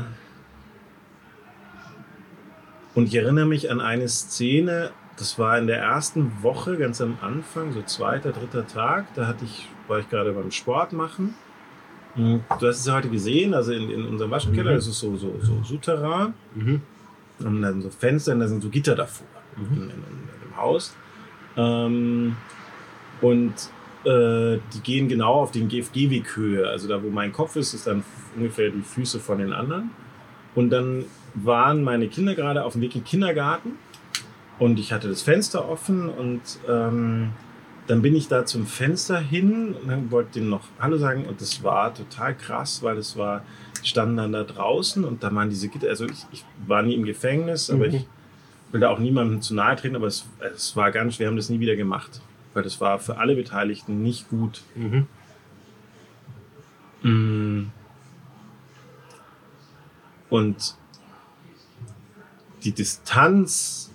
und ich erinnere mich an eine Szene, das war in der ersten Woche, ganz am Anfang, so zweiter, dritter Tag. Da hatte ich, war ich gerade beim Sport machen. Mhm. Du hast es ja heute gesehen, also in, in unserem Waschkeller, Mhm. das ist so, so, so Souterrain. Mhm. Und dann so Fenster und da sind so Gitter davor Mhm. in, in, in dem Haus. Ähm, und äh, die gehen genau auf den GFG-Weghöhe. Also da, wo mein Kopf ist, ist dann ungefähr die Füße von den anderen. Und dann waren meine Kinder gerade auf dem Weg in den Kindergarten und ich hatte das Fenster offen und ähm, dann bin ich da zum Fenster hin und dann wollte denen noch Hallo sagen und das war total krass, weil es war, standen dann da draußen und da waren diese Gitter, also ich, ich war nie im Gefängnis, aber Mhm. ich will da auch niemandem zu nahe treten, aber es, es war ganz, wir haben das nie wieder gemacht, weil das war für alle Beteiligten nicht gut. Mhm. Mm. Und die Distanz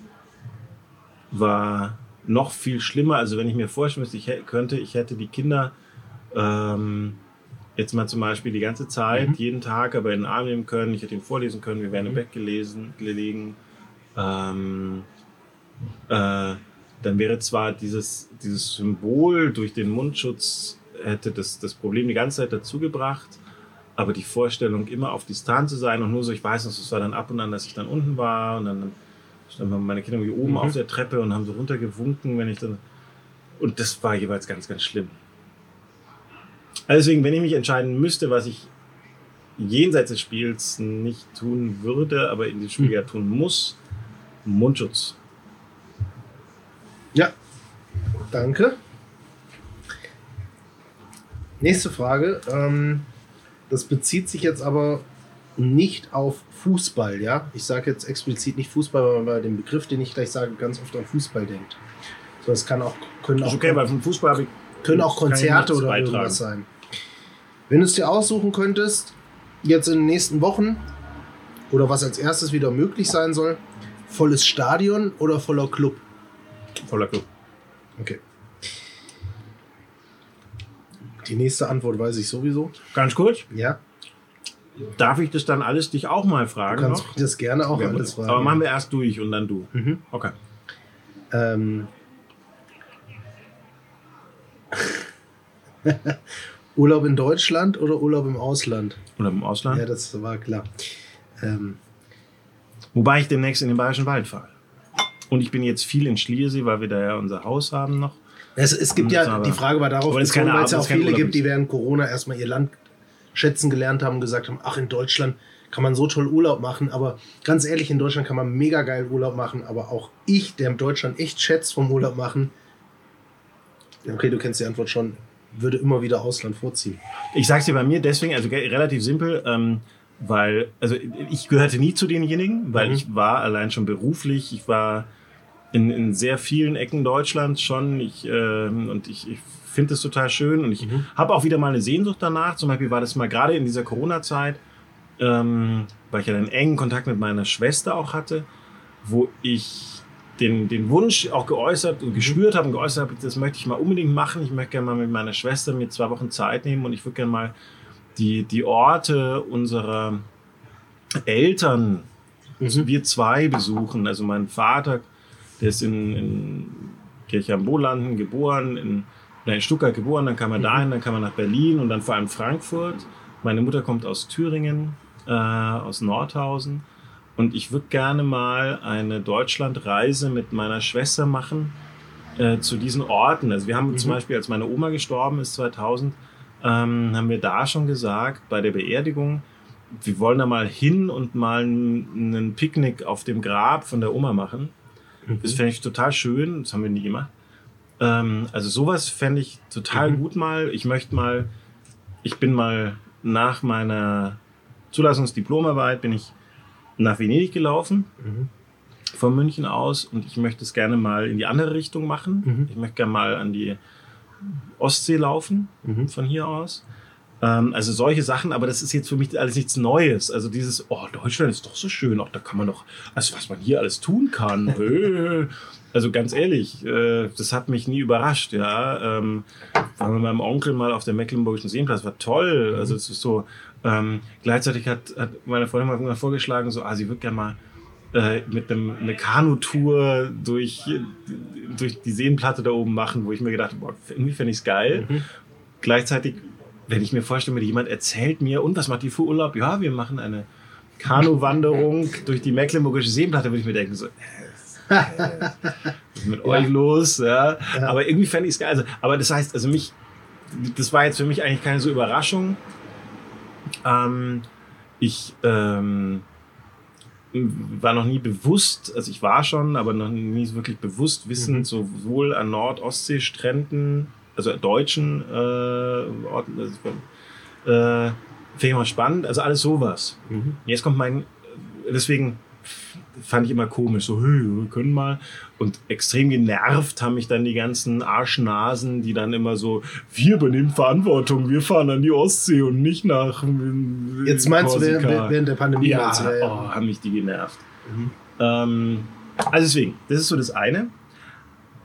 war noch viel schlimmer. Also wenn ich mir vorstellen müsste, ich könnte, ich hätte die Kinder ähm, jetzt mal zum Beispiel die ganze Zeit, Mhm. jeden Tag aber in den Arm nehmen können, ich hätte ihnen vorlesen können, wir wären im Mhm. Bett gelesen, gelegen. Ähm, äh, dann wäre zwar dieses, dieses Symbol durch den Mundschutz hätte das, das Problem die ganze Zeit dazu gebracht, aber die Vorstellung, immer auf Distanz zu sein und nur so, ich weiß noch, es war dann ab und an, dass ich dann unten war und dann standen meine Kinder irgendwie oben Mhm. auf der Treppe und haben so runtergewunken, wenn ich dann. Und das war jeweils ganz, ganz schlimm. Also deswegen, wenn ich mich entscheiden müsste, was ich jenseits des Spiels nicht tun würde, aber in diesem Spiel Mhm. ja tun muss, Mundschutz. Ja, danke. Nächste Frage. Ähm, das bezieht sich jetzt aber nicht auf Fußball, ja? Ich sage jetzt explizit nicht Fußball, weil man bei dem Begriff, den ich gleich sage, ganz oft an Fußball denkt. So, es kann auch, können auch. Okay, weil Fußball habe ich Können auch Konzerte oder beitragen. irgendwas sein. Wenn du es dir aussuchen könntest, jetzt in den nächsten Wochen oder was als erstes wieder möglich sein soll, volles Stadion oder voller Club? Voller Club. Okay. Die nächste Antwort weiß ich sowieso. Ganz kurz, Ja, darf ich das dann alles dich auch mal du fragen? kannst noch? das gerne auch Ja, alles fragen. Aber machen wir erst durch und dann du. Mhm. Okay. Ähm. Urlaub in Deutschland oder Urlaub im Ausland? Oder im Ausland? Ja, das war klar. Ähm, Wobei ich demnächst in den Bayerischen Wald fahre. Und ich bin jetzt viel in Schliersee, weil wir da ja unser Haus haben noch. es, es gibt Das ja, die Frage war darauf ist bezogen, keine weil es ja auch viele Urlaub gibt, die während Corona erstmal ihr Land schätzen gelernt haben und gesagt haben, ach, in Deutschland kann man so toll Urlaub machen. Aber ganz ehrlich, in Deutschland kann man mega geil Urlaub machen. Aber auch ich, der in Deutschland echt schätzt vom Urlaub machen, okay, du kennst die Antwort schon, würde immer wieder Ausland vorziehen. Ich sag's dir bei mir deswegen, also relativ simpel, ähm, weil, also ich gehörte nie zu denjenigen, weil Mhm. ich war allein schon beruflich, ich war in, in sehr vielen Ecken Deutschlands schon ich, ähm, und ich, ich finde es total schön und ich Mhm. habe auch wieder mal eine Sehnsucht danach. Zum Beispiel war das mal gerade in dieser Corona-Zeit, ähm, weil ich ja einen engen Kontakt mit meiner Schwester auch hatte, wo ich den, den Wunsch auch geäußert und gespürt habe und geäußert habe, das möchte ich mal unbedingt machen. Ich möchte gerne mal mit meiner Schwester mir zwei Wochen Zeit nehmen und ich würde gerne mal die, die Orte unserer Eltern, also wir zwei besuchen. Also mein Vater, der ist in, in Kirche am Bolanden geboren, in, oder in Stuttgart geboren, dann kam er dahin, dann kam er nach Berlin und dann vor allem Frankfurt. Meine Mutter kommt aus Thüringen, äh, aus Nordhausen. Und ich würde gerne mal eine Deutschlandreise mit meiner Schwester machen äh, zu diesen Orten. Also wir haben zum Beispiel, als meine Oma gestorben ist 2000, ähm, haben wir da schon gesagt, bei der Beerdigung, wir wollen da mal hin und mal ein, ein Picknick auf dem Grab von der Oma machen. Das fände ich total schön, das haben wir nie gemacht. Ähm, also sowas fände ich total gut mal. Ich möchte mal, ich bin mal nach meiner Zulassungsdiplomarbeit bin ich nach Venedig gelaufen, von München aus und ich möchte es gerne mal in die andere Richtung machen. Ich möchte gerne mal an die Ostsee laufen, von hier aus. Ähm, also solche Sachen, aber das ist jetzt für mich alles nichts Neues. Also dieses, oh, Deutschland ist doch so schön, auch da kann man doch, also was man hier alles tun kann. also ganz ehrlich, äh, das hat mich nie überrascht, ja. Ähm, waren wir mit meinem Onkel mal auf der Mecklenburgischen Seenplatz, war toll. Also es ist so, ähm, gleichzeitig hat, hat meine Freundin mal vorgeschlagen, so, ah, sie würde gerne mal äh, mit einem, eine Kanutour durch, durch die Seenplatte da oben machen, wo ich mir gedacht habe, boah, irgendwie fände ich es geil. Gleichzeitig, wenn ich mir vorstelle, jemand erzählt mir, und was macht die für Urlaub? Ja, wir machen eine Kanuwanderung durch die Mecklenburgische Seenplatte, würde ich mir denken, so, äh, was ist mit euch los? Ja? Aber irgendwie fände ich es geil. Also, aber das heißt, also mich, das war jetzt für mich eigentlich keine so Überraschung. Ähm, ich ähm, war noch nie bewusst, also ich war schon, aber noch nie so wirklich bewusst wissend, sowohl an Nord-Ostsee-Stränden, also deutschen äh, Orten, also, äh, finde ich mal spannend, also alles sowas. Jetzt kommt mein, deswegen fand ich immer komisch, so, wir können mal. Und extrem genervt haben mich dann die ganzen Arschnasen, die dann immer so, wir übernehmen Verantwortung, wir fahren an die Ostsee und nicht nach. äh, Jetzt meinst du Korsika." während, während der Pandemie? Ja, meinst du, ja, ja. Oh, haben mich die genervt. Ähm, also deswegen, das ist so das eine.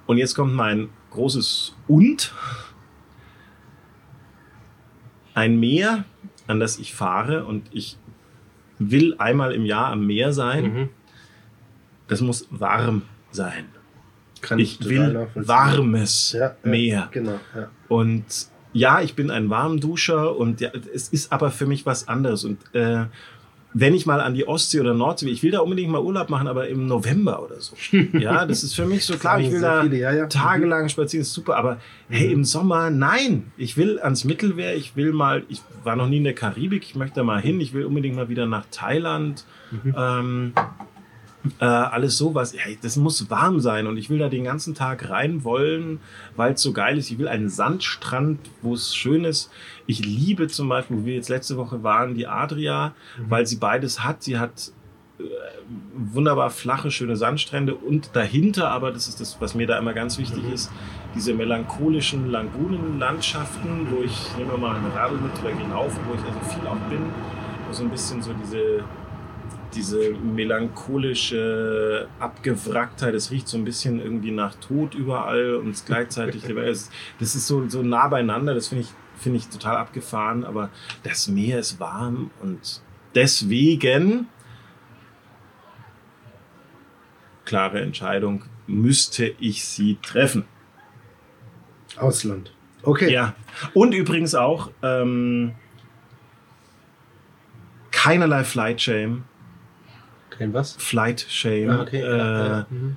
Und jetzt kommt mein großes Und. Ein Meer, an das ich fahre und ich will einmal im Jahr am Meer sein. Mhm. Das muss warm sein. Kann Ich will warmes Ja, ja, Meer. Genau, ja. Und ja, ich bin ein Warmduscher und ja, es ist aber für mich was anderes. Und äh, wenn ich mal an die Ostsee oder Nordsee will, ich will da unbedingt mal Urlaub machen, aber im November oder so. Ja, das ist für mich so klar, ich will da viele, ja, ja. tagelang spazieren, ist super, aber hey, im Sommer, nein, ich will ans Mittelmeer, ich will mal, ich war noch nie in der Karibik, ich möchte da mal hin, ich will unbedingt mal wieder nach Thailand. Ähm, äh, alles sowas. Ja, das muss warm sein und ich will da den ganzen Tag rein wollen, weil es so geil ist. Ich will einen Sandstrand, wo es schön ist. Ich liebe zum Beispiel, wo wir jetzt letzte Woche waren, die Adria, weil sie beides hat. Sie hat wunderbar flache, schöne Sandstrände und dahinter, aber das ist das, was mir da immer ganz wichtig mhm. ist, diese melancholischen Lagunenlandschaften, wo ich nehme mal eine Radl mit oder gehe laufen, wo ich also viel auch bin, wo so ein bisschen so diese diese melancholische Abgewracktheit, es riecht so ein bisschen irgendwie nach Tod überall und gleichzeitig, das ist so, so nah beieinander, das finde ich, finde ich total abgefahren, aber das Meer ist warm und deswegen klare Entscheidung, müsste ich sie treffen. Ausland. Okay. Ja. Und übrigens auch ähm, keinerlei Flight Shame. Kein was? Flight Shame. Ah, okay. Äh, ja. Mhm.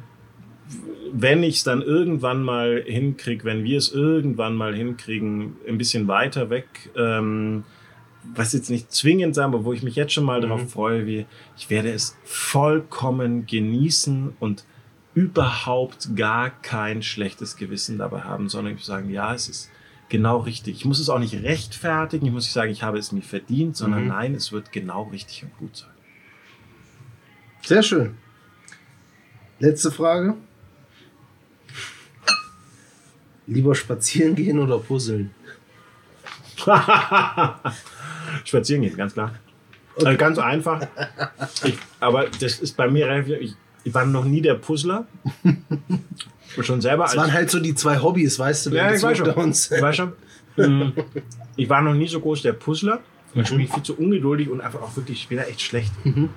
Wenn ich es dann irgendwann mal hinkriege, wenn wir es irgendwann mal hinkriegen, ein bisschen weiter weg, ähm, was jetzt nicht zwingend sein, aber wo ich mich jetzt schon mal mhm. darauf freue, wie ich werde es vollkommen genießen und überhaupt gar kein schlechtes Gewissen dabei haben, sondern ich sagen, ja, es ist genau richtig. Ich muss es auch nicht rechtfertigen, ich muss nicht sagen, ich habe es mir verdient, sondern mhm. nein, es wird genau richtig und gut sein. Sehr schön. Letzte Frage. Lieber spazieren gehen oder puzzeln? Spazieren gehen, ganz klar. Okay. Also ganz einfach. Ich, aber das ist bei mir relativ. Ich, war noch nie der Puzzler. schon selber. Das waren halt so die zwei Hobbys, weißt du? Ja, ich weiß, schon. Uns. ich weiß schon. Ich war noch nie so groß der Puzzler. Ich bin viel zu ungeduldig und einfach auch wirklich, ich bin da echt schlecht. Mhm.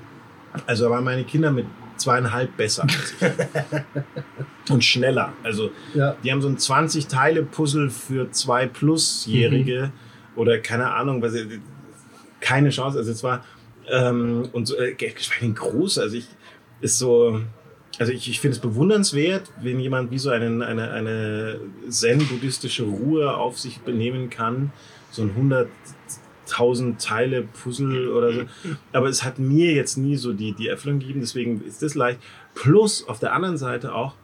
Also waren meine Kinder mit zweieinhalb besser als ich. und schneller. Also ja. die haben so ein 20-Teile-Puzzle für zwei Plusjährige mhm. oder keine Ahnung, was keine Chance. Also es war ähm, und so, äh, groß. Also ich ist so. Also ich, ich finde es bewundernswert, wenn jemand wie so einen, eine, eine zen-buddhistische Ruhe auf sich benehmen kann, so ein 100 tausend Teile Puzzle oder so. Aber es hat mir jetzt nie so die, die Erfüllung gegeben, deswegen ist das leicht. Plus auf der anderen Seite auch,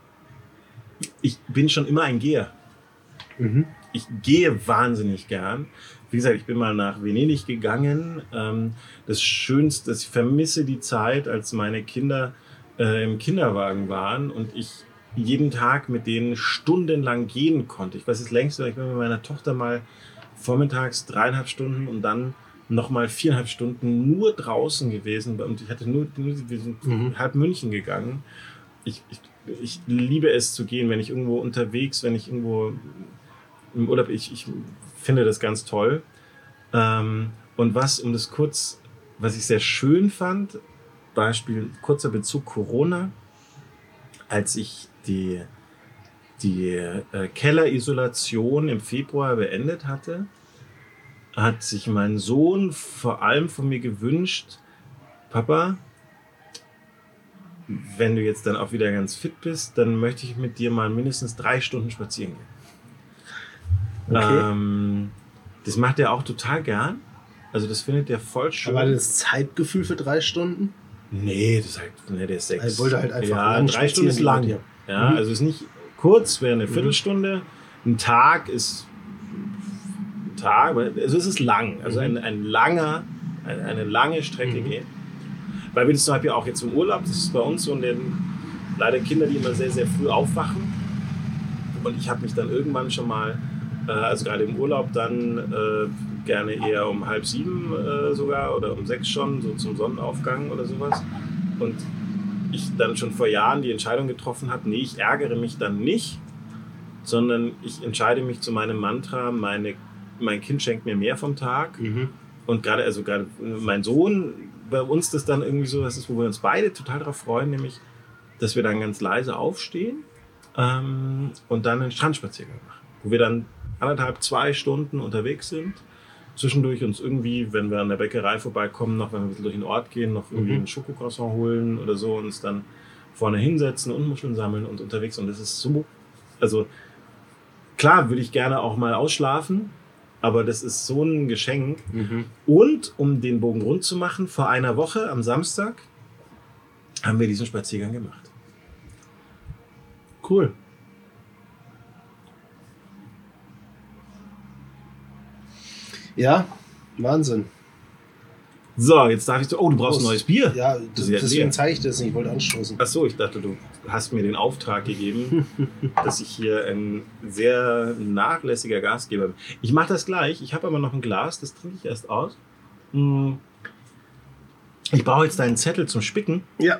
ich bin schon immer ein Geher. Mhm. Ich gehe wahnsinnig gern. Wie gesagt, ich bin mal nach Venedig gegangen. Ähm, das Schönste, ich vermisse die Zeit, als meine Kinder äh, im Kinderwagen waren und ich jeden Tag mit denen stundenlang gehen konnte. Ich weiß es längst, ich bin mit meiner Tochter mal vormittags dreieinhalb Stunden und dann nochmal viereinhalb Stunden nur draußen gewesen und ich hatte nur, nur wir sind mhm. halb München gegangen. Ich, ich, ich liebe es zu gehen, wenn ich irgendwo unterwegs, wenn ich irgendwo im Urlaub, ich, ich finde das ganz toll. Ähm, und was, um das kurz, was ich sehr schön fand, Beispiel kurzer Bezug Corona, als ich die die äh, Kellerisolation im Februar beendet hatte, hat sich mein Sohn vor allem von mir gewünscht, Papa, wenn du jetzt dann auch wieder ganz fit bist, dann möchte ich mit dir mal mindestens drei Stunden spazieren gehen. Okay. Ähm, das macht er auch total gern. Also das findet er voll schön. Aber das Zeitgefühl für drei Stunden? Nee, das ist halt, nee, der ist sechs. Er wollte halt einfach ja, drei Stunden ist lang. Ja, mhm. also ist nicht kurz, wäre eine mhm. Viertelstunde. Ein Tag ist ein Tag, also es ist lang. Also ein, ein langer, eine, eine lange Strecke mhm. gehen. Weil wir das zum Beispiel auch jetzt im Urlaub, das ist bei uns so, denn leider Kinder, die immer sehr, sehr früh aufwachen. Und ich habe mich dann irgendwann schon mal, äh, also gerade im Urlaub, dann äh, gerne eher um halb sieben äh, sogar oder um sechs schon, so zum Sonnenaufgang oder sowas. Und ich dann schon vor Jahren die Entscheidung getroffen habe, nee, ich ärgere mich dann nicht, sondern ich entscheide mich zu meinem Mantra, meine, mein Kind schenkt mir mehr vom Tag. Mhm. Und gerade, also gerade mein Sohn, bei uns das dann irgendwie so, das ist, wo wir uns beide total darauf freuen, nämlich, dass wir dann ganz leise aufstehen ähm, und dann einen Strandspaziergang machen, wo wir dann anderthalb, zwei Stunden unterwegs sind zwischendurch uns irgendwie, wenn wir an der Bäckerei vorbeikommen, noch wenn wir ein bisschen durch den Ort gehen, noch irgendwie mhm. ein Schokocroissant holen oder so, uns dann vorne hinsetzen und Muscheln sammeln und unterwegs. Und das ist so, also klar würde ich gerne auch mal ausschlafen, aber das ist so ein Geschenk. Mhm. Und um den Bogen rund zu machen, vor einer Woche am Samstag haben wir diesen Spaziergang gemacht. Cool. Ja, Wahnsinn. So, jetzt darf ich so. Oh, du brauchst ein neues Bier. Ja, Das ist ja deswegen leer. zeige ich das nicht. Ich wollte anstoßen. Ach so, ich dachte, du hast mir den Auftrag gegeben, dass ich hier ein sehr nachlässiger Gastgeber bin. Ich mache das gleich. Ich habe aber noch ein Glas, das trinke ich erst aus. Hm. Ich brauche jetzt deinen Zettel zum Spicken, Ja,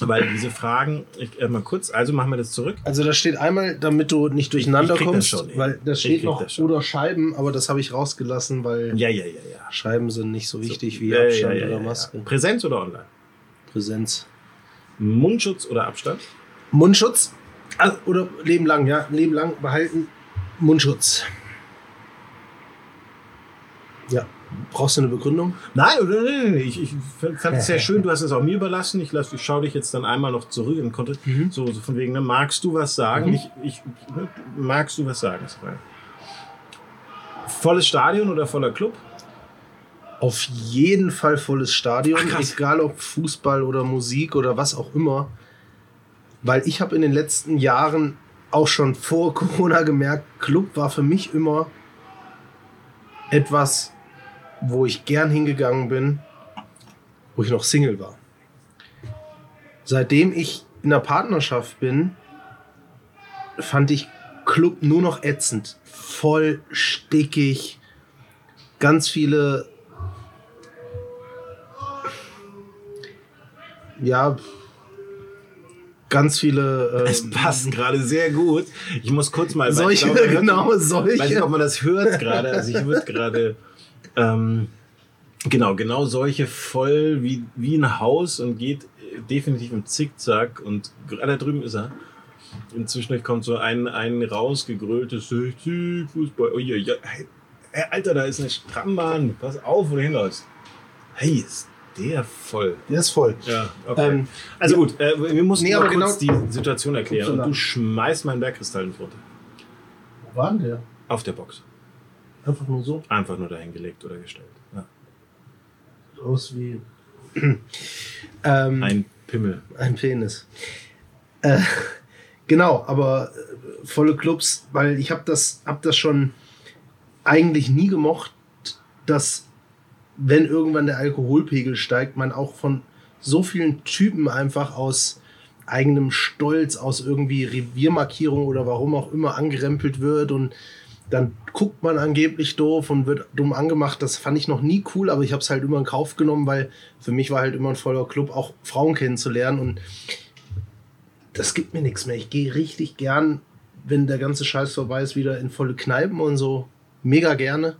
weil diese Fragen, ich, äh, mal kurz, also machen wir das zurück. also da steht einmal, damit du nicht durcheinander Ich das kommst, schon, ey. weil da Ich steht noch das schon. oder Scheiben, aber das habe ich rausgelassen, weil Ja, ja, ja, ja. Scheiben sind nicht so wichtig wie Ja, ja, Abstand ja, ja, oder. Maske. Präsenz oder online? Präsenz. Mundschutz oder Abstand? Mundschutz Ah, oder Leben lang, ja, Leben lang behalten. Mundschutz. Ja, brauchst du eine Begründung? Nein, nein, nein, nein. Ich, ich fand es sehr schön. Du hast es auch mir überlassen. Ich, lass, ich schaue dich jetzt dann einmal noch zurück und konnte Mhm. so, so von wegen, ne, magst du was sagen? Mhm. Ich, ich, ne, magst du was sagen? Volles Stadion oder voller Club? Auf jeden Fall volles Stadion, Ach, egal ob Fußball oder Musik oder was auch immer. Weil ich habe in den letzten Jahren auch schon vor Corona gemerkt, Club war für mich immer etwas, wo ich gern hingegangen bin, wo ich noch Single war. Seitdem ich in der Partnerschaft bin, fand ich Club nur noch ätzend. Voll stickig, ganz viele ja, ganz viele. Es ähm, passt gerade sehr gut. Ich muss kurz mal. ich Solche, glaube, man hört- genau, Ich weiß nicht, solche. ob man das hört gerade. Also ich würde gerade. Ähm, genau, genau solche voll wie, wie ein Haus und geht definitiv im Zickzack. Und gerade da drüben ist er. Inzwischen kommt so ein, ein rausgegröltes 60 Fußball. Oh, ja, ja. Hey, Alter, da ist eine Strambahn. Pass auf, wo du hinläufst. Hey, ist der voll. Der ist voll. Ja, okay. Ähm, also gut, äh, wir mussten Nee, aber kurz genau- die Situation erklären. Und du schmeißt meinen Bergkristall ins runter. wo war denn der? Auf der Box. Einfach nur so. Einfach nur dahin gelegt oder gestellt. Ja. Aus wie. ähm, ein, Ein Pimmel. Penis. Äh, genau, aber äh, volle Clubs, weil ich habe das, hab das schon eigentlich nie gemocht, dass, wenn irgendwann der Alkoholpegel steigt, man auch von so vielen Typen einfach aus eigenem Stolz, aus irgendwie Reviermarkierung oder warum auch immer angerempelt wird und dann guckt man angeblich doof und wird dumm angemacht. Das fand ich noch nie cool, aber ich habe es halt immer in Kauf genommen, weil für mich war halt immer ein voller Club, auch Frauen kennenzulernen und das gibt mir nichts mehr. Ich gehe richtig gern, wenn der ganze Scheiß vorbei ist, wieder in volle Kneipen und so. Mega gerne.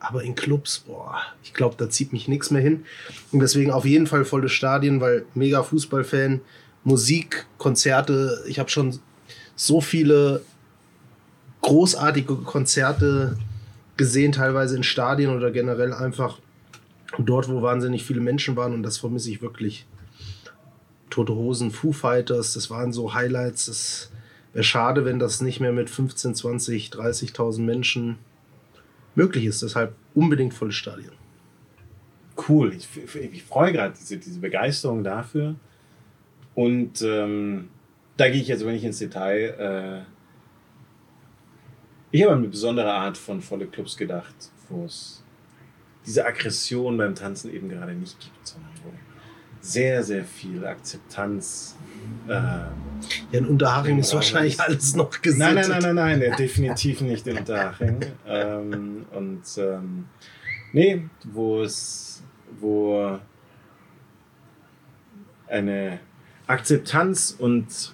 Aber in Clubs, boah, ich glaube, da zieht mich nichts mehr hin. Und deswegen auf jeden Fall volle Stadien, weil mega Fußballfan, Musik, Konzerte. Ich habe schon so viele großartige Konzerte gesehen, teilweise in Stadien oder generell einfach dort, wo wahnsinnig viele Menschen waren. Und das vermisse ich wirklich. Tote Hosen, Foo Fighters, das waren so Highlights. Das wäre schade, wenn das nicht mehr mit 15, 20, 30.000 Menschen möglich ist. Deshalb unbedingt volles Stadion. Cool. Ich, ich freue gerade diese, diese Begeisterung dafür. Und ähm, da gehe ich jetzt, wenn ich ins Detail. Äh, ich habe an eine besondere Art von volle Clubs gedacht, wo es diese Aggression beim Tanzen eben gerade nicht gibt, sondern wo sehr, sehr viel Akzeptanz. Äh, Ja, in Unterhaching ist wahrscheinlich das- alles noch gesetzt. Nein, nein, nein, nein, nein, definitiv nicht in Unterhaching. ähm, und ähm, nee, wo es, wo eine Akzeptanz und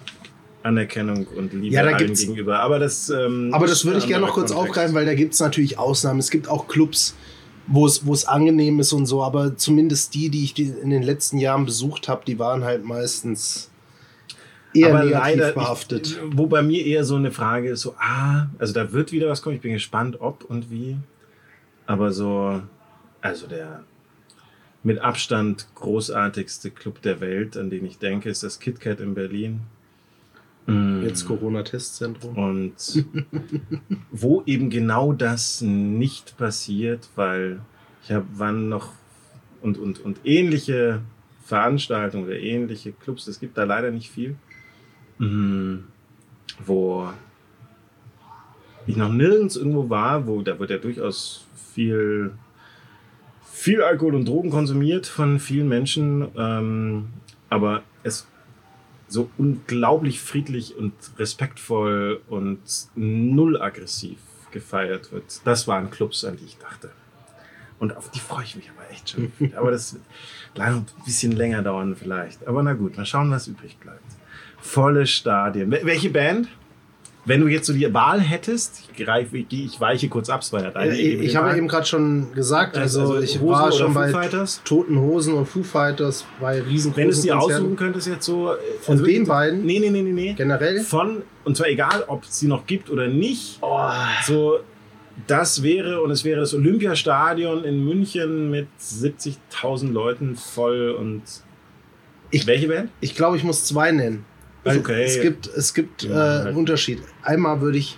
Anerkennung und Liebe Ja, da allen gegenüber. Aber das, ähm, Aber das würde ich gerne noch kurz Kontext. aufgreifen, weil da gibt es natürlich Ausnahmen. Es gibt auch Clubs, wo es, wo es angenehm ist und so, aber zumindest die, die ich in den letzten Jahren besucht habe, die waren halt meistens eher aber negativ leider, behaftet. Ich, wo bei mir eher so eine Frage ist, so, ah, also da wird wieder was kommen, ich bin gespannt, ob und wie. Aber so, also der mit Abstand großartigste Club der Welt, an den ich denke, ist das KitKat in Berlin. Mm. Jetzt Corona-Testzentrum. Und wo eben genau das nicht passiert, weil ich habe wann noch und, und, und ähnliche Veranstaltungen oder ähnliche Clubs, es gibt da leider nicht viel, mm, wo ich noch nirgends irgendwo war, wo da wird ja durchaus viel viel Alkohol und Drogen konsumiert von vielen Menschen, ähm, aber es so unglaublich friedlich und respektvoll und null aggressiv gefeiert wird. Das waren Clubs, an die ich dachte. Und auf die freue ich mich aber echt schon. aber das wird ein bisschen länger dauern vielleicht. Aber na gut, mal schauen, was übrig bleibt. Volle Stadien. Welche Band? Wenn du jetzt so die Wahl hättest, ich, greife, ich weiche kurz ab, es war ja deine äh, Idee. Ich habe eben gerade schon gesagt, also, also ich Hosen war schon bei Fighters? Toten Hosen und Foo Fighters bei riesengroßen Wenn du es dir aussuchen könntest jetzt so... Äh, Von also den beiden? Nee, nee, nee, nee, nee. Generell? Von, und zwar egal, ob es sie noch gibt oder nicht. Oh. So, das wäre, und es wäre das Olympiastadion in München mit 70.000 Leuten voll und... Ich, Welche Band? Ich glaube, ich muss zwei nennen. Weil okay. Es gibt, es gibt ja, äh, einen halt. Unterschied. Einmal würde ich,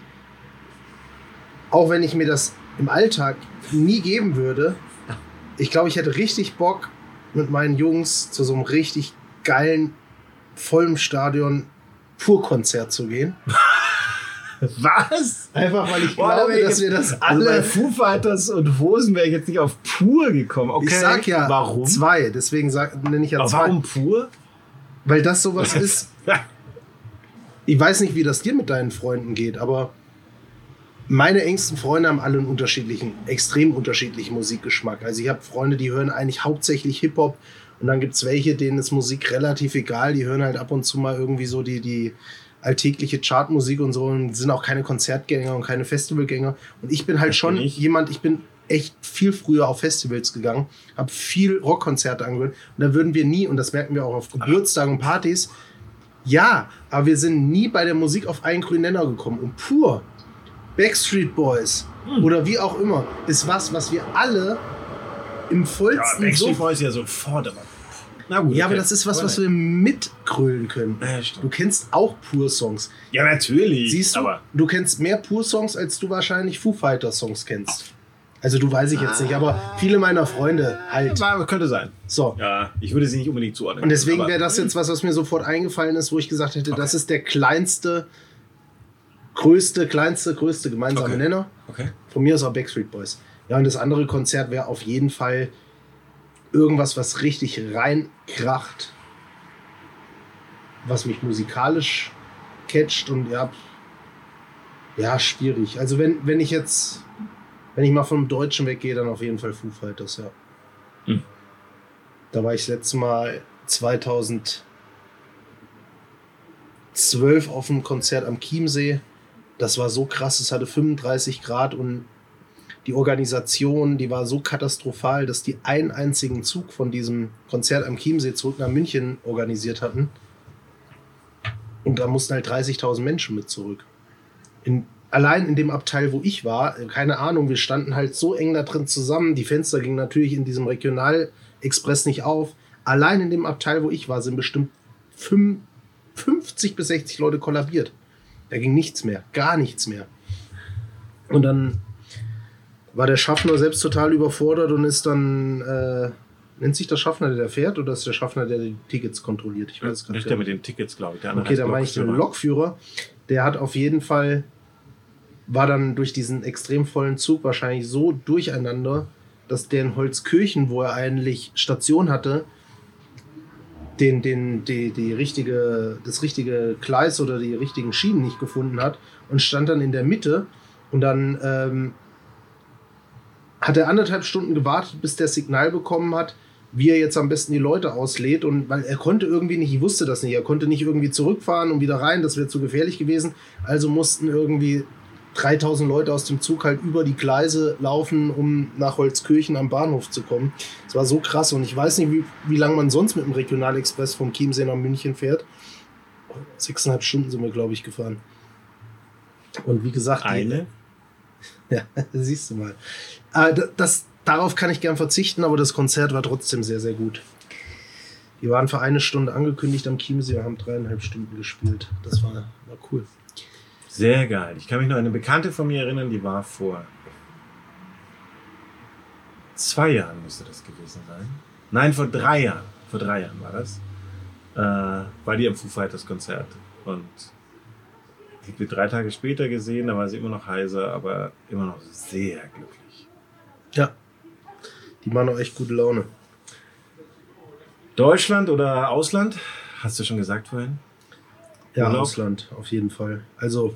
auch wenn ich mir das im Alltag nie geben würde, ich glaube, ich hätte richtig Bock, mit meinen Jungs zu so einem richtig geilen, vollen Stadion Pur-Konzert zu gehen. Was? Einfach weil ich Boah, glaube, dass wir das alle. Also bei Foo Fighters und Hosen wäre ich jetzt nicht auf pur gekommen. Okay. Ich sag ja warum? zwei, deswegen sag, nenne ich ja Aber zwei. Warum pur? Weil das sowas ist. Ich weiß nicht, wie das dir mit deinen Freunden geht, aber meine engsten Freunde haben alle einen unterschiedlichen, extrem unterschiedlichen Musikgeschmack. Also ich habe Freunde, die hören eigentlich hauptsächlich Hip-Hop und dann gibt es welche, denen ist Musik relativ egal. Die hören halt ab und zu mal irgendwie so die, die alltägliche Chartmusik und so und sind auch keine Konzertgänger und keine Festivalgänger. Und ich bin halt das schon bin ich. jemand, ich bin echt viel früher auf Festivals gegangen, habe viel Rockkonzerte angehört und da würden wir nie, und das merken wir auch auf Geburtstagen und Partys, ja, aber wir sind nie bei der Musik auf einen grünen Nenner gekommen. Und pur Backstreet Boys hm. oder wie auch immer ist was, was wir alle im vollsten ja, Backstreet Boys ja sofort aber. Na gut, ja, okay. aber das ist was, was wir mitgrölen können. Ja, du kennst auch Pur-Songs. Ja, natürlich. Siehst du, aber du kennst mehr Pur-Songs, als du wahrscheinlich Foo Fighter-Songs kennst. Also du weiß ich jetzt nicht, aber viele meiner Freunde halt. Ja, könnte sein. So. Ja, ich würde sie nicht unbedingt zuordnen. Und deswegen wäre das jetzt was, was mir sofort eingefallen ist, wo ich gesagt hätte, okay. das ist der kleinste, größte, kleinste, größte gemeinsame okay. Nenner. Okay. Von mir ist auch Backstreet Boys. Ja, und das andere Konzert wäre auf jeden Fall irgendwas, was richtig reinkracht, was mich musikalisch catcht und ja, ja, schwierig. Also wenn, wenn ich jetzt wenn ich mal vom Deutschen weggehe, dann auf jeden Fall Foo Fighters, ja. Hm. Da war ich das letzte Mal 2012 auf einem Konzert am Chiemsee. Das war so krass, es hatte 35 Grad und die Organisation, die war so katastrophal, dass die einen einzigen Zug von diesem Konzert am Chiemsee zurück nach München organisiert hatten. Und da mussten halt 30.000 Menschen mit zurück. In allein in dem Abteil, wo ich war, keine Ahnung, wir standen halt so eng da drin zusammen. Die Fenster gingen natürlich in diesem Regionalexpress nicht auf. Allein in dem Abteil, wo ich war, sind bestimmt 50 bis 60 Leute kollabiert. Da ging nichts mehr, gar nichts mehr. Und dann war der Schaffner selbst total überfordert und ist dann, äh, nennt sich der Schaffner, der fährt, oder ist der Schaffner, der die Tickets kontrolliert? Ich weiß gar nicht. Der mit den Tickets, glaube ich. Der okay, dann meine ich den Lokführer. Der hat auf jeden Fall war dann durch diesen extrem vollen Zug wahrscheinlich so durcheinander, dass der in Holzkirchen, wo er eigentlich Station hatte, den, den, die, die richtige, das richtige Gleis oder die richtigen Schienen nicht gefunden hat und stand dann in der Mitte und dann ähm, hat er anderthalb Stunden gewartet, bis der Signal bekommen hat, wie er jetzt am besten die Leute auslädt und weil er konnte irgendwie nicht, ich wusste das nicht, er konnte nicht irgendwie zurückfahren und wieder rein, das wäre zu gefährlich gewesen, also mussten irgendwie 3000 Leute aus dem Zug halt über die Gleise laufen, um nach Holzkirchen am Bahnhof zu kommen. Das war so krass und ich weiß nicht, wie, wie lange man sonst mit dem Regionalexpress vom Chiemsee nach München fährt. Sechseinhalb Stunden sind wir, glaube ich, gefahren. Und wie gesagt. Eine? Die, ja, siehst du mal. Äh, das, darauf kann ich gern verzichten, aber das Konzert war trotzdem sehr, sehr gut. Die waren für eine Stunde angekündigt am Chiemsee und haben dreieinhalb Stunden gespielt. Das war, war cool. Sehr geil. Ich kann mich noch an eine Bekannte von mir erinnern, die war vor zwei Jahren müsste das gewesen sein. Nein, vor drei Jahren. Vor drei Jahren war das. Äh, war die am Foo Fighters Konzert. Und die wir drei Tage später gesehen, da war sie immer noch heiser, aber immer noch sehr glücklich. Ja. Die machen auch echt gute Laune. Deutschland oder Ausland? Hast du schon gesagt vorhin? Ja, Urlaub? Ausland, auf jeden Fall. Also.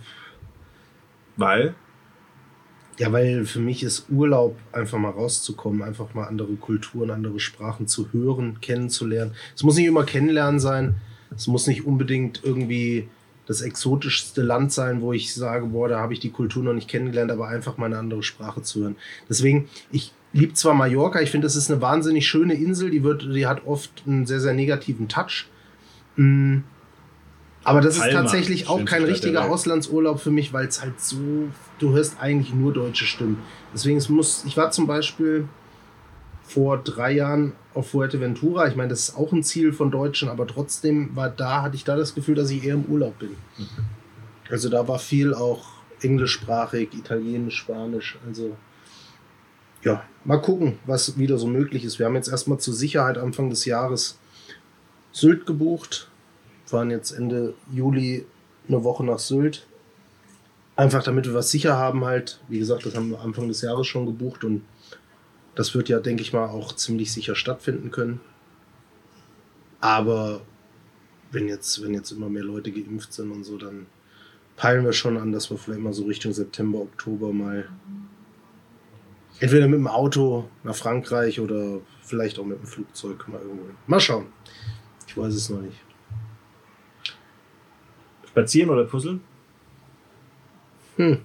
Weil? Ja, weil für mich ist Urlaub einfach mal rauszukommen, einfach mal andere Kulturen, andere Sprachen zu hören, kennenzulernen. Es muss nicht immer kennenlernen sein. Es muss nicht unbedingt irgendwie das exotischste Land sein, wo ich sage, boah, da habe ich die Kultur noch nicht kennengelernt, aber einfach mal eine andere Sprache zu hören. Deswegen, ich liebe zwar Mallorca, ich finde, das ist eine wahnsinnig schöne Insel, die, wird, die hat oft einen sehr, sehr negativen Touch. Aber das Palma, ist tatsächlich auch kein richtiger Auslandsurlaub für mich, weil es halt so, du hörst eigentlich nur deutsche Stimmen. Deswegen, es muss, ich war zum Beispiel vor drei Jahren auf Fuerteventura. Ich meine, das ist auch ein Ziel von Deutschen, aber trotzdem war da, hatte ich da das Gefühl, dass ich eher im Urlaub bin. Mhm. Also da war viel auch englischsprachig, italienisch, spanisch. Also ja, mal gucken, was wieder so möglich ist. Wir haben jetzt erstmal zur Sicherheit Anfang des Jahres Sylt gebucht fahren jetzt Ende Juli eine Woche nach Sylt. Einfach damit wir was sicher haben halt. Wie gesagt, das haben wir Anfang des Jahres schon gebucht und das wird ja, denke ich mal, auch ziemlich sicher stattfinden können. Aber wenn jetzt, wenn jetzt immer mehr Leute geimpft sind und so, dann peilen wir schon an, dass wir vielleicht mal so Richtung September, Oktober mal entweder mit dem Auto nach Frankreich oder vielleicht auch mit dem Flugzeug mal irgendwo. Mal schauen. Ich weiß es noch nicht. Spazieren oder puzzeln? Hm.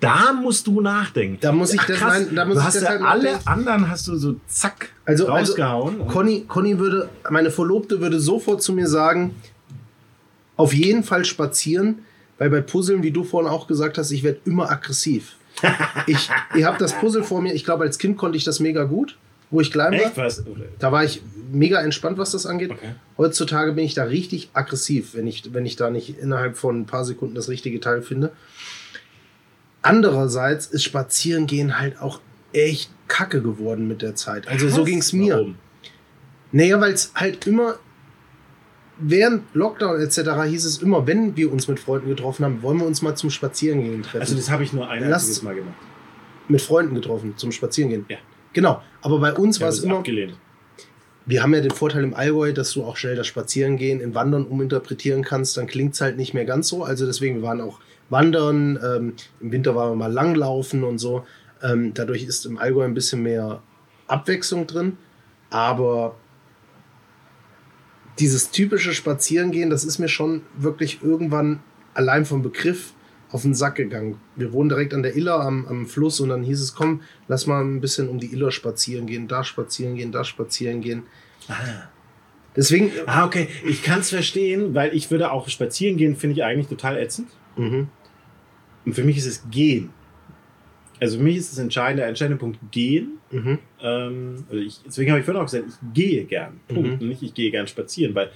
Da musst du nachdenken. Da muss ich Ach, das, mein, da muss du ich hast das ja halt alle nachdenken. anderen hast du so zack also, also rausgehauen. Also Conny, Conny würde, meine Verlobte würde sofort zu mir sagen, auf jeden Fall spazieren, weil bei Puzzeln, wie du vorhin auch gesagt hast, ich werde immer aggressiv. ich, ihr habt das Puzzle vor mir, ich glaube, als Kind konnte ich das mega gut wo ich klein war. Echt? Was? Da war ich mega entspannt, was das angeht. Okay. Heutzutage bin ich da richtig aggressiv, wenn ich, wenn ich da nicht innerhalb von ein paar Sekunden das richtige Teil finde. Andererseits ist Spazierengehen halt auch echt kacke geworden mit der Zeit. Also was? so ging es mir. Warum? Naja, weil es halt immer während Lockdown etc. hieß es immer, wenn wir uns mit Freunden getroffen haben, wollen wir uns mal zum Spazierengehen treffen. Also das habe ich nur ein einziges Mal gemacht. Mit Freunden getroffen, zum Spazierengehen. Ja. Genau, aber bei uns war es immer. Abgelehnt. Wir haben ja den Vorteil im Allgäu, dass du auch schnell das Spazierengehen in Wandern uminterpretieren kannst. Dann klingt es halt nicht mehr ganz so. Also deswegen, wir waren auch wandern. Ähm, Im Winter waren wir mal langlaufen und so. Ähm, dadurch ist im Allgäu ein bisschen mehr Abwechslung drin. Aber dieses typische Spazierengehen, das ist mir schon wirklich irgendwann allein vom Begriff auf den Sack gegangen. Wir wohnen direkt an der Iller am, am Fluss und dann hieß es, komm, lass mal ein bisschen um die Iller spazieren gehen, da spazieren gehen, da spazieren gehen. Ah. Deswegen. Ah, okay. Ich kann es verstehen, weil ich würde auch spazieren gehen, finde ich eigentlich total ätzend. Mhm. Und für mich ist es gehen. Also für mich ist das entscheidende, der entscheidende Punkt gehen. Mhm. Ähm, also ich, deswegen habe ich vorhin auch gesagt, ich gehe gern. Punkt. Mhm. Und nicht, ich gehe gern spazieren, weil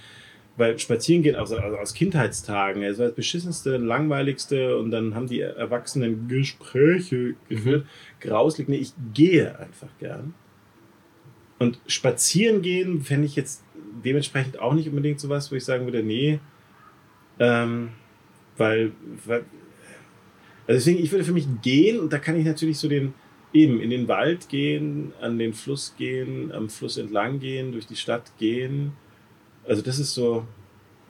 weil spazieren gehen also, also aus Kindheitstagen, es war das beschissenste, langweiligste und dann haben die Erwachsenen Gespräche geführt. Mhm. Grauslig, nee, ich gehe einfach gern. Und spazieren gehen fände ich jetzt dementsprechend auch nicht unbedingt sowas, wo ich sagen würde, nee, ähm, weil, weil also deswegen, ich würde für mich gehen und da kann ich natürlich so den, eben in den Wald gehen, an den Fluss gehen, am Fluss entlang gehen, durch die Stadt gehen also das ist so,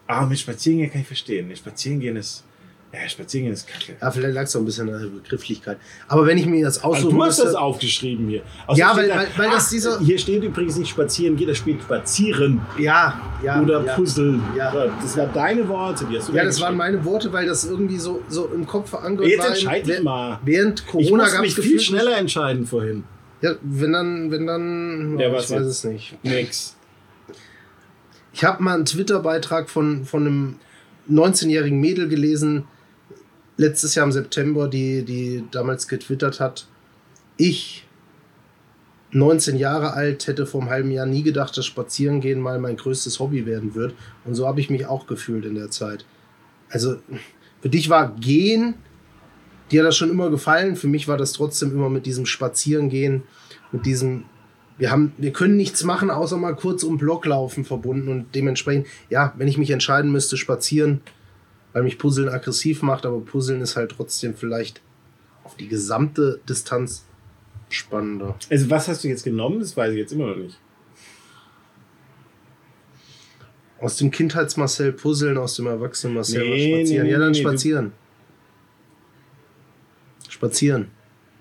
ah, mit Spazierengehen kann ich verstehen. Spazierengehen ist, ja, Spazierengehen ist kacke. Ja, vielleicht lag es so ein bisschen an der Begrifflichkeit. Aber wenn ich mir das aussuchen also Du hast das aufgeschrieben hier. Also ja, weil, weil, weil ach, das dieser... Hier steht übrigens nicht spazieren, geht das Spiel spazieren. Ja, ja. Oder ja, puzzeln. Ja. Das waren deine Worte. Die hast du ja, das waren meine Worte, weil das irgendwie so, so im Kopf verankert Jetzt war. Jetzt entscheide ich mal. Während Corona gab es viel schneller entscheiden vorhin. Ja, wenn dann, wenn dann, ja, ich weiß jetzt? es nicht. Nix. Ich habe mal einen Twitter-Beitrag von, von einem 19-jährigen Mädel gelesen, letztes Jahr im September, die, die damals getwittert hat. Ich, 19 Jahre alt, hätte vor einem halben Jahr nie gedacht, dass Spazierengehen mal mein größtes Hobby werden wird. Und so habe ich mich auch gefühlt in der Zeit. Also für dich war Gehen, dir hat das schon immer gefallen. Für mich war das trotzdem immer mit diesem Spazierengehen, mit diesem wir haben, wir können nichts machen, außer mal kurz um Block laufen verbunden und dementsprechend, ja, wenn ich mich entscheiden müsste, spazieren, weil mich Puzzeln aggressiv macht, aber Puzzeln ist halt trotzdem vielleicht auf die gesamte Distanz spannender. Also was hast du jetzt genommen? Das weiß ich jetzt immer noch nicht. Aus dem Kindheits-Marcel puzzeln, aus dem Erwachsenen-Marcel Nee, spazieren. nee, ja, dann nee, spazieren. Spazieren.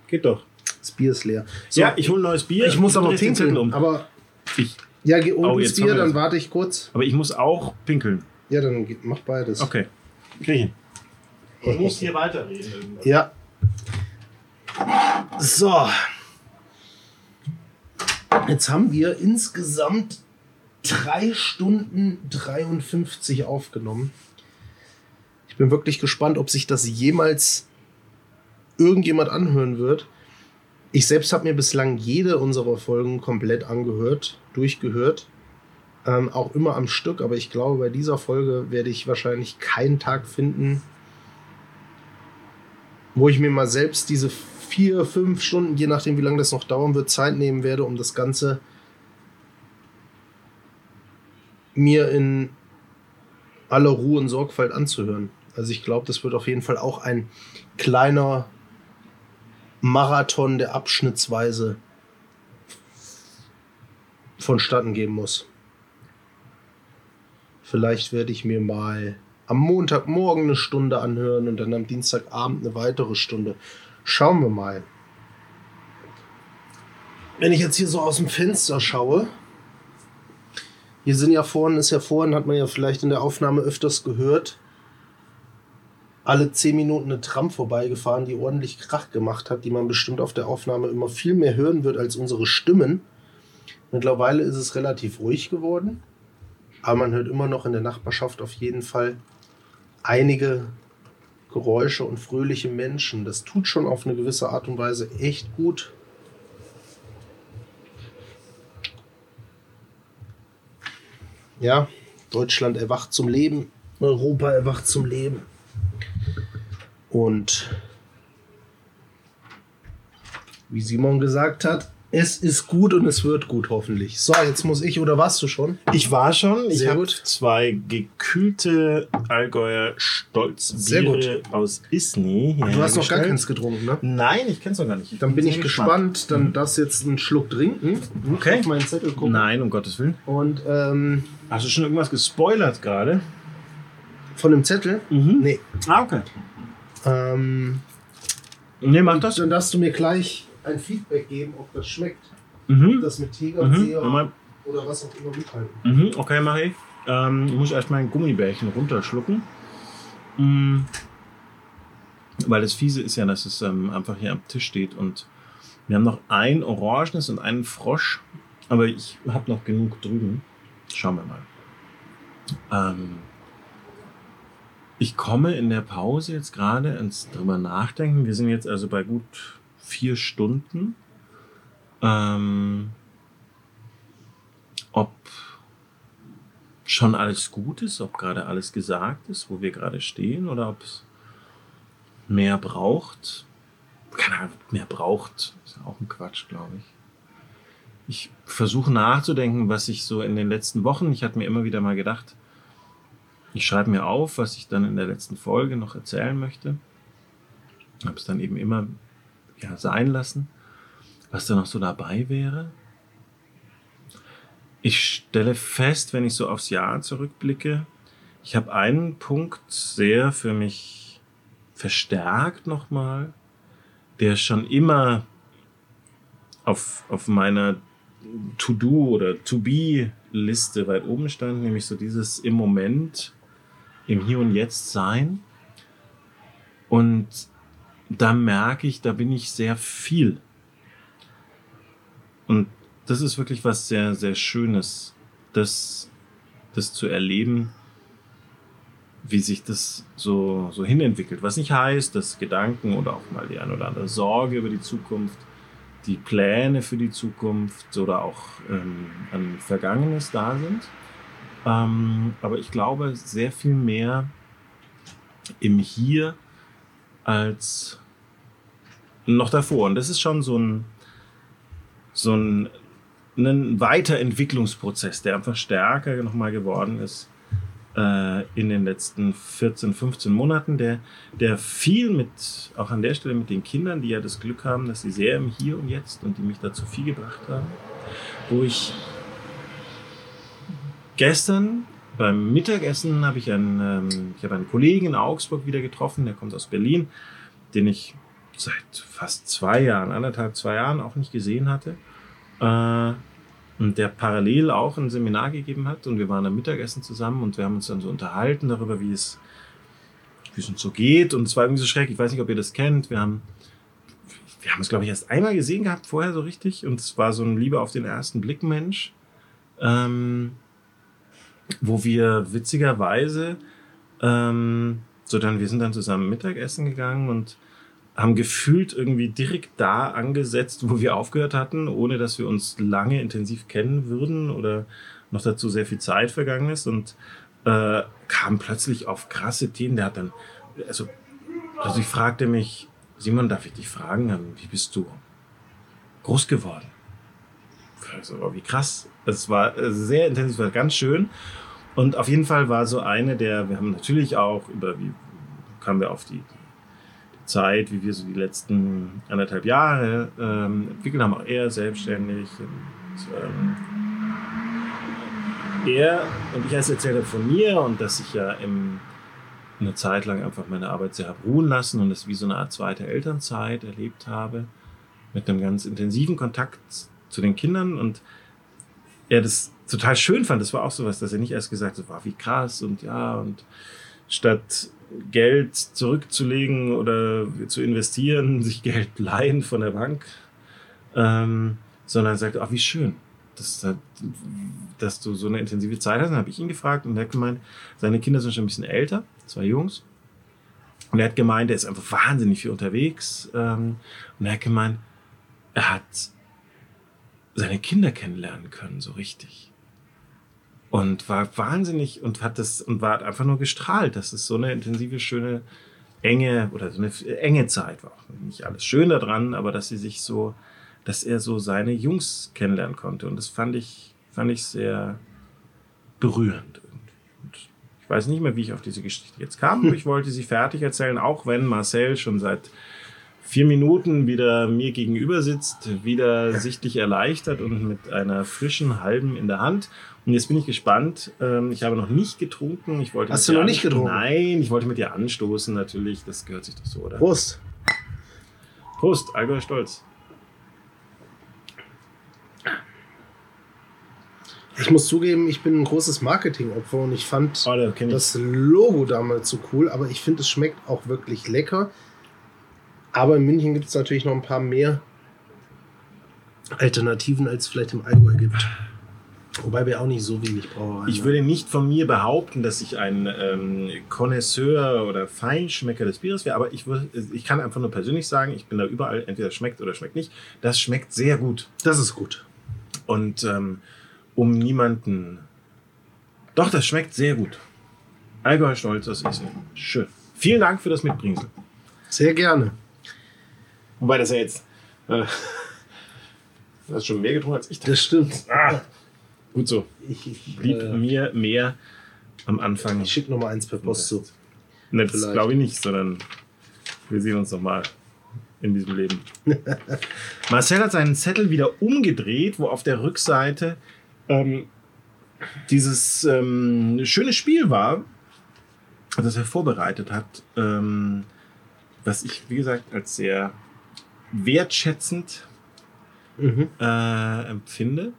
Geht doch. Das Bier ist leer. So, ja, ich hole ein neues Bier. ich muss aber pinkeln. Um. Aber Ich, ja, geh oben Oh, ins Bier, dann warte ich kurz. aber ich muss auch pinkeln. Ja, dann mach beides. Okay. Krieg ich. Ich muss hier weiterreden. Ja. So. Jetzt haben wir insgesamt 3 Stunden 53 aufgenommen. Ich bin wirklich gespannt, ob sich das jemals irgendjemand anhören wird. Ich selbst habe mir bislang jede unserer Folgen komplett angehört, durchgehört. Ähm, auch immer am Stück, aber ich glaube, bei dieser Folge werde ich wahrscheinlich keinen Tag finden, wo ich mir mal selbst diese vier, fünf Stunden, je nachdem wie lange das noch dauern wird, Zeit nehmen werde, um das Ganze mir in aller Ruhe und Sorgfalt anzuhören. Also ich glaube, das wird auf jeden Fall auch ein kleiner Marathon, der abschnittsweise vonstatten gehen muss. Vielleicht werde ich mir mal am Montagmorgen eine Stunde anhören und dann am Dienstagabend eine weitere Stunde. Schauen wir mal. Wenn ich jetzt hier so aus dem Fenster schaue, hier sind ja vorne, ist ja vorhin, hat man ja vielleicht in der Aufnahme öfters gehört, alle zehn Minuten eine Tram vorbeigefahren, die ordentlich Krach gemacht hat, die man bestimmt auf der Aufnahme immer viel mehr hören wird als unsere Stimmen. Mittlerweile ist es relativ ruhig geworden, aber man hört immer noch in der Nachbarschaft auf jeden Fall einige Geräusche und fröhliche Menschen. Das tut schon auf eine gewisse Art und Weise echt gut. Ja, Deutschland erwacht zum Leben, Europa erwacht zum Leben. Und wie Simon gesagt hat, es ist gut und es wird gut, hoffentlich. So, jetzt muss ich, oder warst du schon? Ich war schon. Ich Sehr habe gut. zwei gekühlte Allgäuer Sehr Stolzbiere aus Isny. Du hast noch gar keins getrunken, ne? Nein, ich kenn's noch gar nicht. Dann bin ich gespannt. Dann darfst du jetzt einen Schluck trinken. Okay. Auf meinen Zettel gucken. Nein, um Gottes Willen. Und ähm, Hast du schon irgendwas gespoilert gerade? von dem Zettel? Mhm. Nee. Ah, okay. Ähm, Nee, mach das. dann darfst du mir gleich ein Feedback geben, ob das schmeckt. Mhm. Das mit Mhm. Tegernsee Nochmal. oder was auch immer mithalten. Mhm. Okay, mach ich. Ähm, ich muss erstmal ein Gummibärchen runterschlucken. Mm. Weil das Fiese ist ja, dass es ähm, einfach hier am Tisch steht und wir haben noch ein Orangenes und einen Frosch, aber ich habe noch genug drüben. Schauen wir mal. Ähm, ich komme in der Pause jetzt gerade ins drüber nachdenken. Wir sind jetzt also bei gut vier Stunden. Ähm, ob schon alles gut ist, ob gerade alles gesagt ist, wo wir gerade stehen, oder ob es mehr braucht. Keine Ahnung, mehr braucht, ist ja auch ein Quatsch, glaube ich. Ich versuche nachzudenken, was ich so in den letzten Wochen, ich hatte mir immer wieder mal gedacht, ich schreibe mir auf, was ich dann in der letzten Folge noch erzählen möchte. Habe es dann eben immer ja, sein lassen, was da noch so dabei wäre. Ich stelle fest, wenn ich so aufs Jahr zurückblicke, ich habe einen Punkt sehr für mich verstärkt nochmal, der schon immer auf, auf meiner To-Do oder To-Be-Liste weit oben stand, nämlich so dieses im Moment, im Hier und Jetzt sein. Und da merke ich, da bin ich sehr viel. Und das ist wirklich was sehr, sehr Schönes, das, das zu erleben, wie sich das so, so hinentwickelt. Was nicht heißt, dass Gedanken oder auch mal die ein oder andere Sorge über die Zukunft, die Pläne für die Zukunft oder auch ähm, an Vergangenes da sind. Ähm, aber ich glaube sehr viel mehr im Hier als noch davor. Und das ist schon so ein, so ein, ein Weiterentwicklungsprozess, der einfach stärker nochmal geworden ist. äh, in den letzten 14, 15 Monaten, der, der viel mit, auch an der Stelle mit den Kindern, die ja das Glück haben, dass sie sehr im Hier und Jetzt und die mich dazu viel gebracht haben, wo ich gestern beim Mittagessen habe ich einen, ähm, ich habe einen Kollegen in Augsburg wieder getroffen, der kommt aus Berlin, den ich seit fast zwei Jahren, anderthalb, zwei Jahren auch nicht gesehen hatte. Äh, und der parallel auch ein Seminar gegeben hat und wir waren am Mittagessen zusammen und wir haben uns dann so unterhalten darüber, wie es, wie es uns so geht und es war irgendwie so schrecklich. Ich weiß nicht, ob ihr das kennt. Wir haben, wir haben es glaube ich erst einmal gesehen gehabt vorher so richtig und es war so ein Liebe auf den ersten Blick Mensch, ähm, wo wir witzigerweise, ähm, so dann, wir sind dann zusammen Mittagessen gegangen und haben gefühlt irgendwie direkt da angesetzt, wo wir aufgehört hatten, ohne dass wir uns lange intensiv kennen würden oder noch dazu sehr viel Zeit vergangen ist und äh, kam plötzlich auf krasse Themen. Der hat dann, also, also ich fragte mich, Simon, darf ich dich fragen, wie bist du groß geworden? Also, wie krass. Es war sehr intensiv, war ganz schön. Und auf jeden Fall war so eine der, wir haben natürlich auch über, wie kamen wir auf die, Zeit, wie wir so die letzten anderthalb Jahre ähm, entwickelt haben, auch er selbstständig. Und, ähm, er und ich als Erzähler von mir und dass ich ja im, eine Zeit lang einfach meine Arbeit sehr habe ruhen lassen und das wie so eine Art zweite Elternzeit erlebt habe, mit einem ganz intensiven Kontakt zu den Kindern und er das total schön fand. Das war auch sowas, dass er nicht erst gesagt hat, war wie krass und ja und statt Geld zurückzulegen oder zu investieren, sich Geld leihen von der Bank, ähm, sondern sagt, ach, wie schön, dass, dass du so eine intensive Zeit hast. Dann habe ich ihn gefragt und er hat gemeint, seine Kinder sind schon ein bisschen älter, zwei Jungs. Und er hat gemeint, er ist einfach wahnsinnig viel unterwegs. Ähm, und er hat gemeint, er hat seine Kinder kennenlernen können, so richtig und war wahnsinnig und hat das und war einfach nur gestrahlt, dass es so eine intensive, schöne, enge oder so eine enge Zeit war. Nicht alles schön daran, aber dass sie sich so, dass er so seine Jungs kennenlernen konnte und das fand ich, fand ich sehr berührend. Und ich weiß nicht mehr, wie ich auf diese Geschichte jetzt kam, aber ich wollte sie fertig erzählen, auch wenn Marcel schon seit vier Minuten wieder mir gegenüber sitzt, wieder sichtlich erleichtert und mit einer frischen halben in der Hand. Und jetzt bin ich gespannt. Ähm, ich habe noch nicht getrunken. Ich wollte Hast du noch nicht getrunken? Nein, ich wollte mit dir anstoßen natürlich. Das gehört sich doch so, oder? Prost. Prost, Allgäu Stolz. Ich muss zugeben, ich bin ein großes Marketingopfer und ich fand oh, da ich. das Logo damals so cool, aber ich finde, es schmeckt auch wirklich lecker. Aber in München gibt es natürlich noch ein paar mehr Alternativen, als es vielleicht im Allgäu gibt. Wobei wir auch nicht so wenig brauchen. Ich würde nicht von mir behaupten, dass ich ein ähm, Connoisseur oder Feinschmecker des Bieres wäre, aber ich, würde, ich kann einfach nur persönlich sagen, ich bin da überall, entweder schmeckt oder schmeckt nicht. Das schmeckt sehr gut. Das ist gut. Und ähm, um niemanden. Doch, das schmeckt sehr gut. Allgäu Stolz, das ist schön. Vielen Dank für das Mitbringsel. Sehr gerne. Wobei das ja jetzt. Äh, du hast schon mehr getrunken als ich. Das stimmt. Ah, gut so. Ich, Blieb äh, mir mehr am Anfang. Ich schicke nochmal eins per Post zu. Ne, das glaube ich nicht, sondern wir sehen uns nochmal in diesem Leben. Marcel hat seinen Zettel wieder umgedreht, wo auf der Rückseite ähm, dieses ähm, schöne Spiel war, das er vorbereitet hat, ähm, was ich, wie gesagt, als sehr wertschätzend mhm. äh, empfinde.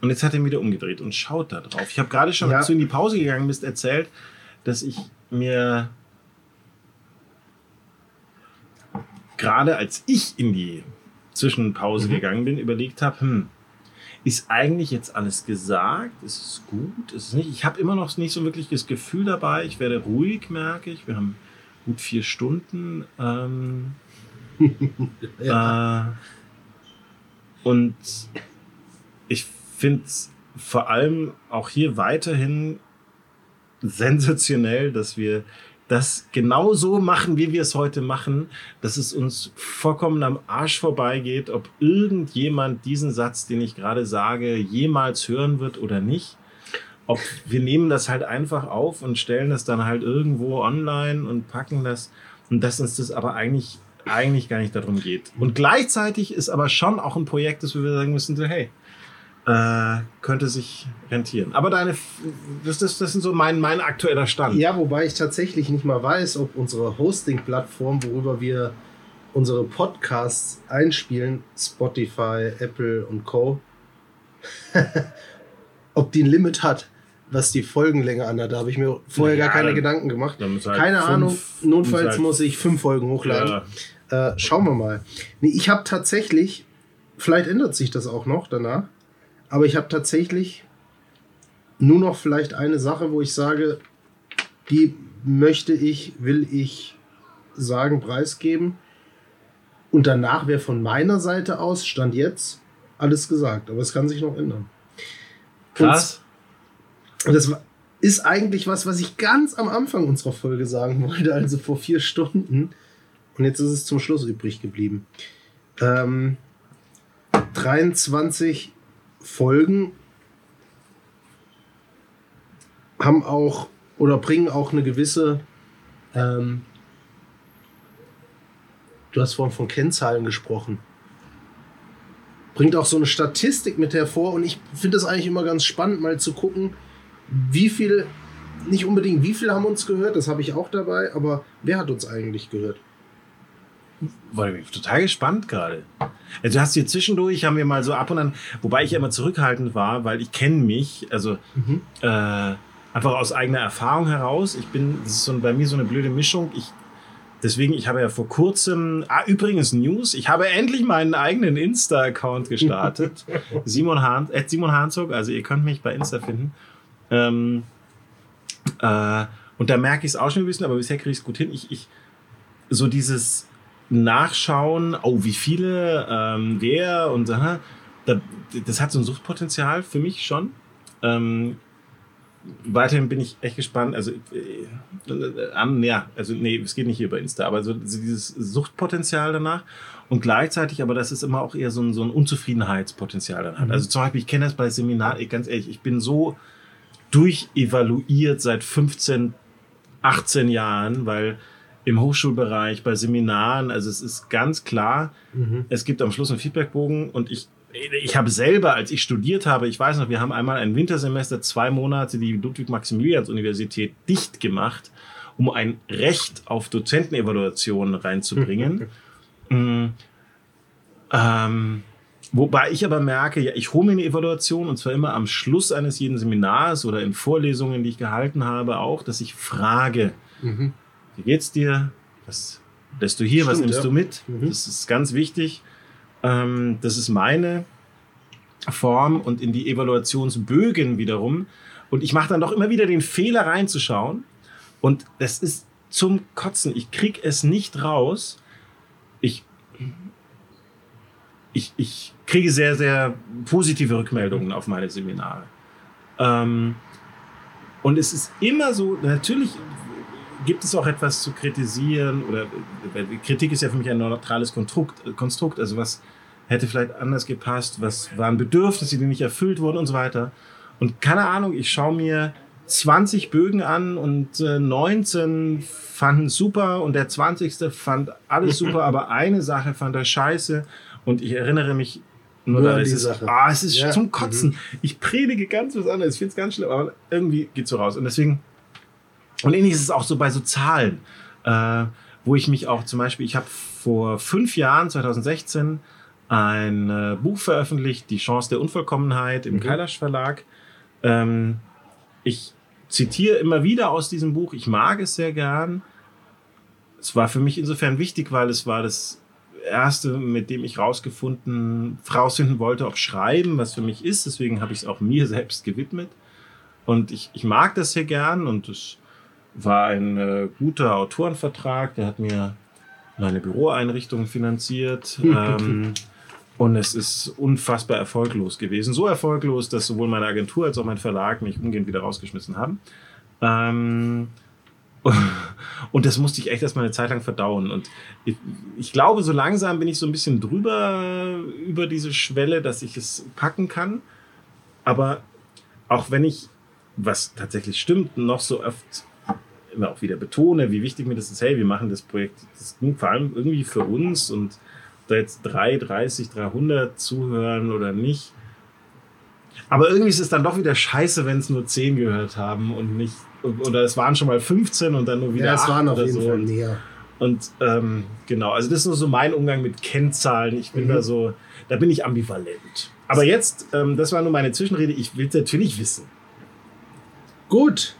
Und jetzt hat er wieder umgedreht und schaut da drauf. Ich habe gerade schon, ja. als du in die Pause gegangen bist, erzählt, dass ich mir gerade als ich in die Zwischenpause mhm. gegangen bin, überlegt habe, hm, ist eigentlich jetzt alles gesagt? Ist es gut? Ist es nicht? Ich habe immer noch nicht so wirklich das Gefühl dabei. Ich werde ruhig, merke ich. Wir haben gut vier Stunden. Ähm, ja. äh, und ich finde es vor allem auch hier weiterhin sensationell, dass wir das genau so machen, wie wir es heute machen, dass es uns vollkommen am Arsch vorbeigeht, ob irgendjemand diesen Satz, den ich gerade sage, jemals hören wird oder nicht. ob wir nehmen das halt einfach auf und stellen das dann halt irgendwo online und packen das und dass uns das aber eigentlich eigentlich gar nicht darum geht. Und gleichzeitig ist aber schon auch ein Projekt, das wir sagen müssen, so, hey, äh, könnte sich rentieren. Aber deine, das, das, das ist so mein, mein aktueller Stand. Ja, wobei ich tatsächlich nicht mal weiß, ob unsere Hosting-Plattform, worüber wir unsere Podcasts einspielen, Spotify, Apple und Co., ob die ein Limit hat, was die Folgenlänge anhat. Da habe ich mir vorher ja, gar keine Gedanken gemacht. Halt keine Ahnung. Notfalls halt muss ich fünf Folgen hochladen. Ja. Äh, schauen wir mal. Nee, ich habe tatsächlich, vielleicht ändert sich das auch noch danach, aber ich habe tatsächlich nur noch vielleicht eine Sache, wo ich sage, die möchte ich, will ich sagen, preisgeben. Und danach wäre von meiner Seite aus, Stand jetzt, alles gesagt. Aber es kann sich noch ändern. Krass. Und das ist eigentlich was, was ich ganz am Anfang unserer Folge sagen wollte, also vor vier Stunden. Und jetzt ist es zum Schluss übrig geblieben. Ähm, 23 Folgen haben auch oder bringen auch eine gewisse ähm, du hast vorhin von Kennzahlen gesprochen. Bringt auch so eine Statistik mit hervor und ich finde es eigentlich immer ganz spannend, mal zu gucken, wie viel, nicht unbedingt wie viel haben uns gehört, das habe ich auch dabei, aber wer hat uns eigentlich gehört? War total gespannt gerade. Also du hast hier zwischendurch, haben wir mal so ab und an, wobei ich ja immer zurückhaltend war, weil ich kenne mich, also mhm. äh, einfach aus eigener Erfahrung heraus. Ich bin, das ist so bei mir so eine blöde Mischung. Ich Deswegen, ich habe ja vor kurzem, ah, übrigens News, ich habe endlich meinen eigenen Insta-Account gestartet. Simon, Hahn, äh, Simon Hahnzog, also ihr könnt mich bei Insta finden. Ähm, äh, und da merke ich es auch schon ein bisschen, aber bisher kriege ich es gut hin. Ich, ich, so dieses Nachschauen, oh, wie viele, ähm, wer und da, das hat so ein Suchtpotenzial für mich schon. Ähm, weiterhin bin ich echt gespannt. Also, äh, äh, ja, also nee, es geht nicht hier über Insta, aber so, dieses Suchtpotenzial danach und gleichzeitig, aber das ist immer auch eher so ein, so ein Unzufriedenheitspotenzial danach. Mhm. Also zum Beispiel, ich kenne das bei Seminaren, ganz ehrlich, ich bin so durchevaluiert seit 15, 18 Jahren, weil im Hochschulbereich, bei Seminaren, also es ist ganz klar, mhm. es gibt am Schluss einen Feedbackbogen und ich ich habe selber, als ich studiert habe, ich weiß noch, wir haben einmal ein Wintersemester, zwei Monate die Ludwig-Maximilians-Universität dicht gemacht, um ein Recht auf Dozentenevaluation reinzubringen. mm, ähm, wobei ich aber merke, ja, ich hole mir eine Evaluation und zwar immer am Schluss eines jeden Seminars oder in Vorlesungen, die ich gehalten habe, auch, dass ich frage, mhm. Wie geht's dir? Was lässt du hier? Stimmt, was nimmst ja. du mit? Mhm. Das ist ganz wichtig. Ähm, das ist meine Form und in die Evaluationsbögen wiederum. Und ich mache dann doch immer wieder den Fehler reinzuschauen. Und das ist zum Kotzen. Ich krieg es nicht raus. Ich, ich, ich kriege sehr, sehr positive Rückmeldungen auf meine Seminare. Ähm, und es ist immer so, natürlich gibt es auch etwas zu kritisieren oder Kritik ist ja für mich ein neutrales Konstrukt, Konstrukt also was hätte vielleicht anders gepasst, was waren Bedürfnisse, die nicht erfüllt wurden und so weiter. Und keine Ahnung, ich schaue mir 20 Bögen an und äh, 19 fanden super und der 20. fand alles super, aber eine Sache fand er scheiße und ich erinnere mich nur, nur daran, es ist, ah, es ist ja. zum Kotzen. Mhm. Ich predige ganz was anderes, ich finde es ganz schlimm, aber irgendwie geht so raus. Und deswegen, und ähnlich ist es auch so bei so Zahlen, äh, wo ich mich auch zum Beispiel, ich habe vor fünf Jahren, 2016, ein äh, Buch veröffentlicht, Die Chance der Unvollkommenheit im mhm. Kailash Verlag. Ähm, ich zitiere immer wieder aus diesem Buch. Ich mag es sehr gern. Es war für mich insofern wichtig, weil es war das erste, mit dem ich rausgefunden, rausfinden wollte, ob Schreiben was für mich ist. Deswegen habe ich es auch mir selbst gewidmet. Und ich, ich mag das sehr gern und es war ein äh, guter Autorenvertrag. Der hat mir meine Büroeinrichtung finanziert. ähm, und es ist unfassbar erfolglos gewesen. So erfolglos, dass sowohl meine Agentur als auch mein Verlag mich umgehend wieder rausgeschmissen haben. Ähm, und das musste ich echt erstmal eine Zeit lang verdauen. Und ich, ich, glaube, so langsam bin ich so ein bisschen drüber über diese Schwelle, dass ich es packen kann. Aber auch wenn ich was tatsächlich stimmt, noch so oft immer auch wieder betone, wie wichtig mir das ist, hey, wir machen das Projekt das vor allem irgendwie für uns und da jetzt 3, 30, 300 zuhören oder nicht. Aber irgendwie ist es dann doch wieder scheiße, wenn es nur 10 gehört haben und nicht, oder es waren schon mal 15 und dann nur wieder Ja, es 8 waren auf jeden so. Fall näher. Und ähm, genau, also das ist nur so mein Umgang mit Kennzahlen. Ich bin Mhm. da so, da bin ich ambivalent. Aber jetzt, ähm, das war nur meine Zwischenrede, ich will natürlich wissen. Gut.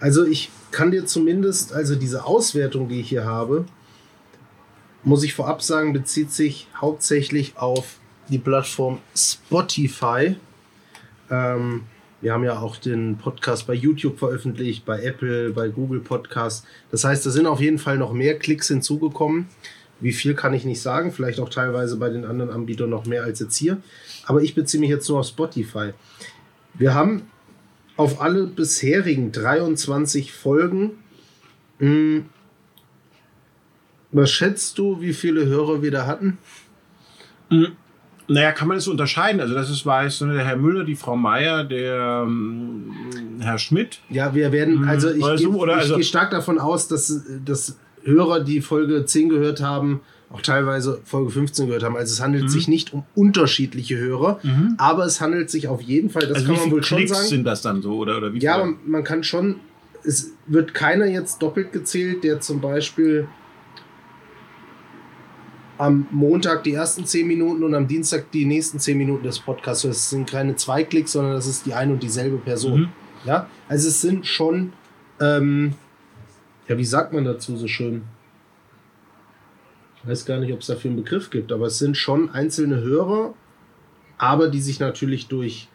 Also ich kann dir zumindest, also diese Auswertung, die ich hier habe, muss ich vorab sagen, bezieht sich hauptsächlich auf die Plattform Spotify. Ähm, wir haben ja auch den Podcast bei YouTube veröffentlicht, bei Apple, bei Google Podcast. Das heißt, da sind auf jeden Fall noch mehr Klicks hinzugekommen. Wie viel kann ich nicht sagen, vielleicht auch teilweise bei den anderen Anbietern noch mehr als jetzt hier. Aber ich beziehe mich jetzt nur auf Spotify. Wir haben auf alle bisherigen 23 Folgen. Mh, was schätzt du, wie viele Hörer wir da hatten? Naja, kann man das so unterscheiden? Also das ist weiß, der Herr Müller, die Frau Meier, der ähm, Herr Schmidt. Ja, wir werden, Mhm. also ich, Oder so, gehe- ich also- gehe stark davon aus, dass, dass Hörer, die Folge 10 gehört haben, auch teilweise Folge 15 gehört haben. Also es handelt Mhm. sich nicht um unterschiedliche Hörer, aber es handelt sich auf jeden Fall, das also kann wie man wohl schon Klicks sagen. sind das dann so? Oder, oder wie Ja, aber man kann schon, es wird keiner jetzt doppelt gezählt, der zum Beispiel am Montag die ersten 10 Minuten und am Dienstag die nächsten 10 Minuten des Podcasts. Das sind keine zwei Klicks, sondern das ist die ein und dieselbe Person. Mhm. Ja, also es sind schon, ähm, ja, wie sagt man dazu so schön? Weiß gar nicht, ob es dafür einen Begriff gibt, aber es sind schon einzelne Hörer, aber die sich natürlich durch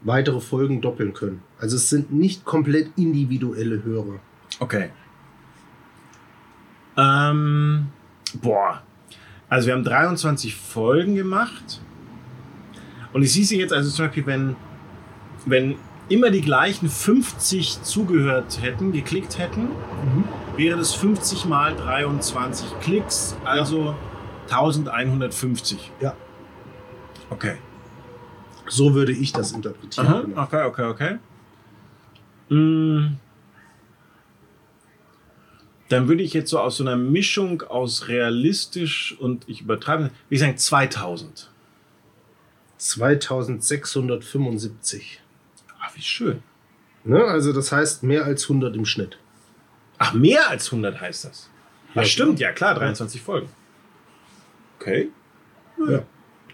weitere Folgen doppeln können. Also es sind nicht komplett individuelle Hörer. Okay. Ähm, boah. Also wir haben 23 Folgen gemacht. Und ich sehe sie jetzt, also zum Beispiel, wenn, wenn immer die gleichen 50 zugehört hätten, geklickt hätten, wäre das 50 mal 23 Klicks, also 1150. Ja. Okay. So würde ich das interpretieren. Aha, Genau. okay, okay, okay. Mm. Dann würde ich jetzt so aus so einer Mischung aus realistisch und ich übertreibe, würde ich sagen 2000. 2675. Ach, wie schön. Ne? Also das heißt mehr als 100 im Schnitt. Ach, mehr als 100 heißt das. Ja, Ach, stimmt, ja klar, 23 Folgen. Okay. Ja.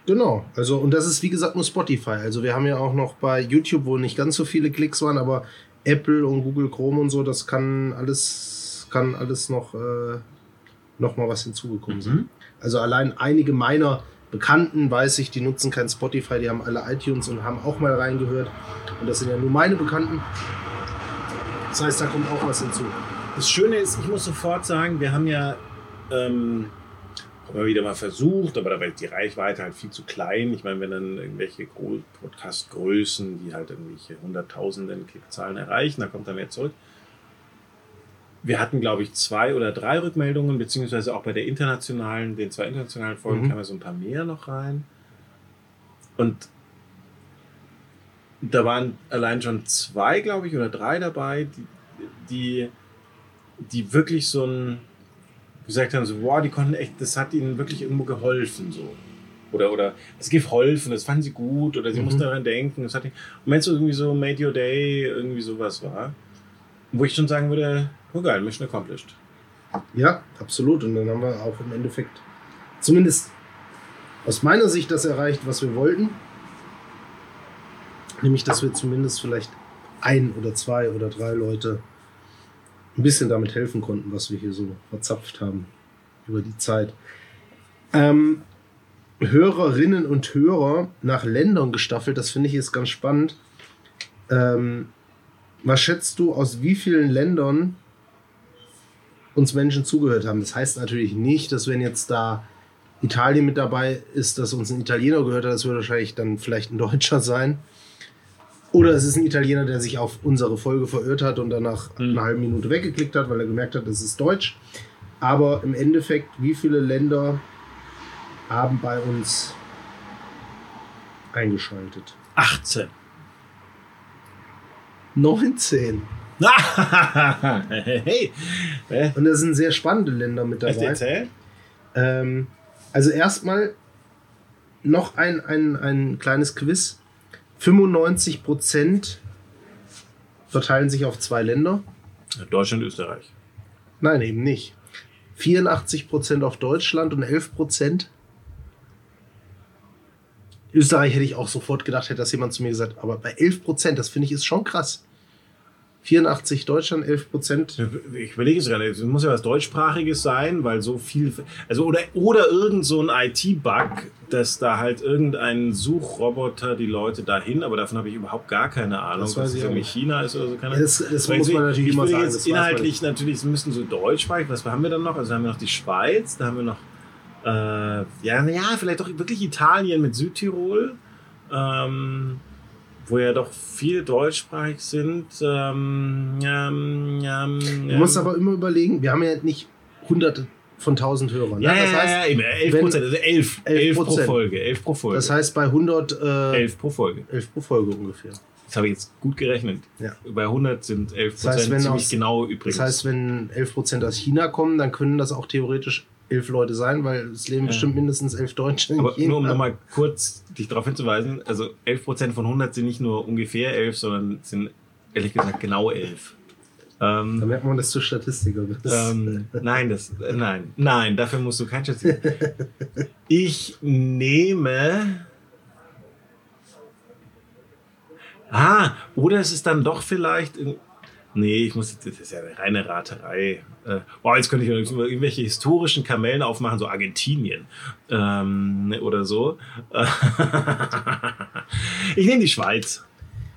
Genau. Also, und das ist wie gesagt nur Spotify. Also, wir haben ja auch noch bei YouTube, wo nicht ganz so viele Klicks waren, aber Apple und Google Chrome und so, das kann alles, kann alles noch, äh, noch mal was hinzugekommen sein. Mhm. Also, allein einige meiner Bekannten, weiß ich, die nutzen kein Spotify, die haben alle iTunes und haben auch mal reingehört. Und das sind ja nur meine Bekannten. Das heißt, da kommt auch was hinzu. Das Schöne ist, ich muss sofort sagen, wir haben ja ähm, immer wieder mal versucht, aber da war die Reichweite halt viel zu klein. Ich meine, wenn dann irgendwelche Podcast-Größen, die halt irgendwelche Hunderttausenden Klickzahlen erreichen, da kommt dann mehr zurück. Wir hatten, glaube ich, zwei oder drei Rückmeldungen, beziehungsweise auch bei der internationalen, den zwei internationalen Folgen Mhm. kamen ja so ein paar mehr noch rein. Und da waren allein schon zwei, glaube ich, oder drei dabei, die, die, die wirklich so ein, gesagt haben, so, wow, die konnten echt, das hat ihnen wirklich irgendwo geholfen, so. Oder, oder, es geholfen, das fanden sie gut, oder sie Mhm. mussten daran denken, das hat ihnen, und wenn es so irgendwie so Made Your Day, irgendwie sowas war, wo ich schon sagen würde, oh geil, Mission accomplished. Ja, absolut. Und dann haben wir auch im Endeffekt zumindest aus meiner Sicht das erreicht, was wir wollten. Nämlich, dass wir zumindest vielleicht ein oder zwei oder drei Leute ein bisschen damit helfen konnten, was wir hier so verzapft haben über die Zeit. Ähm, Hörerinnen und Hörer nach Ländern gestaffelt, das finde ich jetzt ganz spannend. Ähm, was schätzt du, aus wie vielen Ländern uns Menschen zugehört haben? Das heißt natürlich nicht, dass wenn jetzt da Italien mit dabei ist, dass uns ein Italiener gehört hat, das würde wahrscheinlich dann vielleicht ein Deutscher sein. Oder es ist ein Italiener, der sich auf unsere Folge verirrt hat und danach Mhm. eine halbe Minute weggeklickt hat, weil er gemerkt hat, das ist Deutsch. Aber im Endeffekt, wie viele Länder haben bei uns eingeschaltet? 18. 19. hey. Und da sind sehr spannende Länder mit dabei. Ähm, also erstmal noch ein, ein, ein kleines Quiz. 95% verteilen sich auf zwei Länder. Deutschland, Österreich. Nein, eben nicht. 84% auf Deutschland und 11% Österreich hätte ich auch sofort gedacht, hätte das jemand zu mir gesagt. Aber bei 11%, das finde ich ist schon krass. 84 Deutschland, 11%. Ich überlege es gerade, es muss ja was deutschsprachiges sein, weil so viel. Also oder, oder irgend so ein IT-Bug, dass da halt irgendein Suchroboter die Leute dahin, aber davon habe ich überhaupt gar keine Ahnung, Das weiß es ich irgendwie. China ist oder so. Keine Ja, das- das muss man natürlich ich immer sagen, Jetzt inhaltlich natürlich, es müssen so deutschsprachig, was haben wir dann noch? Also haben wir noch die Schweiz, da haben wir noch, äh, ja, naja, vielleicht doch wirklich Italien mit Südtirol. Ähm, wo ja doch viele deutschsprachig sind. Ähm, ähm, ähm, Du musst aber immer überlegen, wir haben ja nicht hunderte von tausend Hörern. Ne? ja, das, ja, heißt, ja, eben, 11 wenn- Prozent, also 11, 11 pro 11%. Folge, 11 pro Folge. das heißt bei 100, äh, 11 pro Folge. 11 pro Folge ungefähr. Das habe ich jetzt gut gerechnet. Ja. Bei 100 sind 11 Das heißt, Prozent ziemlich aus- genau übrigens. Das heißt, wenn 11% aus China kommen, dann können das auch theoretisch elf Leute sein, weil es leben Ja. bestimmt mindestens elf Deutsche aber nur um nochmal kurz dich darauf hinzuweisen, also 11 Prozent von 100 sind nicht nur ungefähr 11, sondern sind ehrlich gesagt genau 11. Da Ähm, merkt man, dass du Statistiker bist. ähm, nein, das, äh, nein, nein, dafür musst du kein Schatz. Ich nehme. Ah, oder es ist dann doch vielleicht. in- Nee, ich muss. Das ist ja eine reine Raterei. Äh, boah, jetzt könnte ich irgendwelche historischen Kamellen aufmachen, so Argentinien ähm, oder so. ich nehme die Schweiz.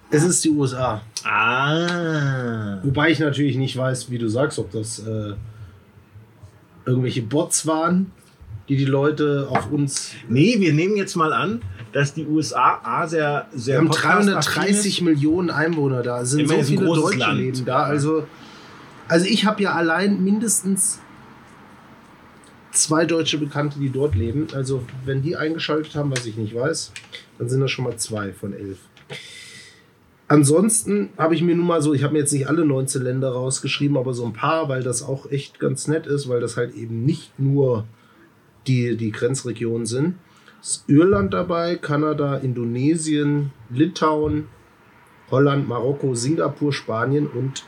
es ist die USA. Ah. Wobei ich natürlich nicht weiß, wie du sagst, ob das äh, irgendwelche Bots waren, die die Leute auf uns. Nee, wir nehmen jetzt mal an, dass die USA A sehr, sehr Wir haben podcast-affin 330 ist. Millionen Einwohner da. Es sind Immerhin so viele Deutsche Land. leben da. Also, also ich habe ja allein mindestens zwei deutsche Bekannte, die dort leben. Also wenn die eingeschaltet haben, was ich nicht weiß, dann sind das schon mal zwei von elf. Ansonsten habe ich mir nun mal so, ich habe mir jetzt nicht alle 19 Länder rausgeschrieben, aber so ein paar, weil das auch echt ganz nett ist, weil das halt eben nicht nur die, die Grenzregionen sind. Ist Irland dabei, Kanada, Indonesien, Litauen, Holland, Marokko, Singapur, Spanien und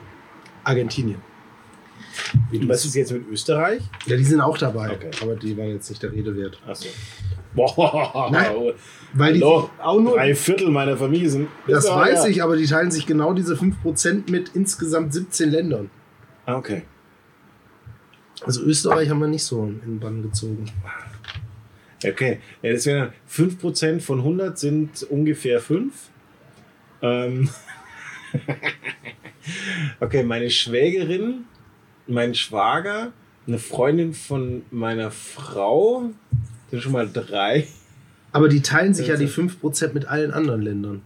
Argentinien. Wie du Was ist jetzt mit Österreich? ja, die sind auch dabei, Okay. aber die waren jetzt nicht der Rede wert. Achso. Boah, Nein, Weil die Hallo, auch nur, drei Viertel meiner Familie sind. das Ja, weiß ich, aber die teilen sich genau diese 5% mit insgesamt 17 Ländern. Ah, okay. Also Österreich haben wir nicht so in den Bann gezogen. Okay. Ja, das wären 5% von 100 sind ungefähr 5. Ähm. okay, meine Schwägerin, mein Schwager, eine Freundin von meiner Frau, sind schon mal drei. Aber die teilen sich ja Also- die 5% mit allen anderen Ländern.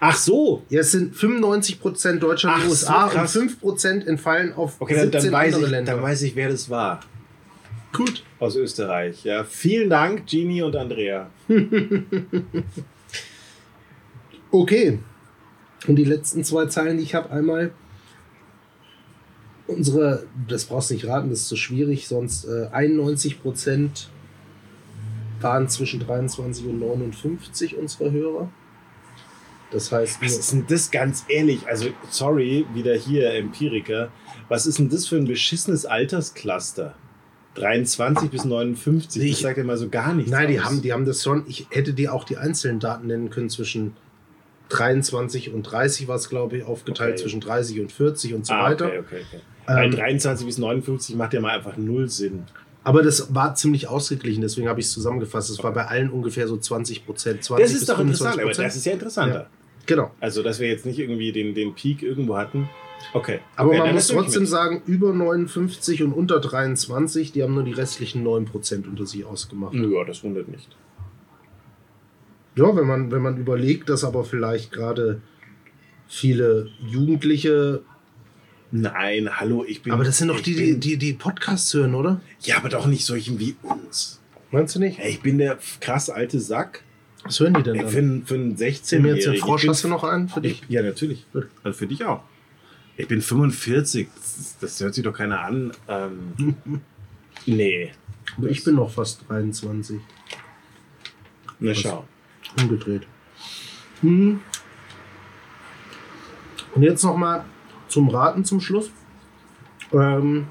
Ach so! Ja, es sind 95% Deutschland Ach und so, USA und krass. 5% entfallen auf Okay, dann, 17 dann, weiß andere ich, Länder. dann weiß ich, wer das war. Gut. Aus Österreich. Ja, vielen Dank, Genie und Andrea. Okay. Und die letzten zwei Zeilen, die ich habe, einmal unsere, das brauchst du nicht raten, das ist zu schwierig, sonst äh, 91% waren zwischen 23 und 59 unsere Hörer. Das heißt, Was ist denn das ganz ehrlich? Also, sorry, wieder hier Empiriker. Was ist denn das für ein beschissenes Alterscluster? 23 bis 59, Nee, das ich- sagt ja mal so gar nichts. nein, die aus. haben, die haben das schon, ich hätte dir auch die einzelnen Daten nennen können zwischen 23 und 30 war es, glaube ich, aufgeteilt Okay. zwischen 30 und 40 und so ah, weiter. okay, okay, okay. Weil Ähm, 23 bis 59 macht ja mal einfach null Sinn. Aber das war ziemlich ausgeglichen, deswegen habe ich es zusammengefasst. Es war bei allen ungefähr so 20 Prozent. 20 Das ist doch interessant, 25%. aber das ist ja interessanter. Ja. Genau. Also, dass wir jetzt nicht irgendwie den, den Peak irgendwo hatten. Okay. Aber okay, man muss trotzdem sagen, über 59 und unter 23, die haben nur die restlichen 9% unter sich ausgemacht. Ja, das wundert nicht. Ja, wenn man, wenn man überlegt, dass aber vielleicht gerade viele Jugendliche. Nein, hallo, ich bin. Aber das sind doch die, die, die, die Podcasts hören, oder? Ja, aber doch nicht solchen wie uns. Meinst du nicht? Ich bin der krass alte Sack. Was hören die denn dann? für, einen- für einen Mir 16-Jährigen. jetzt den Frosch, ich bin- hast du noch einen für dich? Ich, ja, natürlich. Also für dich auch. Ich bin 45. Das, das hört sich doch keiner an. Ähm, nee. Aber ich bin noch fast 23. Na schau. Umgedreht. Hm. Und jetzt noch mal zum Raten zum Schluss. Ähm,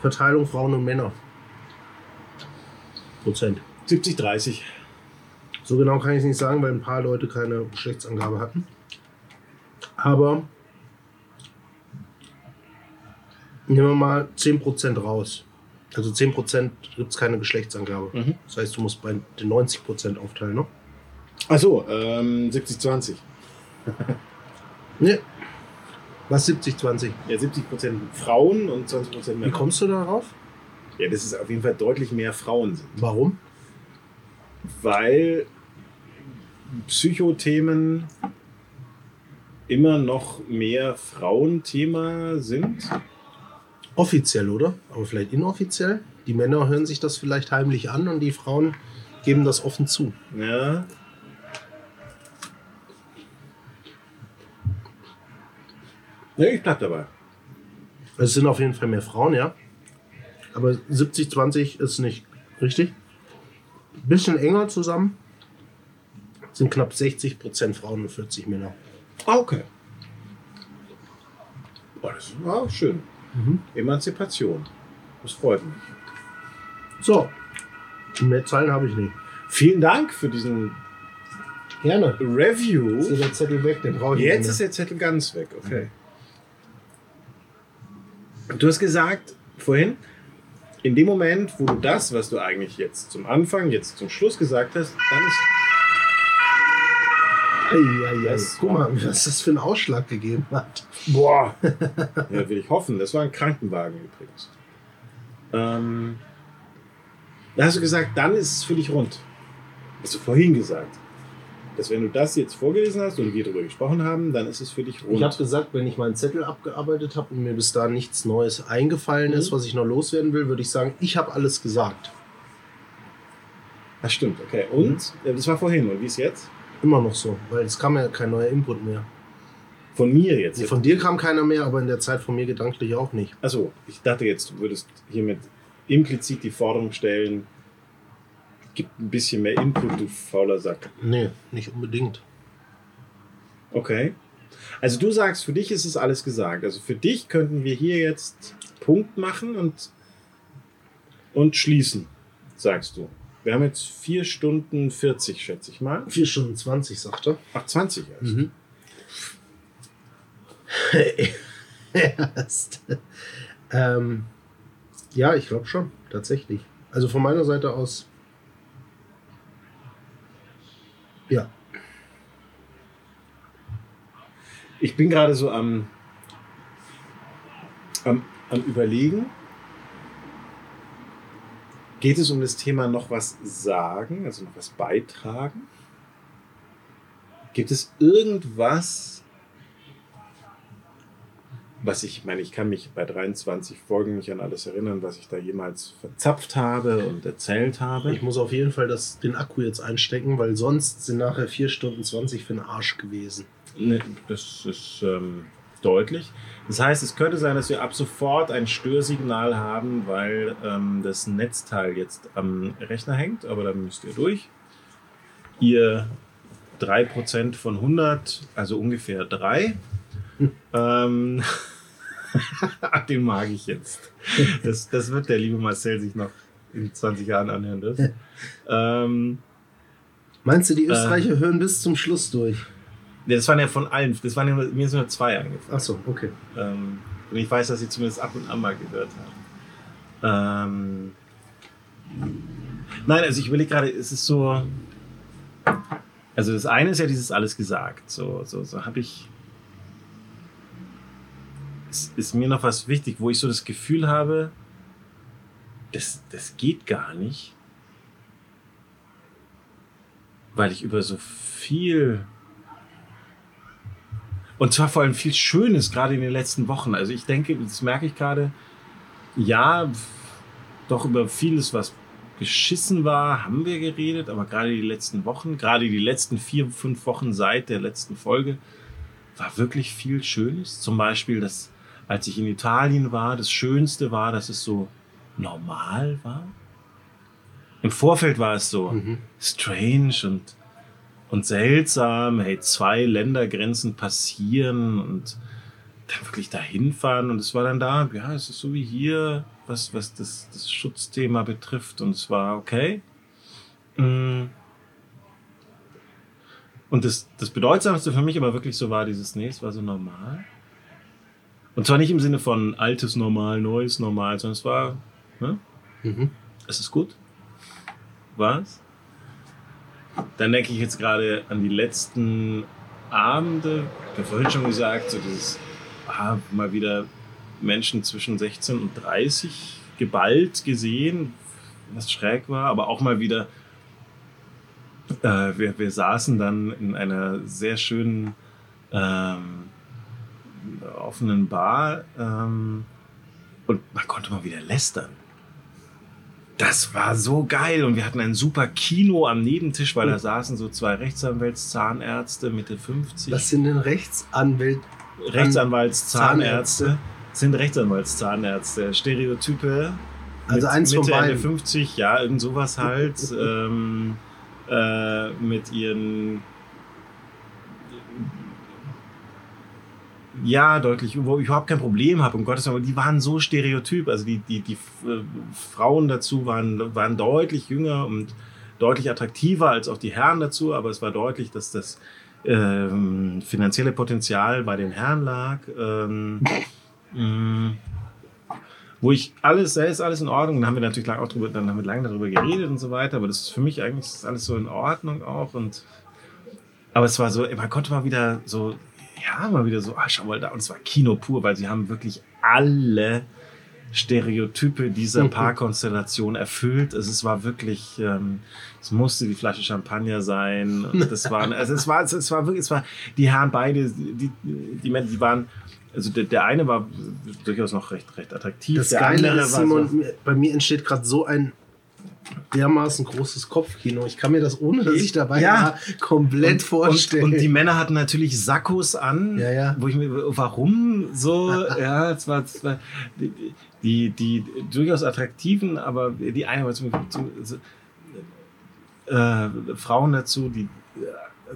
Verteilung Frauen und Männer. Prozent. 70, 30. So genau kann ich es nicht sagen, weil ein paar Leute keine Geschlechtsangabe hatten. Aber nehmen wir mal 10% raus. Also 10% gibt es keine Geschlechtsangabe. Mhm. Das heißt, du musst bei den 90% aufteilen, ne? Achso, ähm, 70, 20. Ne. Was 70, 20? Ja, 70 Prozent Frauen und 20 Prozent Wie Männer. kommst du darauf? Ja, das ist auf jeden Fall deutlich mehr Frauen sind. Warum? Weil Psychothemen immer noch mehr Frauenthema sind. Offiziell, oder? Aber vielleicht inoffiziell? Die Männer hören sich das vielleicht heimlich an und die Frauen geben das offen zu. Ja. Ja, ich bleib dabei. Es sind auf jeden Fall mehr Frauen, ja. Aber 70-20 ist nicht richtig. Bisschen enger zusammen. Sind knapp 60% Frauen und 40 Männer. Ah, okay. Oh, das war schön. Emanzipation. Das freut mich. So. Mehr Zahlen habe ich nicht. Vielen Dank für diesen Gerne. Review. Ist der Zettel weg, den brauche ich Jetzt nicht ist der Zettel ganz weg, okay. Du hast gesagt vorhin, in dem Moment, wo du das, was du eigentlich jetzt zum Anfang, jetzt zum Schluss gesagt hast, dann ist. Ei, ei, ei. Das Guck mal, was das für einen Ausschlag gegeben hat. Boah! ja, will ich hoffen. Das war ein Krankenwagen übrigens. Ähm, da hast du gesagt, dann ist es für dich rund. Hast du vorhin gesagt. Dass wenn du das jetzt vorgelesen hast und wir darüber gesprochen haben, dann ist es für dich rund. Ich habe gesagt, wenn ich meinen Zettel abgearbeitet habe und mir bis dahin nichts Neues eingefallen ist, Mhm. was ich noch loswerden will, würde ich sagen, ich habe alles gesagt. Das stimmt, okay. Und? Äh, Das war vorhin. Und wie ist jetzt? Immer noch so, weil es kam ja kein neuer Input mehr. Von mir jetzt. Nee, von dir kam keiner mehr, aber in der Zeit von mir gedanklich auch nicht. Achso, ich dachte jetzt, du würdest hiermit implizit die Forderung stellen, gib ein bisschen mehr Input, du fauler Sack. Nee, nicht unbedingt. Okay. Also du sagst, für dich ist es alles gesagt. Also für dich könnten wir hier jetzt Punkt machen und, und schließen, sagst du. Wir haben jetzt 4 Stunden 40, schätze ich mal. 4 Stunden 20, sagt er. Ach, 20 erst. Mhm. Erst. ähm, ja, ich glaube schon, tatsächlich. Also von meiner Seite aus. Ja. Ich bin gerade so am, am, am Überlegen. Geht es um das Thema noch was sagen, also noch was beitragen? Gibt es irgendwas, was ich, ich meine, ich kann mich bei 23 Folgen nicht an alles erinnern, was ich da jemals verzapft habe und erzählt habe. Ich muss auf jeden Fall das, den Akku jetzt einstecken, weil sonst sind nachher 4 Stunden 20 für den Arsch gewesen. Ne, das ist ähm, deutlich. Das heißt, es könnte sein, dass wir ab sofort ein Störsignal haben, weil ähm, das Netzteil jetzt am Rechner hängt, aber dann müsst ihr durch. Ihr 3% von 100, also ungefähr 3. ähm, den mag ich jetzt. Das, das wird der liebe Marcel sich noch in 20 Jahren anhören dürfen. ähm, Meinst du, die Österreicher hören bis zum Schluss durch? Nee, das waren ja von allen. Das waren ja, mir sind nur zwei eingefallen. Achso, okay. Ähm, und ich weiß, dass sie zumindest ab und an mal gehört haben. Ähm, nein, also ich überlege gerade, es ist so. Also das eine ist ja dieses alles gesagt. So, so, so habe ich. Es ist mir noch was wichtig, wo ich so das Gefühl habe, das, das geht gar nicht. Weil ich über so viel und zwar vor allem viel Schönes, gerade in den letzten Wochen. Also ich denke, das merke ich gerade, ja, doch über vieles, was beschissen war, haben wir geredet, aber gerade die letzten Wochen, gerade die letzten vier, fünf Wochen seit der letzten Folge, war wirklich viel Schönes. Zum Beispiel, dass, als ich in Italien war, das Schönste war, dass es so normal war. Im Vorfeld war es so mhm. strange und, und seltsam. Hey, zwei Ländergrenzen passieren und dann wirklich dahin fahren. Und es war dann da, ja, es ist so wie hier, was, was das, das Schutzthema betrifft. Und es war okay. Mm. Und das, das Bedeutsamste für mich aber wirklich so war dieses, nee, es war so normal. Und zwar nicht im Sinne von altes Normal, neues Normal, sondern es war, ne? Mhm. Es ist gut. Was? Dann denke ich jetzt gerade an die letzten Abende. Ich habe vorhin schon gesagt, so dieses, ah, mal wieder Menschen zwischen 16 und 30 geballt gesehen, was schräg war, aber auch mal wieder, äh, wir, wir saßen dann in einer sehr schönen ähm, offenen Bar ähm, und man konnte mal wieder lästern. Das war so geil und wir hatten ein super Kino am Nebentisch, weil da saßen so zwei Rechtsanwältszahnärzte Mitte 50. Was sind denn Rechtsanwälte? Rechtsanwaltszahnärzte sind Rechtsanwaltszahnärzte. Stereotype. Also eins Mitte, von beiden. Ende 50, ja, irgend sowas halt. ähm, äh, mit ihren ja, deutlich, wo ich überhaupt kein Problem habe, um Gottes Willen, die waren so stereotyp. Also die, die, die äh, Frauen dazu waren, waren deutlich jünger und deutlich attraktiver als auch die Herren dazu, aber es war deutlich, dass das ähm, finanzielle Potenzial bei den Herren lag. Ähm, mh, wo ich alles, da ist alles in Ordnung. Dann haben wir natürlich auch drüber, dann haben wir lange darüber geredet und so weiter, aber das ist für mich eigentlich ist alles so in Ordnung auch und aber es war so, man konnte mal wieder so, ja, mal wieder so, ah, schau mal da, und es war Kino pur, weil sie haben wirklich alle Stereotype dieser mhm. Paarkonstellation erfüllt. Also es war wirklich, ähm, es musste die Flasche Champagner sein. Das waren, also es war, es war wirklich, es war die Herren beide, die, die, Männer, die waren, also der, der eine war durchaus noch recht, recht attraktiv. Das der Geile ist, Simon, so, bei mir entsteht gerade so ein dermaßen großes Kopfkino. Ich kann mir das, ohne dass ich dabei ja. war, komplett und, vorstellen. Und, und, die Männer hatten natürlich Sakkos an, ja, ja. wo ich mir, warum so, ja, es war, es war die, die, die, durchaus attraktiven, aber die eine war zum, zum äh, Frauen dazu, die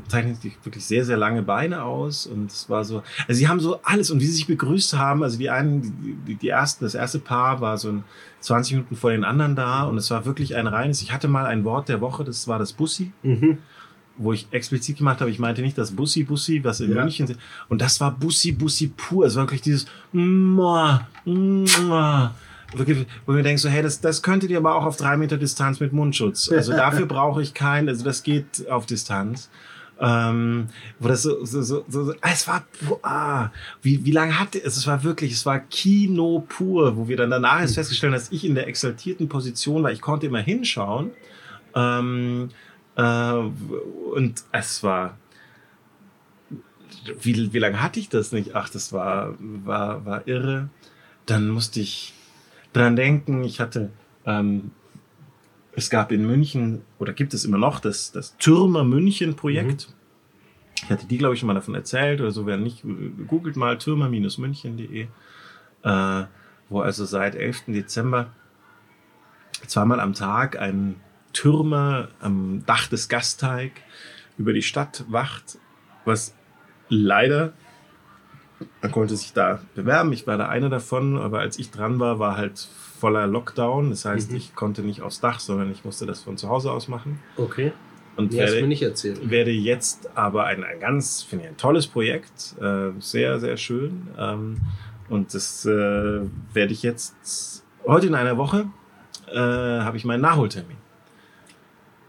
zeichnen sich wirklich sehr, sehr lange Beine aus und es war so, also sie haben so alles und wie sie sich begrüßt haben, also die einen, die, die ersten, das erste Paar war so ein 20 Minuten vor den anderen da und es war wirklich ein reines, ich hatte mal ein Wort der Woche, das war das Bussi. Mhm. Wo ich explizit gemacht habe, ich meinte nicht das Bussi Bussi, was in ja. München sind. Und das war Bussi Bussi pur. Es war wirklich dieses Mua, Mua, wirklich, wo wir denken so, hey, das, das könntet ihr aber auch auf drei Meter Distanz mit Mundschutz. Also dafür brauche ich keinen, also das geht auf Distanz. Ähm, wo das so, so, so, so, ah, es war, ah, wie, wie lange hatte es? Es war wirklich, es war Kino pur, wo wir dann danach erst festgestellt haben, dass ich in der exaltierten Position war. Ich konnte immer hinschauen. Ähm, äh, und es war, wie, wie lange hatte ich das nicht? Ach, das war, war, war irre. Dann musste ich dran denken, ich hatte, ähm, es gab in München, oder gibt es immer noch, das, das Türmer München Projekt. Mhm. Ich hatte die, glaube ich, schon mal davon erzählt oder so. Wer nicht, googelt mal türmer-münchen.de, äh, wo also seit 11. Dezember zweimal am Tag ein Türmer am Dach des Gasteig über die Stadt wacht, was leider, man konnte sich da bewerben, ich war da einer davon, aber als ich dran war, war halt voller Lockdown. Das heißt, mhm. ich konnte nicht aufs Dach, sondern ich musste das von zu Hause aus machen. Okay. Und nee, werde, mir nicht erzählt. werde jetzt aber ein, ein ganz, finde ich, ein tolles Projekt. Äh, sehr, sehr schön. Ähm, und das äh, werde ich jetzt heute in einer Woche äh, habe ich meinen Nachholtermin.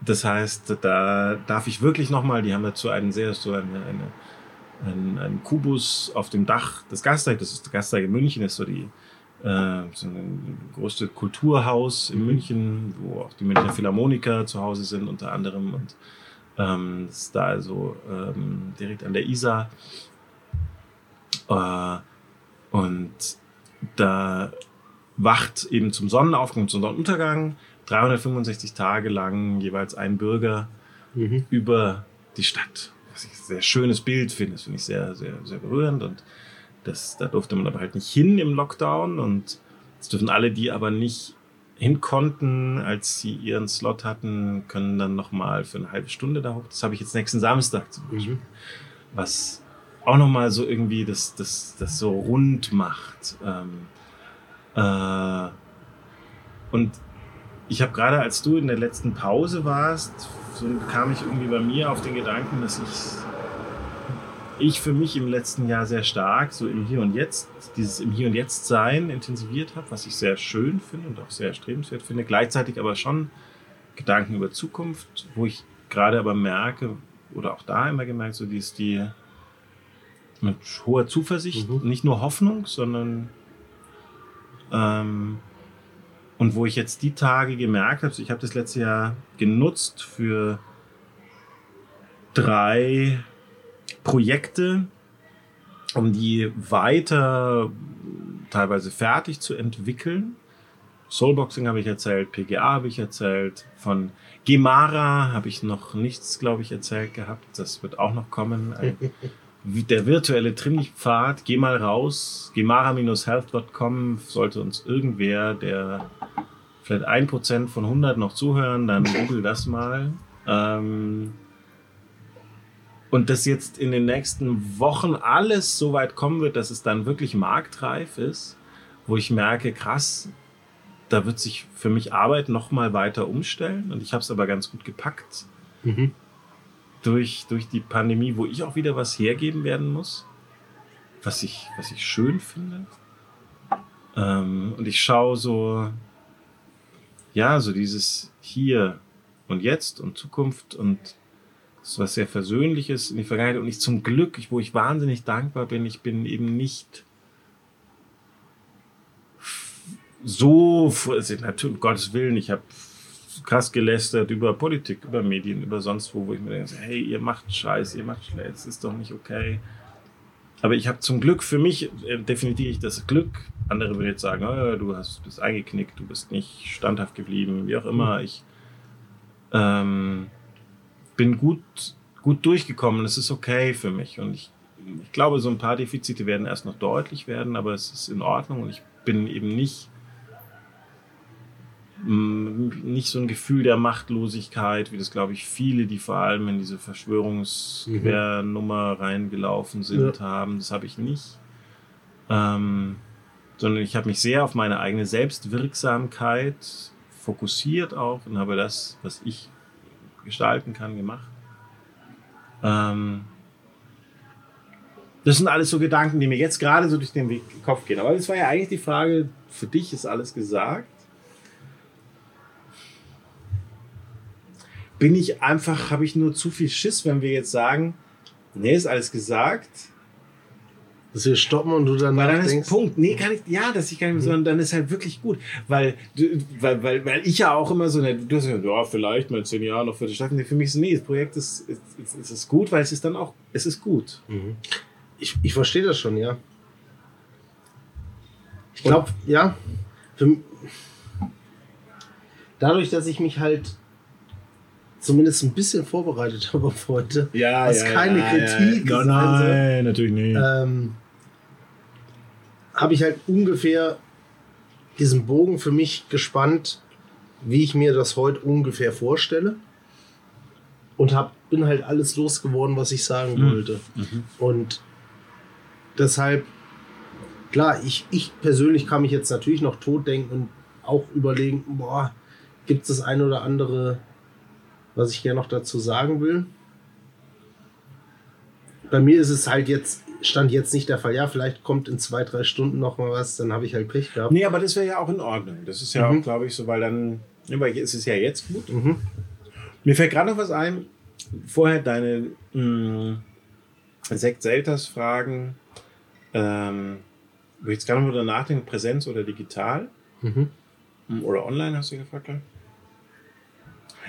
Das heißt, da darf ich wirklich nochmal, die haben dazu einen sehr, so eine, eine, einen, einen Kubus auf dem Dach des Gasteig, das ist der Gasteig in München, ist so die, äh, so ein großes Kulturhaus in mhm. München, wo auch die Münchner Philharmoniker zu Hause sind, unter anderem. Und ähm, das ist da also ähm, direkt an der Isar. Äh, und da wacht eben zum Sonnenaufgang, zum Sonnenuntergang 365 Tage lang jeweils ein Bürger mhm. über die Stadt. Was ich ein sehr schönes Bild finde. Das finde ich sehr, sehr, sehr berührend. Und das, da durfte man aber halt nicht hin im Lockdown. Und es dürfen alle, die aber nicht hin konnten, als sie ihren Slot hatten, können dann nochmal für eine halbe Stunde da hoch. Das habe ich jetzt nächsten Samstag zum Beispiel. Mhm. Was auch nochmal so irgendwie das, das, das so rund macht. Ähm, äh, und ich habe gerade, als du in der letzten Pause warst, so kam ich irgendwie bei mir auf den Gedanken, dass ich ich für mich im letzten Jahr sehr stark so im Hier und Jetzt, dieses im Hier und Jetzt Sein intensiviert habe, was ich sehr schön finde und auch sehr erstrebenswert finde. Gleichzeitig aber schon Gedanken über Zukunft, wo ich gerade aber merke, oder auch da immer gemerkt, so die ist die mit hoher Zuversicht, mhm. nicht nur Hoffnung, sondern ähm, und wo ich jetzt die Tage gemerkt habe, ich habe das letzte Jahr genutzt für drei Projekte, um die weiter teilweise fertig zu entwickeln. Soulboxing habe ich erzählt, PGA habe ich erzählt, von Gemara habe ich noch nichts, glaube ich, erzählt gehabt. Das wird auch noch kommen. der virtuelle Trimmlichtpfad, geh mal raus, gemara-health.com sollte uns irgendwer, der vielleicht ein Prozent von 100 noch zuhören, dann google das mal. Ähm, und dass jetzt in den nächsten Wochen alles so weit kommen wird, dass es dann wirklich marktreif ist, wo ich merke, krass, da wird sich für mich Arbeit noch mal weiter umstellen. Und ich habe es aber ganz gut gepackt mhm. durch, durch die Pandemie, wo ich auch wieder was hergeben werden muss, was ich, was ich schön finde. Ähm, und ich schaue so, ja, so dieses Hier und Jetzt und Zukunft und das ist was sehr Versöhnliches in die Vergangenheit und ich zum Glück, wo ich wahnsinnig dankbar bin, ich bin eben nicht so, natürlich, um Gottes Willen, ich habe krass gelästert über Politik, über Medien, über sonst wo, wo ich mir denke, hey, ihr macht Scheiß, ihr macht es ist doch nicht okay. Aber ich habe zum Glück für mich äh, definitiv das Glück. Andere würden jetzt sagen, oh, du hast, bist eingeknickt, du bist nicht standhaft geblieben, wie auch immer. Mhm. Ich ähm, bin gut, gut durchgekommen. Es ist okay für mich. Und ich, ich glaube, so ein paar Defizite werden erst noch deutlich werden, aber es ist in Ordnung. Und ich bin eben nicht, mm, nicht so ein Gefühl der Machtlosigkeit, wie das, glaube ich, viele, die vor allem in diese Verschwörungsquernummer reingelaufen sind, ja. haben. Das habe ich nicht. Ähm, sondern ich habe mich sehr auf meine eigene Selbstwirksamkeit fokussiert auch und habe das, was ich gestalten kann, gemacht. Ähm, das sind alles so Gedanken, die mir jetzt gerade so durch den Kopf gehen. Aber das war ja eigentlich die Frage, für dich ist alles gesagt. Bin ich einfach, habe ich nur zu viel Schiss, wenn wir jetzt sagen, nee, ist alles gesagt dass wir stoppen und du dann Weil dann ist Punkt. Nee, kann ich, ja, dass ich gar nicht mehr, mhm. sondern dann ist halt wirklich gut. Weil, weil, weil, weil ich ja auch immer so, du hast ja, ja, vielleicht mal in zehn Jahren noch für die Stadt. Für mich ist, nee, das Projekt ist, ist, ist, ist gut, weil es ist dann auch, es ist gut. Mhm. Ich, ich verstehe das schon, ja. Ich glaube, ja. Für, dadurch, dass ich mich halt zumindest ein bisschen vorbereitet habe auf heute, ja, was ja, keine ja, Kritik ja, ja. Nein, natürlich nicht. Ähm, habe ich halt ungefähr diesen Bogen für mich gespannt, wie ich mir das heute ungefähr vorstelle. Und hab, bin halt alles losgeworden, was ich sagen mhm. wollte. Mhm. Und deshalb, klar, ich, ich persönlich kann mich jetzt natürlich noch tot denken und auch überlegen, boah, gibt es das eine oder andere, was ich gerne noch dazu sagen will. Bei mir ist es halt jetzt stand jetzt nicht der Fall. Ja, vielleicht kommt in zwei, drei Stunden noch mal was, dann habe ich halt Pech gehabt. Nee, aber das wäre ja auch in Ordnung. Das ist ja mhm. auch, glaube ich, so, weil dann, ja, weil es ist ja jetzt gut. Mhm. Mir fällt gerade noch was ein. Vorher deine mh, Sekt Selters Fragen. Ähm, wo ich jetzt gerade noch nachdenken, Präsenz oder digital? Mhm. Oder online, hast du gefragt?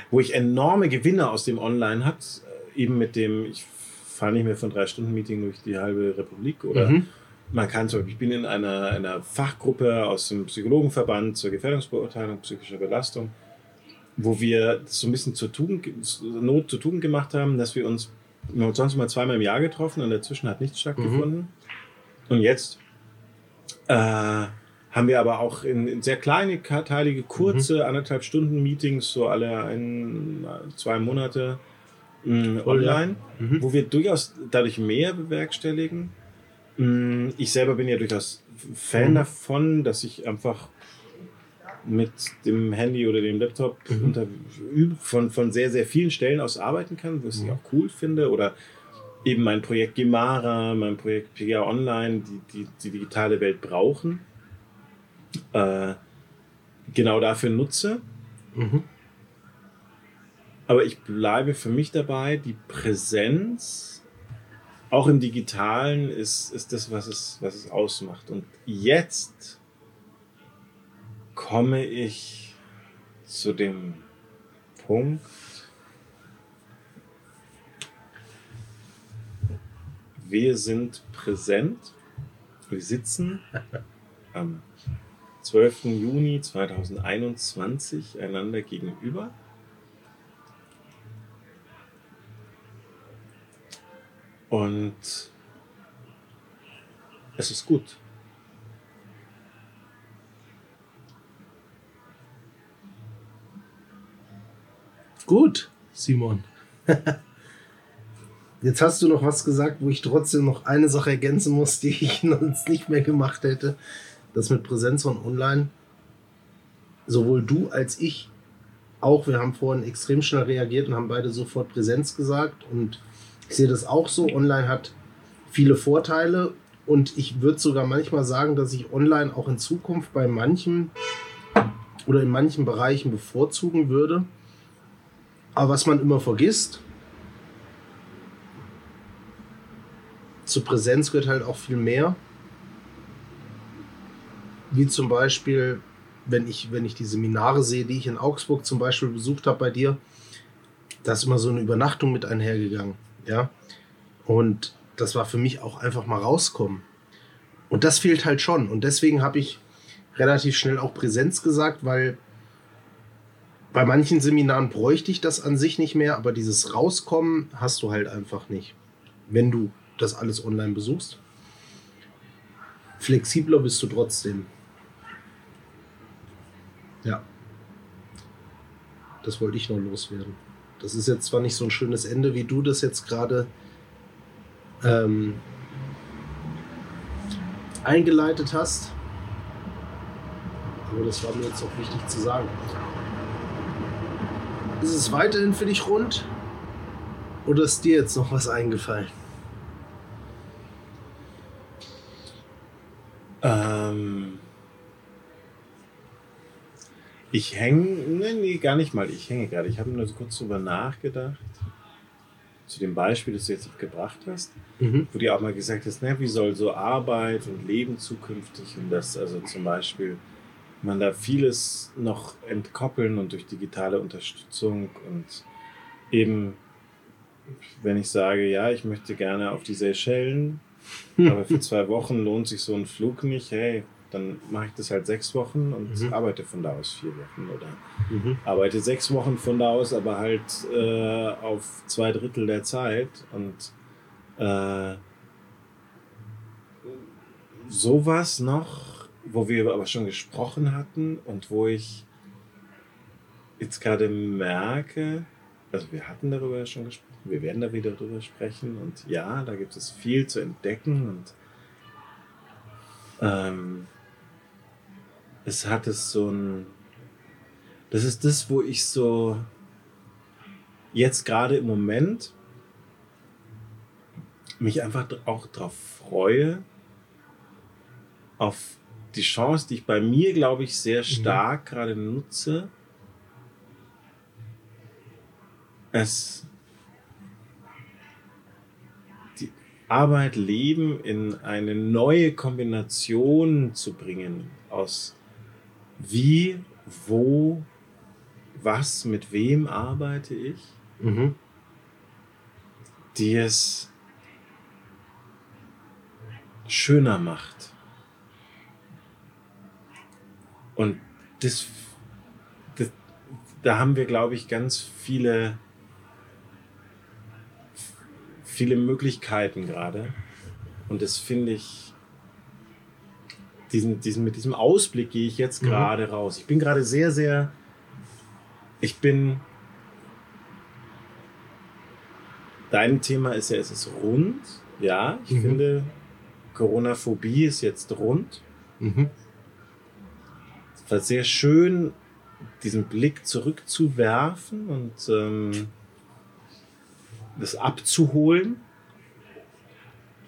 Wo ich enorme Gewinne aus dem Online hat, äh, eben mit dem, ich fahre nicht mehr von drei Stunden Meeting durch die halbe Republik oder mhm. man kann so, ich bin in einer, einer Fachgruppe aus dem Psychologenverband zur Gefährdungsbeurteilung psychischer Belastung wo wir so ein bisschen zur Tugend, Not zur Tugend gemacht haben, dass wir uns, wir uns sonst mal zweimal im Jahr getroffen und dazwischen hat nichts stattgefunden. Mhm. Und jetzt äh, haben wir aber auch in, in sehr kleine, teilige, kurze, mhm. anderthalb Stunden Meetings, so alle ein, zwei Monate mh, online, ja. mhm. wo wir durchaus dadurch mehr bewerkstelligen. Mh, ich selber bin ja durchaus Fan mhm. davon, dass ich einfach mit dem Handy oder dem Laptop mhm. unter, von, von sehr, sehr vielen Stellen aus arbeiten kann, was ich mhm. auch cool finde. Oder eben mein Projekt Gemara, mein Projekt PGA Online, die, die die digitale Welt brauchen, äh, genau dafür nutze. Mhm. Aber ich bleibe für mich dabei, die Präsenz auch im Digitalen ist, ist das, was es, was es ausmacht. Und jetzt komme ich zu dem Punkt, wir sind präsent. Wir sitzen am 12. Juni 2021 einander gegenüber. Und es ist gut. Gut, Simon. Jetzt hast du noch was gesagt, wo ich trotzdem noch eine Sache ergänzen muss, die ich sonst nicht mehr gemacht hätte. Das mit Präsenz von online. Sowohl du als ich auch, wir haben vorhin extrem schnell reagiert und haben beide sofort Präsenz gesagt. Und ich sehe das auch so. Online hat viele Vorteile. Und ich würde sogar manchmal sagen, dass ich online auch in Zukunft bei manchen oder in manchen Bereichen bevorzugen würde aber was man immer vergisst, zur Präsenz gehört halt auch viel mehr. Wie zum Beispiel, wenn ich, wenn ich die Seminare sehe, die ich in Augsburg zum Beispiel besucht habe bei dir, da ist immer so eine Übernachtung mit einhergegangen. Ja. Und das war für mich auch einfach mal rauskommen. Und das fehlt halt schon. Und deswegen habe ich relativ schnell auch Präsenz gesagt, weil bei manchen Seminaren bräuchte ich das an sich nicht mehr, aber dieses Rauskommen hast du halt einfach nicht, wenn du das alles online besuchst. Flexibler bist du trotzdem. Ja. Das wollte ich noch loswerden. Das ist jetzt zwar nicht so ein schönes Ende, wie du das jetzt gerade ähm, eingeleitet hast. Aber das war mir jetzt auch wichtig zu sagen. Ist es weiterhin für dich rund? Oder ist dir jetzt noch was eingefallen? Ähm, ich hänge, nee, nee, gar nicht mal. Ich hänge gerade. Ich habe nur so kurz drüber nachgedacht. Zu dem Beispiel, das du jetzt gebracht hast, mhm. wo du auch mal gesagt hast, na, wie soll so Arbeit und Leben zukünftig und das, also zum Beispiel man da vieles noch entkoppeln und durch digitale Unterstützung und eben, wenn ich sage, ja, ich möchte gerne auf die Seychellen, aber für zwei Wochen lohnt sich so ein Flug nicht, hey, dann mache ich das halt sechs Wochen und mhm. arbeite von da aus vier Wochen oder mhm. arbeite sechs Wochen von da aus, aber halt äh, auf zwei Drittel der Zeit und äh, sowas noch wo wir aber schon gesprochen hatten und wo ich jetzt gerade merke, also wir hatten darüber schon gesprochen, wir werden da wieder darüber sprechen und ja, da gibt es viel zu entdecken und ähm, es hat es so ein, das ist das, wo ich so jetzt gerade im Moment mich einfach auch darauf freue, auf die Chance, die ich bei mir, glaube ich, sehr mhm. stark mhm. gerade nutze, es die Arbeit, Leben in eine neue Kombination zu bringen aus wie, wo, was, mit wem arbeite ich, mhm. die es schöner macht. Und das, das, da haben wir, glaube ich, ganz viele, viele Möglichkeiten gerade. Und das finde ich, diesen, diesen, mit diesem Ausblick gehe ich jetzt mhm. gerade mhm. raus. Ich bin gerade sehr, sehr, ich bin, dein Thema ist ja, es ist rund. Ja, ich mhm. finde, Corona-Phobie ist jetzt rund. Mhm. Es war sehr schön, diesen Blick zurückzuwerfen und ähm, das abzuholen.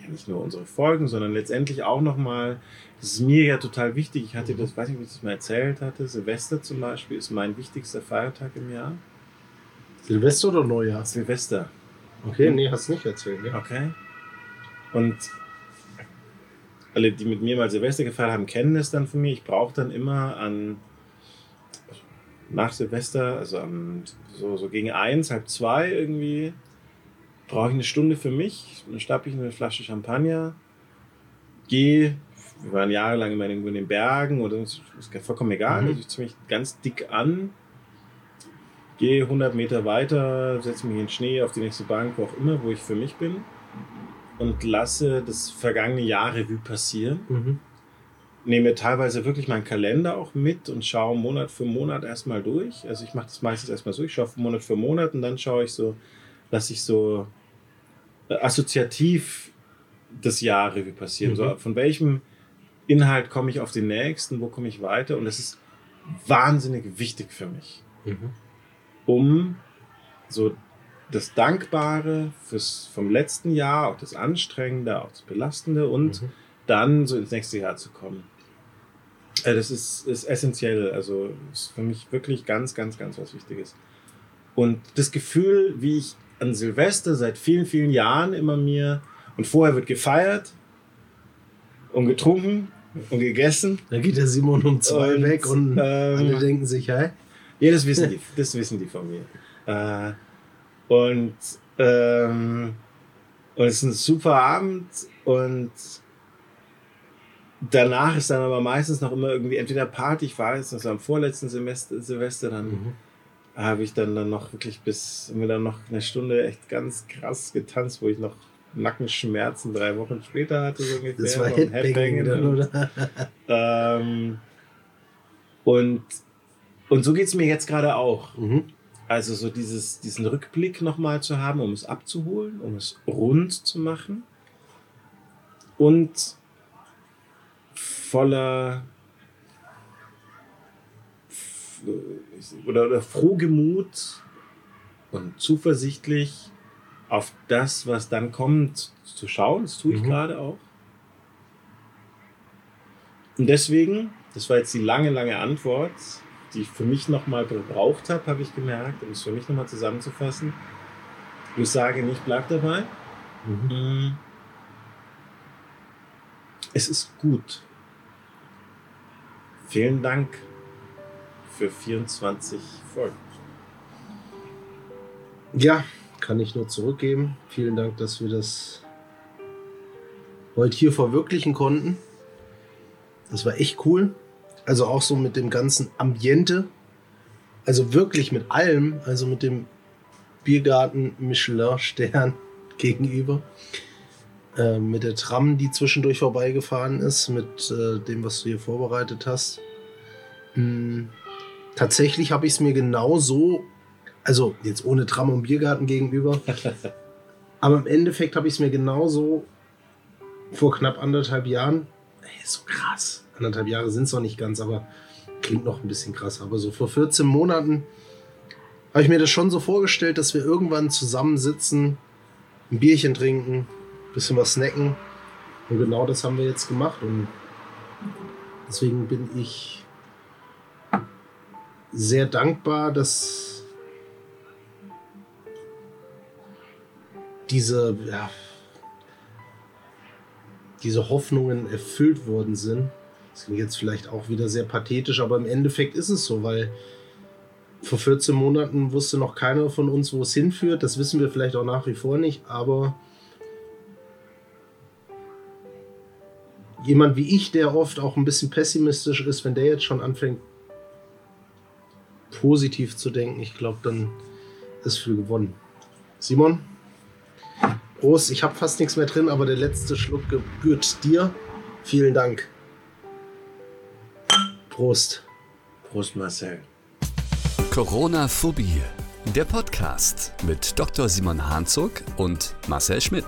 Ja, nicht nur unsere Folgen, sondern letztendlich auch nochmal, das ist mir ja total wichtig. Ich hatte das, weiß nicht, wie ich das mal erzählt hatte. Silvester zum Beispiel ist mein wichtigster Feiertag im Jahr. Silvester oder Neujahr? Silvester. Okay, nee, hast du nicht erzählt. Ja. Okay. Und alle, die mit mir mal Silvester gefeiert haben, kennen es dann von mir. Ich brauche dann immer an nach Silvester, also am, so, so gegen eins, halb zwei irgendwie, brauche ich eine Stunde für mich. Dann schnappe ich eine Flasche Champagner, gehe, wir waren jahrelang immer irgendwo in den Bergen oder ist vollkommen egal, mhm. also ich ziehe mich ganz dick an, gehe 100 Meter weiter, setze mich in den Schnee auf die nächste Bank, wo auch immer, wo ich für mich bin und lasse das vergangene Jahr Revue passieren. Mhm. Nehme teilweise wirklich meinen Kalender auch mit und schaue Monat für Monat erstmal durch. Also ich mache das meistens erstmal so, ich schaue Monat für Monat und dann schaue ich so, lasse ich so äh, assoziativ das Jahr Revue passieren. Mhm. So, von welchem Inhalt komme ich auf den nächsten, wo komme ich weiter? Und das ist wahnsinnig wichtig für mich, mhm. um so das Dankbare fürs, vom letzten Jahr, auch das Anstrengende, auch das Belastende und mhm. dann so ins nächste Jahr zu kommen. Äh, das ist, ist essentiell, also ist für mich wirklich ganz, ganz, ganz was Wichtiges. Und das Gefühl, wie ich an Silvester seit vielen, vielen Jahren immer mir, und vorher wird gefeiert und getrunken und gegessen. Da geht der Simon um zwei und, weg und ähm, alle denken sich, hey. Ja, das wissen die, das wissen die von mir. Äh, und, ähm, und es ist ein super Abend und danach ist dann aber meistens noch immer irgendwie entweder Party, ich war jetzt also am vorletzten Semester, Silvester, dann mhm. Habe ich dann, dann noch wirklich bis, mir dann noch eine Stunde echt ganz krass getanzt, wo ich noch Nackenschmerzen drei Wochen später hatte. So ungefähr, das war Headbanging dann, oder? ähm, und, und so geht es mir jetzt gerade auch. Mhm. Also so dieses, diesen Rückblick nochmal zu haben, um es abzuholen, um es rund zu machen und voller oder, oder frohgemut und zuversichtlich auf das, was dann kommt, zu schauen. Das tue ich mhm. gerade auch. Und deswegen, das war jetzt die lange, lange Antwort, die ich für mich nochmal gebraucht habe, habe ich gemerkt, um es für mich nochmal zusammenzufassen. Ich sage nicht, bleib dabei. Mhm. Mm. Es ist gut. Vielen Dank für 24 Folgen. Ja, kann ich nur zurückgeben. Vielen Dank, dass wir das heute hier verwirklichen konnten. Das war echt cool. Also auch so mit dem ganzen Ambiente. Also wirklich mit allem. Also mit dem Biergarten Michelin-Stern gegenüber. Äh, mit der Tram, die zwischendurch vorbeigefahren ist. Mit äh, dem, was du hier vorbereitet hast. Hm. Tatsächlich habe ich es mir genau so, also jetzt ohne Tram und Biergarten gegenüber, aber im Endeffekt habe ich es mir genauso vor knapp anderthalb Jahren, ey, so krass, anderthalb Jahre sind es noch nicht ganz, aber klingt noch ein bisschen krass. Aber so vor 14 Monaten habe ich mir das schon so vorgestellt, dass wir irgendwann zusammensitzen, ein Bierchen trinken, ein bisschen was snacken. Und genau das haben wir jetzt gemacht. Und deswegen bin ich sehr dankbar, dass diese, ja, diese Hoffnungen erfüllt worden sind. Das klingt jetzt vielleicht auch wieder sehr pathetisch, aber im Endeffekt ist es so, weil vor 14 Monaten wusste noch keiner von uns, wo es hinführt. Das wissen wir vielleicht auch nach wie vor nicht, aber jemand wie ich, der oft auch ein bisschen pessimistisch ist, wenn der jetzt schon anfängt, positiv zu denken. Ich glaube, dann ist viel gewonnen. Simon? Prost, ich habe fast nichts mehr drin, aber der letzte Schluck gebührt dir. Vielen Dank. Prost. Prost, Marcel. Corona-Phobie, der Podcast mit Dr. Simon Hanzog und Marcel Schmidt.